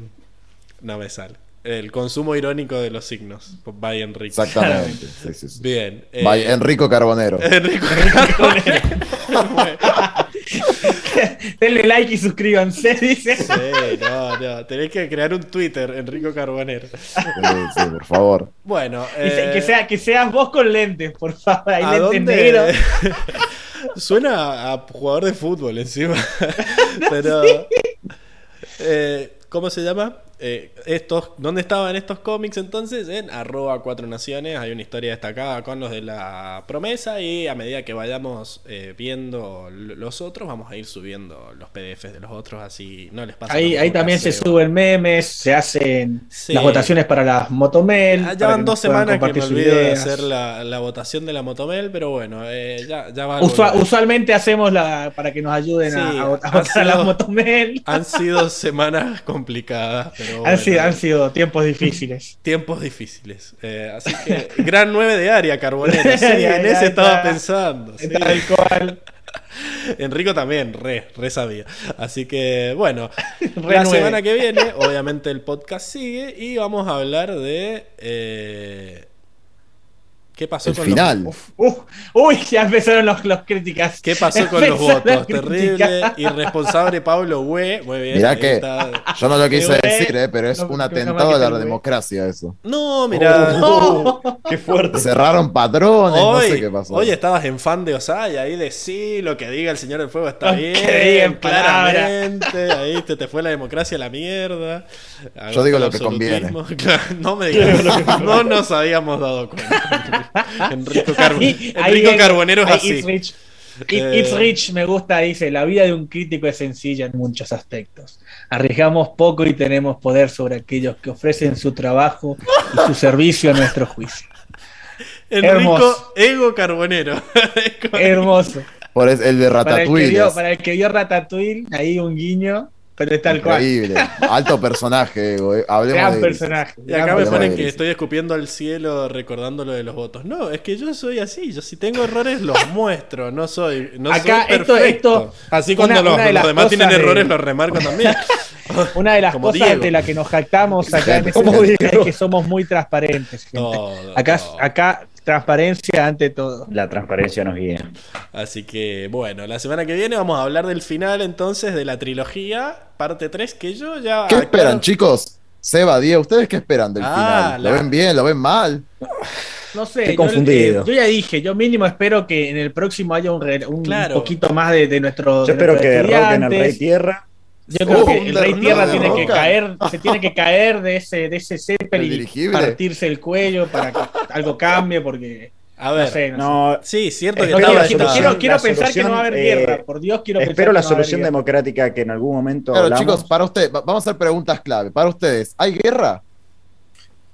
no me sale. El consumo irónico de los signos. By Enrico. Exactamente. Bien. Eh, By Enrico Carbonero. Enrico Carbonero. Denle like y suscríbanse, dice. Sí, no, no. Tenés que crear un Twitter, Enrico Carbonero. Sí, sí por favor. Bueno. Eh... Que, sea, que seas vos con lentes, por favor. Hay lentes negros. Suena a jugador de fútbol encima. Pero. Eh, ¿Cómo se llama? Eh, estos, ¿Dónde estaban estos cómics entonces? En arroba cuatro naciones. Hay una historia destacada con los de la promesa y a medida que vayamos eh, viendo los otros, vamos a ir subiendo los PDFs de los otros, así no les pasa Ahí, ahí también se suben memes, se hacen las votaciones para las Motomel. Ah, ya van dos semanas que me olvidé de hacer la, votación de la Motomel, pero bueno, eh, ya, ya va. usualmente hacemos la para que nos ayuden a, votar las Motomel. Han sido semanas complicadas han, sido, tiempos difíciles. Tiempos difíciles. Eh, así que, gran 9 de área, Carbonero. Sí, en ese estaba pensando. Tal cual. Enrico también, re, re sabía. Así que, bueno, la semana que viene, obviamente el podcast sigue y vamos a hablar de eh, ¿Qué pasó el con final? Los... Uf, uy, ya empezaron los, los críticas. ¿Qué pasó con los votos? Terrible, irresponsable Pablo Güe. Muy bien. Mirá que yo no lo quise decir, eh, pero es un atentado a la democracia eso. No, mira. Oh, qué fuerte. Cerraron patrones, no sé qué pasó. Oye, estabas en fan de Osaya, ahí de sí, lo que diga el Señor del Fuego está bien, claramente. Ahí te, te fue la democracia a la mierda. Yo digo lo que conviene. no me digas, no nos habíamos dado cuenta. Enrico, Carbonero es así. It's rich. me gusta, dice, la vida de un crítico es sencilla en muchos aspectos. Arriesgamos poco y tenemos poder sobre aquellos que ofrecen su trabajo y su servicio a nuestro juicio. Enrico Ego Carbonero. Hermoso. Por el de Ratatouille. para el que vio Ratatouille, ahí un guiño. Pero es tal Increíble. Alto personaje, güey. Hablemos Gran personaje. Y acá me ponen que estoy escupiendo al cielo recordando lo de los votos. No, es que yo soy así. Yo si tengo errores los muestro. No soy, no acá soy perfecto. Esto, así cuando los, demás tienen errores los remarco también. Una de las cosas de la que nos jactamos acá en este es que somos muy transparentes. acá, acá transparencia ante todo. La transparencia nos guía. Así que bueno, la semana que viene vamos a hablar del final entonces de la trilogía, parte 3, que yo ya... ¿Qué esperan chicos? Seba, Díaz, ¿ustedes qué esperan del ah, final? ¿Lo ven bien? ¿Lo ven mal? No sé, Estoy confundido. Yo, ya dije, yo mínimo espero que en el próximo haya un, un poquito más de, nuestro. Yo espero que derroquen al Rey Tierra. Yo creo que el Rey Tierra tiene que caer, se tiene que caer de ese, de ese Zeppelin y partirse el cuello para que algo cambie, porque. A ver, no, sí, cierto que quiero, quiero, pensar que no va a haber guerra. Eh, por Dios, quiero Espero la solución democrática que en algún momento. Claro, chicos, para ustedes, vamos a hacer preguntas clave. Para ustedes, ¿hay guerra?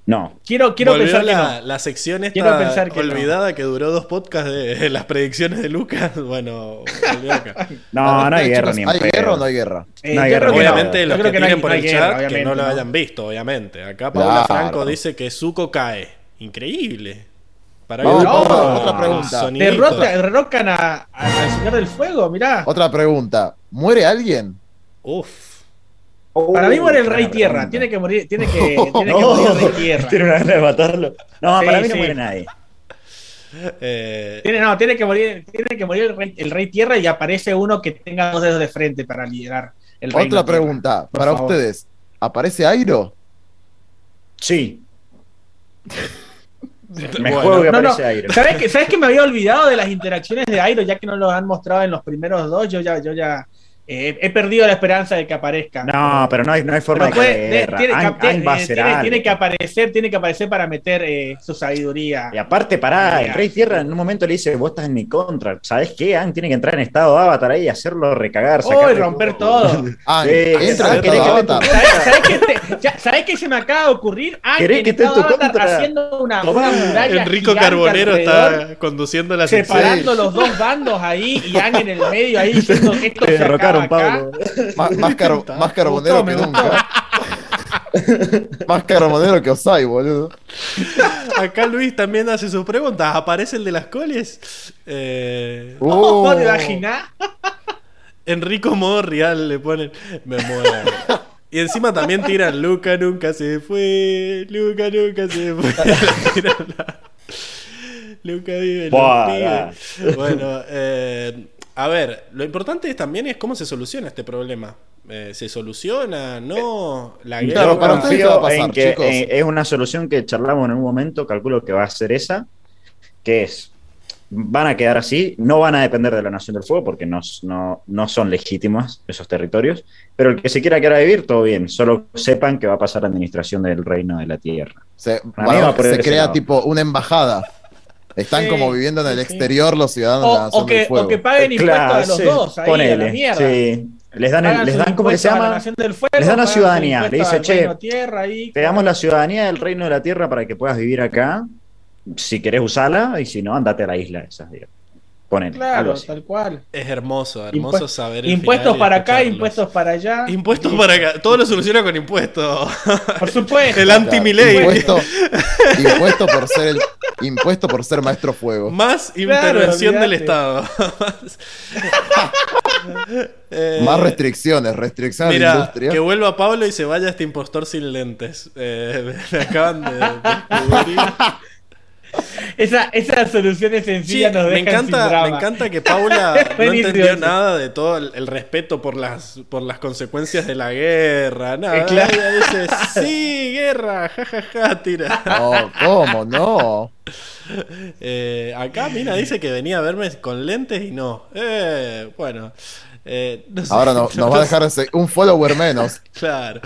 No. Quiero, quiero pensar la, que la sección esta pensar que olvidada que duró dos podcasts de, las predicciones de Lucas. Bueno, no, no hay guerra ni ¿Hay guerra o no hay guerra? Eh, no hay guerra obviamente, los que, tienen por el chat, que no lo hayan visto, obviamente. Acá Paula Franco dice que Zuko cae. Increíble. Para no, otra pregunta. Derrocan al Señor del Fuego, mirá. Otra pregunta. ¿Muere alguien? Uf para mí muere el Rey Tierra. Tiene que morir, tiene que, tiene que morir el Rey Tierra. Tiene una ganas de matarlo. No, para mí no muere nadie. Eh... Tiene, no, tiene que morir, tiene que morir el rey, Tierra y aparece uno que tenga dos dedos de frente para liderar el rey. Otra pregunta, para ustedes. ¿Aparece Airo? Sí. Me juego que aparece Airo. ¿Sabes que, ¿Sabes que me había olvidado de las interacciones de Airo, ya que no lo han mostrado en los primeros dos? Yo ya, yo ya eh, he perdido la esperanza de que aparezca. No, pero no hay, no hay forma de que tiene, que aparecer, tiene que aparecer para meter eh, su sabiduría. Y aparte, para el Rey Tierra en un momento le dice, vos estás en mi contra. ¿Sabes qué? Ang tiene que entrar en estado de avatar ahí y hacerlo recagar. Oh, y romper todo. Ah, entra en estado avatar. ¿Sabes qué se me acaba de ocurrir? Ang que esté en tu contra? haciendo una, muralla Enrico Carbonero está conduciendo la Separando los dos bandos ahí y Ang en el medio ahí diciendo esto se acaba Pablo. Más, carbonero que nunca. más carbonero que Osai, boludo. Acá Luis también hace sus preguntas. ¿Aparece el de las coles? Eh... Oh, ¿Te imaginas? Enrico modo real le ponen. Me muero. Y encima también tiran Luca nunca se fue. Luca nunca se fue. Luca vive. Bueno, eh, a ver, lo importante también es cómo se soluciona este problema. Eh, ¿Se soluciona? ¿No? La guerra. confío en que eh, es una solución que charlamos en un momento, calculo que va a ser esa, que es, van a quedar así, no van a depender de la Nación del Fuego porque no, no, son legítimos esos territorios, pero el que se quiera quedar a vivir, todo bien, solo sepan que va a pasar la administración del reino de la tierra. Se, se crea tipo una embajada. Están como viviendo en el exterior los ciudadanos o, de la Nación que, del Fuego. O que paguen impuestos a los dos, ahí ponele, la mierda. Sí. Les dan, les dan ¿cómo se llama? les dan la ciudadanía. Le dice, che, te damos la ciudadanía del reino de la tierra para que puedas vivir acá. Si querés usarla, y si no, andate a la isla esas, digamos. Claro, tal cual. Es hermoso, hermoso saber. Impuestos para acá, impuestos para allá. Impuestos para acá. Todo lo soluciona con impuestos. Por supuesto. el anti-miley. Impuesto, impuesto por ser el Impuesto por ser maestro fuego. Más intervención del Estado. Eh, Más restricciones, restricciones mira, industria. Que vuelva Pablo y se vaya este impostor sin lentes. Eh, me acaban de descubrir. Esa, esa solución es sencilla nos me encanta, Me encanta que Paula no entendió nada de todo el, respeto por las, por las consecuencias de la guerra. Nada, eh, claro. ella dice, sí, guerra, jajaja, ja, ja, tira. No, ¿cómo? No. Eh, acá Mina dice que venía a verme con lentes y no. Eh, bueno. Eh, Ahora nos va a dejar un follower menos. claro.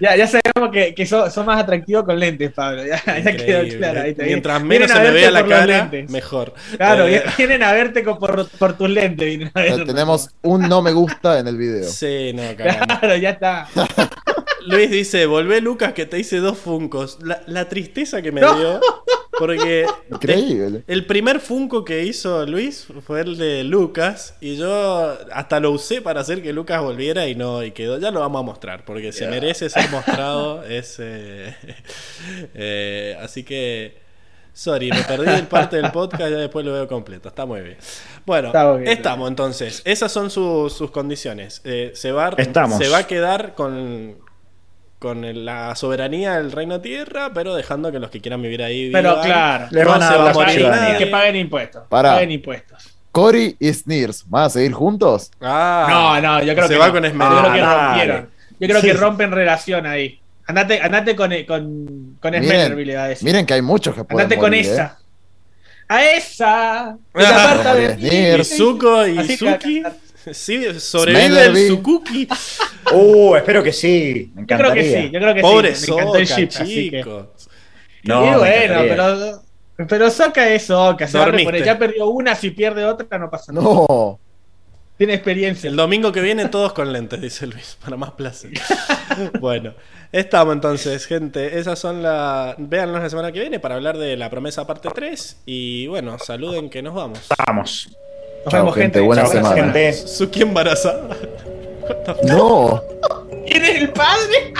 Ya, ya sabemos que, que son, más atractivos con lentes, Pablo. Ya, quedó claro. Mientras menos se me vea la cara, mejor. Claro, eh, vienen a verte por, por tus lentes. Tenemos un no me gusta en el video. Sí, no, Claro, ya está. Luis dice, volvé Lucas que te hice dos funcos. La, tristeza que me dio, porque Increíble. El, primer funko que hizo Luis fue el de Lucas y yo hasta lo usé para hacer que Lucas volviera y no, y quedó. Ya lo vamos a mostrar, porque se merece ser mostrado. es, eh, eh, así que... Sorry, me perdí el parte del podcast, ya después lo veo completo. Está muy bien. Bueno, estamos entonces. Esas son sus condiciones. Eh, se, va, se va a quedar con, con la soberanía del reino tierra, pero dejando que los que quieran vivir ahí Pero claro, le van a dar que paguen impuestos. Paguen impuestos. Cory y Sneers, ¿van a seguir juntos? Ah, no, no, yo creo se que va con Esmeralda. Yo creo que rompieron. Yo creo que rompen relación ahí. Andate, andate con, con, con Esmeralda, le va a decir. Miren que hay muchos que pueden Andate con esa. ¿eh? A esa. Ah, de Zuko y Suki. Sí, sobrevive el Sukuki. Uh, espero que sí. Me encantaría. Yo creo que sí, yo creo que Pobre sí. Pobre Soka, chicos. No, y bueno, pero, pero Soka es Soka. Se Ya perdió una, si pierde otra, no pasa nada. No. Tiene experiencia. El domingo que viene todos con lentes, dice Luis, para más placer. bueno, estamos entonces, gente. Esas son las... Véanlos la semana que viene para hablar de la promesa parte 3. Y bueno, saluden que nos vamos. Vamos. Nos vemos, gente. Buena semana. Gente. Suki embarazada. No. ¿Eres el padre?